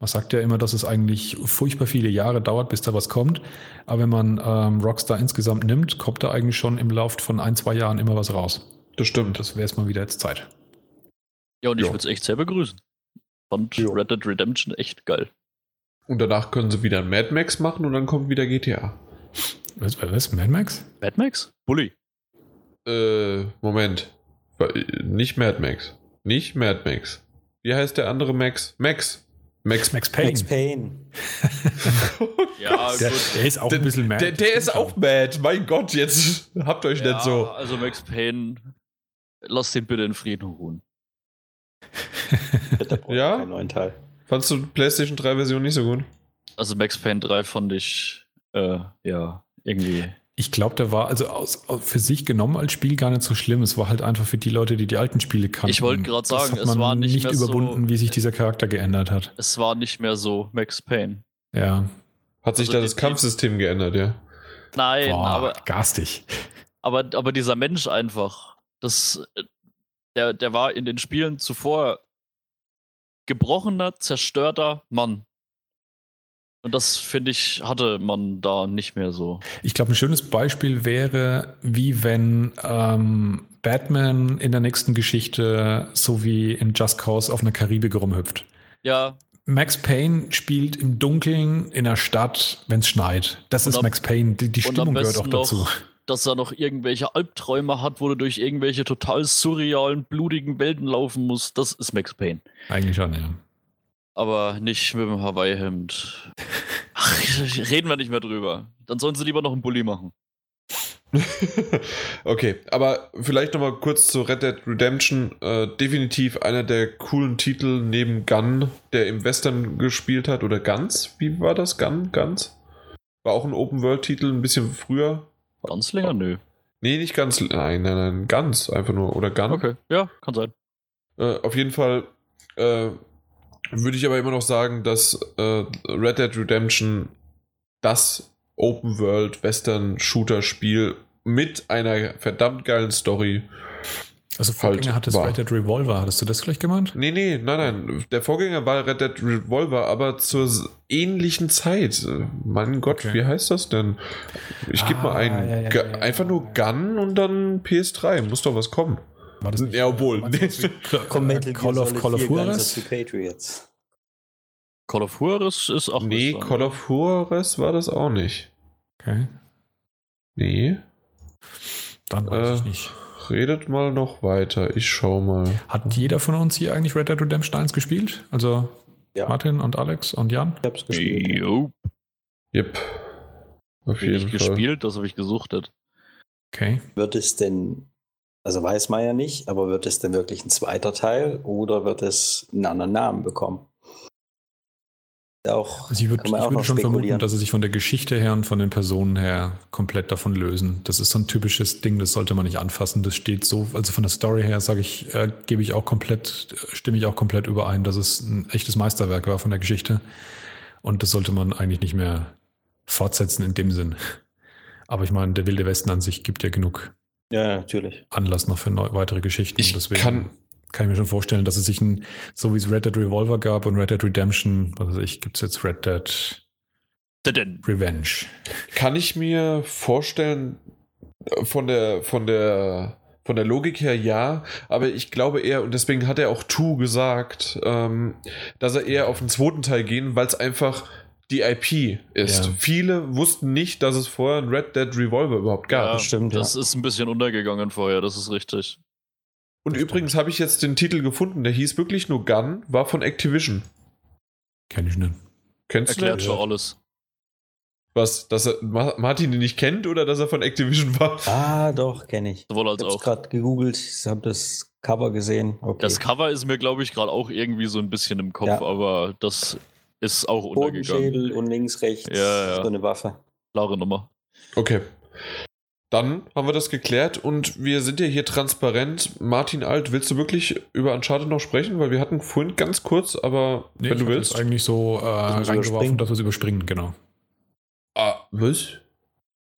Man sagt ja immer, dass es eigentlich furchtbar viele Jahre dauert, bis da was kommt. Aber wenn man ähm, Rockstar insgesamt nimmt, kommt da eigentlich schon im Lauf von ein, zwei Jahren immer was raus. Das stimmt. Das wäre es mal wieder jetzt Zeit. Ja, und ich würde es echt sehr begrüßen. Fand Jo. Red Dead Redemption echt geil. Und danach können sie wieder ein Mad Max machen und dann kommt wieder GTA. Was, was? Mad Max? Mad Max? Bully. Äh, Moment. Nicht Mad Max. Nicht Mad Max. Wie heißt der andere Max? Max. Max. Max Payne. Max Payne. Ja, Der, gut. der ist auch Der, ein bisschen mad. der, der ist auch mad. Mein Gott, jetzt habt euch Ja, nicht so. Also Max Payne, lass den bitte in Frieden ruhen. Ja? keinen neuen Teil. Fandst du die PlayStation 3 Version nicht so gut? Also Max Payne 3 fand ich, äh, ja, irgendwie. Ich glaube, der war also aus, für sich genommen als Spiel gar nicht so schlimm. Es war halt einfach für die Leute, die die alten Spiele kannten. Ich wollte gerade Das sagen, es man war nicht mehr so- überwunden, wie sich dieser Charakter geändert hat. Es war nicht mehr so Max Payne. Ja. Hat sich Also da das Kampfsystem geändert, ja? Nein, Boah, aber, garstig. aber, aber dieser Mensch einfach, das, der, der war in den Spielen zuvor gebrochener, zerstörter Mann. Und das, finde ich, hatte man da nicht mehr so. Ich glaube, ein schönes Beispiel wäre, wie wenn ähm, Batman in der nächsten Geschichte so wie in Just Cause auf einer Karibik rumhüpft. Ja, Max Payne spielt im Dunkeln in der Stadt, wenn es schneit. Das Und ist am- Max Payne. Die, die Stimmung gehört auch dazu. noch, dass er noch irgendwelche Albträume hat, wo du durch irgendwelche total surrealen, blutigen Welten laufen musst. Das ist Max Payne. Eigentlich schon, ja. Aber nicht mit dem Hawaii-Hemd. Ach, reden wir nicht mehr drüber. Dann sollen sie lieber noch einen Bulli machen. okay, aber vielleicht nochmal kurz zu Red Dead Redemption. Äh, definitiv einer der coolen Titel neben Gun, der im Western gespielt hat. Oder Guns? Wie war das? Gun? Guns? War auch ein Open-World-Titel, ein bisschen früher. Ganz länger? Nö. Nee, nicht ganz. Nein, nein, nein. Guns. Einfach nur. Oder Gun. Okay, ja, kann sein. Äh, auf jeden Fall äh, würde ich aber immer noch sagen, dass äh, Red Dead Redemption das Open World Western Shooter Spiel mit einer verdammt geilen Story. Also Halt Vorgänger hattest war. Red Dead Revolver. Hattest du das vielleicht gemeint? Nee, nee, nein, nein. Der Vorgänger war Red Dead Revolver, aber zur ähnlichen Zeit. Mein Gott, Okay. wie heißt das denn? Ich gebe Ah, mal ein. ja, ja, ja, einfach nur. Gun und dann PS3. Muss doch was kommen. War das nicht? Ja, obwohl. Call of, Call of 4 Guns Juarez? Call of Juarez ist auch nee. Call of Juarez war das auch nicht. Okay, Nee. dann weiß Äh, ich nicht. Redet mal noch weiter. Ich schau mal. Hat jeder von uns hier eigentlich Red Dead Redemption 1 gespielt? Also Ja, Martin und Alex und Jan? ich hab's gespielt. Jo, Yep. Auf hab ich jeden Fall. gespielt, das habe ich gesuchtet. Okay. Wird es denn, also weiß man ja nicht, aber wird es denn wirklich ein zweiter Teil oder wird es einen anderen Namen bekommen? Auch, Also ich würde ich auch würde schon vermuten, dass sie sich von der Geschichte her und von den Personen her komplett davon lösen. Das ist so ein typisches Ding, das sollte man nicht anfassen. Das steht so, also von der Story her sage ich, äh, gebe ich auch komplett, stimme ich auch komplett überein, dass es ein echtes Meisterwerk war von der Geschichte. Und das sollte man eigentlich nicht mehr fortsetzen in dem Sinn. Aber ich meine, der Wilde Westen an sich gibt ja genug Ja, natürlich. Anlass noch für neu, weitere Geschichten. Ich Deswegen kann- kann ich mir schon vorstellen, dass es sich ein, so wie es Red Dead Revolver gab und Red Dead Redemption, was weiß ich, gibt es jetzt Red Dead Revenge. Kann ich mir vorstellen, äh, von der, von der, von der Logik her ja, aber ich glaube eher, und deswegen hat er auch Tu gesagt, ähm, dass er eher auf den zweiten Teil gehen, weil es einfach die IP ist. Ja. Viele wussten nicht, dass es vorher ein Red Dead Revolver überhaupt gab. Ja, stimmt, das ist ein bisschen untergegangen vorher, das ist richtig. Und Das übrigens habe ich jetzt den Titel gefunden, der hieß wirklich nur Gun, war von Activision. Kenn ich nicht. Kennst du Erklärt schon alles. Was, dass er Ma- Martin den nicht kennt oder dass er von Activision war? Ah, doch, kenne ich. Sowohl als Ich habe auch. gerade gegoogelt, ich habe das Cover gesehen. Okay. Das Cover ist mir, glaube ich, gerade auch irgendwie so ein bisschen im Kopf, Ja. aber das ist auch untergegangen. Bodenschädel und links, rechts Ja, ja. so eine Waffe. Klare Nummer. Okay. Dann haben wir das geklärt und wir sind ja hier transparent. Martin Alt, willst du wirklich über Uncharted noch sprechen? Weil wir hatten vorhin ganz kurz, aber Nee, wenn ich du willst. jetzt eigentlich so äh, reingeworfen, überspringen? dass wir es überspringen, genau. Ah, was?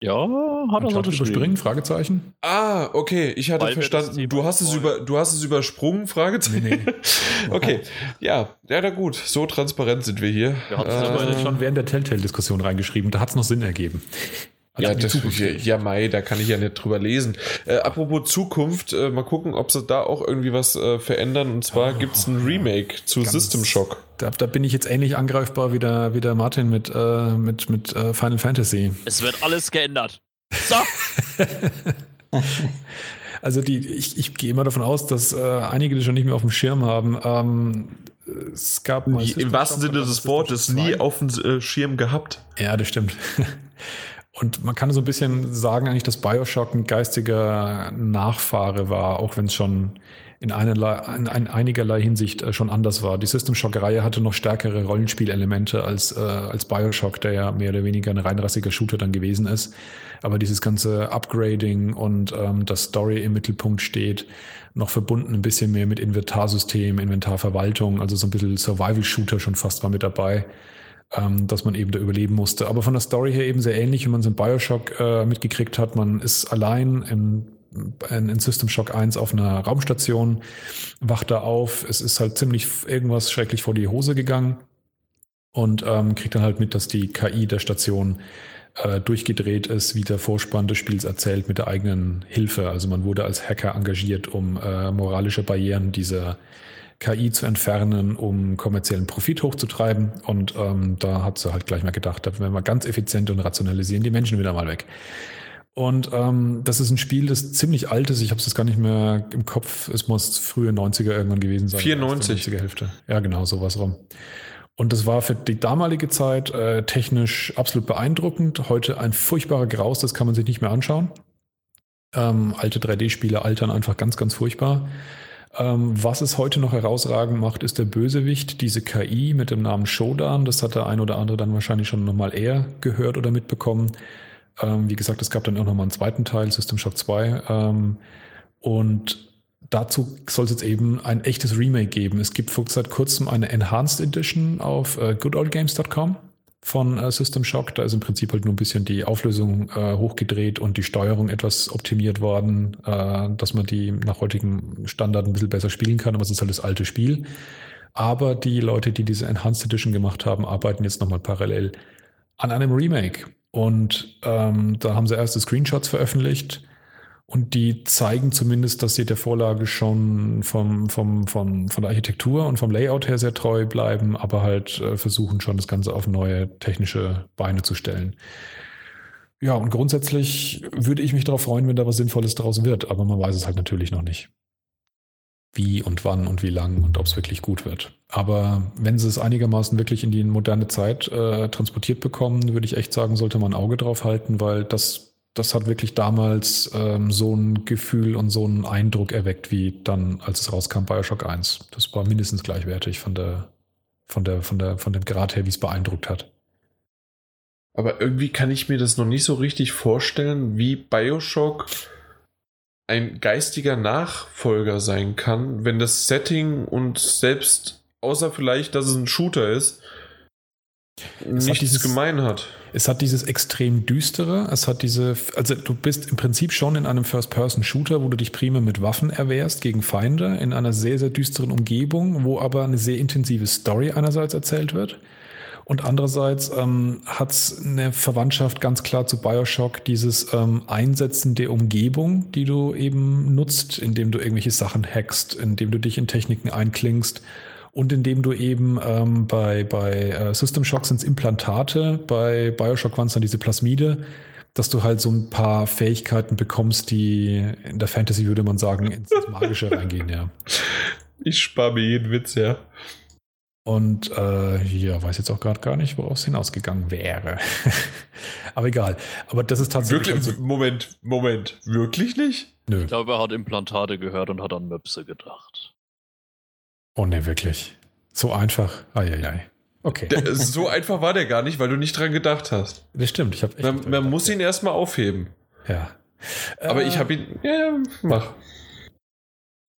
Ja, hat er geschrieben. überspringen? Fragezeichen? Ah, okay. Ich hatte Weil das verstanden, du hast, es über, du hast es übersprungen, Fragezeichen. Nee, nee. okay, ja, ja, na gut. So transparent sind wir hier. Wir Das haben wir Äh, schon während der Telltale-Diskussion reingeschrieben. Da hat es noch Sinn ergeben. Also ja, die das, ja, Mai, da kann ich ja nicht drüber lesen. Äh, apropos Zukunft, äh, mal gucken, ob sie da auch irgendwie was äh, verändern. Und zwar Oh, gibt es ein Remake zu Ganz- System Shock. Da, da bin ich jetzt ähnlich angreifbar wie der, wie der Martin mit, äh, mit, mit äh, Final Fantasy. Es wird alles geändert. So, Also die, ich, ich gehe immer davon aus, dass äh, einige das schon nicht mehr auf dem Schirm haben. Ähm, es gab mal Im wahrsten Sinne des Wortes nie 2. auf dem äh, Schirm gehabt. Ja, das stimmt. Und man kann so ein bisschen sagen, eigentlich, dass Bioshock ein geistiger Nachfahre war, auch wenn es schon in, einerlei, in, in einigerlei Hinsicht äh, schon anders war. Die System Shock-Reihe hatte noch stärkere Rollenspielelemente als, äh, als Bioshock, der ja mehr oder weniger ein reinrassiger Shooter dann gewesen ist. Aber dieses ganze Upgrading und ähm, das Story im Mittelpunkt steht, noch verbunden ein bisschen mehr mit Inventarsystem, Inventarverwaltung, also so ein bisschen Survival-Shooter schon fast war mit dabei ähm, dass man eben da überleben musste. Aber von der Story her eben sehr ähnlich, wie man es in Bioshock äh, mitgekriegt hat. Man ist allein im, in, System Shock 1 auf einer Raumstation, wacht da auf. Es ist halt ziemlich irgendwas schrecklich vor die Hose gegangen und ähm, kriegt dann halt mit, dass die KI der Station äh, durchgedreht ist, wie der Vorspann des Spiels erzählt, mit der eigenen Hilfe. Also man wurde als Hacker engagiert, um äh, moralische Barrieren dieser KI zu entfernen, um kommerziellen Profit hochzutreiben. Und ähm, da hat sie halt gleich mal gedacht, da werden wir ganz effizient und rationalisieren die Menschen wieder mal weg. Und ähm, das ist ein Spiel, das ziemlich alt ist. Ich habe es jetzt gar nicht mehr im Kopf. Es muss frühe 90er irgendwann gewesen sein. 94. 90er Hälfte. Ja, genau, sowas rum. Und das war für die damalige Zeit äh, technisch absolut beeindruckend. Heute ein furchtbarer Graus, das kann man sich nicht mehr anschauen. Ähm, alte 3D-Spiele altern einfach ganz, ganz furchtbar. Ähm, was es heute noch herausragend macht, ist der Bösewicht, diese KI mit dem Namen Shodan. Das hat der ein oder andere dann wahrscheinlich schon nochmal eher gehört oder mitbekommen. Ähm, wie gesagt, es gab dann auch nochmal einen zweiten Teil, System Shock 2. Ähm, und dazu soll es jetzt eben ein echtes Remake geben. Es gibt seit kurzem eine Enhanced Edition auf äh, goodoldgames.com von äh, System Shock. Da ist im Prinzip halt nur ein bisschen die Auflösung äh, hochgedreht und die Steuerung etwas optimiert worden, äh, dass man die nach heutigem Standard ein bisschen besser spielen kann, aber es ist halt das alte Spiel. Aber die Leute, die diese Enhanced Edition gemacht haben, arbeiten jetzt nochmal parallel an einem Remake. Und ähm, da haben sie erste Screenshots veröffentlicht. Und die zeigen zumindest, dass sie der Vorlage schon vom, vom, vom, von der Architektur und vom Layout her sehr treu bleiben, aber halt äh, versuchen schon das Ganze auf neue technische Beine zu stellen. Ja, und grundsätzlich würde ich mich darauf freuen, wenn da was Sinnvolles draus wird, aber man weiß es halt natürlich noch nicht. Wie und wann und wie lang und ob es wirklich gut wird. Aber wenn sie es einigermaßen wirklich in die moderne Zeit äh, transportiert bekommen, würde ich echt sagen, sollte man ein Auge drauf halten, weil das das hat wirklich damals ähm, so ein Gefühl und so einen Eindruck erweckt, wie dann, als es rauskam, Bioshock 1. Das war mindestens gleichwertig von der, von der, von der, von dem Grad her, wie es beeindruckt hat. Aber irgendwie kann ich mir das noch nicht so richtig vorstellen, wie Bioshock ein geistiger Nachfolger sein kann, wenn das Setting und selbst, außer vielleicht, dass es ein Shooter ist, Es nichts dieses- gemein hat. Es hat dieses extrem düstere, es hat diese, also du bist im Prinzip schon in einem First-Person-Shooter, wo du dich primär mit Waffen erwehrst gegen Feinde, in einer sehr, sehr düsteren Umgebung, wo aber eine sehr intensive Story einerseits erzählt wird. Und andererseits ähm, hat eine Verwandtschaft ganz klar zu Bioshock, dieses ähm, Einsetzen der Umgebung, die du eben nutzt, indem du irgendwelche Sachen hackst, indem du dich in Techniken einklingst und indem du eben ähm, bei, bei äh, System Shock sind es Implantate, bei Bioshock waren es dann diese Plasmide, dass du halt so ein paar Fähigkeiten bekommst, die in der Fantasy würde man sagen, ins Magische reingehen, ja. Ich spare mir jeden Witz, ja. Und äh, ja, weiß jetzt auch gerade gar nicht, woraus es hinausgegangen wäre. Aber egal. Aber das ist tatsächlich. Wirklich, also, Moment, Moment. Wirklich nicht? Nö. Ich glaube, er hat Implantate gehört und hat an Möpse gedacht. Oh ne, wirklich. So einfach. Eieiei. Okay. Der, so einfach war der gar nicht, weil du nicht dran gedacht hast. Das stimmt. Ich hab man man muss ihn erstmal aufheben. Ja. Aber äh, ich habe ihn. Ja, mach.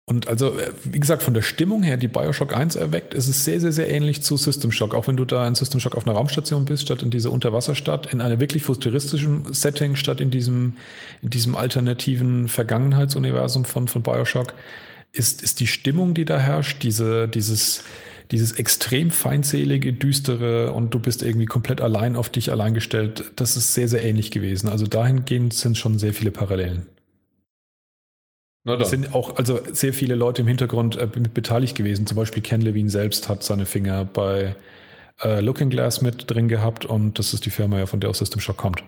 Und also, äh, wie gesagt, von der Stimmung her, die Bioshock 1 erweckt, ist es sehr, sehr, sehr ähnlich zu System Shock. Auch wenn du da in System Shock auf einer Raumstation bist, statt in dieser Unterwasserstadt, in einem wirklich futuristischen Setting, statt in diesem, in diesem alternativen Vergangenheitsuniversum von, von Bioshock, ist, ist die Stimmung, die da herrscht, diese, dieses, dieses extrem feindselige, düstere und du bist irgendwie komplett allein auf dich allein gestellt, das ist sehr, sehr ähnlich gewesen. Also dahingehend sind schon sehr viele Parallelen. Es sind auch also sehr viele Leute im Hintergrund äh, mit beteiligt gewesen. Zum Beispiel Ken Levine selbst hat seine Finger bei äh, Looking Glass mit drin gehabt und das ist die Firma, ja, von der auch System Shock kommt.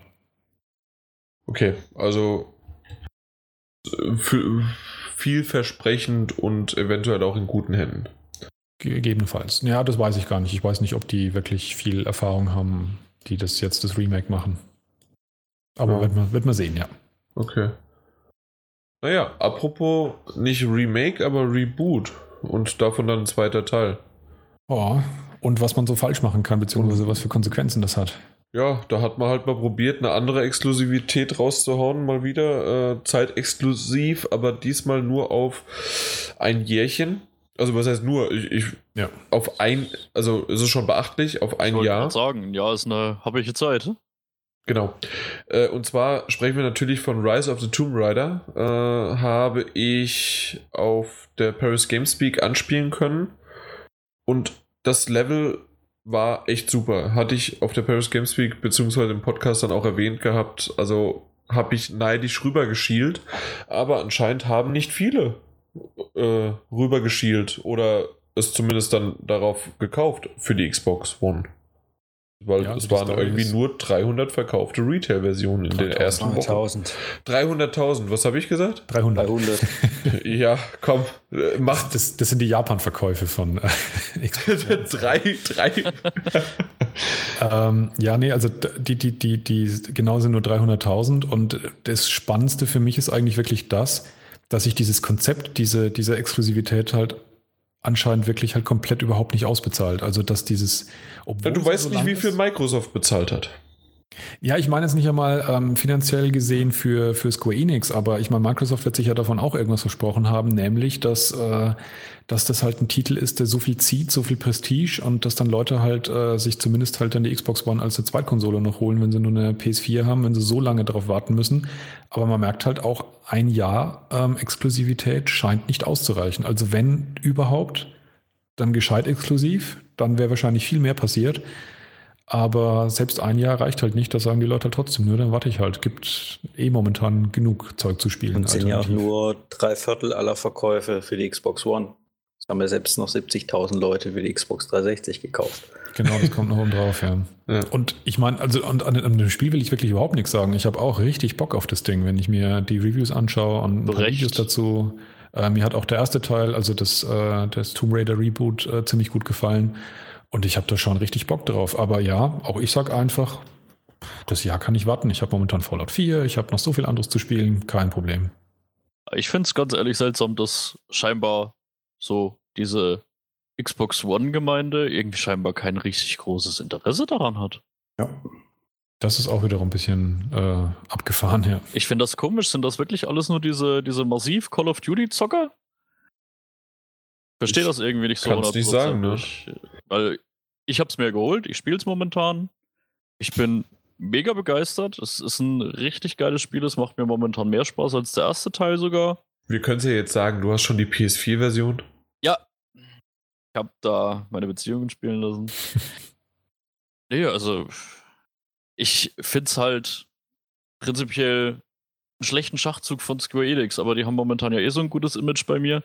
Okay, also äh, vielversprechend und eventuell auch in guten Händen. Gegebenenfalls. Ja, das weiß ich gar nicht. Ich weiß nicht, ob die wirklich viel Erfahrung haben, die das jetzt das Remake machen. Aber ja. wird, man, wird man sehen, ja. Okay. Naja, apropos nicht Remake, aber Reboot. Und davon dann ein zweiter Teil. Oh, und was man so falsch machen kann, beziehungsweise was für Konsequenzen das hat. Ja, da hat man halt mal probiert, eine andere Exklusivität rauszuhauen, mal wieder. Äh, zeitexklusiv, aber diesmal nur auf ein Jährchen. Also was heißt nur? Ich, ich ja. auf ein, also ist es schon beachtlich, auf ein ich Jahr. Ich sagen, ein Jahr ist eine habe ich Zeit. Hm? Genau. Äh, und zwar sprechen wir natürlich von Rise of the Tomb Raider. Äh, habe ich auf der Paris Gamespeak anspielen können. Und das Level war echt super. Hatte ich auf der Paris Gamespeak beziehungsweise im Podcast dann auch erwähnt gehabt. Also habe ich neidisch rübergeschielt. Aber anscheinend haben nicht viele äh, rübergeschielt oder es zumindest dann darauf gekauft für die Xbox One. Weil ja, es waren irgendwie nur 300 verkaufte Retail-Versionen in den ersten Wochen. 300.000, was habe ich gesagt? 300. 300. ja, komm, äh, mach. Das, das sind die Japan-Verkäufe von äh, drei, drei. ähm, ja, nee, also die, die, die, die genau sind nur 300.000 und das Spannendste für mich ist eigentlich wirklich das, dass sich dieses Konzept, diese, diese Exklusivität halt anscheinend wirklich halt komplett überhaupt nicht ausbezahlt. Also dass dieses, obwohl ja, du weißt so nicht, wie viel Microsoft bezahlt hat. Ja, ich meine jetzt nicht einmal ähm, finanziell gesehen für, für Square Enix, aber ich meine, Microsoft wird sich ja davon auch irgendwas versprochen haben, nämlich, dass, äh, dass das halt ein Titel ist, der so viel zieht, so viel Prestige und dass dann Leute halt äh, sich zumindest halt dann die Xbox One als eine Zweitkonsole noch holen, wenn sie nur eine PS4 haben, wenn sie so lange darauf warten müssen. Aber man merkt halt auch, ein Jahr ähm, Exklusivität scheint nicht auszureichen. Also wenn überhaupt, dann gescheit exklusiv, dann wäre wahrscheinlich viel mehr passiert. Aber selbst ein Jahr reicht halt nicht, da sagen die Leute halt trotzdem nur, dann warte ich halt. Gibt eh momentan genug Zeug zu spielen. Und sind ja auch nur drei Viertel aller Verkäufe für die Xbox One. Es haben ja selbst noch 70.000 Leute für die Xbox 360 gekauft. Genau, das kommt noch oben drauf, ja. ja. Und ich meine, also und an, an, dem Spiel will ich wirklich überhaupt nichts sagen. Ich habe auch richtig Bock auf das Ding, wenn ich mir die Reviews anschaue und Videos dazu. Äh, mir hat auch der erste Teil, also das, äh, das Tomb Raider Reboot, äh, ziemlich gut gefallen. Und ich habe da schon richtig Bock drauf. Aber ja, auch ich sag einfach, das Jahr kann ich warten. Ich habe momentan Fallout 4, ich habe noch so viel anderes zu spielen, kein Problem. Ich finde es ganz ehrlich seltsam, dass scheinbar so diese Xbox One-Gemeinde irgendwie scheinbar kein richtig großes Interesse daran hat. Ja. Das ist auch wiederum ein bisschen äh, abgefahren, ja. Ich finde das komisch. Sind das wirklich alles nur diese, diese massiv Call of Duty-Zocker? Verstehe das irgendwie nicht so. Kannst nicht sagen, ne? Weil ich habe es mir geholt, ich spiele es momentan. Ich bin mega begeistert. Es ist ein richtig geiles Spiel. Es macht mir momentan mehr Spaß als der erste Teil sogar. Wir können ja jetzt sagen, du hast schon die PS4-Version. Ja. Ich habe da meine Beziehungen spielen lassen. nee, also ich finde es halt prinzipiell einen schlechten Schachzug von Square Enix, aber die haben momentan ja eh so ein gutes Image bei mir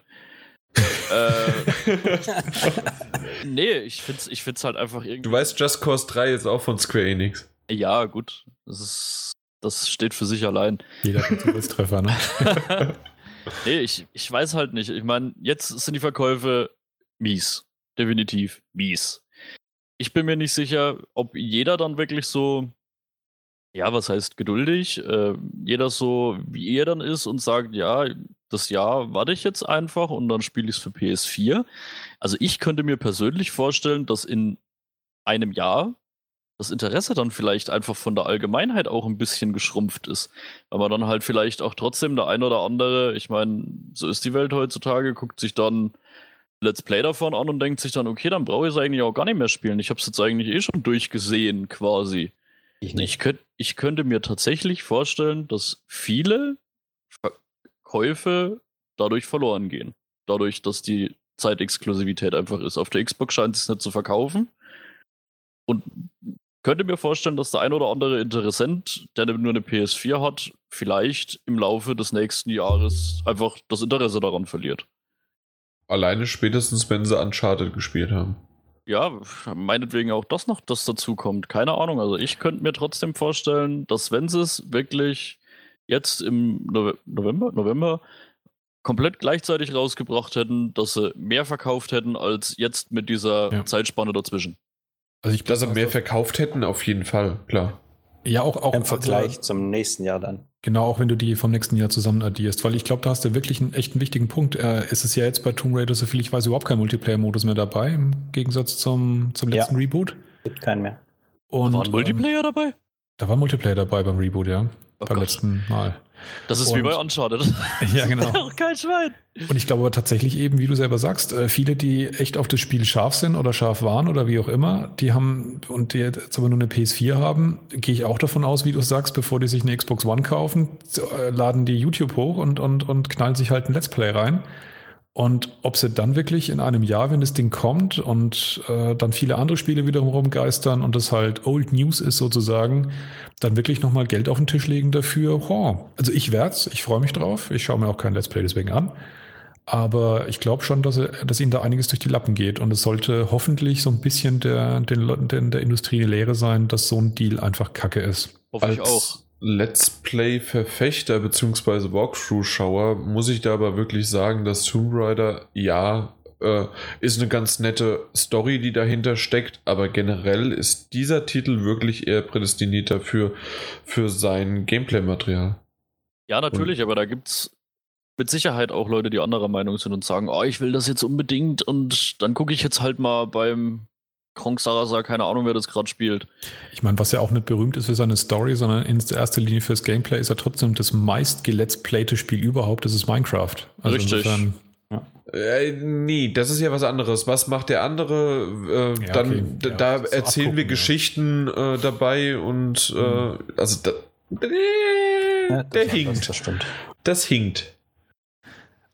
äh, nee, ich find's, ich find's halt einfach irgendwie. Du weißt, Just Cause 3 ist auch von Square Enix. Ja, gut. Das ist, das steht für sich allein. Jeder hat einen Zufallstreffer, ne? nee, ich, ich weiß halt nicht. Ich meine, jetzt sind die Verkäufe mies. Definitiv mies. Ich bin mir nicht sicher, ob jeder dann wirklich so, ja, was heißt geduldig, äh, jeder so wie er dann ist und sagt, ja, das Jahr warte ich jetzt einfach und dann spiele ich es für PS4. Also ich könnte mir persönlich vorstellen, dass in einem Jahr das Interesse dann vielleicht einfach von der Allgemeinheit auch ein bisschen geschrumpft ist. Weil man dann halt vielleicht auch trotzdem der ein oder andere, ich meine, so ist die Welt heutzutage, guckt sich dann Let's Play davon an und denkt sich dann, okay, dann brauche ich es eigentlich auch gar nicht mehr spielen. Ich habe es jetzt eigentlich eh schon durchgesehen, quasi. Ich, ich, könnt, ich könnte mir tatsächlich vorstellen, dass viele Verkäufe dadurch verloren gehen. Dadurch, dass die Zeitexklusivität einfach ist. Auf der Xbox scheint es nicht zu verkaufen. Und könnte mir vorstellen, dass der ein oder andere Interessent, der nur eine PS4 hat, vielleicht im Laufe des nächsten Jahres einfach das Interesse daran verliert. Alleine spätestens, wenn sie Uncharted gespielt haben. Ja, meinetwegen auch das noch, das dazu kommt. Keine Ahnung. Also ich könnte mir trotzdem vorstellen, dass wenn sie es wirklich jetzt im November, November komplett gleichzeitig rausgebracht hätten, dass sie mehr verkauft hätten als jetzt mit dieser ja. Zeitspanne dazwischen. Also ich, dass sie mehr verkauft hätten, auf jeden Fall, klar. Ja, auch, auch im Vergleich zum nächsten Jahr dann. Genau, auch wenn du die vom nächsten Jahr zusammen addierst, weil ich glaube, da hast du wirklich einen echt einen wichtigen Punkt. Äh, ist es ja jetzt bei Tomb Raider, soviel ich weiß, überhaupt kein Multiplayer-Modus mehr dabei, im Gegensatz zum, zum letzten ja, Reboot. Gibt keinen mehr. Und, war ein Multiplayer ähm, dabei? Da war Multiplayer dabei beim Reboot, ja. Oh beim Gott. letzten Mal. Das ist und, wie bei Uncharted. Ja, genau. Kein Schwein. Und ich glaube aber tatsächlich eben, wie du selber sagst, äh, viele, die echt auf das Spiel scharf sind oder scharf waren oder wie auch immer, die haben und die jetzt aber nur eine PS4 haben, gehe ich auch davon aus, wie du sagst, bevor die sich eine Xbox One kaufen, äh, laden die YouTube hoch und, und, und knallen sich halt ein Let's Play rein. Und ob sie dann wirklich in einem Jahr, wenn das Ding kommt und äh, dann viele andere Spiele wiederum rumgeistern und das halt Old News ist sozusagen, dann wirklich nochmal Geld auf den Tisch legen dafür. Oh, also ich werde es, ich freue mich drauf. Ich schaue mir auch kein Let's Play deswegen an. Aber ich glaube schon, dass, er, dass ihnen da einiges durch die Lappen geht. Und es sollte hoffentlich so ein bisschen der, den, den, der Industrie eine Lehre sein, dass so ein Deal einfach Kacke ist. Hoffe ich auch. Let's Play-Verfechter bzw. Walkthrough-Schauer muss ich da aber wirklich sagen, dass Tomb Raider ja äh, ist eine ganz nette Story, die dahinter steckt, aber generell ist dieser Titel wirklich eher prädestiniert dafür für sein Gameplay-Material. Ja, natürlich, und, aber da gibt es mit Sicherheit auch Leute, die anderer Meinung sind und sagen, oh, ich will das jetzt unbedingt und dann gucke ich jetzt halt mal beim Kronk Sarasa, keine Ahnung, wer das gerade spielt. Ich meine, was ja auch nicht berühmt ist für seine Story, sondern in erster Linie fürs Gameplay ist ja trotzdem das meist gelet's playte Spiel überhaupt, das ist Minecraft. Also Richtig. Insofern, ja. Äh, nee, das ist ja was anderes. Was macht der andere? Äh, ja, dann, okay. ja, da erzählen wir Geschichten äh, dabei und äh, mhm. also da, ja, der hinkt. Das, das, das hinkt.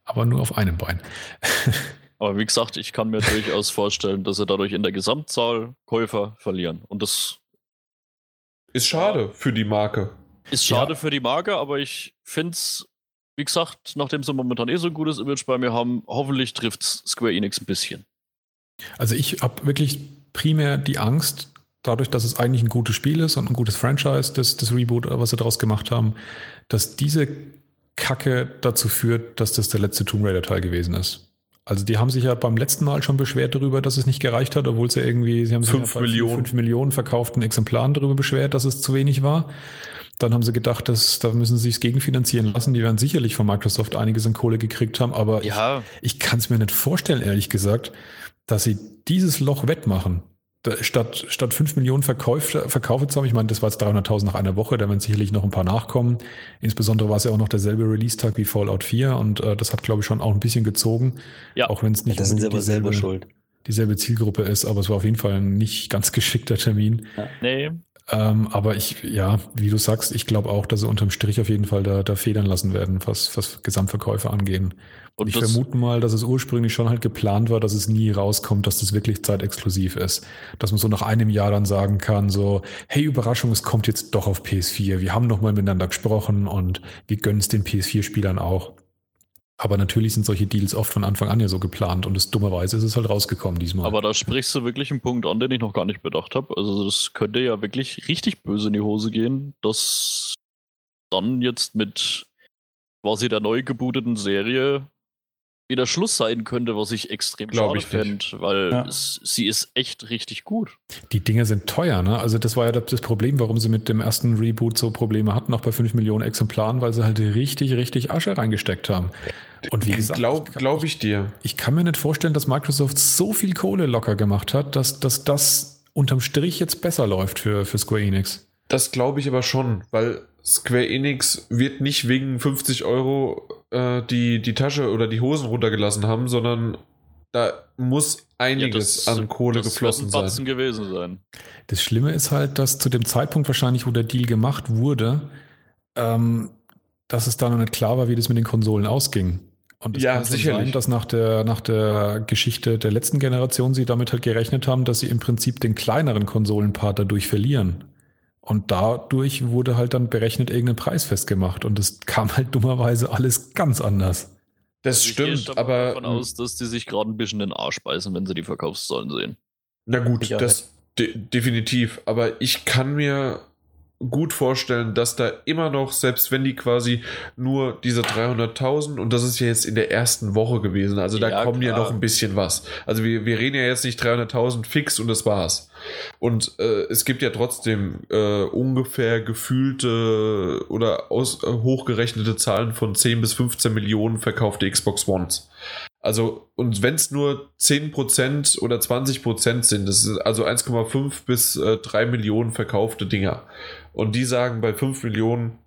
Aber nur auf einem Bein. Aber wie gesagt, ich kann mir durchaus vorstellen, dass sie dadurch in der Gesamtzahl Käufer verlieren. Und das ist schade für die Marke. Ist schade ja. für die Marke, aber ich finde es, wie gesagt, nachdem sie momentan eh so ein gutes Image bei mir haben, hoffentlich trifft Square Enix ein bisschen. Also ich habe wirklich primär die Angst, dadurch, dass es eigentlich ein gutes Spiel ist und ein gutes Franchise, das, das Reboot, was sie daraus gemacht haben, dass diese Kacke dazu führt, dass das der letzte Tomb Raider Teil gewesen ist. Also die haben sich ja beim letzten Mal schon beschwert darüber, dass es nicht gereicht hat, obwohl sie irgendwie, sie haben sich fünf ja Millionen. fünf Millionen verkauften Exemplaren darüber beschwert, dass es zu wenig war. Dann haben sie gedacht, dass da müssen sie sich gegenfinanzieren lassen. Die werden sicherlich von Microsoft einiges an Kohle gekriegt haben, aber ja. ich, ich kann es mir nicht vorstellen, ehrlich gesagt, dass sie dieses Loch wettmachen statt, statt 5 Millionen Verkäufe, Verkaufe zu haben, ich meine, das war jetzt 300.000 nach einer Woche, da werden sicherlich noch ein paar nachkommen. Insbesondere war es ja auch noch derselbe Release-Tag wie Fallout 4 und äh, das hat, glaube ich, schon auch ein bisschen gezogen. Ja. Auch wenn es nicht ja, das sind aber selber schuld. dieselbe Zielgruppe ist, aber es war auf jeden Fall ein nicht ganz geschickter Termin. Ja. Nee. Ähm, aber ich, ja, wie du sagst, ich glaube auch, dass sie unterm Strich auf jeden Fall da, da federn lassen werden, was, was Gesamtverkäufe angehen. Und ich vermute mal, dass es ursprünglich schon halt geplant war, dass es nie rauskommt, dass das wirklich zeitexklusiv ist. Dass man so nach einem Jahr dann sagen kann, so, hey, Überraschung, es kommt jetzt doch auf PS4. Wir haben nochmal miteinander gesprochen und wir gönnen es den PS4-Spielern auch. Aber natürlich sind solche Deals oft von Anfang an ja so geplant und es, dummerweise ist es halt rausgekommen diesmal. Aber da sprichst du wirklich einen Punkt an, den ich noch gar nicht bedacht habe. Also das könnte ja wirklich richtig böse in die Hose gehen, dass dann jetzt mit quasi der neu gebooteten Serie wieder Schluss sein könnte, was ich extrem Glaub schade fände, weil Ja. es, sie ist echt richtig gut. Die Dinge sind teuer, ne? Also das war ja das Problem, warum sie mit dem ersten Reboot so Probleme hatten, auch bei 5 Millionen Exemplaren, weil sie halt richtig, richtig Asche reingesteckt haben. Und wie gesagt, Glaub, ich kann- glaub ich dir. ich kann mir nicht vorstellen, dass Microsoft so viel Kohle locker gemacht hat, dass, dass das unterm Strich jetzt besser läuft für, für Square Enix. Das glaube ich aber schon, weil Square Enix wird nicht wegen 50 Euro äh, die, die Tasche oder die Hosen runtergelassen haben, sondern da muss einiges das- an Kohle geflossen ein sein. Gewesen sein. Das Schlimme ist halt, dass zu dem Zeitpunkt wahrscheinlich, wo der Deal gemacht wurde, ähm, dass es da noch nicht klar war, wie das mit den Konsolen ausging. Und es Ja, kann sicherlich. sein, dass nach der, nach der Geschichte der letzten Generation sie damit halt gerechnet haben, dass sie im Prinzip den kleineren Konsolenpart dadurch verlieren. Und dadurch wurde halt dann berechnet irgendein Preis festgemacht. Und es kam halt dummerweise alles ganz anders. Das Also ich gehe stimmt, aber davon aus, dass die sich gerade ein bisschen den Arsch beißen, wenn sie die Verkaufszahlen sehen. na gut, Ja, das de definitiv. Aber ich kann mir gut vorstellen, dass da immer noch, selbst wenn die quasi nur diese 300.000 und das ist ja jetzt in der ersten Woche gewesen, also da Ja, kommen ja klar. noch ein bisschen was. Also wir, wir reden ja jetzt nicht 300.000 fix und das war's. Und äh, es gibt ja trotzdem äh, ungefähr gefühlte oder aus, äh, hochgerechnete Zahlen von 10 bis 15 Millionen verkaufte Xbox Ones. Also, und wenn es nur 10% oder 20% sind, das ist also 1,5 bis äh, 3 Millionen verkaufte Dinger. Und die sagen bei 5 Millionen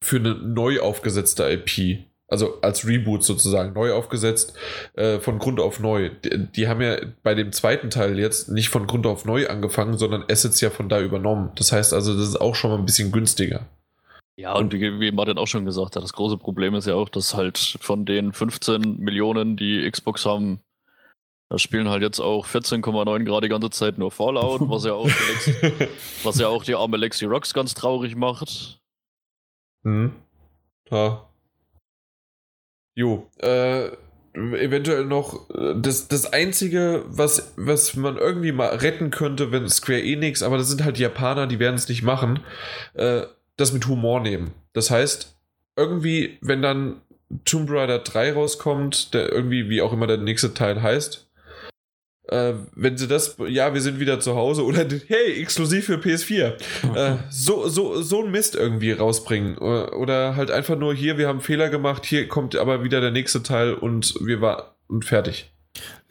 für eine neu aufgesetzte IP, also als Reboot sozusagen, neu aufgesetzt, äh, von Grund auf neu. Die, die haben ja bei dem zweiten Teil jetzt nicht von Grund auf neu angefangen, sondern Assets ja von da übernommen. Das heißt also, das ist auch schon mal ein bisschen günstiger. Ja, und wie, wie Martin auch schon gesagt hat, das große Problem ist ja auch, dass halt von den 15 Millionen, die Xbox haben, da spielen halt jetzt auch 14,9 Grad die ganze Zeit nur Fallout, was ja auch die, was ja auch die arme Lexi Rocks ganz traurig macht. Hm. Ja. Jo, äh, eventuell noch äh, das, das Einzige, was, was man irgendwie mal retten könnte, wenn Square Enix, aber das sind halt Japaner, die werden es nicht machen, äh, das mit Humor nehmen. Das heißt, irgendwie, wenn dann Tomb Raider 3 rauskommt, der irgendwie, wie auch immer der nächste Teil heißt, äh, wenn sie das, ja, wir sind wieder zu Hause oder hey, exklusiv für PS4, äh, so, so, so ein Mist irgendwie rausbringen. Oder, oder halt einfach nur hier, wir haben Fehler gemacht, hier kommt aber wieder der nächste Teil und wir waren und fertig.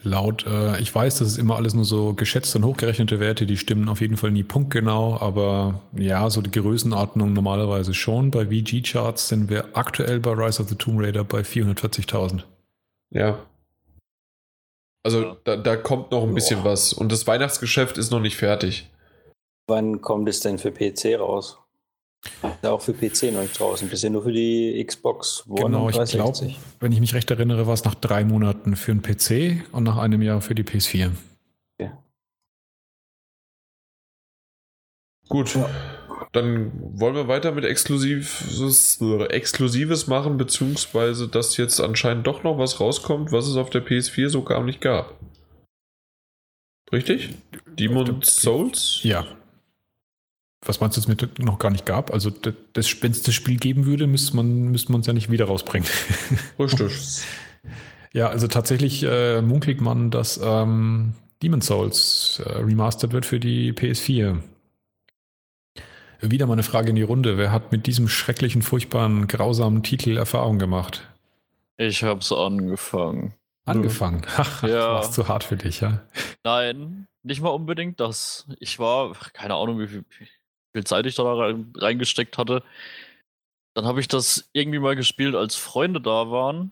Laut, äh, ich weiß, das ist immer alles nur so geschätzte und hochgerechnete Werte, die stimmen auf jeden Fall nie punktgenau, aber ja, so die Größenordnung normalerweise schon. Bei VG-Charts sind wir aktuell bei Rise of the Tomb Raider bei 440.000. Ja. Also Ja. da, da kommt noch ein bisschen Boah. was. Und das Weihnachtsgeschäft ist noch nicht fertig. Wann kommt es denn für PC raus? Ja, auch für PC noch nicht draußen. Bisher nur für die Xbox One Genau, ich glaube, 360. wenn ich mich recht erinnere, war es nach drei Monaten für den PC und nach einem Jahr für die PS4. Gut. Dann wollen wir weiter mit Exklusives, äh, Exklusives machen, beziehungsweise dass jetzt anscheinend doch noch was rauskommt, was es auf der PS4 so gar nicht gab. Richtig? Demon Souls? Ja. Was meinst du jetzt mit noch gar nicht gab? Also, das, wenn es das Spiel geben würde, müsste man müsste man es ja nicht wieder rausbringen. Richtig. Ja, also tatsächlich äh, munkelt man, dass ähm, Demon Souls äh, remastered wird für die PS4. Wieder mal eine Frage in die Runde. Wer hat mit diesem schrecklichen, furchtbaren, grausamen Titel Erfahrung gemacht? Ich hab's angefangen. Angefangen. Ach, Ja. das war zu hart für dich, ja. Nein, nicht mal unbedingt das. Ich war, keine Ahnung, wie viel, viel Zeit ich da rein- reingesteckt hatte. Dann habe ich das irgendwie mal gespielt, als Freunde da waren.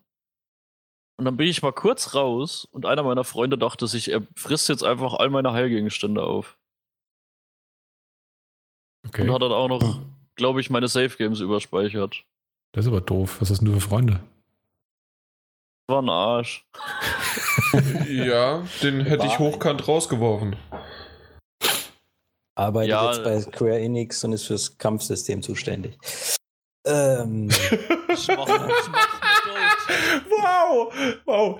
Und dann bin ich mal kurz raus und einer meiner Freunde dachte sich, er frisst jetzt einfach all meine Heilgegenstände auf. Okay. Und hat dann auch noch, glaube ich, meine Safe Games überspeichert. Das ist aber doof. Was hast denn du für Freunde? War ein Arsch. ja, den hätte ich hochkant rausgeworfen. Arbeitet Ja, jetzt bei Square Enix und ist fürs Kampfsystem zuständig. Ähm, Wow! Wow!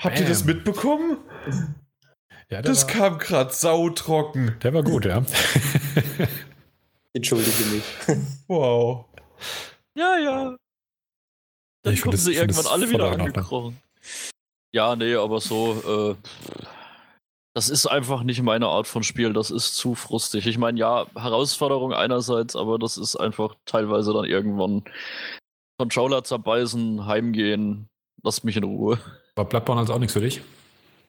Habt ihr das Bam. mitbekommen? Ja, Das war, kam gerade sautrocken. der war gut, ja. entschuldige mich. Wow. Ja, ja. Dann Ich kommen das- sie irgendwann alle wieder angekrochen. Ja, nee, aber so, äh, das ist einfach nicht meine Art von Spiel. Das ist zu frustig. Ich meine, ja, Herausforderung einerseits, aber das ist einfach teilweise dann irgendwann Controller zerbeißen, heimgehen, lasst mich in Ruhe. War Bloodborne also auch nichts für dich?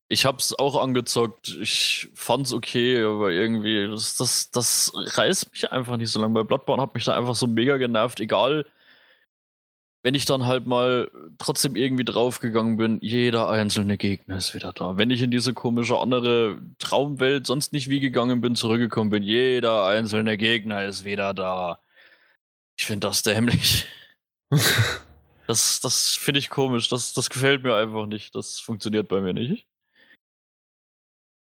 Ich hab's auch angezockt. Ich fand's okay, aber irgendwie, das, das, das reißt mich einfach nicht so lange. Bei Bloodborne hat mich da einfach so mega genervt. Egal, wenn ich dann halt mal trotzdem irgendwie draufgegangen bin, jeder einzelne Gegner ist wieder da. Wenn ich in diese komische andere Traumwelt sonst nicht wie gegangen bin, zurückgekommen bin, jeder einzelne Gegner ist wieder da. Ich finde das dämlich. Das, das finde ich komisch. Das, das gefällt mir einfach nicht. Das funktioniert bei mir nicht.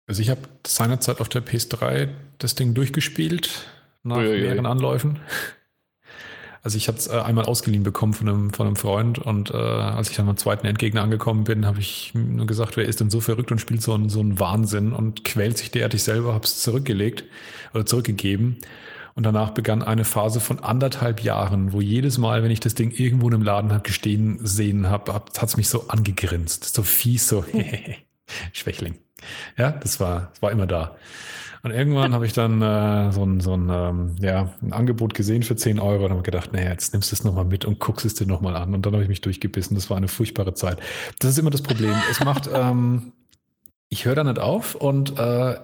Also ich habe seinerzeit auf der PS3 das Ding durchgespielt, nach Uiuiui. mehreren Anläufen. Also ich hatte es äh, einmal ausgeliehen bekommen von einem, von einem Freund und äh, als ich dann beim zweiten Endgegner angekommen bin, habe ich nur gesagt, wer ist denn so verrückt und spielt so einen, so einen Wahnsinn und quält sich derartig selber, habe es zurückgelegt oder zurückgegeben. Und danach begann eine Phase von anderthalb Jahren, wo jedes Mal, wenn ich das Ding irgendwo in einem Laden hab gestehen sehen habe, hat es mich so angegrinst. So fies, so Schwächling. Ja, das war, das war immer da. Und irgendwann habe ich dann äh, so, ein, so ein, ähm, ja, ein Angebot gesehen für 10 Euro und habe gedacht, naja, jetzt nimmst du es nochmal mit und guckst es dir nochmal an. Und dann habe ich mich durchgebissen. Das war eine furchtbare Zeit. Das ist immer das Problem. Es macht, ähm, ich höre da nicht auf und äh,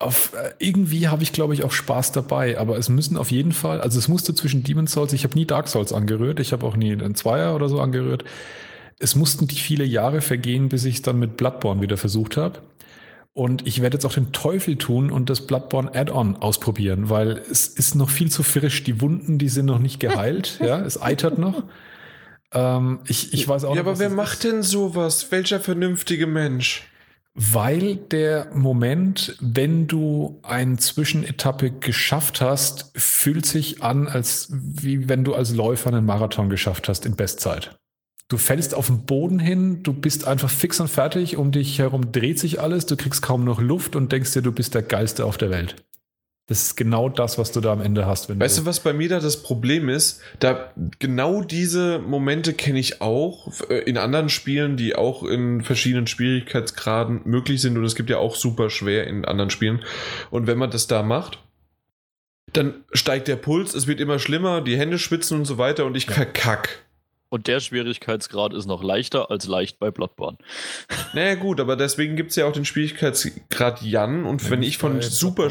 auf, äh, irgendwie habe ich, glaube ich, auch Spaß dabei. Aber es müssen auf jeden Fall, also es musste zwischen Demon's Souls, ich habe nie Dark Souls angerührt, ich habe auch nie einen Zweier oder so angerührt. Es mussten die viele Jahre vergehen, bis ich es dann mit Bloodborne wieder versucht habe. Und ich werde jetzt auch den Teufel tun und das Bloodborne Add-on ausprobieren, weil es ist noch viel zu frisch. Die Wunden, die sind noch nicht geheilt. ja, es eitert noch. Ähm, ich, ich weiß auch Ja, nicht, aber was wer macht denn sowas? Welcher vernünftige Mensch? Weil der Moment, wenn du eine Zwischenetappe geschafft hast, fühlt sich an, als wie wenn du als Läufer einen Marathon geschafft hast in Bestzeit. Du fällst auf den Boden hin, du bist einfach fix und fertig, um dich herum dreht sich alles, du kriegst kaum noch Luft und denkst dir, du bist der Geilste auf der Welt. Das ist genau das, was du da am Ende hast. Wenn Weißt du, was bei mir da das Problem ist? Da genau diese Momente kenne ich auch äh, in anderen Spielen, die auch in verschiedenen Schwierigkeitsgraden möglich sind und es gibt ja auch super schwer in anderen Spielen. Und wenn man das da macht, dann steigt der Puls, es wird immer schlimmer, die Hände schwitzen und so weiter und ich verkack. Und der Schwierigkeitsgrad ist noch leichter als leicht bei Bloodborne. Naja gut, aber deswegen gibt es ja auch den Schwierigkeitsgrad Jan und wenn ich von super.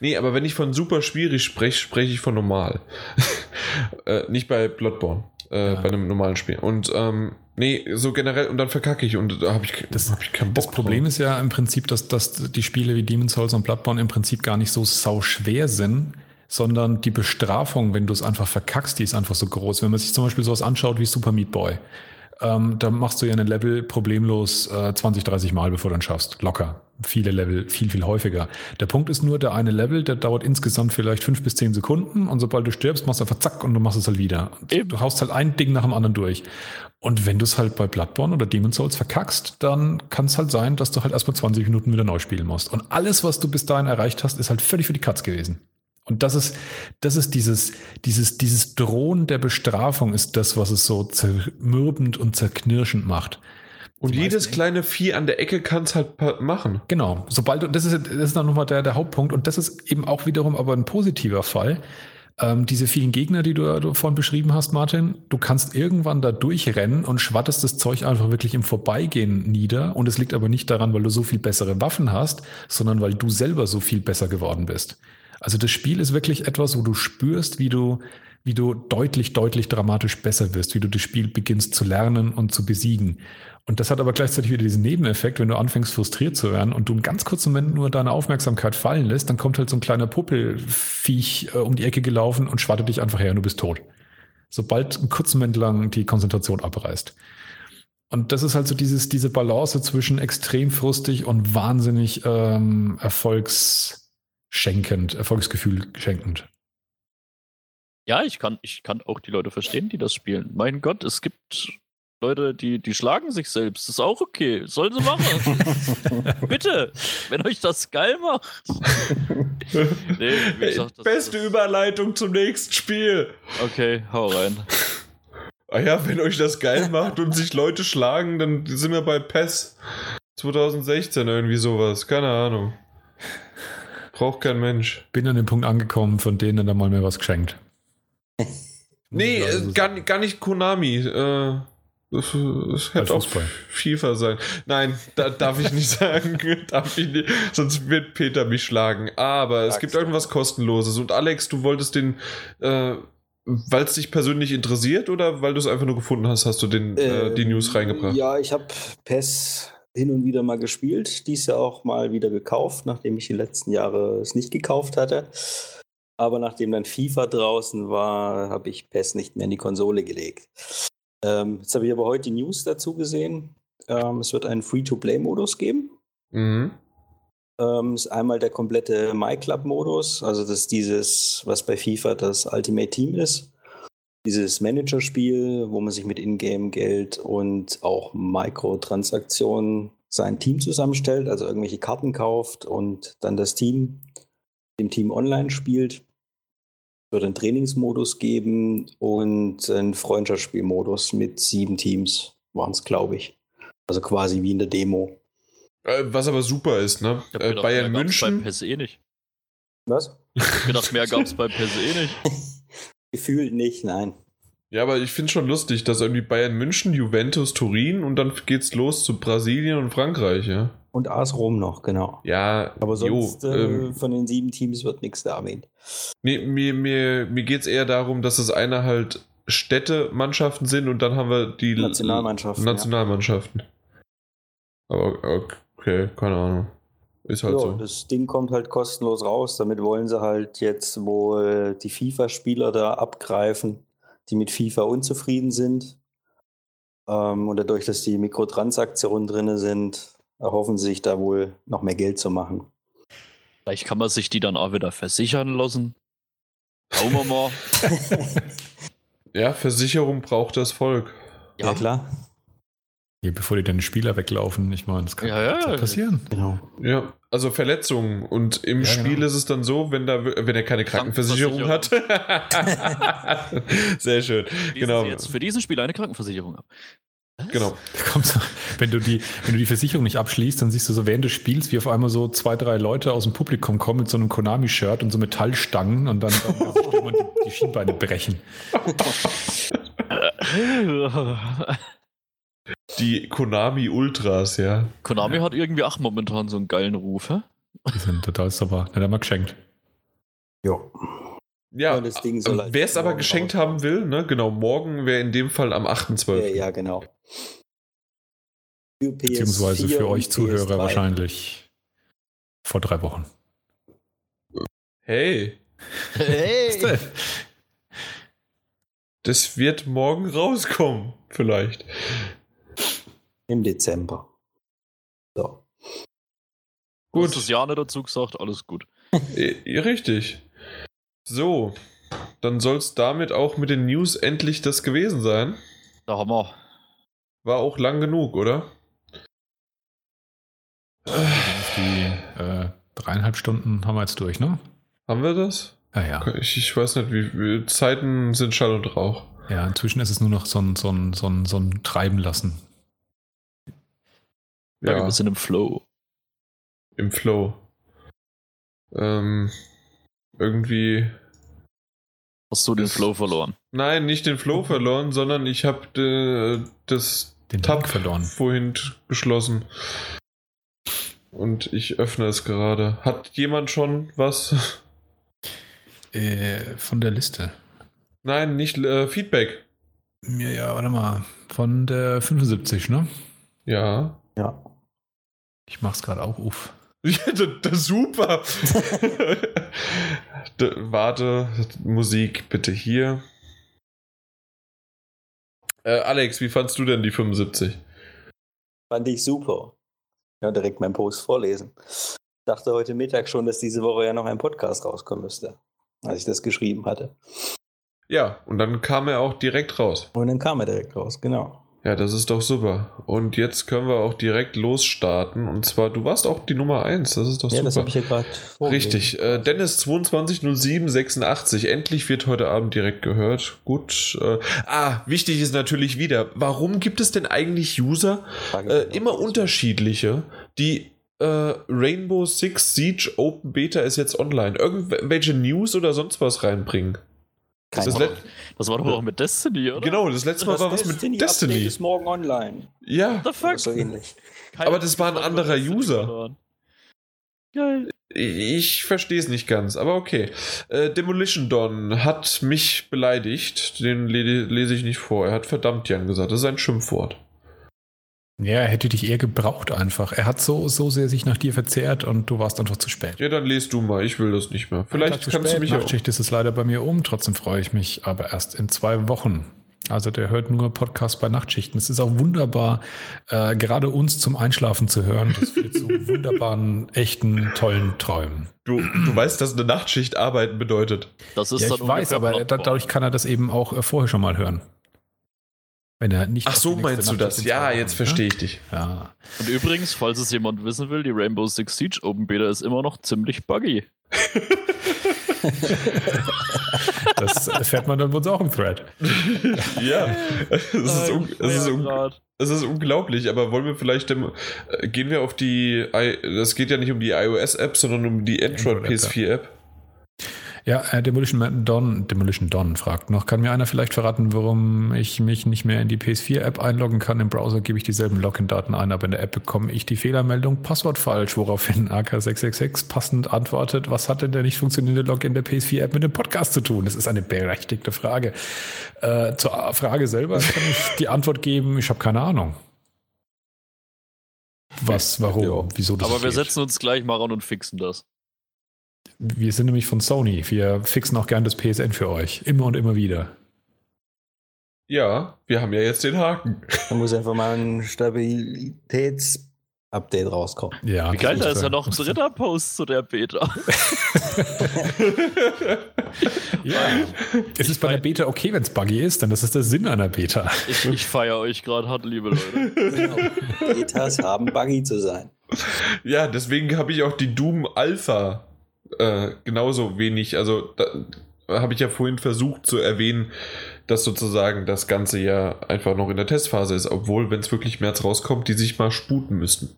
Nee, aber wenn ich von super schwierig spreche, spreche ich von normal. äh, nicht bei Bloodborne, äh, Ja. bei einem normalen Spiel. Und ähm, nee, so generell, und dann verkacke ich und da habe ich, Das- hab ich keinen Bock Das Problem ist ja im Prinzip, dass, dass die Spiele wie Demon's Souls und Bloodborne im Prinzip gar nicht so sau schwer sind, sondern die Bestrafung, wenn du es einfach verkackst, die ist einfach so groß. Wenn man sich zum Beispiel sowas anschaut wie Super Meat Boy, ähm, da machst du ja ein Level problemlos äh, 20, 30 Mal, bevor du ihn schaffst. Locker. Viele Level, viel, viel häufiger. Der Punkt ist nur, der eine Level, der dauert insgesamt vielleicht fünf bis zehn Sekunden und sobald du stirbst, machst du einfach zack und du machst es halt wieder. Eben. Du haust halt ein Ding nach dem anderen durch. Und wenn du es halt bei Bloodborne oder Demon's Souls verkackst, dann kann es halt sein, dass du halt erstmal 20 Minuten wieder neu spielen musst. Und alles, was du bis dahin erreicht hast, ist halt völlig für die Katz gewesen. Und das ist, das ist dieses, dieses, dieses Drohen der Bestrafung ist das, was es so zermürbend und zerknirschend macht. Und jedes kleine Vieh an der Ecke kann es halt machen. Genau, sobald du, das ist, das ist dann nochmal der, der Hauptpunkt und das ist eben auch wiederum aber ein positiver Fall. Ähm, diese vielen Gegner, die du, du vorhin beschrieben hast, Martin, du kannst irgendwann da durchrennen und schwattest das Zeug einfach wirklich im Vorbeigehen nieder und es liegt aber nicht daran, weil du so viel bessere Waffen hast, sondern weil du selber so viel besser geworden bist. Also das Spiel ist wirklich etwas, wo du spürst, wie du, wie du deutlich, deutlich dramatisch besser wirst, wie du das Spiel beginnst zu lernen und zu besiegen. Und das hat aber gleichzeitig wieder diesen Nebeneffekt, wenn du anfängst frustriert zu werden und du einen ganz kurzen Moment nur deine Aufmerksamkeit fallen lässt, dann kommt halt so ein kleiner Puppelviech äh, um die Ecke gelaufen und schwattet dich einfach her und du bist tot. Sobald einen kurzen Moment lang die Konzentration abreißt. Und das ist halt so dieses, diese Balance zwischen extrem frustig und wahnsinnig ähm, erfolgsschenkend, Erfolgsgefühl schenkend. Ja, ich kann, ich kann auch die Leute verstehen, die das spielen. Mein Gott, es gibt Leute, die, die schlagen sich selbst. Das ist auch okay. Sollen sie machen. Bitte, wenn euch das geil macht. nee, wie gesagt, das, Beste das, Überleitung zum nächsten Spiel. Okay, hau rein. Ah ja, wenn euch das geil macht und sich Leute schlagen, dann sind wir bei PES 2016 irgendwie sowas. Keine Ahnung. Braucht kein Mensch. Bin an dem Punkt angekommen, von denen dann mal mir was geschenkt. nee, also gar, gar nicht Konami. Äh, das, das hätte auch FIFA sein. Nein, da darf ich nicht sagen. darf ich nicht, sonst wird Peter mich schlagen. Aber es gibt irgendwas kostenloses. Und Alex, du wolltest den, äh, weil es dich persönlich interessiert oder weil du es einfach nur gefunden hast, hast du den, äh, die News reingebracht? Ja, ich habe PES hin und wieder mal gespielt. Dies Jahr auch mal wieder gekauft, nachdem ich die letzten Jahre es nicht gekauft hatte. Aber nachdem dann FIFA draußen war, habe ich PES nicht mehr in die Konsole gelegt. Ähm, jetzt habe ich aber heute die News dazu gesehen. Ähm, es wird einen Free-to-Play-Modus geben. Mhm. Ähm, ist einmal der komplette MyClub-Modus, also das ist dieses, was bei FIFA das Ultimate Team ist. Dieses Managerspiel, wo man sich mit Ingame-Geld und auch Mikrotransaktionen sein Team zusammenstellt, also irgendwelche Karten kauft und dann das Team dem Team online spielt wird einen Trainingsmodus geben und einen Freundschaftsspielmodus mit sieben Teams, waren es, glaube ich. Also quasi wie in der Demo. Äh, was aber super ist, ne? Äh, Bayern München. Beim PSE nicht. Was? Ich hab gedacht, mehr gab es beim PSE nicht. Gefühlt nicht, nein. Ja, aber ich finde schon lustig, dass irgendwie Bayern München, Juventus, Turin und dann geht's los zu Brasilien und Frankreich, ja. Und AS Rom noch, genau. Ja, aber sonst jo, äh, ähm, von den sieben Teams wird nichts da erwähnt. Nee, mir, mir, mir geht es eher darum, dass das eine halt Städtemannschaften sind und dann haben wir die Nationalmannschaften. Nationalmannschaften. Ja. Aber okay, keine Ahnung. Ist halt jo, so. Das Ding kommt halt kostenlos raus. Damit wollen sie halt jetzt wohl die FIFA-Spieler da abgreifen, die mit FIFA unzufrieden sind. Ähm, und dadurch, dass die Mikrotransaktionen drin sind, erhoffen sie sich da wohl noch mehr Geld zu machen. Vielleicht kann man sich die dann auch wieder versichern lassen. Schauen wir mal. ja, Versicherung braucht das Volk. Ja, ja klar. Ja, bevor die dann Spieler weglaufen, ich meine, das kann ja, ja, passieren. Genau. Ja, also Verletzungen. Und im ja, Spiel genau. ist es dann so, wenn, da, wenn er keine Krankenversicherung hat. Sehr schön. genau. jetzt für diesen Spiel eine Krankenversicherung ab. Was? Genau. Wenn, du die, wenn du die Versicherung nicht abschließt, dann siehst du so während des Spiels, wie auf einmal so zwei, drei Leute aus dem Publikum kommen mit so einem Konami-Shirt und so Metallstangen und dann, dann die, die Schienbeine brechen. Die Konami Ultras, ja. Konami hat irgendwie auch momentan so einen geilen Ruf, hä? Die sind total super. Hat er mal geschenkt. Jo. Ja, ja halt wer es aber geschenkt haben will, ne, genau, morgen wäre in dem Fall am 8.12. Ja, ja, genau. Für Beziehungsweise für euch Zuhörer PS3. wahrscheinlich vor drei Wochen. Hey. Hey. Das wird morgen rauskommen, vielleicht. Im Dezember. So. Gut. Hast das Jahr nicht dazu gesagt, alles gut. Richtig. So, dann soll es damit auch mit den News endlich das gewesen sein. Da haben wir. War auch lang genug, oder? Die äh, dreieinhalb Stunden haben wir jetzt durch, ne? Haben wir das? Ja, ja. Ich, ich weiß nicht, wie, wie, Zeiten sind Schall und Rauch. Ja, inzwischen ist es nur noch so ein, so ein, so ein, so ein Treiben lassen. Ja, wir sind im Flow. Im Flow. Ähm, irgendwie. Hast du den Flow verloren? Nein, nicht den Flow verloren, sondern ich habe das den Tab verloren. vorhin geschlossen. Und ich öffne es gerade. Hat jemand schon was? Äh, von der Liste. Nein, nicht äh, Feedback. Ja, ja, warte mal. Von der 75, ne? Ja. Ja. Ich mach's gerade auch auf. Ja, das, das super. da, warte, Musik bitte hier. Äh, Alex, wie fandst du denn die 75? Fand ich super. Ja, direkt meinen Post vorlesen. Ich dachte heute Mittag schon, dass diese Woche ja noch ein Podcast rauskommen müsste, als ich das geschrieben hatte. Ja, und dann kam er auch direkt raus. Und dann kam er direkt raus, genau. Ja, das ist doch super. Und jetzt können wir auch direkt losstarten. Und zwar, du warst auch die Nummer 1. Das ist doch Ja, das habe super. ich ja gerade Richtig. Äh, Dennis 220786. Endlich wird heute Abend direkt gehört. Gut. Äh, ah, wichtig ist natürlich wieder, warum gibt es denn eigentlich User, äh, immer unterschiedliche, die äh, Rainbow Six Siege Open Beta ist jetzt online. Irgendwelche News oder sonst was reinbringen. Keine Ahnung. Das war doch auch mit Destiny, oder? Genau, das letzte Mal Das war was mit Update Destiny. ist morgen online. Ja, The fuck? So ähnlich. Aber das war ein anderer Destiny User. verloren. Geil. Ich verstehe es nicht ganz, aber okay. Äh, Demolition Don hat mich beleidigt. Den le lese ich nicht vor. Er hat verdammt Jan gesagt. Das ist ein Schimpfwort. Ja, er hätte dich eher gebraucht einfach. Er hat so, so sehr sich nach dir verzehrt und du warst einfach zu spät. Ja, dann lest du mal. Ich will das nicht mehr. Vielleicht zu kannst du spät. mich auch. Nachtschicht ist es leider bei mir um. Trotzdem freue ich mich, aber erst in zwei Wochen. Also der hört nur Podcast bei Nachtschichten. Es ist auch wunderbar, äh, gerade uns zum Einschlafen zu hören. Das führt zu wunderbaren, echten, tollen Träumen. Du, du weißt, dass eine Nachtschicht arbeiten bedeutet. Das ist Ja, dann ich weiß, aber dadurch kann er das eben auch äh, vorher schon mal hören. Wenn er nicht. Ach so, meinst du das? Ja, Wochen, jetzt ne? verstehe ich dich. Ja. Und übrigens, falls es jemand wissen will, die Rainbow Six Siege Open Beta ist immer noch ziemlich buggy. Das erfährt man dann bei uns auch im Thread. Ja, es ist, un es, ist un es ist unglaublich, aber wollen wir vielleicht, dem, äh, gehen wir auf die, I das geht ja nicht um die iOS-App, sondern um die Android Android-App, PS4-App. Ja, äh, Demolition Don, Demolition Don fragt noch, kann mir einer vielleicht verraten, warum ich mich nicht mehr in die PS4-App einloggen kann? Im Browser gebe ich dieselben Login-Daten ein, aber in der App bekomme ich die Fehlermeldung Passwort falsch, woraufhin AK666 passend antwortet, was hat denn der nicht funktionierende Login der PS4-App mit dem Podcast zu tun? Das ist eine berechtigte Frage. Äh, zur Frage selber kann ich die Antwort geben, ich habe keine Ahnung. Was, warum, Ja. wieso das Aber wir geht. setzen uns gleich mal ran und fixen das. Wir sind nämlich von Sony. Wir fixen auch gern das PSN für euch. Immer und immer wieder. Ja, wir haben ja jetzt den Haken. Da muss einfach mal ein Stabilitäts-Update rauskommen. Ja, Wie geil, da ist ja noch ein dritter Post zu der Beta. Ja. Es ist bei der Beta okay, wenn es buggy ist, denn das ist der Sinn einer Beta. Ich, ich feiere euch gerade hart, liebe Leute. Betas haben buggy zu sein. Ja, deswegen habe ich auch die Doom Alpha äh, genauso wenig. Also habe ich ja vorhin versucht zu erwähnen, dass sozusagen das Ganze ja einfach noch in der Testphase ist, obwohl, wenn es wirklich März rauskommt, die sich mal sputen müssten.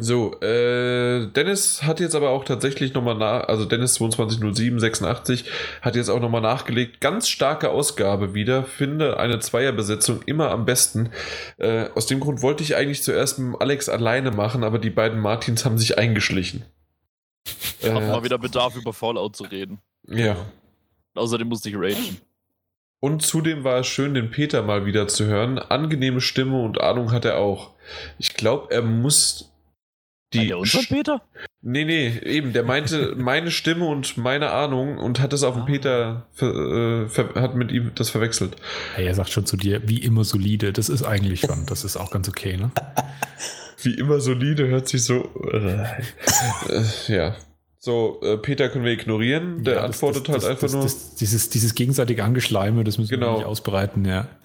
So, äh, Dennis hat jetzt aber auch tatsächlich nochmal nach, also Dennis 220786 hat jetzt auch nochmal nachgelegt, ganz starke Ausgabe wieder, finde eine Zweierbesetzung immer am besten. Äh, aus dem Grund wollte ich eigentlich zuerst mit Alex alleine machen, aber die beiden Martins haben sich eingeschlichen. Ich habe Äh, mal wieder Bedarf, über Fallout zu reden. ja. Außerdem musste ich ragen. Und zudem war es schön, den Peter mal wieder zu hören. Angenehme Stimme und Ahnung hat er auch. Ich glaube, er muss die. Der unser Peter? Nee, nee, eben. Der meinte meine Stimme und meine Ahnung und hat es auf den Ah. Peter, ver, äh, ver, hat mit ihm das verwechselt. Hey, er sagt schon zu dir, wie immer solide. Das ist eigentlich schon, das ist auch ganz okay, ne? Wie immer solide, hört sich so. Äh, äh, ja. So, äh, Peter können wir ignorieren. Der Ja, das- antwortet das, halt das, einfach das, nur. Das, dieses, dieses gegenseitige Angeschleime, das müssen Genau. wir nicht ausbreiten, ja.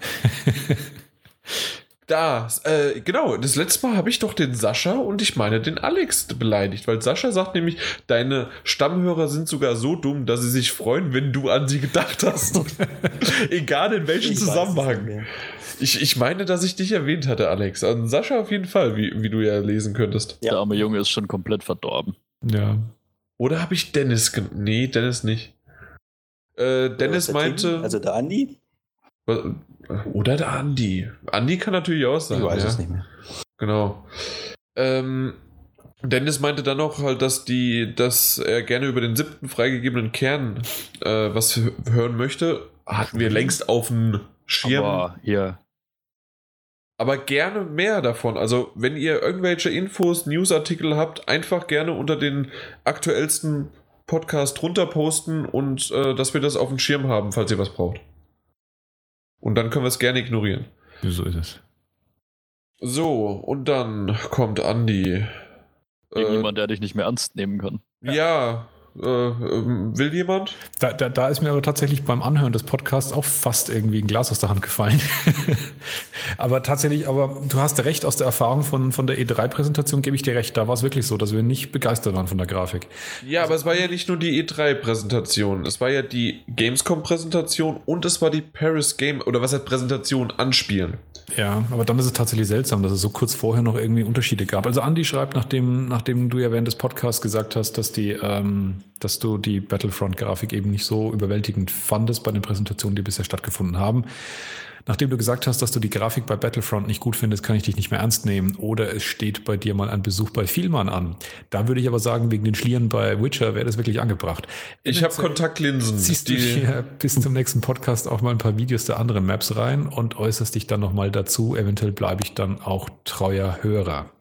Da, äh, genau, das letzte Mal habe ich doch den Sascha und ich meine den Alex beleidigt, weil Sascha sagt nämlich, deine Stammhörer sind sogar so dumm, dass sie sich freuen, wenn du an sie gedacht hast. Egal in welchem Zusammenhang. Ich, ich meine, dass ich dich erwähnt hatte, Alex. An Sascha auf jeden Fall, wie, wie du ja lesen könntest. Ja. Der arme Junge ist schon komplett verdorben. Ja. Oder habe ich Dennis gen Nee, Dennis nicht. Äh, Dennis Der meinte. Tim, Also der Andi? oder der Andi. Andi kann natürlich auch sein. Ich weiß ja. es nicht mehr. Genau. Ähm, Dennis meinte dann noch halt, dass die, dass er gerne über den siebten freigegebenen Kern äh, was hören möchte. Hatten wir längst auf dem Schirm. Aber, Aber gerne mehr davon. Also, wenn ihr irgendwelche Infos, Newsartikel habt, einfach gerne unter den aktuellsten Podcast runter posten und äh, dass wir das auf dem Schirm haben, falls ihr was braucht. Und dann können wir es gerne ignorieren. So ist es. So, und dann kommt Andi. Äh, irgendjemand, der dich nicht mehr ernst nehmen kann. Ja, äh, ähm, will jemand? Da, da, da ist mir aber tatsächlich beim Anhören des Podcasts auch fast irgendwie ein Glas aus der Hand gefallen. aber tatsächlich, aber du hast recht, aus der Erfahrung von, von der E3-Präsentation gebe ich dir recht. Da war es wirklich so, dass wir nicht begeistert waren von der Grafik. Ja, aber es war ja nicht nur die E3-Präsentation. Es war ja die Gamescom-Präsentation und es war die Paris Game, oder was heißt Präsentation anspielen. Ja, aber dann ist es tatsächlich seltsam, dass es so kurz vorher noch irgendwie Unterschiede gab. Also Andy schreibt, nachdem, nachdem du ja während des Podcasts gesagt hast, dass die, ähm, dass du die Battlefront-Grafik eben nicht so überwältigend fandest bei den Präsentationen, die bisher stattgefunden haben. Nachdem du gesagt hast, dass du die Grafik bei Battlefront nicht gut findest, kann ich dich nicht mehr ernst nehmen. Oder es steht bei dir mal ein Besuch bei Vielmann an. Da würde ich aber sagen, wegen den Schlieren bei Witcher wäre das wirklich angebracht. Ich habe Kontaktlinsen. Ziehst du hier bis zum nächsten Podcast auch mal ein paar Videos der anderen Maps rein und äußerst dich dann nochmal dazu. Eventuell bleibe ich dann auch treuer Hörer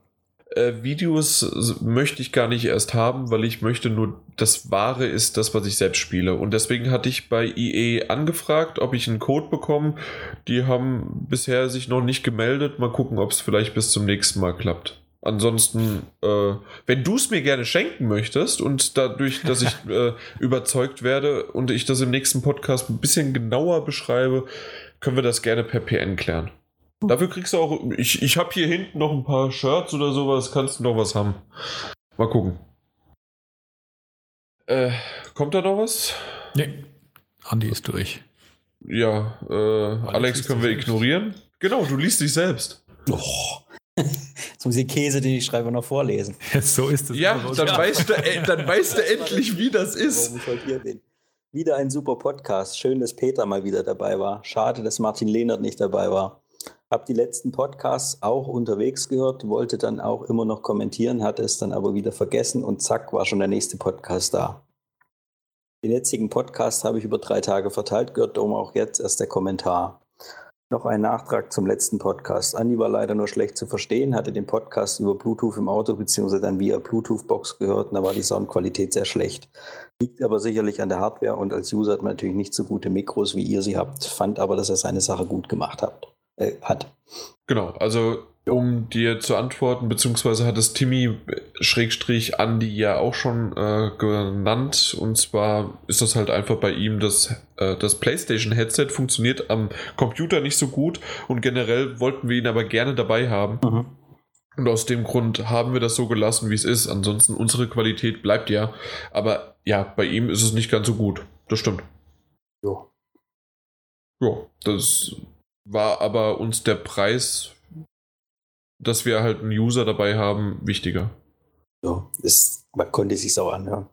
äh, Videos möchte ich gar nicht erst haben, weil ich möchte nur, das Wahre ist das, was ich selbst spiele. Und deswegen hatte ich bei IE angefragt, ob ich einen Code bekomme. Die haben bisher sich noch nicht gemeldet. Mal gucken, ob es vielleicht bis zum nächsten Mal klappt. Ansonsten, äh, wenn du es mir gerne schenken möchtest und dadurch, dass ich äh, überzeugt werde und ich das im nächsten Podcast ein bisschen genauer beschreibe, können wir das gerne per PN klären. Dafür kriegst du auch. Ich, ich habe hier hinten noch ein paar Shirts oder sowas. Kannst du noch was haben? Mal gucken. Äh, kommt da noch was? Nee. Andi ist durch. Ja, äh, Alex, Alex können wir ignorieren. Genau, du liest dich selbst. Oh. Jetzt muss ich Käse, den ich schreibe, noch vorlesen. Jetzt so ist es. Ja, dann weißt, du, äh, dann weißt du endlich, wie das ist. Warum ich heute hier bin. Wieder ein super Podcast. Schön, dass Peter mal wieder dabei war. Schade, dass Martin Lehnert nicht dabei war. Habe die letzten Podcasts auch unterwegs gehört, wollte dann auch immer noch kommentieren, hatte es dann aber wieder vergessen und zack, war schon der nächste Podcast da. Den jetzigen Podcast habe ich über drei Tage verteilt gehört, darum auch jetzt erst der Kommentar. Noch ein Nachtrag zum letzten Podcast. Andi war leider nur schlecht zu verstehen, hatte den Podcast über Bluetooth im Auto bzw. dann via Bluetooth-Box gehört und da war die Soundqualität sehr schlecht. Liegt aber sicherlich an der Hardware und als User hat man natürlich nicht so gute Mikros, wie ihr sie habt, fand aber, dass er seine Sache gut gemacht habt äh, hat. Genau, also um dir zu antworten, beziehungsweise hat es Timmy Schrägstrich Andy ja auch schon äh, genannt. Und zwar ist das halt einfach bei ihm, dass äh, das PlayStation-Headset funktioniert am Computer nicht so gut und generell wollten wir ihn aber gerne dabei haben. Mhm. Und aus dem Grund haben wir das so gelassen, wie es ist. Ansonsten unsere Qualität bleibt ja. Aber ja, bei ihm ist es nicht ganz so gut. Das stimmt. Ja. Ja, das war aber uns der Preis, dass wir halt einen User dabei haben, wichtiger. Ja, das, man konnte sich auch anhören.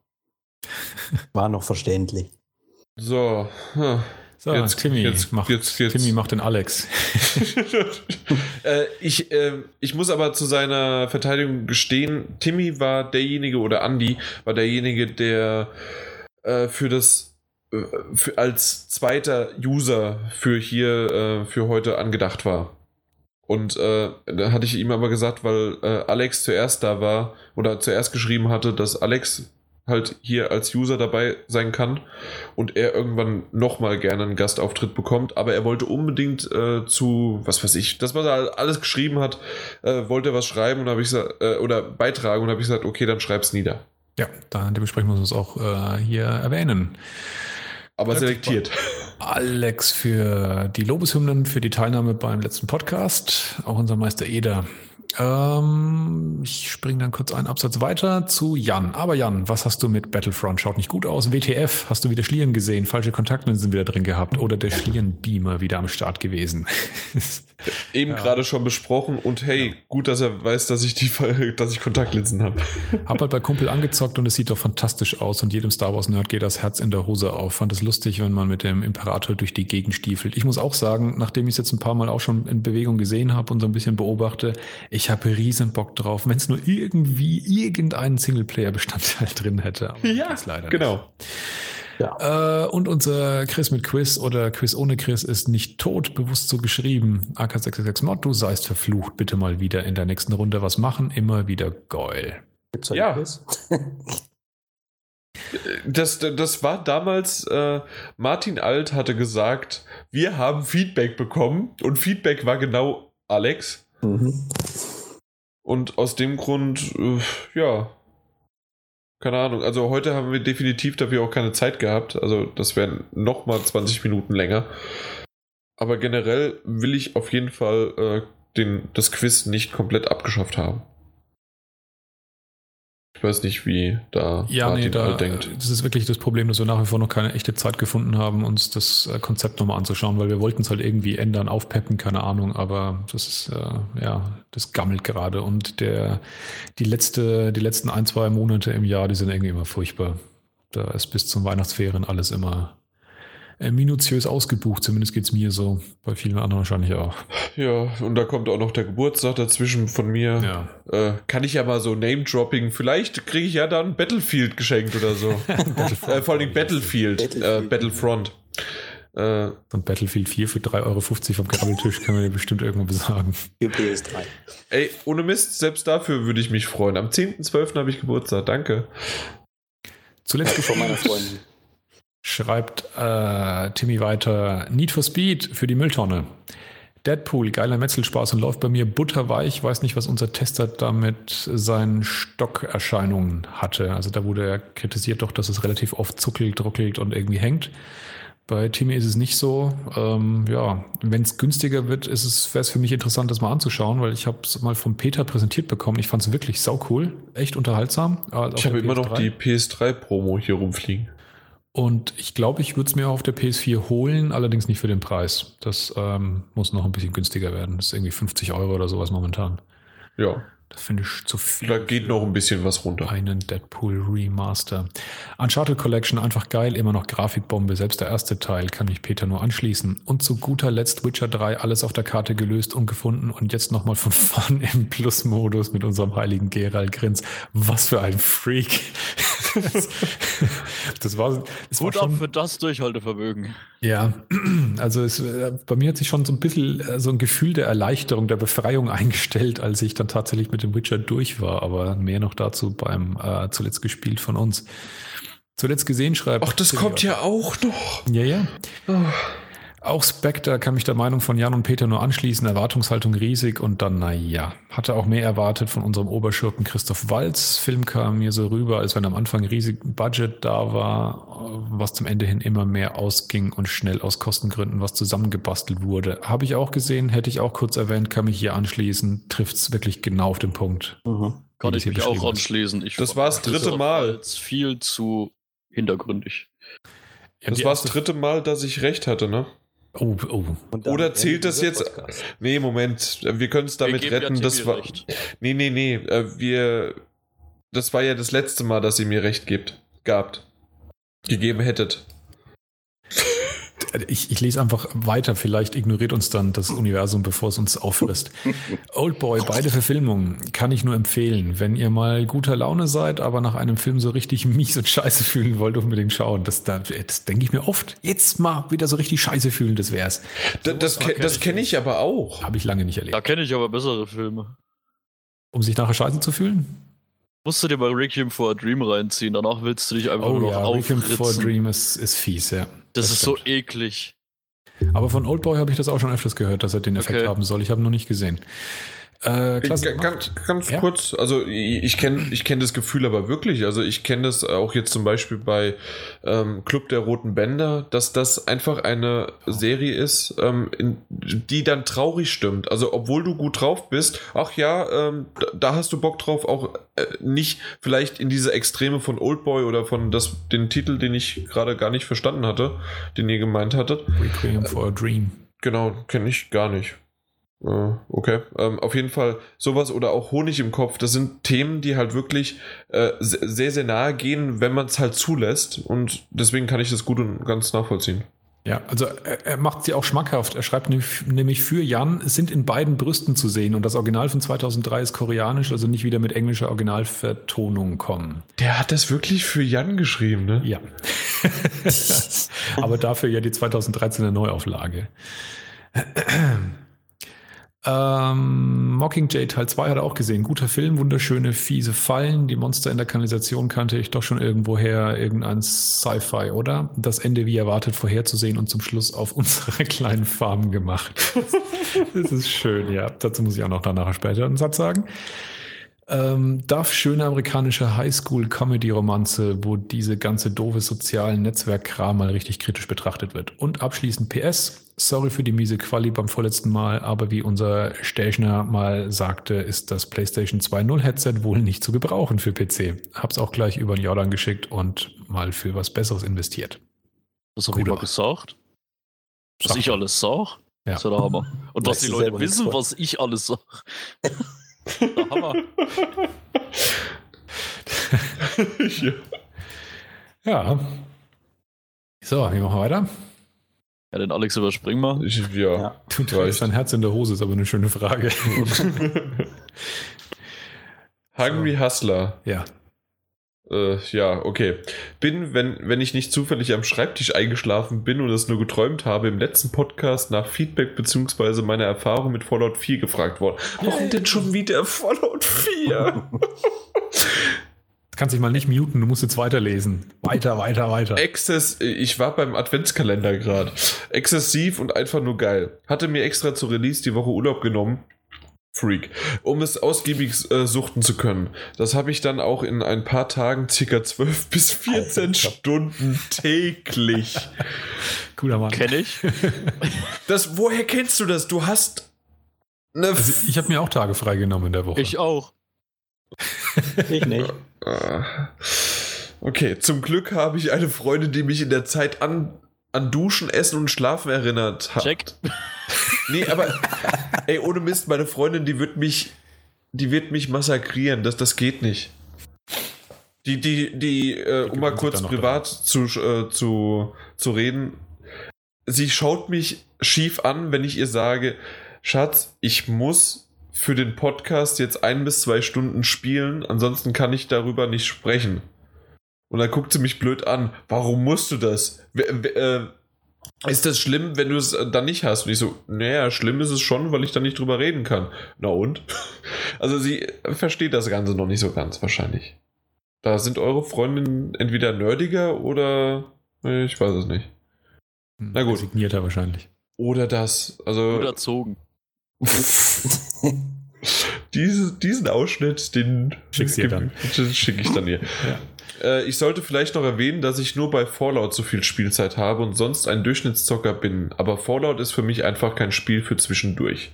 War noch verständlich. So, so jetzt, Timmy, jetzt, macht, jetzt, jetzt. Timmy macht den Alex. äh, ich, äh, ich muss aber zu seiner Verteidigung gestehen, Timmy war derjenige oder Andy war derjenige, der äh, für das für, als zweiter User für hier, äh, für heute angedacht war. Und äh, da hatte ich ihm aber gesagt, weil äh, Alex zuerst da war oder zuerst geschrieben hatte, dass Alex halt hier als User dabei sein kann und er irgendwann nochmal gerne einen Gastauftritt bekommt, aber er wollte unbedingt äh, zu, was weiß ich, das, was er alles geschrieben hat, äh, wollte er was schreiben und habe ich äh, oder beitragen und habe ich gesagt, okay, dann schreib's nieder. Ja, dementsprechend muss man es auch äh, hier erwähnen aber selektiert. Alex für die Lobeshymnen, für die Teilnahme beim letzten Podcast, auch unser Meister Eder. Ähm, ich springe dann kurz einen Absatz weiter zu Jan. Aber Jan, was hast du mit Battlefront? Schaut nicht gut aus. WTF, hast du wieder Schlieren gesehen? Falsche Kontaktlinsen wieder drin gehabt oder der Schlierenbeamer wieder am Start gewesen? Eben ja. gerade schon besprochen und hey, gut, dass er weiß, dass ich die, dass ich Kontaktlinsen habe. Hab halt bei Kumpel angezockt und es sieht doch fantastisch aus und jedem Star Wars Nerd geht das Herz in der Hose auf. Fand es lustig, wenn man mit dem Imperator durch die Gegend stiefelt. Ich muss auch sagen, nachdem ich es jetzt ein paar Mal auch schon in Bewegung gesehen habe und so ein bisschen beobachte, ich habe riesen Bock drauf, wenn es nur irgendwie irgendeinen Singleplayer-Bestandteil drin hätte. Aber ja, leider genau. Nicht. Ja. Äh, und unser Chris mit Quiz oder Quiz ohne Chris ist nicht tot, bewusst so geschrieben. AK66 Mod, du seist verflucht. Bitte mal wieder in der nächsten Runde was machen. Immer wieder geil. Ja. Das, das war damals, äh, Martin Alt hatte gesagt, wir haben Feedback bekommen und Feedback war genau Alex. Mhm. Und aus dem Grund, äh, ja, keine Ahnung. Also heute haben wir definitiv dafür auch keine Zeit gehabt. Also das wären nochmal 20 Minuten länger. Aber generell will ich auf jeden Fall äh, den, das Quiz nicht komplett abgeschafft haben. Ich weiß nicht, wie da Ja, nee, Martin da, halt denkt. das ist wirklich das Problem, dass wir nach wie vor noch keine echte Zeit gefunden haben, uns das äh, Konzept nochmal anzuschauen, weil wir wollten es halt irgendwie ändern, aufpeppen, keine Ahnung, aber das ist, äh, ja, das gammelt gerade und der, die letzte, die letzten ein, zwei Monate im Jahr, die sind irgendwie immer furchtbar. Da ist bis zum Weihnachtsferien alles immer äh, minutiös ausgebucht, zumindest geht's mir so, bei vielen anderen wahrscheinlich auch. Ja, und da kommt auch noch der Geburtstag dazwischen von mir. Ja. Äh, kann ich ja mal so Name-Dropping. Vielleicht kriege ich ja dann Battlefield geschenkt oder so. äh, vor allem Battlefield, Battlefield. Äh, Battlefront. Äh, Und Battlefield 4 für 3,50 Euro vom Grabbeltisch kann man dir bestimmt irgendwo besagen. Für PS3. ey, ohne Mist, selbst dafür würde ich mich freuen. Am 10.12. habe ich Geburtstag. Danke. Zuletzt Von meiner gespielt. Freundin. Schreibt äh, Timmy weiter: Need for Speed für die Mülltonne. Deadpool, geiler Metzelspaß und läuft bei mir butterweich. Weiß nicht, was unser Tester damit seinen Stockerscheinungen hatte. Also da wurde er kritisiert doch, dass es relativ oft zuckelt, ruckelt und irgendwie hängt. Bei Timmy ist es nicht so. Ähm, ja, wenn es günstiger wird, ist es, wäre es für mich interessant, das mal anzuschauen, weil ich habe es mal von Peter präsentiert bekommen. Ich fand es wirklich sau cool, echt unterhaltsam. Ich habe immer noch PS3. die PS3-Promo hier rumfliegen. Und ich glaube, ich würde es mir auch auf der PS4 holen, allerdings nicht für den Preis. Das ähm, muss noch ein bisschen günstiger werden. Das ist irgendwie 50 Euro oder sowas momentan. Ja, Das finde ich zu viel. da geht noch ein bisschen was runter. einen Deadpool Remaster. Uncharted Collection einfach geil, immer noch Grafikbombe. Selbst der erste Teil kann mich Peter nur anschließen. Und zu guter Letzt Witcher 3, alles auf der Karte gelöst und gefunden und jetzt nochmal von vorn im Plus-Modus mit unserem heiligen Gerald Grins. Was für ein Freak. das, war, das war Hut ab schon, für das Durchhaltevermögen. ja, also es, äh, bei mir hat sich schon so ein bisschen äh, so ein Gefühl der Erleichterung, der Befreiung eingestellt, als ich dann tatsächlich mit dem Witcher durch war. Aber mehr noch dazu beim äh, zuletzt gespielt von uns. Zuletzt gesehen schreibt. Ach, das kommt ja auch noch. Ja, ja. Auch Spectre kann mich der Meinung von Jan und Peter nur anschließen. Erwartungshaltung riesig und dann, naja, hatte auch mehr erwartet von unserem Oberschurken Christoph Walz. Film kam mir so rüber, als wenn am Anfang riesig Budget da war, was zum Ende hin immer mehr ausging und schnell aus Kostengründen was zusammengebastelt wurde. Habe ich auch gesehen, hätte ich auch kurz erwähnt, kann mich hier anschließen. Trifft es wirklich genau auf den Punkt. Mhm. Kann ich mich auch anschließen. Ich Das war das dritte Mal. Viel zu hintergründig. Ja, Das war das dritte Mal, dass ich recht hatte, ne? Oh, oh. Oder zählt das jetzt? Podcast. Nee, Moment. Wir können es damit ja retten. Timmy Das war. recht. Nee, nee, nee. äh, Wir. Das war ja das letzte Mal, dass ihr mir recht gibt. Gabt. Gegeben hättet. Ich, ich lese einfach weiter, vielleicht ignoriert uns dann das Universum, bevor es uns auffrisst. Oldboy, beide Verfilmungen kann ich nur empfehlen. Wenn ihr mal guter Laune seid, aber nach einem Film so richtig mies und scheiße fühlen wollt, unbedingt schauen. Das, das, das denke ich mir oft. Jetzt mal wieder so richtig scheiße fühlen, das wär's. Da, das das kenne ich aber auch. Habe ich lange nicht Da erlebt. kenne ich aber bessere Filme. Um sich nachher scheiße zu fühlen? Musst du dir mal Requiem for a Dream reinziehen, danach willst du dich einfach Oh nur noch ja, Requiem for a aufritzen. Dream ist, ist fies, ja. Das, das ist so stimmt. eklig. Aber von Oldboy habe ich das auch schon öfters gehört, dass er den Effekt Okay. haben soll. Ich habe ihn noch nicht gesehen. Äh, gemacht. Ganz, ganz Ja. kurz, also ich ich kenne ich kenn das Gefühl aber wirklich. Also ich kenne das auch jetzt zum Beispiel bei ähm, Club der Roten Bänder, dass das einfach eine Serie ist, ähm, in, die dann traurig stimmt. Also obwohl du gut drauf bist, ach ja, ähm, da, da hast du Bock drauf, auch äh, nicht vielleicht in diese Extreme von Oldboy oder von das, den Titel, den ich gerade gar nicht verstanden hatte, den ihr gemeint hattet. Requiem for a Dream. Genau, kenne ich gar nicht. Okay, ähm, auf jeden Fall sowas oder auch Honig im Kopf, das sind Themen, die halt wirklich äh, se- sehr, sehr nahe gehen, wenn man es halt zulässt und deswegen kann ich das gut und ganz nachvollziehen. Ja, also er, er macht sie auch schmackhaft. Er schreibt nämlich- nämlich für Jan, es sind in beiden Brüsten zu sehen und das Original von 2003 ist koreanisch, also nicht wieder mit englischer Originalvertonung kommen. Der hat das wirklich für Jan geschrieben, ne? Ja. Aber dafür ja die 2013er Neuauflage. Ähm, Mockingjay Teil 2 hat er auch gesehen. Guter Film, wunderschöne, fiese Fallen. Die Monster in der Kanalisation kannte ich doch schon irgendwoher. Irgendein Sci-Fi, oder? Das Ende wie erwartet vorherzusehen und zum Schluss auf unserer kleinen Farm gemacht. das ist schön, ja. Dazu muss ich auch noch danach später einen Satz sagen. Ähm, darf schöne amerikanische Highschool-Comedy-Romanze, wo diese ganze doofe sozialen Netzwerkkram mal richtig kritisch betrachtet wird. Und abschließend PS, sorry für die miese Quali beim vorletzten Mal, aber wie unser Stelchner mal sagte, ist das PlayStation 2.0 Headset wohl nicht zu gebrauchen für PC. Hab's auch gleich über den Jordan geschickt und mal für was Besseres investiert. Das habe ich Guter. mal gesagt. Was ich alles sag. Ja. Das ist der Hammer. Und was die Leute wissen, was ich alles sag. Der Hammer. ja. Ja. So, wie machen wir weiter? Ja, den Alex überspringen wir. Ich, ja. Ja. Du trägst dein Herz in der Hose, ist aber eine schöne Frage. Hungry Hustler. ja. Äh, ja, okay. Bin, wenn, wenn ich nicht zufällig am Schreibtisch eingeschlafen bin und es nur geträumt habe, im letzten Podcast nach Feedback bzw. meiner Erfahrung mit Fallout 4 gefragt worden. Warum denn schon wieder Fallout 4? Du kannst dich mal nicht muten, du musst jetzt weiterlesen. Weiter, weiter, weiter. Exzess, ich war beim Adventskalender gerade. Exzessiv und einfach nur geil. Hatte mir extra zu Release die Woche Urlaub genommen. Freak. Um es ausgiebig äh, suchten zu können. Das habe ich dann auch in ein paar Tagen circa 12 bis 14 Alter. Stunden täglich. Cooler Mann. Kenn ich. Das, woher kennst du das? Du hast eine. Also ich habe mir auch Tage freigenommen in der Woche. Ich auch. Ich nicht. Ah. Okay, zum Glück habe ich eine Freundin, die mich in der Zeit an, an Duschen, Essen und Schlafen erinnert hat. Checkt. Nee, aber ey, ohne Mist, meine Freundin, die wird mich, die wird mich massakrieren. Das, das geht nicht. Die, die, die, äh, um mal kurz privat zu, äh, zu, zu reden. Sie schaut mich schief an, wenn ich ihr sage, Schatz, ich muss für den Podcast jetzt ein bis zwei Stunden spielen, ansonsten kann ich darüber nicht sprechen. Und dann guckt sie mich blöd an. Warum musst du das? Wer- äh, ist das schlimm, wenn du es äh, dann nicht hast? Und ich so, naja, schlimm ist es schon, weil ich da nicht drüber reden kann. Na und? Also sie versteht das Ganze noch nicht so ganz wahrscheinlich. Da sind eure Freundinnen entweder nerdiger oder äh, ich weiß es nicht. Hm, Na gut. Resigniert er wahrscheinlich. Oder das. Also Gut erzogen. diese, diesen Ausschnitt, den dann. schicke ich dann ihr. Äh, ich sollte vielleicht noch erwähnen, dass ich nur bei Fallout so viel Spielzeit habe und sonst ein Durchschnittszocker bin. Aber Fallout ist für mich einfach kein Spiel für zwischendurch.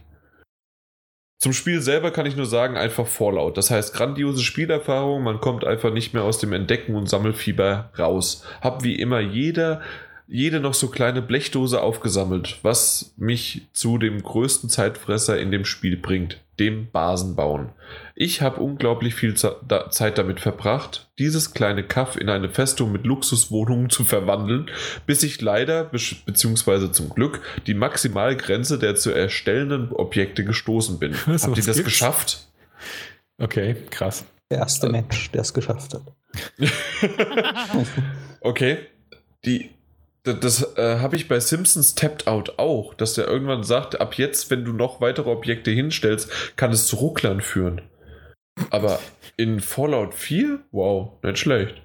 Zum Spiel selber kann ich nur sagen, einfach Fallout. Das heißt, grandiose Spielerfahrung, man kommt einfach nicht mehr aus dem Entdecken und Sammelfieber raus. Hab wie immer jeder, jede noch so kleine Blechdose aufgesammelt, was mich zu dem größten Zeitfresser in dem Spiel bringt, dem Basenbauen. Ich habe unglaublich viel Zeit damit verbracht, dieses kleine Kaff in eine Festung mit Luxuswohnungen zu verwandeln, bis ich leider, be- beziehungsweise zum Glück, die Maximalgrenze der zu erstellenden Objekte gestoßen bin. Was, Habt ihr das gibt's? geschafft? Okay, krass. Der erste Mensch, der es geschafft hat. Okay. Die, das, das äh, habe ich bei Simpsons Tapped Out auch, dass der irgendwann sagt, ab jetzt, wenn du noch weitere Objekte hinstellst, kann es zu Rucklern führen. Aber in Fallout 4, wow, nicht schlecht.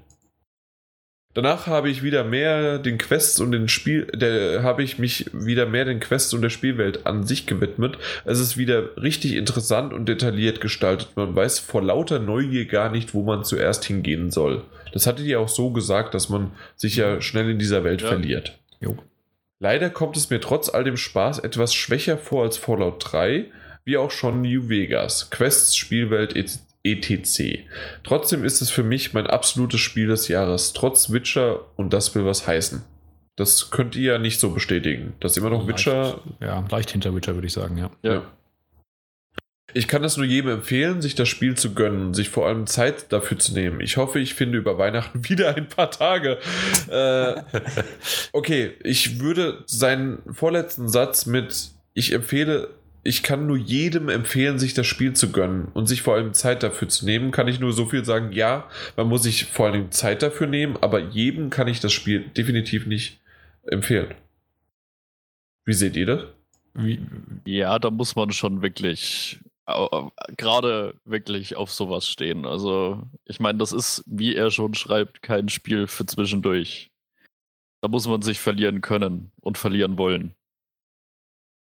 Danach habe ich wieder mehr den Quests und den Spiel, der habe ich mich wieder mehr den Quests und der Spielwelt an sich gewidmet. Es ist wieder richtig interessant und detailliert gestaltet. Man weiß vor lauter Neugier gar nicht, wo man zuerst hingehen soll. Das hattet ihr auch so gesagt, dass man sich ja schnell in dieser Welt Ja. verliert. Jo. Leider kommt es mir trotz all dem Spaß etwas schwächer vor als Fallout 3, wie auch schon New Vegas, Quests, Spielwelt et- etc. Trotzdem ist es für mich mein absolutes Spiel des Jahres, trotz Witcher und das will was heißen. Das könnt ihr ja nicht so bestätigen. Das ist immer noch Witcher. Ja, leicht hinter Witcher, würde ich sagen, ja. Ja. Ich kann es nur jedem empfehlen, sich das Spiel zu gönnen, sich vor allem Zeit dafür zu nehmen. Ich hoffe, ich finde über Weihnachten wieder ein paar Tage. Äh, okay, ich würde seinen vorletzten Satz mit Ich empfehle, ich kann nur jedem empfehlen, sich das Spiel zu gönnen und sich vor allem Zeit dafür zu nehmen. Kann ich nur so viel sagen, ja, man muss sich vor allem Zeit dafür nehmen, aber jedem kann ich das Spiel definitiv nicht empfehlen. Wie seht ihr das? Wie, Ja, da muss man schon wirklich gerade wirklich auf sowas stehen. Also, ich meine, das ist, wie er schon schreibt, kein Spiel für zwischendurch. Da muss man sich verlieren können und verlieren wollen.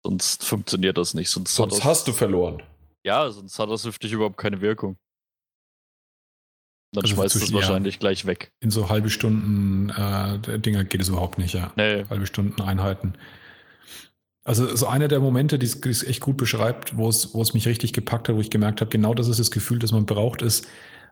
Sonst funktioniert das nicht. Sonst, Sonst das, hast du verloren. Ja, sonst hat das für dich überhaupt keine Wirkung. Dann Also schmeißt es zwischen- ja. wahrscheinlich gleich weg. In so halbe Stunden äh, Dinger geht es überhaupt nicht, ja. Nee. Halbe Stunden Einheiten. Also so einer der Momente, die es die es echt gut beschreibt, wo es, wo es mich richtig gepackt hat, wo ich gemerkt habe, genau das ist das Gefühl, das man braucht, ist,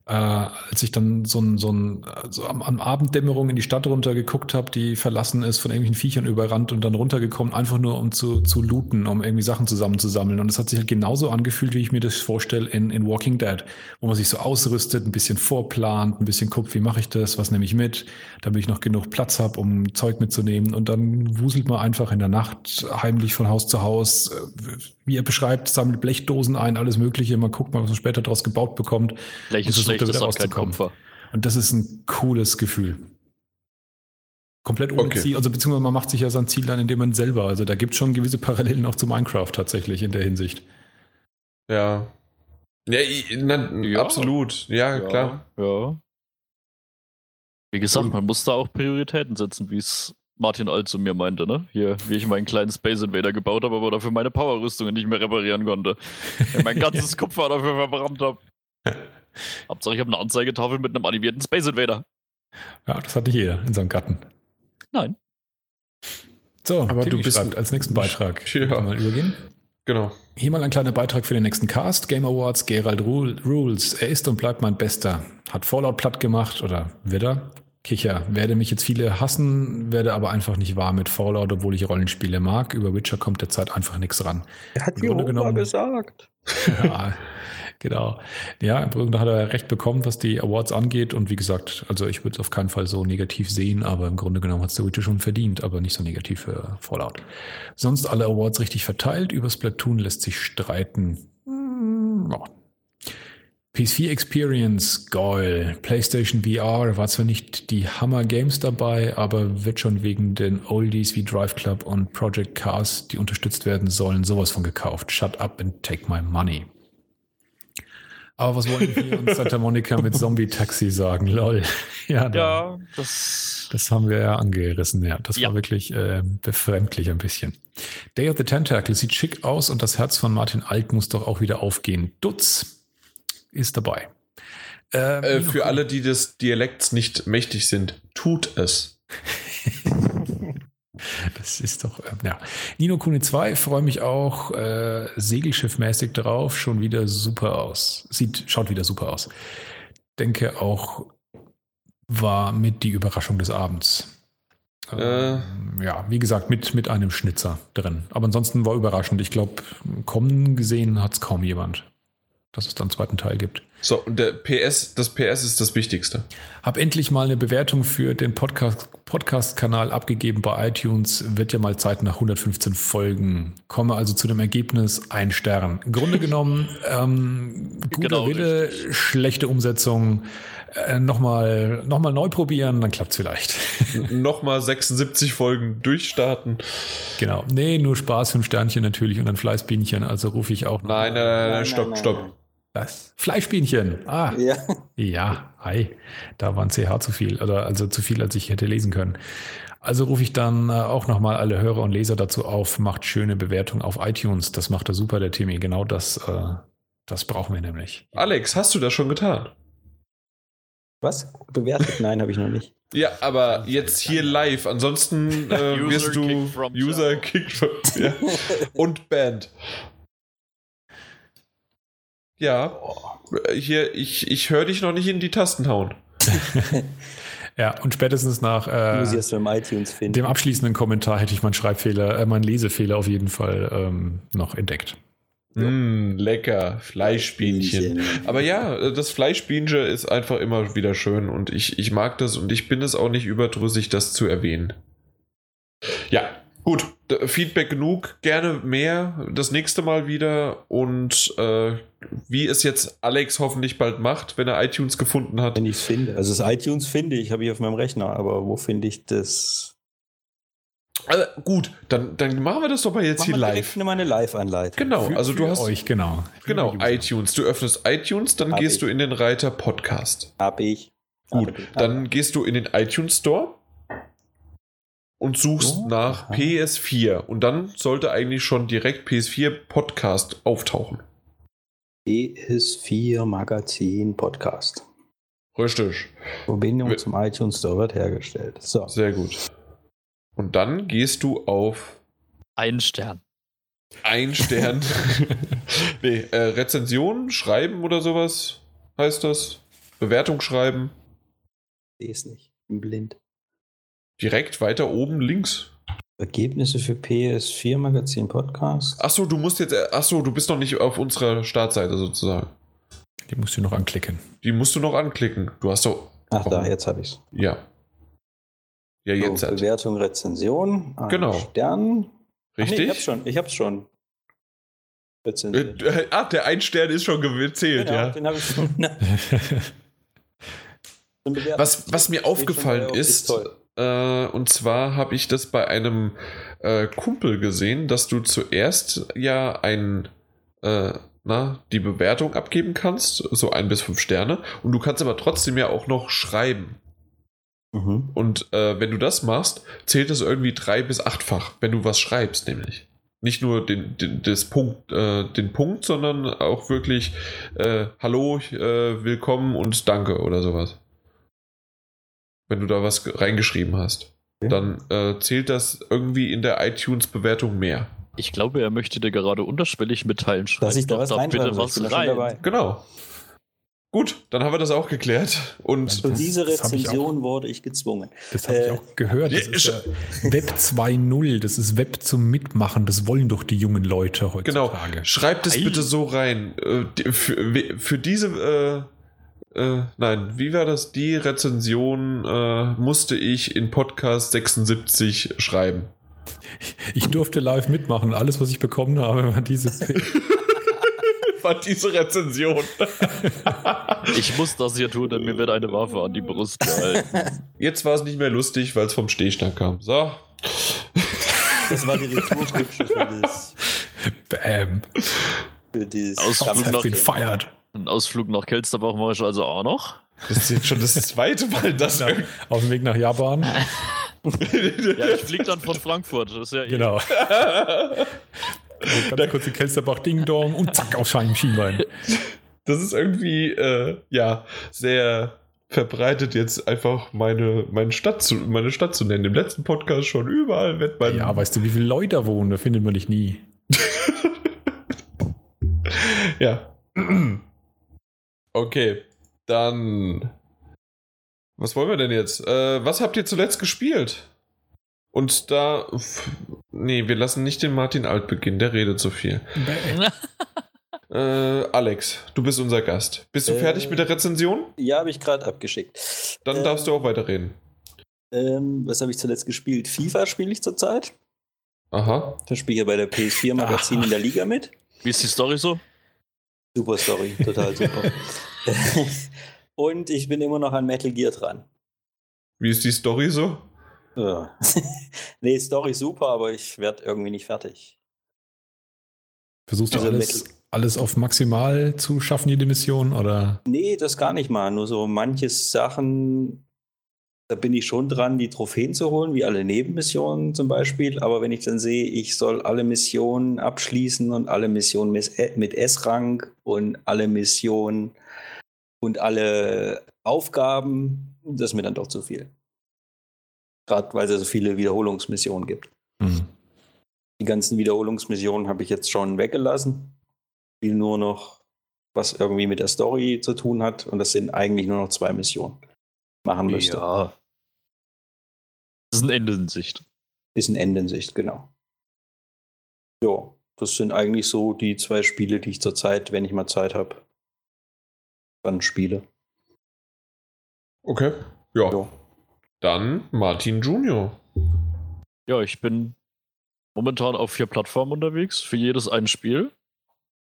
äh, als ich dann so ein, so ein so am, am Abenddämmerung in die Stadt runter geguckt habe, die verlassen ist, von irgendwelchen Viechern überrannt und dann runtergekommen, einfach nur um zu, zu looten, um irgendwie Sachen zusammenzusammeln. Und es hat sich halt genauso angefühlt, wie ich mir das vorstelle in, in Walking Dead, wo man sich so ausrüstet, ein bisschen vorplant, ein bisschen guckt, wie mache ich das, was nehme ich mit, damit ich noch genug Platz habe, um Zeug mitzunehmen. Und dann wuselt man einfach in der Nacht heimlich von Haus zu Haus, äh, wie er beschreibt, sammelt Blechdosen ein, alles Mögliche. Man guckt mal, was man später daraus gebaut bekommt. Blech ist versucht er kein rauszukommen. Und das ist ein cooles Gefühl. Komplett ohne Okay. Ziel. Also beziehungsweise man macht sich ja sein Ziel dann, indem man selber. Also da gibt es schon gewisse Parallelen auch zu Minecraft tatsächlich in der Hinsicht. Ja. Ja, na, Ja. absolut. Ja, klar. Ja. Wie gesagt, man muss da auch Prioritäten setzen, wie es Martin Alt zu mir meinte, ne? Hier, wie ich meinen kleinen Space Invader gebaut habe, aber dafür meine Power-Rüstungen nicht mehr reparieren konnte. Mein ganzes Kupfer dafür verbrannt habe. Hauptsache, ich habe eine Anzeigetafel mit einem animierten Space Invader. Ja, das hat nicht jeder in seinem Garten. Nein. So, Aber Timmy du bist- schreibt als nächsten Beitrag. Ja. Wir Mal übergehen. Genau. Hier mal ein kleiner Beitrag für den nächsten Cast. Game Awards, Gerald Ru- Rules. Er ist und bleibt mein Bester. Hat Fallout platt gemacht oder wird er? Kicher. Werde mich jetzt viele hassen, werde aber einfach nicht wahr mit Fallout, obwohl ich Rollenspiele mag. Über Witcher kommt derzeit einfach nichts ran. Er hat Grunde genommen- gesagt. ja, genau. Ja, im Grunde hat er recht bekommen, was die Awards angeht. Und wie gesagt, also ich würde es auf keinen Fall so negativ sehen, aber im Grunde genommen hat es der Witcher schon verdient, aber nicht so negativ für Fallout. Sonst alle Awards richtig verteilt. Über Splatoon lässt sich streiten. Hm, ja. PS4 Experience, geil. PlayStation VR war zwar nicht die Hammer Games dabei, aber wird schon wegen den Oldies wie Drive Club und Project Cars, die unterstützt werden sollen, sowas von gekauft. Shut up and take my money. Aber was wollen wir uns Santa Monica mit Zombie Taxi sagen? Lol. Ja, da, Ja, das. das haben wir ja angerissen, ja. Das Ja. war wirklich äh, befremdlich ein bisschen. Day of the Tentacle sieht schick aus und das Herz von Martin Alt muss doch auch wieder aufgehen. Dutz ist dabei. Ähm, Äh, für alle, die des Dialekts nicht mächtig sind, tut es. Das ist doch, ähm, ja. Nino Kuni 2, freue mich auch äh, segelschiffmäßig drauf, schon wieder super aus. Sieht, schaut wieder super aus. Denke auch, war mit die Überraschung des Abends. Ähm, Ja, wie gesagt, mit, mit einem Schnitzer drin. Aber ansonsten war überraschend. Ich glaube, kommen gesehen hat es kaum jemand, dass es dann einen zweiten Teil gibt. So, und der PS, das PS ist das Wichtigste. Hab endlich mal eine Bewertung für den Podcast- Podcast-Kanal abgegeben bei iTunes. Wird ja mal Zeit nach 115 Folgen. Komme also zu dem Ergebnis ein Stern. Im Grunde genommen, ähm, guter Genau, Wille, richtig. schlechte Umsetzung. Äh, Nochmal noch mal neu probieren, dann klappt's vielleicht. Nochmal 76 Folgen durchstarten. genau. Nee, nur Spaß, fünf Sternchen natürlich und ein Fleißbienchen. Also rufe ich auch noch. Nein, nein, nein, nein, Nein, stopp, nein, stopp. Was? Fleischbienchen. Ah. Ja. Ja, hi. Da war ein CH zu viel, oder also zu viel, als ich hätte lesen können. Also rufe ich dann äh, auch nochmal alle Hörer und Leser dazu auf, macht schöne Bewertungen auf iTunes. Das macht er super, der Timmy. Genau das, äh, das brauchen wir nämlich. Alex, hast du das schon getan? Was? Bewertet? Nein, habe ich noch nicht. Ja, aber jetzt hier live. Ansonsten äh, User wirst du kicked from User kicked from, ja. und Band. Ja, hier, ich, ich höre dich noch nicht in die Tasten hauen. Ja, und spätestens nach äh, dem abschließenden Kommentar hätte ich meinen Schreibfehler, äh, meinen Lesefehler auf jeden Fall ähm, noch entdeckt. Mm, lecker, Fleischbienchen. Aber ja, das Fleischbienchen ist einfach immer wieder schön und ich, ich mag das und ich bin es auch nicht überdrüssig, das zu erwähnen. Ja, gut. Feedback genug, gerne mehr, das nächste Mal wieder und äh, wie es jetzt Alex hoffentlich bald macht, wenn er iTunes gefunden hat. Wenn ich es finde. Also das iTunes finde ich, habe ich auf meinem Rechner, aber wo finde ich das? Also, gut, dann, dann machen wir das doch mal jetzt hier Mach mal live. direkt Eine meine Live-Anleitung. Genau, Für- also du für hast euch, genau. Genau iTunes. Du öffnest iTunes, dann Hab gehst ich. du in den Reiter Podcast. Hab ich. Gut, Hab ich. dann gehst du in den iTunes Store und suchst Oh, nach aha. PS4 und dann sollte eigentlich schon direkt PS4 Podcast auftauchen. PS4 Magazin Podcast. Richtig. Verbindung zum iTunes Store wird hergestellt. So. Sehr gut. Und dann gehst du auf Ein Stern. ein Stern. nee, äh, Rezension schreiben oder sowas heißt das. Bewertung schreiben. Ich sehe es nicht. Ich bin blind. Direkt weiter oben links. Ergebnisse für PS4 Magazin Podcast. Achso, du musst jetzt. äh, Achso, du bist noch nicht auf unserer Startseite sozusagen. Die musst du noch anklicken. Die musst du noch anklicken. Du hast doch. Ach da, jetzt habe ich es. Ja. Ja, jetzt. so, halt. Bewertung, Rezension. Genau. Stern. Ach nee, Richtig? ich hab's schon. Ich hab's schon. Äh, Rezensiert. äh, ah, der ein Stern ist schon gezählt, genau, ja. den habe ich schon. Was, was mir aufgefallen ist, toll. Äh, und zwar habe ich das bei einem äh, Kumpel gesehen, dass du zuerst ja ein, äh, na, die Bewertung abgeben kannst, so ein bis fünf Sterne, und du kannst aber trotzdem ja auch noch schreiben. Mhm. Und äh, wenn du das machst, zählt es irgendwie drei bis achtfach, wenn du was schreibst, nämlich. Nicht nur den, den, das Punkt, äh, den Punkt, sondern auch wirklich äh, Hallo, äh, willkommen und Danke oder sowas. Wenn du da was ge- reingeschrieben hast, Okay. dann äh, zählt das irgendwie in der iTunes-Bewertung mehr. Ich glaube, er möchte dir gerade unterschwellig mitteilen, schreib Dass ich da was da reinschreiben bitte was Ich rein. dabei. Genau. Gut, dann haben wir das auch geklärt. Und Für diese das hab ich Rezension wurde ich gezwungen. Das habe ich Äh, auch gehört. Das ist ja Web 2.0, das ist Web zum Mitmachen. Das wollen doch die jungen Leute Genau, heutzutage. schreibt es bitte so rein. Äh, Für, für diese, äh, nein, wie war das? Die Rezension äh, musste ich in Podcast 76 schreiben. Ich durfte live mitmachen. Alles, was ich bekommen habe, war dieses. War diese Rezension. Ich muss das hier tun, denn mir wird eine Waffe an die Brust gehalten. Jetzt war es nicht mehr lustig, weil es vom Stehstand kam. So. Das war die Retourkutsche für das. Bam. Für dieses Aus- Shots have been fired. Einen Ausflug nach Kelsterbach mache ich also auch noch. Das ist jetzt schon das zweite Mal, dass. Ja, auf dem Weg nach Japan. Ja, ich fliege dann von Frankfurt. Das ist ja eh- Genau. Ganz kurz in Kelsterbach Ding Dong und zack auf Schienbein. Das ist irgendwie, äh, ja, sehr verbreitet, jetzt einfach meine, meine, Stadt zu, meine Stadt zu nennen. Im letzten Podcast schon überall wird man. Ja, weißt du, wie viele Leute da wohnen? Da findet man dich nie. Ja. Okay, dann. Was wollen wir denn jetzt? Äh, was habt ihr zuletzt gespielt? Und da. Nee, wir lassen nicht den Martin Alt beginnen, der redet zu viel. Äh, Alex, du bist unser Gast. Bist du Äh, fertig mit der Rezension? Ja, habe ich gerade abgeschickt. Dann ähm, darfst du auch weiterreden. Ähm, was habe ich zuletzt gespielt? FIFA spiele ich zurzeit. Aha. Da spiele ich bei der PS4 Magazin in der Liga mit. Wie ist die Story so? Super Story, total super. Und ich bin immer noch an Metal Gear dran. Wie ist die Story so? Ja. nee, Story super, aber ich werde irgendwie nicht fertig. Versuchst du Also alles, Metal- alles auf maximal zu schaffen, jede Mission? Oder? Nee, das gar nicht mal. Nur so manche Sachen, da bin ich schon dran, die Trophäen zu holen, wie alle Nebenmissionen zum Beispiel. Aber wenn ich dann sehe, ich soll alle Missionen abschließen und alle Missionen mit mit S-Rang und alle Missionen und alle Aufgaben, das ist mir dann doch zu viel. Gerade weil es so viele Wiederholungsmissionen gibt. Hm. Die ganzen Wiederholungsmissionen habe ich jetzt schon weggelassen. Spiel nur noch, was irgendwie mit der Story zu tun hat. Und das sind eigentlich nur noch zwei Missionen. Machen müsste. Ja. Das ist ein Ende in Sicht. Ist ein Ende in Sicht, genau. Ja, das sind eigentlich so die zwei Spiele, die ich zurzeit, wenn ich mal Zeit habe, dann spiele. Okay. Ja. Ja. Dann Martin Junior. Ja, ich bin momentan auf vier Plattformen unterwegs, für jedes ein Spiel.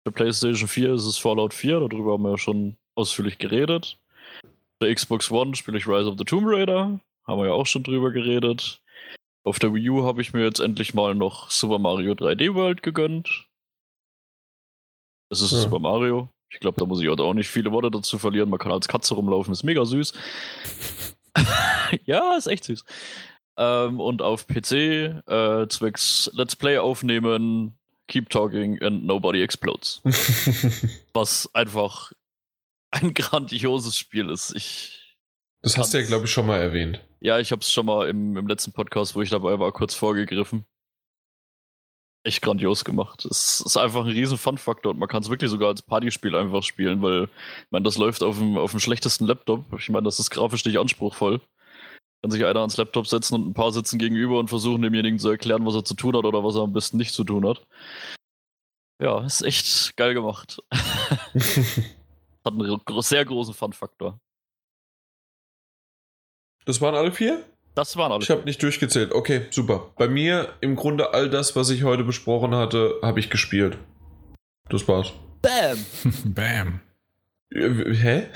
Für PlayStation 4 ist es Fallout 4, darüber haben wir ja schon ausführlich geredet. Der Xbox One spiele ich Rise of the Tomb Raider, haben wir ja auch schon drüber geredet. Auf der Wii U habe ich mir jetzt endlich mal noch Super Mario 3D World gegönnt. Es ist Ja. Super Mario. Ich glaube, da muss ich heute auch nicht viele Worte dazu verlieren. Man kann als Katze rumlaufen, ist mega süß. ja, ist echt süß. Ähm, und auf PC äh, zwecks Let's Play aufnehmen, Keep Talking and Nobody Explodes. Was einfach ein grandioses Spiel ist. Ich Das hast du ja, glaube ich, schon mal erwähnt. Ja, ich habe es schon mal im, im letzten Podcast, wo ich dabei war, kurz vorgegriffen. Echt grandios gemacht. Es ist einfach ein riesen Fun-Faktor und man kann es wirklich sogar als Partyspiel einfach spielen, weil, ich meine, das läuft auf dem, auf dem schlechtesten Laptop. Ich meine, das ist grafisch nicht anspruchsvoll. Kann sich einer ans Laptop setzen und ein paar sitzen gegenüber und versuchen demjenigen zu erklären, was er zu tun hat oder was er am besten nicht zu tun hat. Ja, ist echt geil gemacht. hat einen sehr großen Fun-Faktor. Das waren alle vier? Das waren alle Ich habe nicht durchgezählt. Okay, super. Bei mir im Grunde all das, was ich heute besprochen hatte, habe ich gespielt. Das war's. Bam! Bam. Äh, Hä?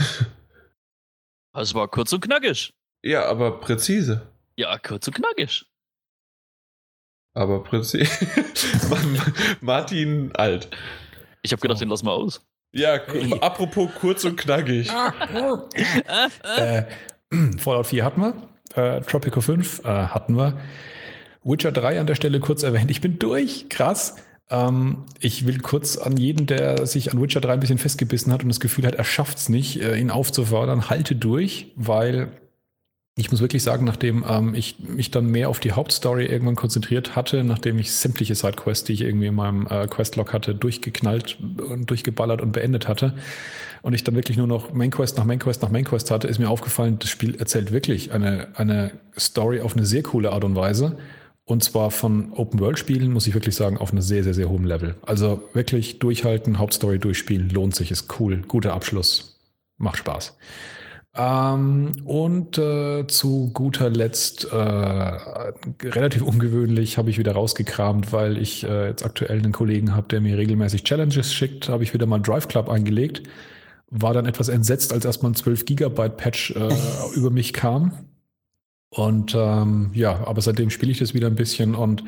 Es war kurz und knackig. Ja, aber präzise. Ja, kurz und knackig. Aber präzise. Martin alt. Ich habe gedacht, den lassen wir aus. Ja, ku- apropos kurz und knackig. Äh, Fallout 4 hatten wir. Äh, Tropico 5 äh, hatten wir. Witcher 3 an der Stelle kurz erwähnt. Ich bin durch. Krass. Ähm, ich will kurz an jeden, der sich an Witcher 3 ein bisschen festgebissen hat und das Gefühl hat, er schafft es nicht, äh, ihn aufzufordern, halte durch, weil ich muss wirklich sagen, nachdem ähm, ich mich dann mehr auf die Hauptstory irgendwann konzentriert hatte, nachdem ich sämtliche Sidequests, die ich irgendwie in meinem äh, Questlog hatte, durchgeknallt und durchgeballert und beendet hatte und ich dann wirklich nur noch Mainquest nach Mainquest nach Mainquest hatte, ist mir aufgefallen, das Spiel erzählt wirklich eine, eine Story auf eine sehr coole Art und Weise. Und zwar von Open-World-Spielen, muss ich wirklich sagen, auf einem sehr, sehr, sehr hohen Level. Also wirklich durchhalten, Hauptstory durchspielen, lohnt sich, ist cool, guter Abschluss, macht Spaß. Ähm, und äh, zu guter Letzt, äh, relativ ungewöhnlich, habe ich wieder rausgekramt, weil ich äh, jetzt aktuell einen Kollegen habe, der mir regelmäßig Challenges schickt, habe ich wieder mal Drive Club eingelegt. War dann etwas entsetzt, als erstmal ein 12 Gigabyte Patch äh, über mich kam. Und ähm, ja, aber seitdem spiele ich das wieder ein bisschen und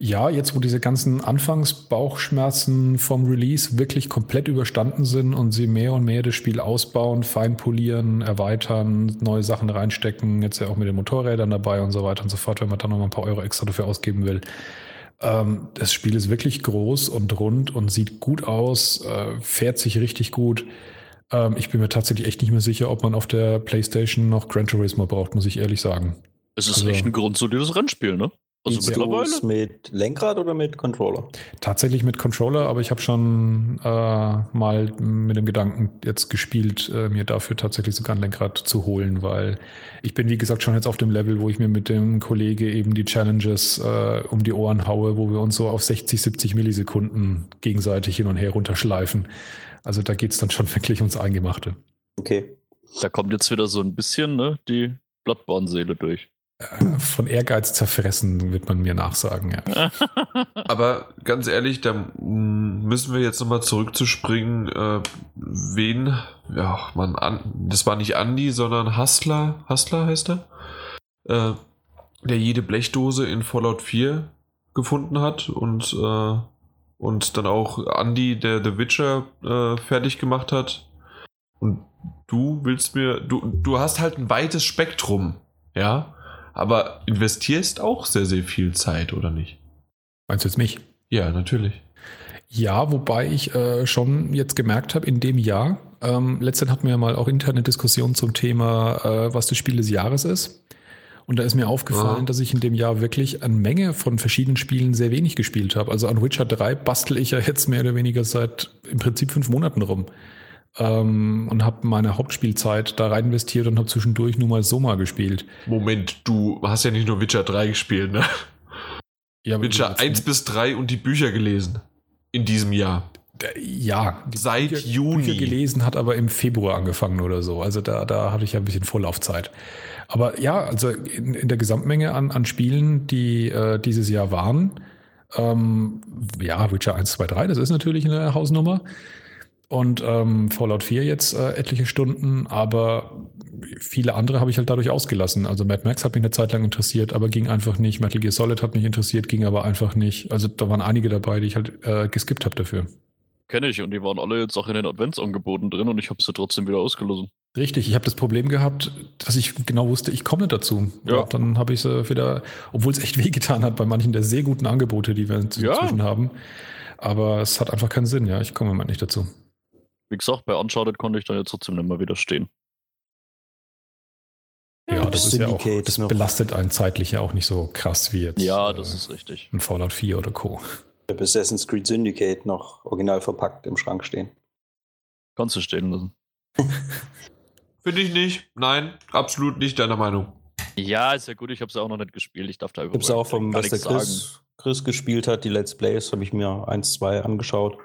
ja, jetzt wo diese ganzen Anfangsbauchschmerzen vom Release wirklich komplett überstanden sind und sie mehr und mehr das Spiel ausbauen, fein polieren, erweitern, neue Sachen reinstecken, jetzt ja auch mit den Motorrädern dabei und so weiter und so fort, wenn man dann noch mal ein paar Euro extra dafür ausgeben will. Ähm, das Spiel ist wirklich groß und rund und sieht gut aus, äh, fährt sich richtig gut. Ähm, ich bin mir tatsächlich echt nicht mehr sicher, ob man auf der PlayStation noch Gran Turismo braucht, muss ich ehrlich sagen. Es ist Also- echt ein grundsolides Rennspiel, ne? Also mittlerweile. mit Lenkrad oder mit Controller? Tatsächlich mit Controller, aber ich habe schon äh, mal mit dem Gedanken jetzt gespielt, äh, mir dafür tatsächlich sogar ein Lenkrad zu holen, weil ich bin, wie gesagt, schon jetzt auf dem Level, wo ich mir mit dem Kollege eben die Challenges äh, um die Ohren haue, wo wir uns so auf 60, 70 Millisekunden gegenseitig hin und her runterschleifen. Also da geht's dann schon wirklich ums Eingemachte. Okay. Da kommt jetzt wieder so ein bisschen ne, die Bloodborne-Seele durch. Äh, Von Ehrgeiz zerfressen, wird man mir nachsagen, ja. Aber ganz ehrlich, da müssen wir jetzt nochmal zurückzuspringen. Äh, wen? Ja, man, an, das war nicht Andy, sondern Hustler. Hustler heißt er? Äh, der jede Blechdose in Fallout 4 gefunden hat und, äh, und dann auch Andy, der The Witcher äh, fertig gemacht hat. Und du willst mir, du, du hast halt ein weites Spektrum, ja, aber investierst auch sehr, sehr viel Zeit, oder nicht? Meinst du jetzt mich? Ja, natürlich. Ja, wobei ich äh, schon jetzt gemerkt habe, in dem Jahr, ähm, letztens hatten wir ja mal auch interne Diskussionen zum Thema, äh, was das Spiel des Jahres ist. Und da ist mir aufgefallen, Ja. dass ich in dem Jahr wirklich eine Menge von verschiedenen Spielen sehr wenig gespielt habe. Also an Witcher 3 bastel ich ja jetzt mehr oder weniger seit im Prinzip fünf Monaten rum. Ähm, und habe meine Hauptspielzeit da rein investiert und habe zwischendurch nur mal Soma gespielt. Moment, du hast ja nicht nur Witcher 3 gespielt, ne? Ja, Witcher jetzt- 1 bis 3 und die Bücher gelesen. In diesem Jahr. Äh, Ja, Seit Bücher, Juni. Bücher gelesen hat aber im Februar angefangen oder so. Also da, da hatte ich ja ein bisschen Vorlaufzeit. Aber ja, also in, in der Gesamtmenge an, an Spielen, die äh, dieses Jahr waren, ähm, ja, Witcher 1, 2, 3, das ist natürlich eine Hausnummer. Und ähm, Fallout 4 jetzt äh, etliche Stunden, aber viele andere habe ich halt dadurch ausgelassen. Also Mad Max hat mich eine Zeit lang interessiert, aber ging einfach nicht. Metal Gear Solid hat mich interessiert, ging aber einfach nicht. Also da waren einige dabei, die ich halt äh, geskippt habe dafür. Kenne ich und die waren alle jetzt auch in den Adventsangeboten drin und ich habe sie trotzdem wieder ausgelassen. Richtig, ich habe das Problem gehabt, dass ich genau wusste, ich komme nicht dazu. Ja. Und dann habe ich sie wieder, obwohl es echt wehgetan hat bei manchen der sehr guten Angebote, die wir Ja. inzwischen haben. Aber es hat einfach keinen Sinn, ja. Ich komme im Moment nicht dazu. Wie gesagt, bei Uncharted konnte ich da jetzt trotzdem nicht mehr widerstehen. Ja, das ist ja auch, Syndicate das noch. belastet einen zeitlich ja auch nicht so krass wie jetzt. Ja, äh, das ist richtig. ein Fallout 4 oder Co. Ich habe Assassin's Creed Syndicate noch original verpackt im Schrank stehen. Kannst du stehen lassen. Finde ich nicht. Nein, absolut nicht deiner Meinung. Ja, ist ja gut, ich habe es auch noch nicht gespielt. Ich darf da Ich habe es auch vom, was der. Chris, Chris gespielt hat, die Let's Plays, habe ich mir eins, zwei angeschaut.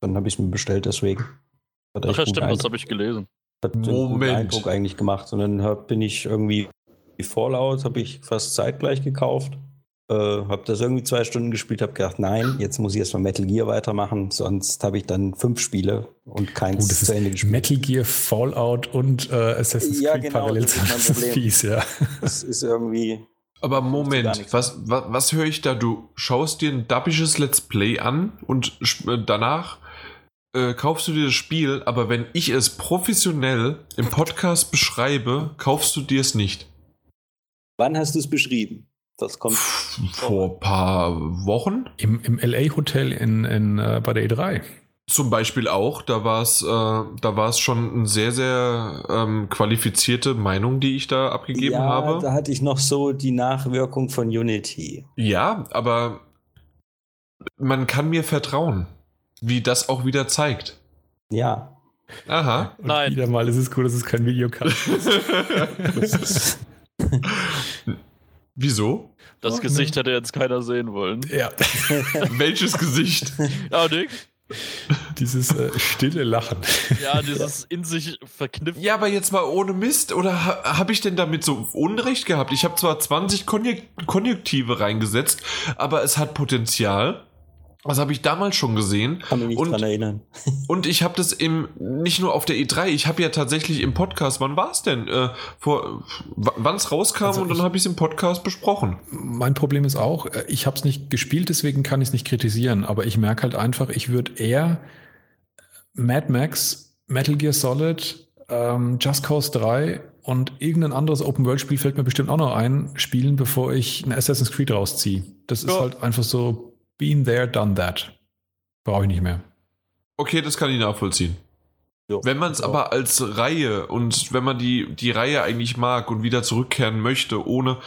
Dann habe ich es mir bestellt, deswegen. Hat Ach ja, stimmt, das Eindruck- habe ich gelesen. hat einen Moment. Eindruck eigentlich gemacht. Und dann hab, bin ich irgendwie die Fallout, habe ich fast zeitgleich gekauft. Äh, habe das irgendwie zwei Stunden gespielt, habe gedacht, nein, jetzt muss ich erstmal Metal Gear weitermachen, sonst habe ich dann fünf Spiele und keins Oh, das zu Ende ist gespielt. Metal Gear, Fallout und äh, Assassin's Ja, Creed genau, parallel. das ist mein Das ist Problem. fies, ja. Das ist irgendwie. Aber Moment, was, was, was höre ich da? Du schaust dir ein dappisches Let's Play an und danach äh, kaufst du dir das Spiel, aber wenn ich es professionell im Podcast beschreibe, kaufst du dir es nicht. Wann hast du es beschrieben? Das kommt. Vor ein paar Wochen Im, im LA-Hotel in, in, äh, bei der E3. zum Beispiel auch, da war es äh, da war es schon eine sehr, sehr ähm, qualifizierte Meinung, die ich da abgegeben ja, habe. da hatte ich noch so die Nachwirkung von Unity. Ja, aber man kann mir vertrauen, wie das auch wieder zeigt. Ja. Aha. Und Nein. Wieder mal ist es cool, dass es kein Videocast Wieso? Das Oh, Gesicht hätte jetzt keiner sehen wollen. Ja, Welches Gesicht? Ja, Nick. dieses äh, stille Lachen. Ja, dieses in sich verknüpft. Ja, aber jetzt mal ohne Mist. Oder ha habe ich denn damit so Unrecht gehabt? Ich habe zwar 20 Konjek Konjunktive reingesetzt, aber es hat Potenzial. Das habe ich damals schon gesehen. Kann mich nicht Und- dran erinnern. Und ich habe das im nicht nur auf der E3, ich habe ja tatsächlich im Podcast, wann war es denn? Äh, vor wann es rauskam Also und dann habe ich es im Podcast besprochen. Mein Problem ist auch, äh, ich habe es nicht gespielt, deswegen kann ich es nicht kritisieren, aber ich merke halt einfach, ich würde eher Mad Max, Metal Gear Solid, ähm, Just Cause 3 und irgendein anderes Open-World-Spiel fällt mir bestimmt auch noch ein, spielen, bevor ich ein Assassin's Creed rausziehe. Das ist Ja. halt einfach so, been there, done that. Brauche ich nicht mehr. Okay, das kann ich nachvollziehen. Ja. Wenn man es Ja. aber als Reihe und wenn man die, die Reihe eigentlich mag und wieder zurückkehren möchte, ohne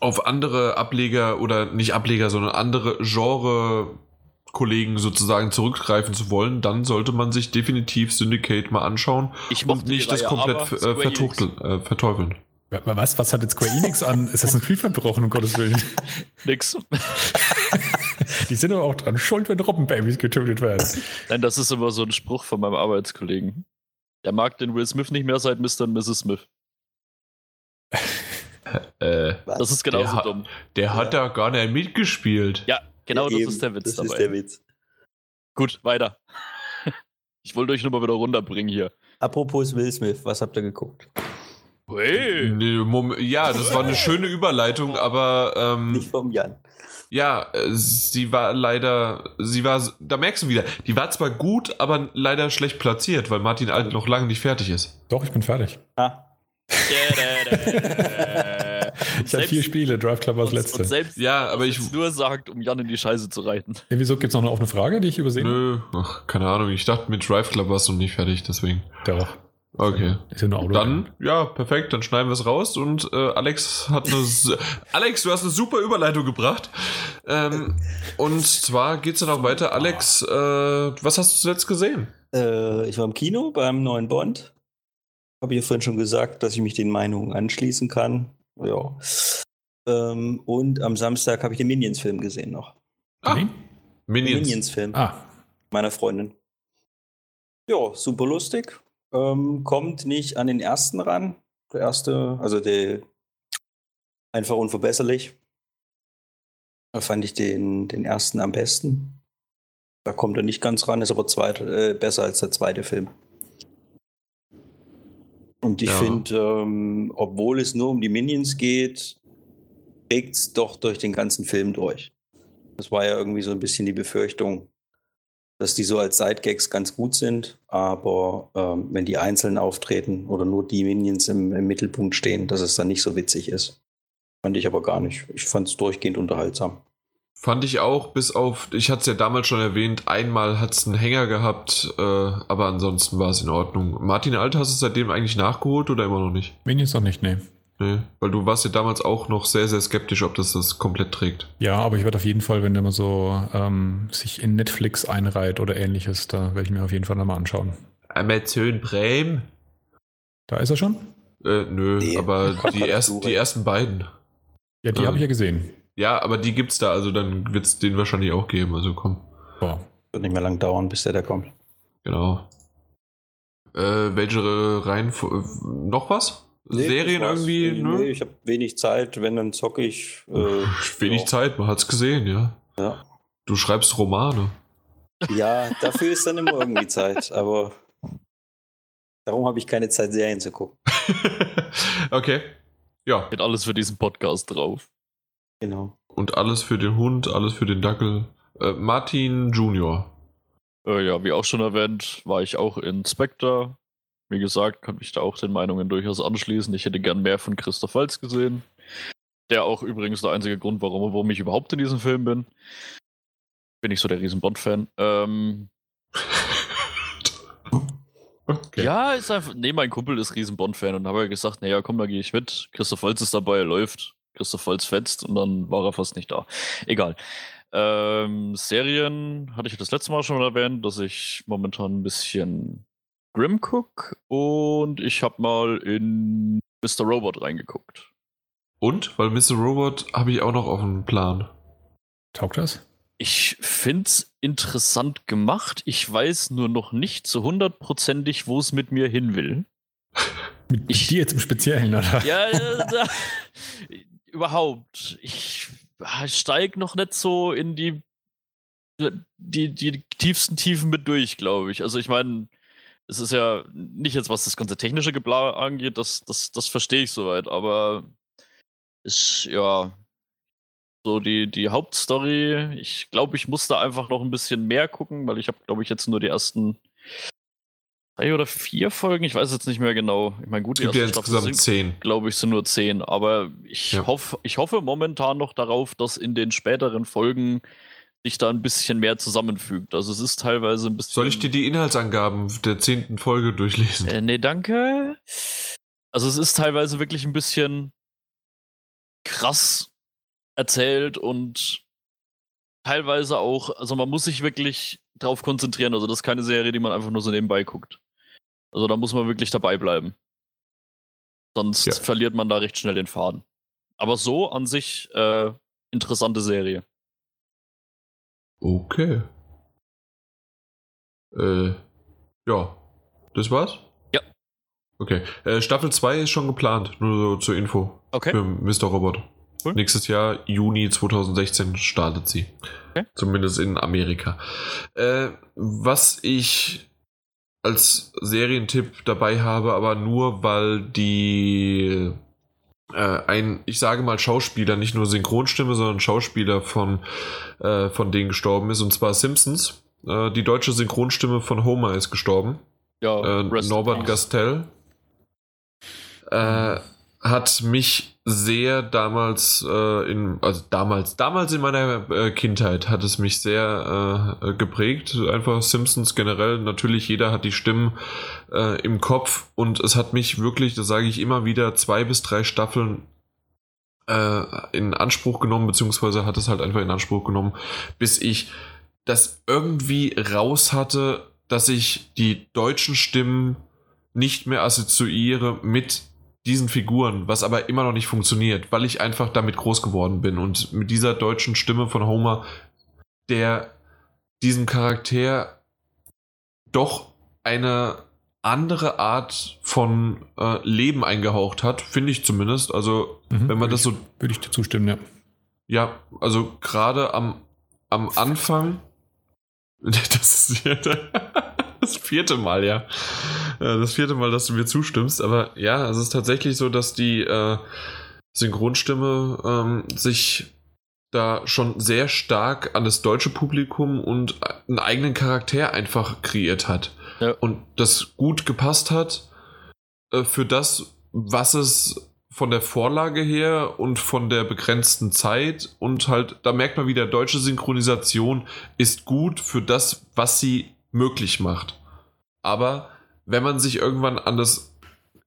auf andere Ableger oder nicht Ableger, sondern andere Genre-Kollegen sozusagen zurückgreifen zu wollen, dann sollte man sich definitiv Syndicate mal anschauen Ich und nicht das Reihe, komplett äh, vertuchteln, äh, verteufeln. Was, was hat jetzt Square Enix an Assassin's Creed verbrochen, um Gottes Willen? Nix. Die sind aber auch dran schuld, wenn Robbenbabys getötet werden. Nein, das ist immer so ein Spruch von meinem Arbeitskollegen. Der mag den Will Smith nicht mehr seit Mr. und Mrs. Smith. Äh, Das ist genauso Der dumm. der hat da gar nicht mitgespielt. Ja, genau das Eben, ist der Witz das dabei. ist der Witz. Gut, weiter. Ich wollte euch nur mal wieder runterbringen hier. Apropos Will Smith, was habt ihr geguckt? Hey. Ja, das war eine schöne Überleitung, aber ähm, Nicht vom Jan. Ja, äh, sie war leider, sie war, da merkst du wieder, die war zwar gut, aber leider schlecht platziert, weil Martin Alt noch lange nicht fertig ist. Doch, ich bin fertig. Ah, Ich habe vier Spiele, Drive Club war das letzte. und selbst Ja, aber ich, es nur sagt, um Jan in die Scheiße zu reiten. Ja, wieso gibt es noch eine offene Frage, die ich übersehen nö, ach, keine Ahnung, ich dachte mit Drive Club warst du noch nicht fertig, deswegen. Doch. Okay. Ist ja nur Auto. Dann, ja, perfekt, dann schneiden wir es raus und äh, Alex hat eine, Alex, du hast eine super Überleitung gebracht. Ähm, und zwar geht's dann auch weiter. Alex, äh, was hast du zuletzt gesehen? äh, ich war im Kino beim neuen Bond. Habe ich ja vorhin schon gesagt, dass ich mich den Meinungen anschließen kann. Ja. Ähm, und am Samstag habe ich den Minions-Film gesehen noch. Ah, Minions. Minions-Film Ah, meiner Freundin. Ja, super lustig. Ähm, kommt nicht an den ersten ran. Der erste, also der einfach unverbesserlich. Da fand ich den, den ersten am besten. Da kommt er nicht ganz ran, ist aber zweit, äh, besser als der zweite Film. Und ich Ja. finde, ähm, obwohl es nur um die Minions geht, trägt es doch durch den ganzen Film durch. Das war ja irgendwie so ein bisschen die Befürchtung, dass die so als Sidegags ganz gut sind, aber ähm, wenn die einzeln auftreten oder nur die Minions im, im Mittelpunkt stehen, dass es dann nicht so witzig ist. Fand ich aber gar nicht. Ich fand es durchgehend unterhaltsam. Fand ich auch, bis auf, ich hatte es ja damals schon erwähnt, einmal hat es einen Hänger gehabt, äh, aber ansonsten war es in Ordnung. Martin Alt, hast du es seitdem eigentlich nachgeholt oder immer noch nicht? Jetzt noch nicht, nee. Nee, weil du warst ja damals auch noch sehr, sehr skeptisch, ob das das komplett trägt. Ja, aber ich werde auf jeden Fall, wenn der mal so ähm, sich in Netflix einreiht oder ähnliches, da werde ich mir auf jeden Fall nochmal anschauen. Amazon Prime? Da ist er schon? Äh, nö, Nee, aber die, ersten, dazu, die ersten beiden. Ja, die Ähm. habe ich ja gesehen. Ja, aber die gibt's da, also dann wird's den wahrscheinlich auch geben, also komm. Boah. Wird nicht mehr lang dauern, bis der da kommt. Genau. Äh, welche Reihenfolge? Noch was? Serien das war's. irgendwie? Nee, ne? ich habe wenig Zeit, wenn dann zocke ich. Äh, Wenig ja. Zeit, man hat's gesehen, ja. Ja. Du schreibst Romane. ja, dafür ist dann immer irgendwie Zeit, aber darum habe ich keine Zeit, Serien zu gucken. okay. Ja. Geht alles für diesen Podcast drauf. Genau. Und alles für den Hund, alles für den Dackel. Äh, Martin Junior. Äh, ja, wie auch schon erwähnt, war ich auch in Spectre. Wie gesagt, kann mich da auch den Meinungen durchaus anschließen. Ich hätte gern mehr von Christoph Waltz gesehen. Der auch übrigens der einzige Grund, warum, warum ich überhaupt in diesem Film bin. Bin ich so der riesen Bond-Fan. Ähm, okay. Ja, ist einfach. Nee, mein Kumpel ist riesen Bond-Fan und habe gesagt, naja, komm, da gehe ich mit. Christoph Waltz ist dabei, er läuft. Christoph Waltz fetzt und dann war er fast nicht da. Egal. Ähm, Serien hatte ich das letzte Mal schon erwähnt, dass ich momentan ein bisschen Grim guck und ich habe mal in Mr. Robot reingeguckt. Und? Weil Mr. Robot habe ich auch noch auf dem Plan. Taugt das? Ich find's interessant gemacht. Ich weiß nur noch nicht so hundertprozentig, wo es mit mir hin will. Mit Ich- dir jetzt im Speziellen, oder? Ja, da, überhaupt. Ich steig noch nicht so in die, die, die tiefsten Tiefen mit durch, glaube ich. Also ich meine, es ist ja nicht jetzt, was das ganze technische Gebla angeht, das, das, das verstehe ich soweit, aber ist ja so die, die Hauptstory. Ich glaube, ich musste einfach noch ein bisschen mehr gucken, weil ich habe, glaube ich, jetzt nur die ersten drei oder vier Folgen, ich weiß jetzt nicht mehr genau. Ich meine, gut, Es gibt ja insgesamt sind- zehn. glaube ich, sind nur zehn. Aber ich, Ja. hoff, ich hoffe momentan noch darauf, dass in den späteren Folgen sich da ein bisschen mehr zusammenfügt. Also es ist teilweise ein bisschen. Soll ich dir die Inhaltsangaben der zehnten Folge durchlesen? Äh, nee, danke. Also es ist teilweise wirklich ein bisschen krass erzählt und teilweise auch, also man muss sich wirklich drauf konzentrieren. Also das ist keine Serie, die man einfach nur so nebenbei guckt. Also da muss man wirklich dabei bleiben. Sonst Ja. verliert man da recht schnell den Faden. Aber so an sich äh, interessante Serie. Okay. Äh, ja. Das war's? Ja. Okay. Äh, Staffel 2 ist schon geplant, nur so zur Info. Okay. Für Mr. Robot. Cool. Nächstes Jahr, Juni 2016, startet sie. Okay. Zumindest in Amerika. Äh, was ich als Serientipp dabei habe, aber nur weil die äh, ein, ich sage mal Schauspieler, nicht nur Synchronstimme, sondern Schauspieler von, äh, von denen gestorben ist, und zwar Simpsons. Äh, die deutsche Synchronstimme von Homer ist gestorben Ja, äh, Norbert peace. Gastel äh, hat mich sehr damals äh, in also damals damals in meiner äh, Kindheit hat es mich sehr äh, geprägt. Einfach Simpsons generell. Natürlich jeder hat die Stimmen äh, im Kopf. Und es hat mich wirklich das sage ich immer wieder zwei bis drei Staffeln äh, in Anspruch genommen beziehungsweise hat es halt einfach in Anspruch genommen bis ich das irgendwie raus hatte dass ich die deutschen Stimmen nicht mehr assoziiere mit diesen Figuren, was aber immer noch nicht funktioniert, weil ich einfach damit groß geworden bin und mit dieser deutschen Stimme von Homer, der diesem Charakter doch eine andere Art von äh, Leben eingehaucht hat, finde ich zumindest. Also, Mhm, wenn man das so Würde ich dir zustimmen, ja. ja, also gerade am, am Anfang, das ist ja das vierte Mal, ja. Das vierte Mal, dass du mir zustimmst, aber ja, es ist tatsächlich so, dass die äh, Synchronstimme ähm, sich da schon sehr stark an das deutsche Publikum und einen eigenen Charakter einfach kreiert hat. Ja. Und das gut gepasst hat äh, für das, was es von der Vorlage her und von der begrenzten Zeit und halt, da merkt man wieder, deutsche Synchronisation ist gut für das, was sie möglich macht. Aber wenn man sich irgendwann an das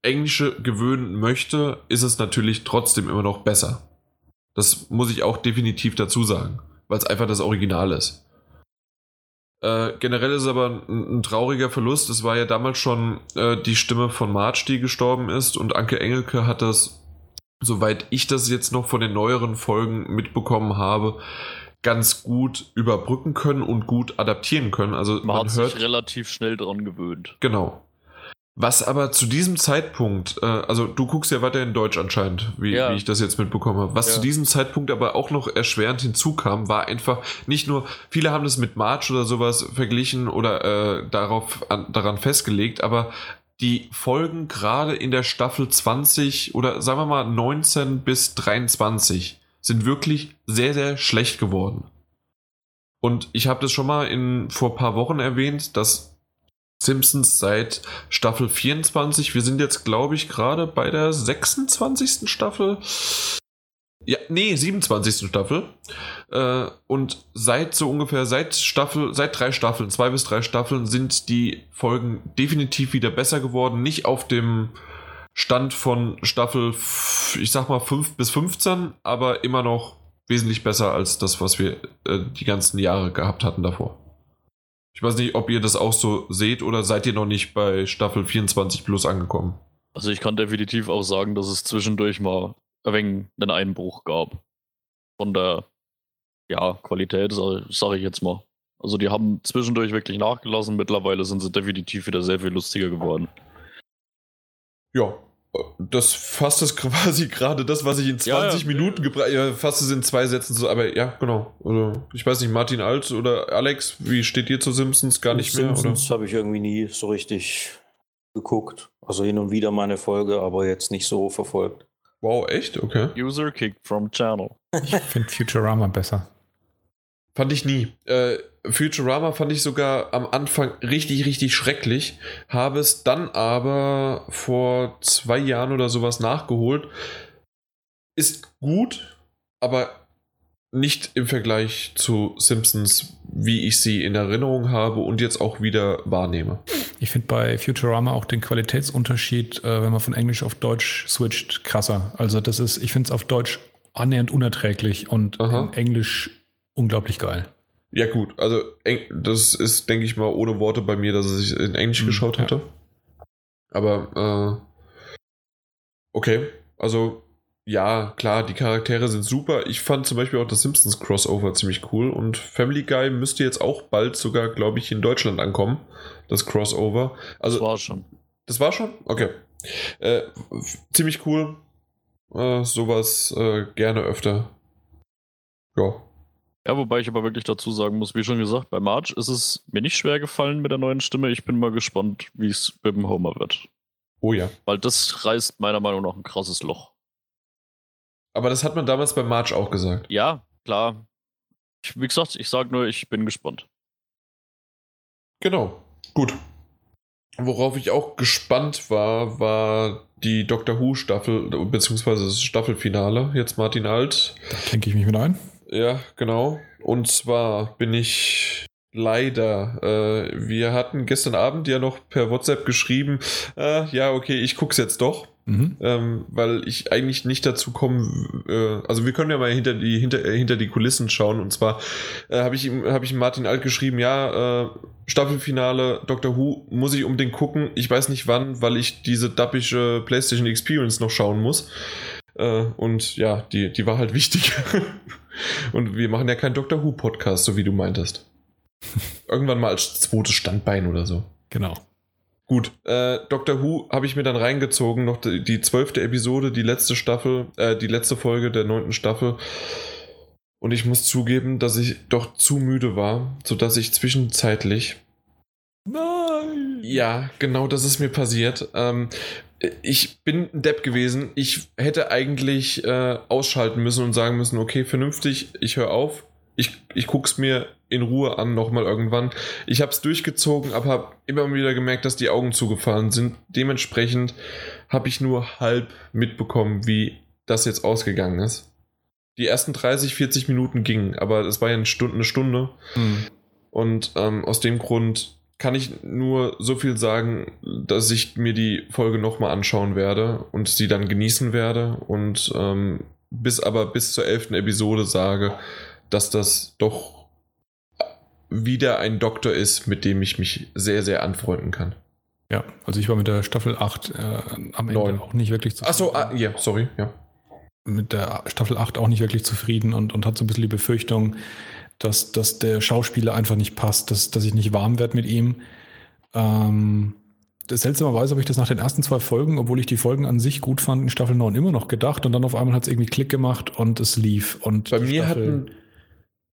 Englische gewöhnen möchte, ist es natürlich trotzdem immer noch besser. Das muss ich auch definitiv dazu sagen, weil es einfach das Original ist. Äh, generell ist es aber ein, ein, trauriger Verlust. Es war ja damals schon äh, die Stimme von March, die gestorben ist, und Anke Engelke hat das, soweit ich das jetzt noch von den neueren Folgen mitbekommen habe, ganz gut überbrücken können und gut adaptieren können. Also man, man hat hört, sich relativ schnell dran gewöhnt. Genau. Was aber zu diesem Zeitpunkt, äh, also du guckst ja weiter in Deutsch anscheinend, wie, ja. wie ich das jetzt mitbekommen habe. Was ja. zu diesem Zeitpunkt aber auch noch erschwerend hinzukam, war einfach nicht nur, viele haben das mit March oder sowas verglichen oder äh, darauf an, daran festgelegt, aber die Folgen gerade in der Staffel 20 oder sagen wir mal 19 bis 23 sind wirklich sehr, sehr schlecht geworden. Und ich habe das schon mal in, vor ein paar Wochen erwähnt, dass Simpsons seit Staffel 24. Wir sind jetzt, glaube ich, gerade bei der 26. Staffel. Ja, nee, 27. Staffel. Äh, und seit so ungefähr, seit Staffel, seit drei Staffeln, zwei bis drei Staffeln, sind die Folgen definitiv wieder besser geworden. Nicht auf dem Stand von Staffel, ich sag mal, 5 bis 15, aber immer noch wesentlich besser als das, was wir äh, die ganzen Jahre gehabt hatten davor. Ich weiß nicht, ob ihr das auch so seht oder seid ihr noch nicht bei Staffel 24 plus angekommen? Also ich kann definitiv auch sagen, dass es zwischendurch mal ein wenig einen Einbruch gab. Von der ja, Qualität, sage ich jetzt mal. Also die haben zwischendurch wirklich nachgelassen. Mittlerweile sind sie definitiv wieder sehr viel lustiger geworden. Ja, das fasst es quasi gerade das, was ich in 20 ja, ja. Minuten gebracht ja, fasst es in zwei Sätzen so, aber ja, genau. Also, ich weiß nicht, Martin Alt oder Alex, wie steht ihr zu Simpsons? Gar nicht Simpsons mehr, Simpsons habe ich irgendwie nie so richtig geguckt. Also hin und wieder meine Folge, aber jetzt nicht so verfolgt. Wow, echt? Okay. User kicked from channel. Ich finde Futurama besser. Fand ich nie. Äh, Futurama fand ich sogar am Anfang richtig, richtig schrecklich. Habe es dann aber vor zwei Jahren oder sowas nachgeholt. Ist gut, aber nicht im Vergleich zu Simpsons, wie ich sie in Erinnerung habe und jetzt auch wieder wahrnehme. Ich finde bei Futurama auch den Qualitätsunterschied, äh, wenn man von Englisch auf Deutsch switcht, krasser. Also das ist, ich finde es auf Deutsch annähernd unerträglich und Aha. in Englisch unglaublich geil. Ja, gut, also das ist, denke ich mal, ohne Worte bei mir, dass ich in Englisch mhm, geschaut hatte. Aber äh, okay, also ja, klar, die Charaktere sind super. Ich fand zum Beispiel auch das Simpsons Crossover ziemlich cool und Family Guy müsste jetzt auch bald sogar, glaube ich, in Deutschland ankommen. Das Crossover. Also, das war schon. Das war schon? Okay. Äh, ziemlich cool. Äh, sowas äh, gerne öfter. Ja. Ja, wobei ich aber wirklich dazu sagen muss, wie schon gesagt, bei March ist es mir nicht schwer gefallen mit der neuen Stimme. Ich bin mal gespannt, wie es mit dem Homer wird. Oh ja. Weil das reißt meiner Meinung nach ein krasses Loch. Aber das hat man damals bei March auch gesagt. Ja, klar. Ich, wie gesagt, ich sage nur, ich bin gespannt. Genau. Gut. Worauf ich auch gespannt war, war die Doctor Who Staffel, beziehungsweise das Staffelfinale. Jetzt Martin Alt. Da denke ich mich mit ein. Ja, genau. Und zwar bin ich leider. Äh, wir hatten gestern Abend ja noch per WhatsApp geschrieben, äh, ja, okay, ich guck's jetzt doch. Mhm. Ähm, weil ich eigentlich nicht dazu komme, äh, also wir können ja mal hinter die, hinter, äh, hinter die Kulissen schauen. Und zwar äh, habe ich ihm, habe ich Martin Alt geschrieben, ja, äh, Staffelfinale Doctor Who muss ich unbedingt gucken. Ich weiß nicht wann, weil ich diese dappische PlayStation Experience noch schauen muss. Und ja, die, die war halt wichtig. und wir machen ja keinen Doctor Who Podcast, so wie du meintest. Irgendwann mal als zweites Standbein oder so. Genau. Gut, äh, Doctor Who habe ich mir dann reingezogen, noch die zwölfte Episode, die letzte Staffel, äh, die letzte Folge der neunten Staffel. Und ich muss zugeben, dass ich doch zu müde war, sodass ich zwischenzeitlich. Nein! Ja, genau das ist mir passiert. Ähm, ich bin ein Depp gewesen. Ich hätte eigentlich äh, ausschalten müssen und sagen müssen, okay, vernünftig, ich höre auf. Ich, ich gucke es mir in Ruhe an, nochmal irgendwann. Ich habe es durchgezogen, aber habe immer wieder gemerkt, dass die Augen zugefallen sind. Dementsprechend habe ich nur halb mitbekommen, wie das jetzt ausgegangen ist. Die ersten 30, 40 Minuten gingen, aber es war ja eine Stunde. Eine Stunde. Mhm. Und ähm, aus dem Grund kann ich nur so viel sagen, dass ich mir die Folge nochmal anschauen werde und sie dann genießen werde und ähm, bis aber bis zur elften Episode sage, dass das doch wieder ein Doktor ist, mit dem ich mich sehr, sehr anfreunden kann. Ja, also ich war mit der Staffel 8 äh, am Ende 9. auch nicht wirklich zufrieden. Achso, ah, ja, sorry, ja. Mit der Staffel 8 auch nicht wirklich zufrieden und, und hat so ein bisschen die Befürchtung, dass, dass der Schauspieler einfach nicht passt, dass, dass ich nicht warm werde mit ihm. Ähm, seltsamerweise habe ich das nach den ersten zwei Folgen, obwohl ich die Folgen an sich gut fand, in Staffel 9 immer noch gedacht und dann auf einmal hat es irgendwie Klick gemacht und es lief. Und bei mir Staffel, hatten.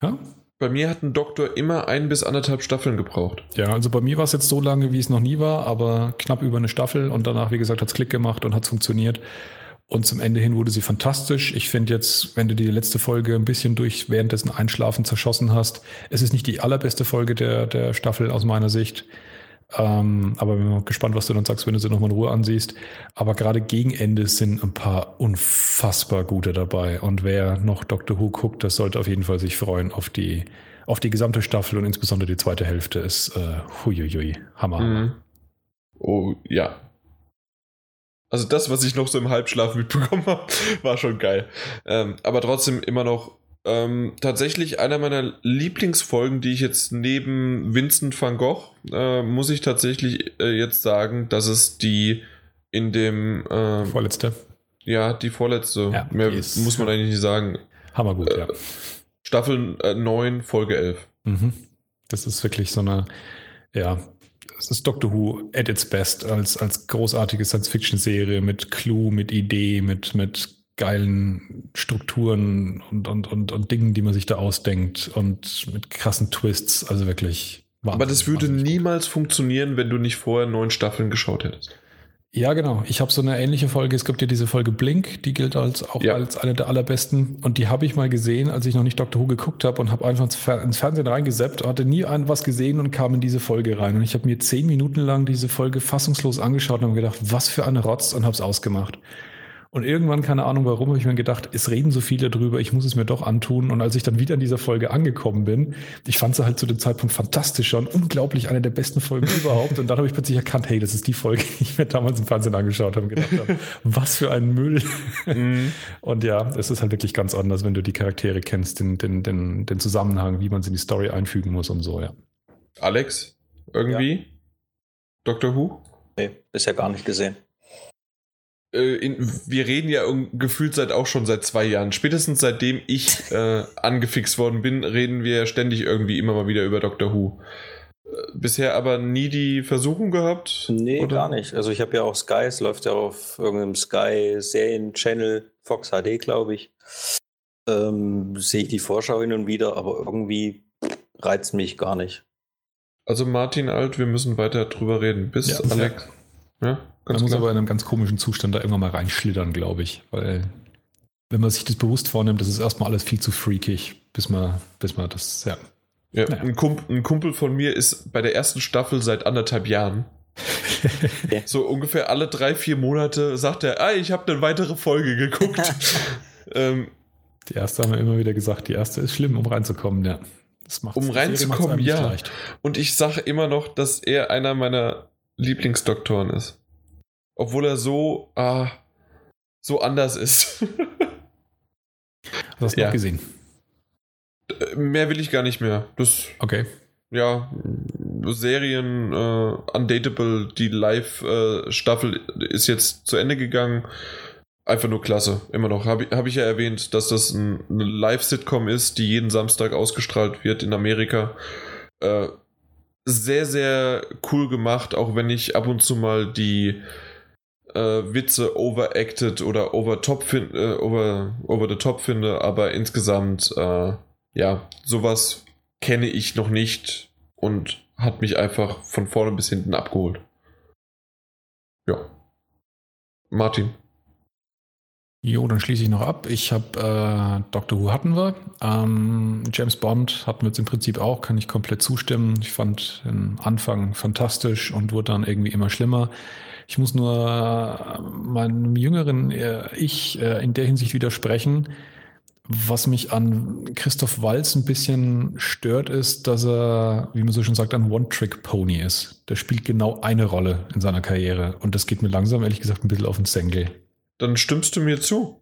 Ja? Bei mir hat ein Doktor immer ein bis anderthalb Staffeln gebraucht. Ja, also bei mir war es jetzt so lange, wie es noch nie war, aber knapp über eine Staffel und danach, wie gesagt, hat es Klick gemacht und hat funktioniert. Und zum Ende hin wurde sie fantastisch. Ich finde jetzt, wenn du die letzte Folge ein bisschen durch währenddessen Einschlafen zerschossen hast, es ist nicht die allerbeste Folge der, der Staffel aus meiner Sicht. Ähm, aber bin mal gespannt, was du dann sagst, wenn du sie nochmal in Ruhe ansiehst. Aber gerade gegen Ende sind ein paar unfassbar gute dabei. Und wer noch Doctor Who guckt, das sollte auf jeden Fall sich freuen auf die, auf die gesamte Staffel und insbesondere die zweite Hälfte ist äh, huiuiui, Hammer. Mhm. Oh ja, also das, was ich noch so im Halbschlaf mitbekommen habe, war schon geil. Ähm, aber trotzdem immer noch ähm, tatsächlich einer meiner Lieblingsfolgen, die ich jetzt neben Vincent van Gogh, äh, muss ich tatsächlich äh, jetzt sagen, dass es die in dem... Äh, vorletzte. Ja, die vorletzte. Ja, Mehr die muss man eigentlich nicht sagen. Hammergut, ja. Staffel 9, äh, Folge 11. Mhm. Das ist wirklich so eine, ja, es ist Doctor Who at its best als, als großartige Science-Fiction-Serie mit Clue, mit Idee, mit, mit geilen Strukturen und, und, und, und Dingen, die man sich da ausdenkt und mit krassen Twists. Also wirklich. Aber das würde niemals funktionieren, wenn du nicht vorher neun Staffeln geschaut hättest. Ja, genau. Ich habe so eine ähnliche Folge. Es gibt ja diese Folge Blink, die gilt als auch ja. als eine der allerbesten. Und die habe ich mal gesehen, als ich noch nicht Doctor Who geguckt habe und habe einfach ins Fernsehen reingeseppt, hatte nie ein was gesehen und kam in diese Folge rein. Und ich habe mir zehn Minuten lang diese Folge fassungslos angeschaut und habe gedacht, was für eine Rotz und habe es ausgemacht. Und irgendwann, keine Ahnung warum, habe ich mir gedacht, es reden so viele drüber, ich muss es mir doch antun. Und als ich dann wieder in dieser Folge angekommen bin, ich fand sie halt zu dem Zeitpunkt fantastisch und unglaublich eine der besten Folgen überhaupt. Und dann habe ich plötzlich erkannt, hey, das ist die Folge, die ich mir damals im Fernsehen angeschaut habe und gedacht habe, was für ein Müll. Mhm. Und ja, es ist halt wirklich ganz anders, wenn du die Charaktere kennst, den, den, den, den Zusammenhang, wie man sie in die Story einfügen muss und so, ja. Alex, irgendwie? Ja. Doctor Who? Nee, bisher gar nicht gesehen. Äh, in, wir reden ja gefühlt seit auch schon seit zwei Jahren. Spätestens seitdem ich äh, angefixt worden bin, reden wir ständig irgendwie immer mal wieder über Doctor Who. Äh, bisher aber nie die Versuchung gehabt? Nee, oder? gar nicht. Also ich habe ja auch Sky, es läuft ja auf irgendeinem Sky-Serien-Channel, Fox HD, glaube ich. Ähm, sehe ich die Vorschau hin und wieder, aber irgendwie reizt mich gar nicht. Also Martin Alt, wir müssen weiter drüber reden. Bis ja, Alex. Ja. Ganz man muss aber in einem ganz komischen Zustand da irgendwann mal reinschlittern, glaube ich. Weil, wenn man sich das bewusst vornimmt, das ist erstmal alles viel zu freakig, bis man, bis man das, ja. ja naja. ein, Kumpel, ein Kumpel von mir ist bei der ersten Staffel seit anderthalb Jahren. so ungefähr alle drei, vier Monate sagt er, ah, ich habe eine weitere Folge geguckt. ähm, die erste haben wir immer wieder gesagt, die erste ist schlimm, um reinzukommen, ja. Das macht um reinzukommen, ja. Leicht. Und ich sage immer noch, dass er einer meiner Lieblingsdoktoren ist. Obwohl er so, ah, so anders ist. Hast du ja. gesehen? Äh, mehr will ich gar nicht mehr. Das, okay. Ja, Serien, uh, Undateable, die Live-Staffel uh, ist jetzt zu Ende gegangen. Einfach nur klasse, immer noch. Habe hab ich ja erwähnt, dass das ein, eine Live-Sitcom ist, die jeden Samstag ausgestrahlt wird in Amerika. Uh, sehr, sehr cool gemacht, auch wenn ich ab und zu mal die äh, Witze overacted oder over top fin äh, over, over the top finde, aber insgesamt, äh, ja, sowas kenne ich noch nicht und hat mich einfach von vorne bis hinten abgeholt. Ja. Martin. Jo, dann schließe ich noch ab. Ich habe äh, Doctor Who hatten wir. Ähm, James Bond hatten wir jetzt im Prinzip auch, kann ich komplett zustimmen. Ich fand den Anfang fantastisch und wurde dann irgendwie immer schlimmer. Ich muss nur äh, meinem jüngeren äh, Ich äh, in der Hinsicht widersprechen. Was mich an Christoph Walz ein bisschen stört, ist, dass er, wie man so schon sagt, ein One-Trick-Pony ist. Der spielt genau eine Rolle in seiner Karriere. Und das geht mir langsam, ehrlich gesagt, ein bisschen auf den Senkel. Dann stimmst du mir zu.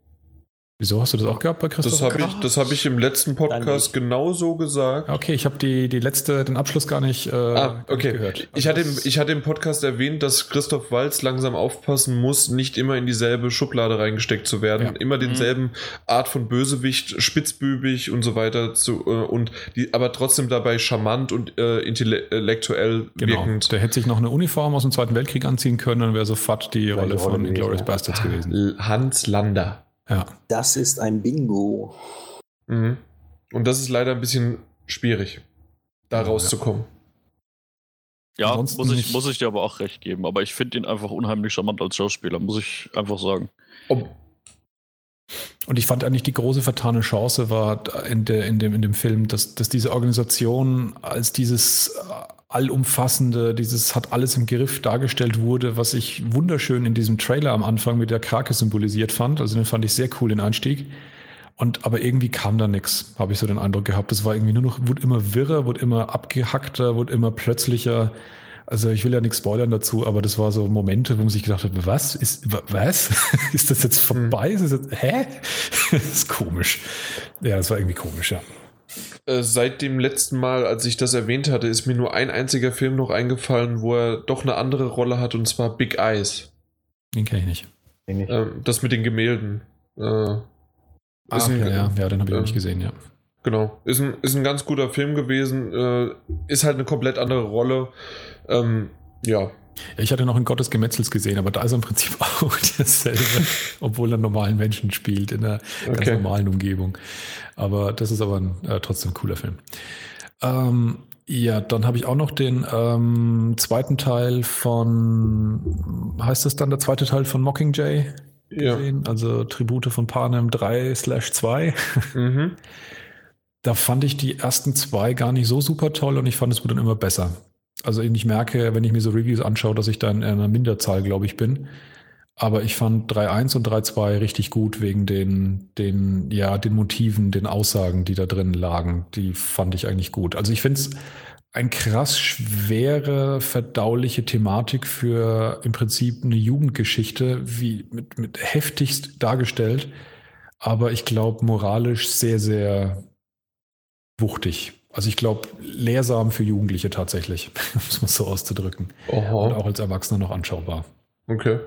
Wieso hast du das auch gehabt bei Christoph? Das habe ich, das hab ich im letzten Podcast genauso gesagt. Okay, ich habe die, die letzte, den Abschluss gar nicht, äh, ah, okay. gehört. Also ich, hatte, im, ich hatte im Podcast erwähnt, dass Christoph Walz langsam aufpassen muss, nicht immer in dieselbe Schublade reingesteckt zu werden. Ja. Immer denselben mhm. Art von Bösewicht, spitzbübig und so weiter zu, äh, und die, aber trotzdem dabei charmant und äh, intellektuell genau. wirkend. Der hätte sich noch eine Uniform aus dem Zweiten Weltkrieg anziehen können, dann wäre sofort die Rolle, Rolle von Inglourious. Bastards gewesen. Hans Lander. Ja. Das ist ein Bingo. Mhm. Und das ist leider ein bisschen schwierig, da ja, rauszukommen. Ja, muss ich, muss ich dir aber auch recht geben. Aber ich finde ihn einfach unheimlich charmant als Schauspieler, muss ich einfach sagen. Ob und ich fand eigentlich die große vertane Chance war in, der, in, dem, in dem Film, dass, dass diese Organisation als dieses allumfassende, dieses hat alles im Griff dargestellt wurde, was ich wunderschön in diesem Trailer am Anfang mit der Krake symbolisiert fand. Also den fand ich sehr cool, den Einstieg. Und aber irgendwie kam da nichts, habe ich so den Eindruck gehabt. Es war irgendwie nur noch, wurde immer wirrer, wurde immer abgehackter, wurde immer plötzlicher. Also ich will ja nichts spoilern dazu, aber das war so Momente, wo man sich gedacht hat, was? Ist, was? ist das jetzt vorbei? Ist das jetzt, hä? das ist komisch. Ja, das war irgendwie komisch, ja. Äh, seit dem letzten Mal, als ich das erwähnt hatte, ist mir nur ein einziger Film noch eingefallen, wo er doch eine andere Rolle hat, und zwar Big Eyes. Den kenne ich nicht. Ähm, das mit den Gemälden. Äh, ah, ein, ja, ja, ja, den habe ich äh, nicht gesehen, ja. Genau. Ist ein, ist ein ganz guter Film gewesen. Äh, ist halt eine komplett andere Rolle. Ähm, ja, ich hatte noch in Gottes Gemetzels gesehen, aber da ist er im Prinzip auch dasselbe, obwohl er normalen Menschen spielt, in einer okay. ganz normalen Umgebung. Aber das ist aber ein äh, trotzdem cooler Film. Ähm, ja, dann habe ich auch noch den ähm, zweiten Teil von, heißt das dann der zweite Teil von Mockingjay gesehen? Ja. Also Tribute von Panem 3 slash 2. Mhm. Da fand ich die ersten zwei gar nicht so super toll und ich fand es wurde dann immer besser. Also ich merke, wenn ich mir so Reviews anschaue, dass ich da in einer Minderzahl, glaube ich, bin. Aber ich fand 3.1 und 3.2 richtig gut wegen den, den, ja, den Motiven, den Aussagen, die da drin lagen. Die fand ich eigentlich gut. Also ich finde es ein krass schwere, verdauliche Thematik für im Prinzip eine Jugendgeschichte, wie mit, mit heftigst dargestellt. Aber ich glaube, moralisch sehr, sehr wuchtig. Also ich glaube, lehrsam für Jugendliche tatsächlich, um es mal so auszudrücken. Oha. Und auch als Erwachsener noch anschaubar. Okay.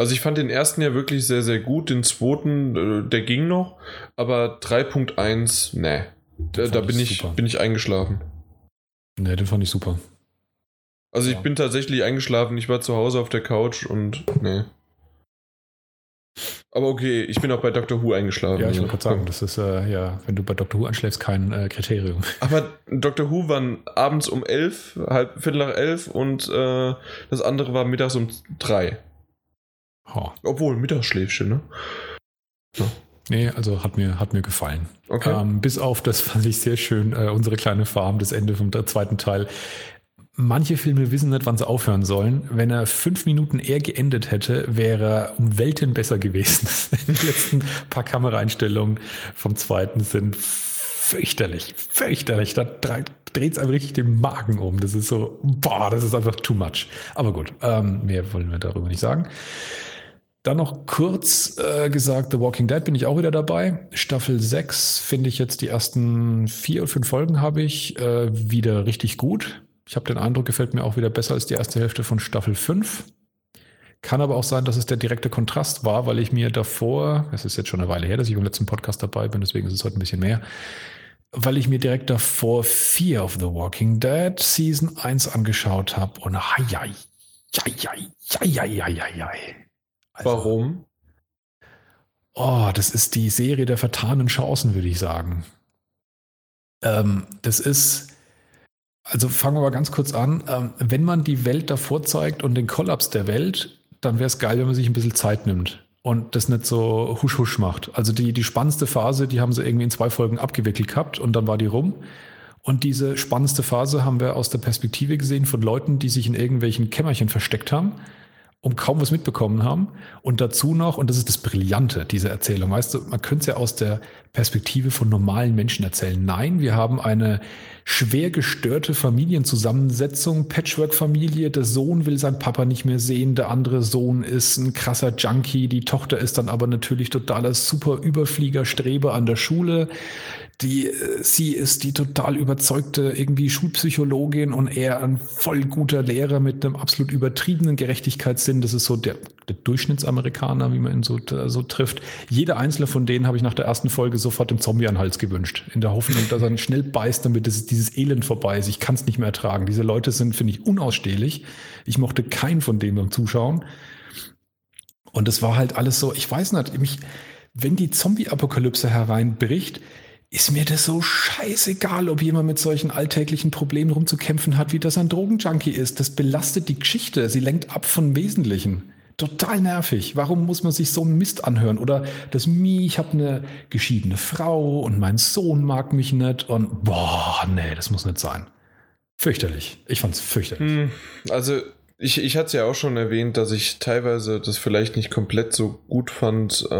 Also ich fand den ersten ja wirklich sehr, sehr gut. Den zweiten, äh, der ging noch. Aber 3.1, ne. Da, da bin, ich, bin ich eingeschlafen. Ne, den fand ich super. Also ja. ich bin tatsächlich eingeschlafen. Ich war zu Hause auf der Couch und ne. Aber okay, ich bin auch bei Dr. Who eingeschlafen. Ja, ich wollte gerade sagen, das ist äh, ja, wenn du bei Dr. Who anschläfst, kein äh, Kriterium. Aber Dr. Who war abends um elf, halb Viertel nach elf und äh, das andere war mittags um drei. Oh. Obwohl, Mittagsschläfchen, ne? Ja. Nee, also hat mir, hat mir gefallen. Okay. Ähm, bis auf das fand ich sehr schön, äh, unsere kleine Farm, das Ende vom zweiten Teil manche Filme wissen nicht, wann sie aufhören sollen. Wenn er fünf Minuten eher geendet hätte, wäre er um Welten besser gewesen. Die letzten paar Kameraeinstellungen vom zweiten sind fürchterlich, fürchterlich. Da dreht es einem richtig den Magen um. Das ist so, boah, das ist einfach too much. Aber gut, ähm, mehr wollen wir darüber nicht sagen. Dann noch kurz äh, gesagt, The Walking Dead bin ich auch wieder dabei. Staffel 6 finde ich jetzt die ersten vier oder fünf Folgen habe ich äh, wieder richtig gut. Ich habe den Eindruck, gefällt mir auch wieder besser als die erste Hälfte von Staffel 5. Kann aber auch sein, dass es der direkte Kontrast war, weil ich mir davor, es ist jetzt schon eine Weile her, dass ich im letzten Podcast dabei bin, deswegen ist es heute ein bisschen mehr, weil ich mir direkt davor Fear of the Walking Dead Season 1 angeschaut habe und hei, hei, hei, hei, hei, hei. Also, Warum? Oh, das ist die Serie der vertanen Chancen, würde ich sagen. Ähm, das ist also fangen wir mal ganz kurz an. Ähm, wenn man die Welt davor zeigt und den Kollaps der Welt, dann wäre es geil, wenn man sich ein bisschen Zeit nimmt. und das nicht so husch husch macht. Also die, die spannendste Phase, die haben sie irgendwie in zwei Folgen abgewickelt gehabt und dann war die rum. Und diese spannendste Phase haben wir aus der Perspektive gesehen von Leuten, die sich in irgendwelchen Kämmerchen versteckt haben und kaum was mitbekommen haben. Und dazu noch, und das ist das Brillante dieser Erzählung, weißt du, man könnte es ja aus der Perspektive von normalen Menschen erzählen. Nein, wir haben eine schwer gestörte Familienzusammensetzung, Patchwork-Familie. Der Sohn will seinen Papa nicht mehr sehen, der andere Sohn ist ein krasser Junkie, die Tochter ist dann aber natürlich totaler super Überflieger, Streber an der Schule die, äh, sie ist die total überzeugte irgendwie Schulpsychologin und er ein voll guter Lehrer mit einem absolut übertriebenen Gerechtigkeitssinn. Das ist so der, der Durchschnittsamerikaner, wie man ihn so, so trifft. Jeder einzelne von denen habe ich nach der ersten Folge sofort dem Zombie an den Hals gewünscht. In der Hoffnung, dass er schnell beißt, damit das, dieses Elend vorbei ist. Ich kann es nicht mehr ertragen. Diese Leute sind, finde ich, unausstehlich. Ich mochte keinen von denen beim Zuschauen. Und es war halt alles so, ich weiß nicht, mich, wenn die Zombie-Apokalypse hereinbricht, ist mir das so scheißegal, ob jemand mit solchen alltäglichen Problemen rumzukämpfen hat, wie das ein Drogenjunkie ist. Das belastet die Geschichte. Sie lenkt ab von Wesentlichen. Total nervig. Warum muss man sich so einen Mist anhören? Oder das Mi, ich habe eine geschiedene Frau und mein Sohn mag mich nicht und boah, nee, das muss nicht sein. Fürchterlich. Ich fand's fürchterlich. Hm, also ich, ich hatte es ja auch schon erwähnt, dass ich teilweise das vielleicht nicht komplett so gut fand äh,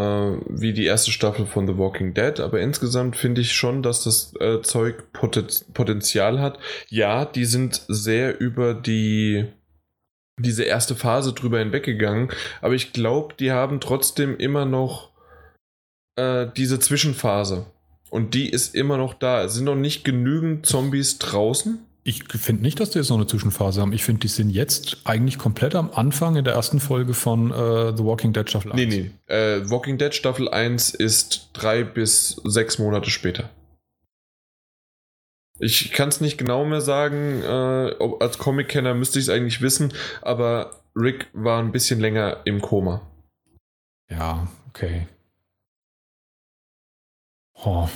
wie die erste Staffel von The Walking Dead, aber insgesamt finde ich schon, dass das äh, Zeug Potenzial hat. Ja, die sind sehr über die diese erste Phase drüber hinweggegangen, aber ich glaube, die haben trotzdem immer noch äh, diese Zwischenphase. Und die ist immer noch da. Es sind noch nicht genügend Zombies draußen ich finde nicht, dass die jetzt noch eine Zwischenphase haben. Ich finde, die sind jetzt eigentlich komplett am Anfang in der ersten Folge von äh, The Walking Dead Staffel 1. Nee, nee. Äh, Walking Dead Staffel 1 ist drei bis sechs Monate später. Ich kann es nicht genau mehr sagen. Äh, als Comic-Kenner müsste ich es eigentlich wissen, aber Rick war ein bisschen länger im Koma. Ja, okay. Oh,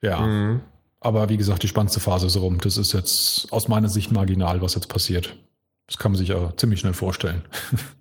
ja. Mhm. Aber wie gesagt, die spannendste Phase ist rum. Das ist jetzt aus meiner Sicht marginal, was jetzt passiert. Das kann man sich ja ziemlich schnell vorstellen.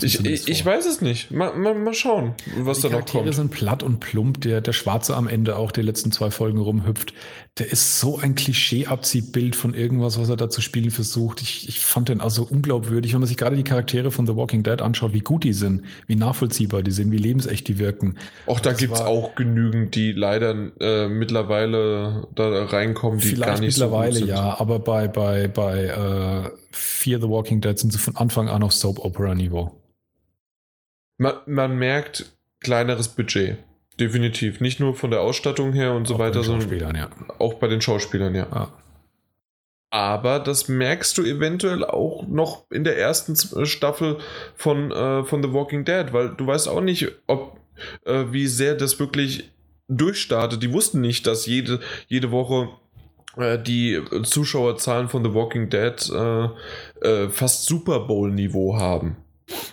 Ich, ich, weiß es nicht. Mal, mal, mal schauen, was da noch kommt. Die sind platt und plump. Der, der Schwarze am Ende auch die letzten zwei Folgen rumhüpft. Der ist so ein Klischee-Abziehbild von irgendwas, was er da zu spielen versucht. Ich, ich fand den also unglaubwürdig. Wenn man sich gerade die Charaktere von The Walking Dead anschaut, wie gut die sind, wie nachvollziehbar die sind, wie lebensecht die wirken. Auch da gibt es auch genügend, die leider äh, mittlerweile da reinkommen, die gar nicht mittlerweile, so gut sind. ja, aber bei, bei, bei äh, Fear the Walking Dead sind sie von Anfang an auf Soap-Opera-Niveau. Man, man merkt kleineres Budget. Definitiv. Nicht nur von der Ausstattung her und so auch weiter, sondern ja. auch bei den Schauspielern, ja. Ah. Aber das merkst du eventuell auch noch in der ersten Staffel von, äh, von The Walking Dead, weil du weißt auch nicht, ob äh, wie sehr das wirklich durchstartet. Die wussten nicht, dass jede, jede Woche äh, die Zuschauerzahlen von The Walking Dead äh, äh, fast Super Bowl-Niveau haben.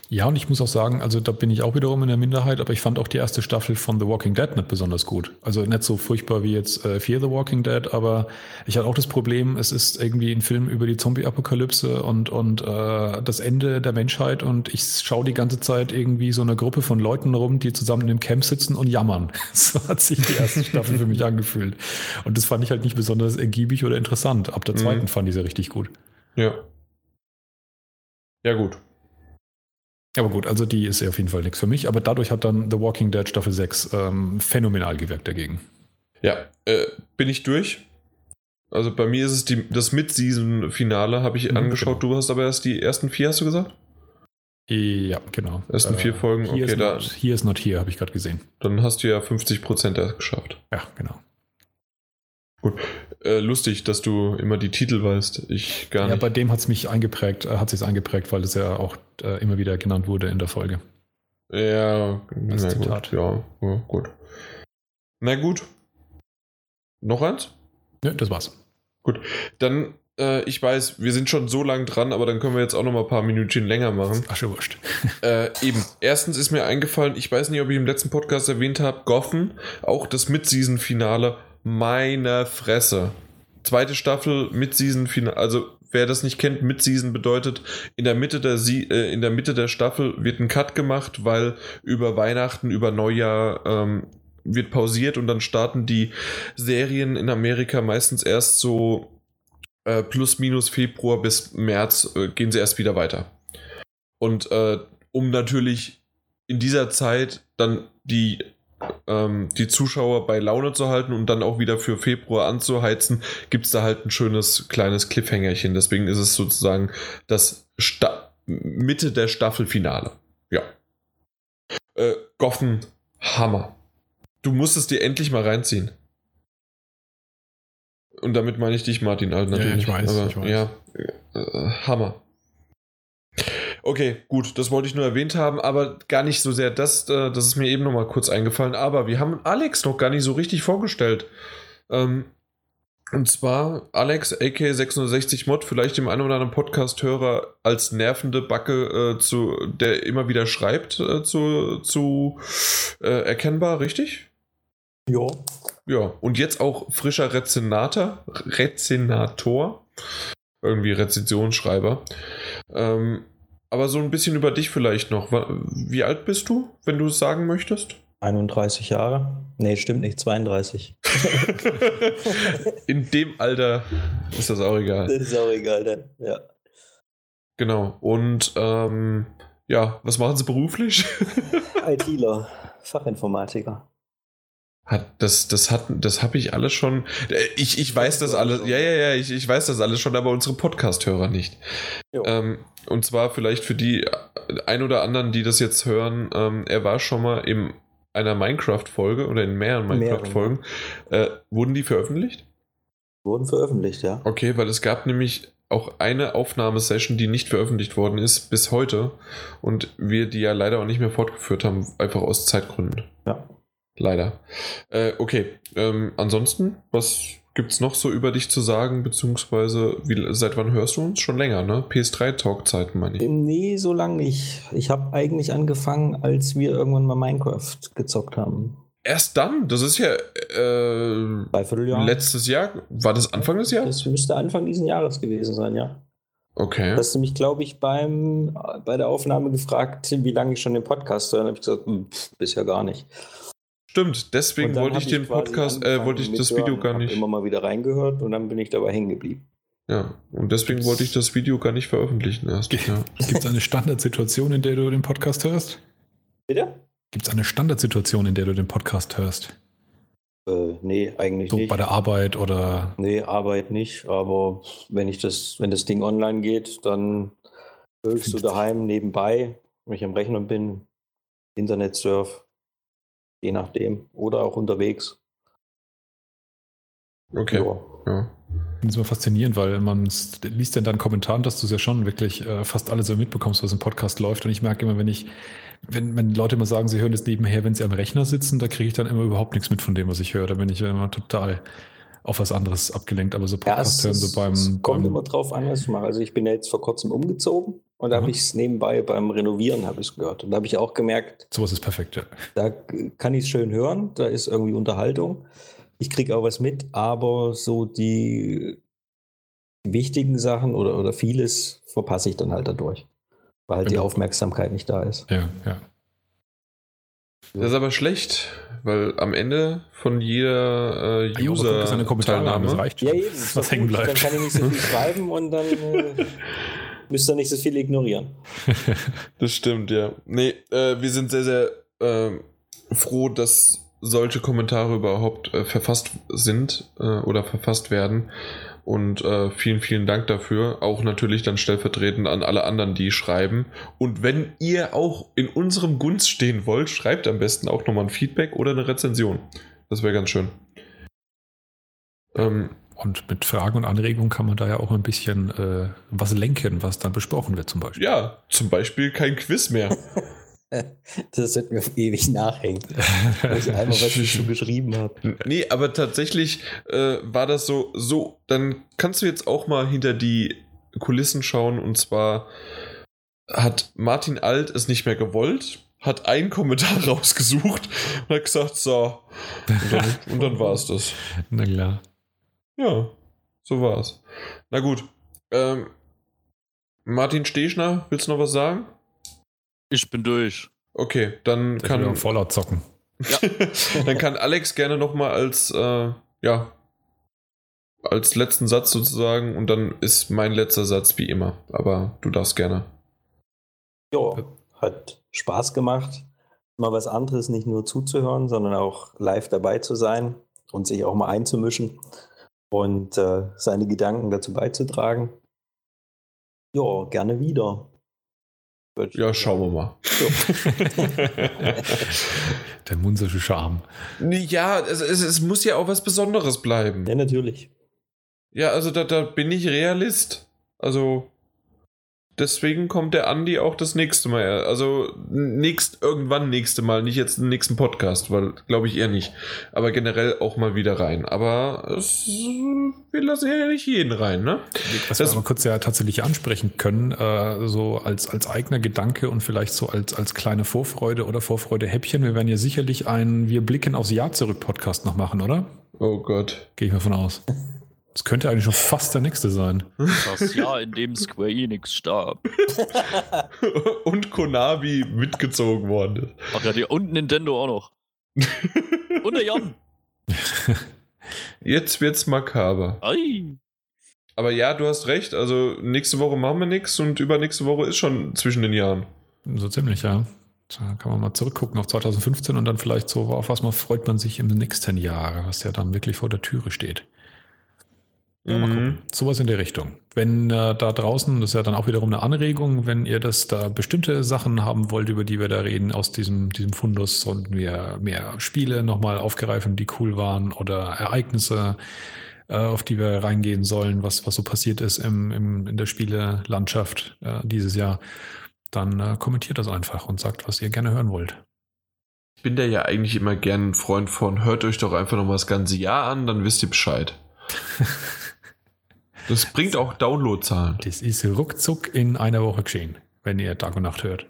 Ja, und ich muss auch sagen, also da bin ich auch wiederum in der Minderheit, aber ich fand auch die erste Staffel von The Walking Dead nicht besonders gut. Also nicht so furchtbar wie jetzt äh, Fear the Walking Dead, aber ich hatte auch das Problem, es ist irgendwie ein Film über die Zombie-Apokalypse und, und äh, das Ende der Menschheit und ich schaue die ganze Zeit irgendwie so eine Gruppe von Leuten rum, die zusammen in einem Camp sitzen und jammern. So hat sich die erste Staffel für mich angefühlt. Und das fand ich halt nicht besonders ergiebig oder interessant. Ab der zweiten mhm. fand ich sie richtig gut. Ja. Ja, gut. Aber gut, also die ist ja auf jeden Fall nichts für mich. Aber dadurch hat dann The Walking Dead Staffel 6 ähm, phänomenal gewirkt dagegen. Ja, äh, bin ich durch. Also bei mir ist es die, das Mid-Season-Finale, habe ich mhm, angeschaut. Genau. Du hast aber erst die ersten vier, hast du gesagt? Ja, genau. Ersten äh, vier Folgen, okay, da. Hier ist not here, habe ich gerade gesehen. Dann hast du ja 50% erst geschafft. Ja, genau. Gut. Äh, lustig, dass du immer die Titel weißt. Ich gar nicht. Ja, bei dem hat es mich eingeprägt, äh, hat sich eingeprägt, weil es ja auch äh, immer wieder genannt wurde in der Folge. Ja, na Zitat. gut. Ja, ja, gut. Na gut. Noch eins? Nö, das war's. Gut. Dann, äh, ich weiß, wir sind schon so lang dran, aber dann können wir jetzt auch noch mal ein paar Minütchen länger machen. Ach, schon wurscht. äh, eben. Erstens ist mir eingefallen, ich weiß nicht, ob ich im letzten Podcast erwähnt habe, Goffen, auch das Mid-Season-Finale meine Fresse. Zweite Staffel mit Season Finale. Also, wer das nicht kennt, Mid-Season bedeutet, in der, Mitte der Sie äh, in der Mitte der Staffel wird ein Cut gemacht, weil über Weihnachten, über Neujahr ähm, wird pausiert und dann starten die Serien in Amerika meistens erst so äh, plus minus Februar bis März äh, gehen sie erst wieder weiter. Und äh, um natürlich in dieser Zeit dann die, ähm, die Zuschauer bei Laune zu halten und dann auch wieder für Februar anzuheizen, gibt es da halt ein schönes kleines Cliffhangerchen. Deswegen ist es sozusagen das Sta Mitte der Staffelfinale. Ja. Äh, Goffen, Hammer. Du musst es dir endlich mal reinziehen. Und damit meine ich dich, Martin, halt natürlich. Ja, ich weiß, Aber, ich weiß. Ja, äh, Hammer. Okay, gut, das wollte ich nur erwähnt haben, aber gar nicht so sehr das, äh, das ist mir eben noch mal kurz eingefallen. Aber wir haben Alex noch gar nicht so richtig vorgestellt. Ähm, und zwar Alex, AK660 Mod, vielleicht dem einen oder anderen Podcast-Hörer als nervende Backe, äh, zu, der immer wieder schreibt, äh, zu, zu äh, erkennbar, richtig? Ja. Ja, und jetzt auch frischer Rezenator, Rezenator, irgendwie Rezensionsschreiber. Ähm, aber so ein bisschen über dich vielleicht noch. Wie alt bist du, wenn du es sagen möchtest? 31 Jahre. Nee, stimmt nicht, 32. In dem Alter ist das auch egal. Das ist auch egal, dann. Ja. Genau. Und ähm, ja, was machen Sie beruflich? ITler, Fachinformatiker. Hat, das, das hat, das habe ich alles schon. Ich, ich weiß das alles. Ja, ja, ja, ich, ich weiß das alles schon, aber unsere Podcast-Hörer nicht. Ähm, und zwar vielleicht für die ein oder anderen, die das jetzt hören, ähm, er war schon mal in einer Minecraft-Folge oder in mehreren Minecraft-Folgen. Äh, wurden die veröffentlicht? Wurden veröffentlicht, ja. Okay, weil es gab nämlich auch eine Aufnahmesession, die nicht veröffentlicht worden ist bis heute und wir die ja leider auch nicht mehr fortgeführt haben, einfach aus Zeitgründen. Ja. Leider. Äh, okay, ähm, ansonsten, was gibt es noch so über dich zu sagen, beziehungsweise wie, seit wann hörst du uns? Schon länger, ne? PS3-Talk-Zeiten, meine ich. Nee, so lange nicht. Ich habe eigentlich angefangen, als wir irgendwann mal Minecraft gezockt haben. Erst dann? Das ist ja äh, Dreivierteljahr. letztes Jahr. War das Anfang des Jahres? Das müsste Anfang dieses Jahres gewesen sein, ja. Okay. Hast du mich, glaube ich, beim, bei der Aufnahme gefragt, wie lange ich schon den Podcast höre. Dann habe ich gesagt, hm, bisher gar nicht. Stimmt, deswegen wollte ich den Podcast, äh, wollte ich das Video gar nicht. immer mal wieder reingehört und dann bin ich dabei hängen geblieben. Ja, und deswegen wollte ich das Video gar nicht veröffentlichen erst. Ja. Gibt es eine Standardsituation, in der du den Podcast hörst? Bitte? Gibt es eine Standardsituation, in der du den Podcast hörst? Äh, nee, eigentlich So nicht. bei der Arbeit oder Nee, Arbeit nicht, aber wenn ich das, wenn das Ding online geht, dann höre ich so daheim nebenbei, wenn ich am Rechner bin, Internet surf, je nachdem. Oder auch unterwegs. Okay. Ja. Ja. Das ist immer faszinierend, weil man liest ja in deinen Kommentaren, dass du es ja schon wirklich äh, fast alles so mitbekommst, was im Podcast läuft. Und ich merke immer, wenn ich, wenn, wenn Leute immer sagen, sie hören es nebenher, wenn sie am Rechner sitzen, da kriege ich dann immer überhaupt nichts mit von dem, was ich höre. Da bin ich immer total auf was anderes abgelenkt. Aber so Ja, Podcast es, hören, so beim, es kommt beim immer drauf an, was ich mache. Also ich bin ja jetzt vor kurzem umgezogen und da habe ich es nebenbei beim Renovieren habe ich gehört. Und da habe ich auch gemerkt, sowas ist perfekt, ja. da kann ich es schön hören, da ist irgendwie Unterhaltung. Ich kriege auch was mit, aber so die wichtigen Sachen oder, oder vieles verpasse ich dann halt dadurch, weil halt die. Aufmerksamkeit nicht da ist. Ja, ja. Das ist aber schlecht, weil am Ende von jeder äh, das sind eine Kommentare, das reicht schon, Ja, eben. ist was hängen bleibt. Dann kann ich nicht so viel schreiben und dann äh, müsst ihr nicht so viel ignorieren. Das stimmt, ja. Nee, äh, wir sind sehr, sehr ähm, froh, dass solche Kommentare überhaupt äh, verfasst sind äh, oder verfasst werden. Und äh, vielen, vielen Dank dafür. Auch natürlich dann stellvertretend an alle anderen, die schreiben. Und wenn ihr auch in unserem Gunst stehen wollt, schreibt am besten auch nochmal ein Feedback oder eine Rezension. Das wäre ganz schön. Ähm, Und mit Fragen und Anregungen kann man da ja auch ein bisschen äh, was lenken, was dann besprochen wird zum Beispiel. ja, zum Beispiel kein Quiz mehr. Das wird mir ewig nachhängen. Weil ich einmal, was ich schon geschrieben habe. Nee, aber tatsächlich äh, war das so, so, dann kannst du jetzt auch mal hinter die Kulissen schauen und zwar hat Martin Alt es nicht mehr gewollt, hat einen Kommentar rausgesucht und hat gesagt, so, und dann, und dann war es das. Na klar. Ja, so war es. Na gut. Ähm, Martin Stechner, willst du noch was sagen? Ich bin durch. Okay, dann Der kann Fallout zocken. dann kann Alex gerne noch mal als äh, ja als letzten Satz sozusagen und dann ist mein letzter Satz wie immer. Aber du darfst gerne. Ja, hat Spaß gemacht. Mal was anderes, nicht nur zuzuhören, sondern auch live dabei zu sein und sich auch mal einzumischen und äh, seine Gedanken dazu beizutragen. Ja, gerne wieder. Ja, schauen wir mal. Der munzersche Charme. Ja, es, es, es muss ja auch was Besonderes bleiben. Ja, natürlich. Ja, also da, da bin ich Realist. Also deswegen kommt der Andi auch das nächste Mal. Also nächst, irgendwann nächste Mal, nicht jetzt im nächsten Podcast, weil glaube ich eher nicht. Aber generell auch mal wieder rein. Aber es, wir lassen ja nicht jeden rein, ne? Was Das- wir aber kurz ja tatsächlich ansprechen können, äh, so als, als eigener Gedanke und vielleicht so als, als kleine Vorfreude oder Vorfreude-Häppchen. Wir werden ja sicherlich einen Wir blicken aufs Jahr zurück Podcast noch machen, oder? Oh Gott. Gehe ich mal von aus. Das könnte eigentlich schon fast der nächste sein. Das Jahr, in dem Square Enix starb. Und Konami mitgezogen worden ist. Ach ja, die, und Nintendo auch noch. Und der Jan. Jetzt wird's makaber. Ei. Aber ja, du hast recht. Also nächste Woche machen wir nichts und übernächste Woche ist schon zwischen den Jahren. So ziemlich, ja. Da kann man mal zurückgucken auf 2015 und dann vielleicht so, auf was man freut man sich im nächsten Jahr, was ja dann wirklich vor der Türe steht. Ja, mal Mhm. gucken. Sowas in der Richtung. Wenn äh, da draußen, das ist ja dann auch wiederum eine Anregung, wenn ihr das da bestimmte Sachen haben wollt, über die wir da reden, aus diesem, diesem Fundus, sollten wir mehr Spiele nochmal aufgreifen, die cool waren oder Ereignisse, äh, auf die wir reingehen sollen, was, was so passiert ist im, im, in der Spielelandschaft äh, dieses Jahr, dann äh, kommentiert das einfach und sagt, was ihr gerne hören wollt. Ich bin da ja eigentlich immer gern ein Freund von, hört euch doch einfach noch mal das ganze Jahr an, dann wisst ihr Bescheid. Das bringt auch Downloadzahlen. Das ist ruckzuck in einer Woche geschehen, wenn ihr Tag und Nacht hört.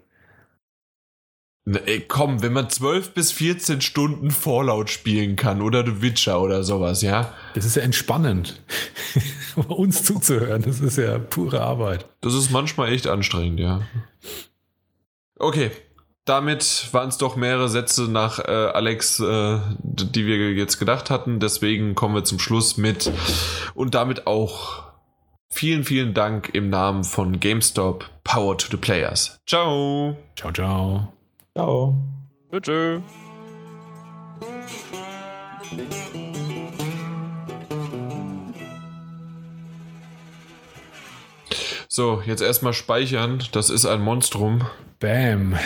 Na, ey, komm, wenn man 12 bis 14 Stunden Fallout spielen kann oder The Witcher oder sowas, ja, Das ist ja entspannend, uns zuzuhören. Das ist ja pure Arbeit. das ist manchmal echt anstrengend, ja. Okay, damit waren es doch mehrere Sätze nach äh, Alex, äh, die wir jetzt gedacht hatten. Deswegen kommen wir zum Schluss mit und damit auch vielen, vielen Dank im Namen von GameStop. Power to the Players. Ciao. Ciao, ciao. Ciao. Tschö. So, jetzt erstmal speichern. Das ist ein Monstrum. Bam.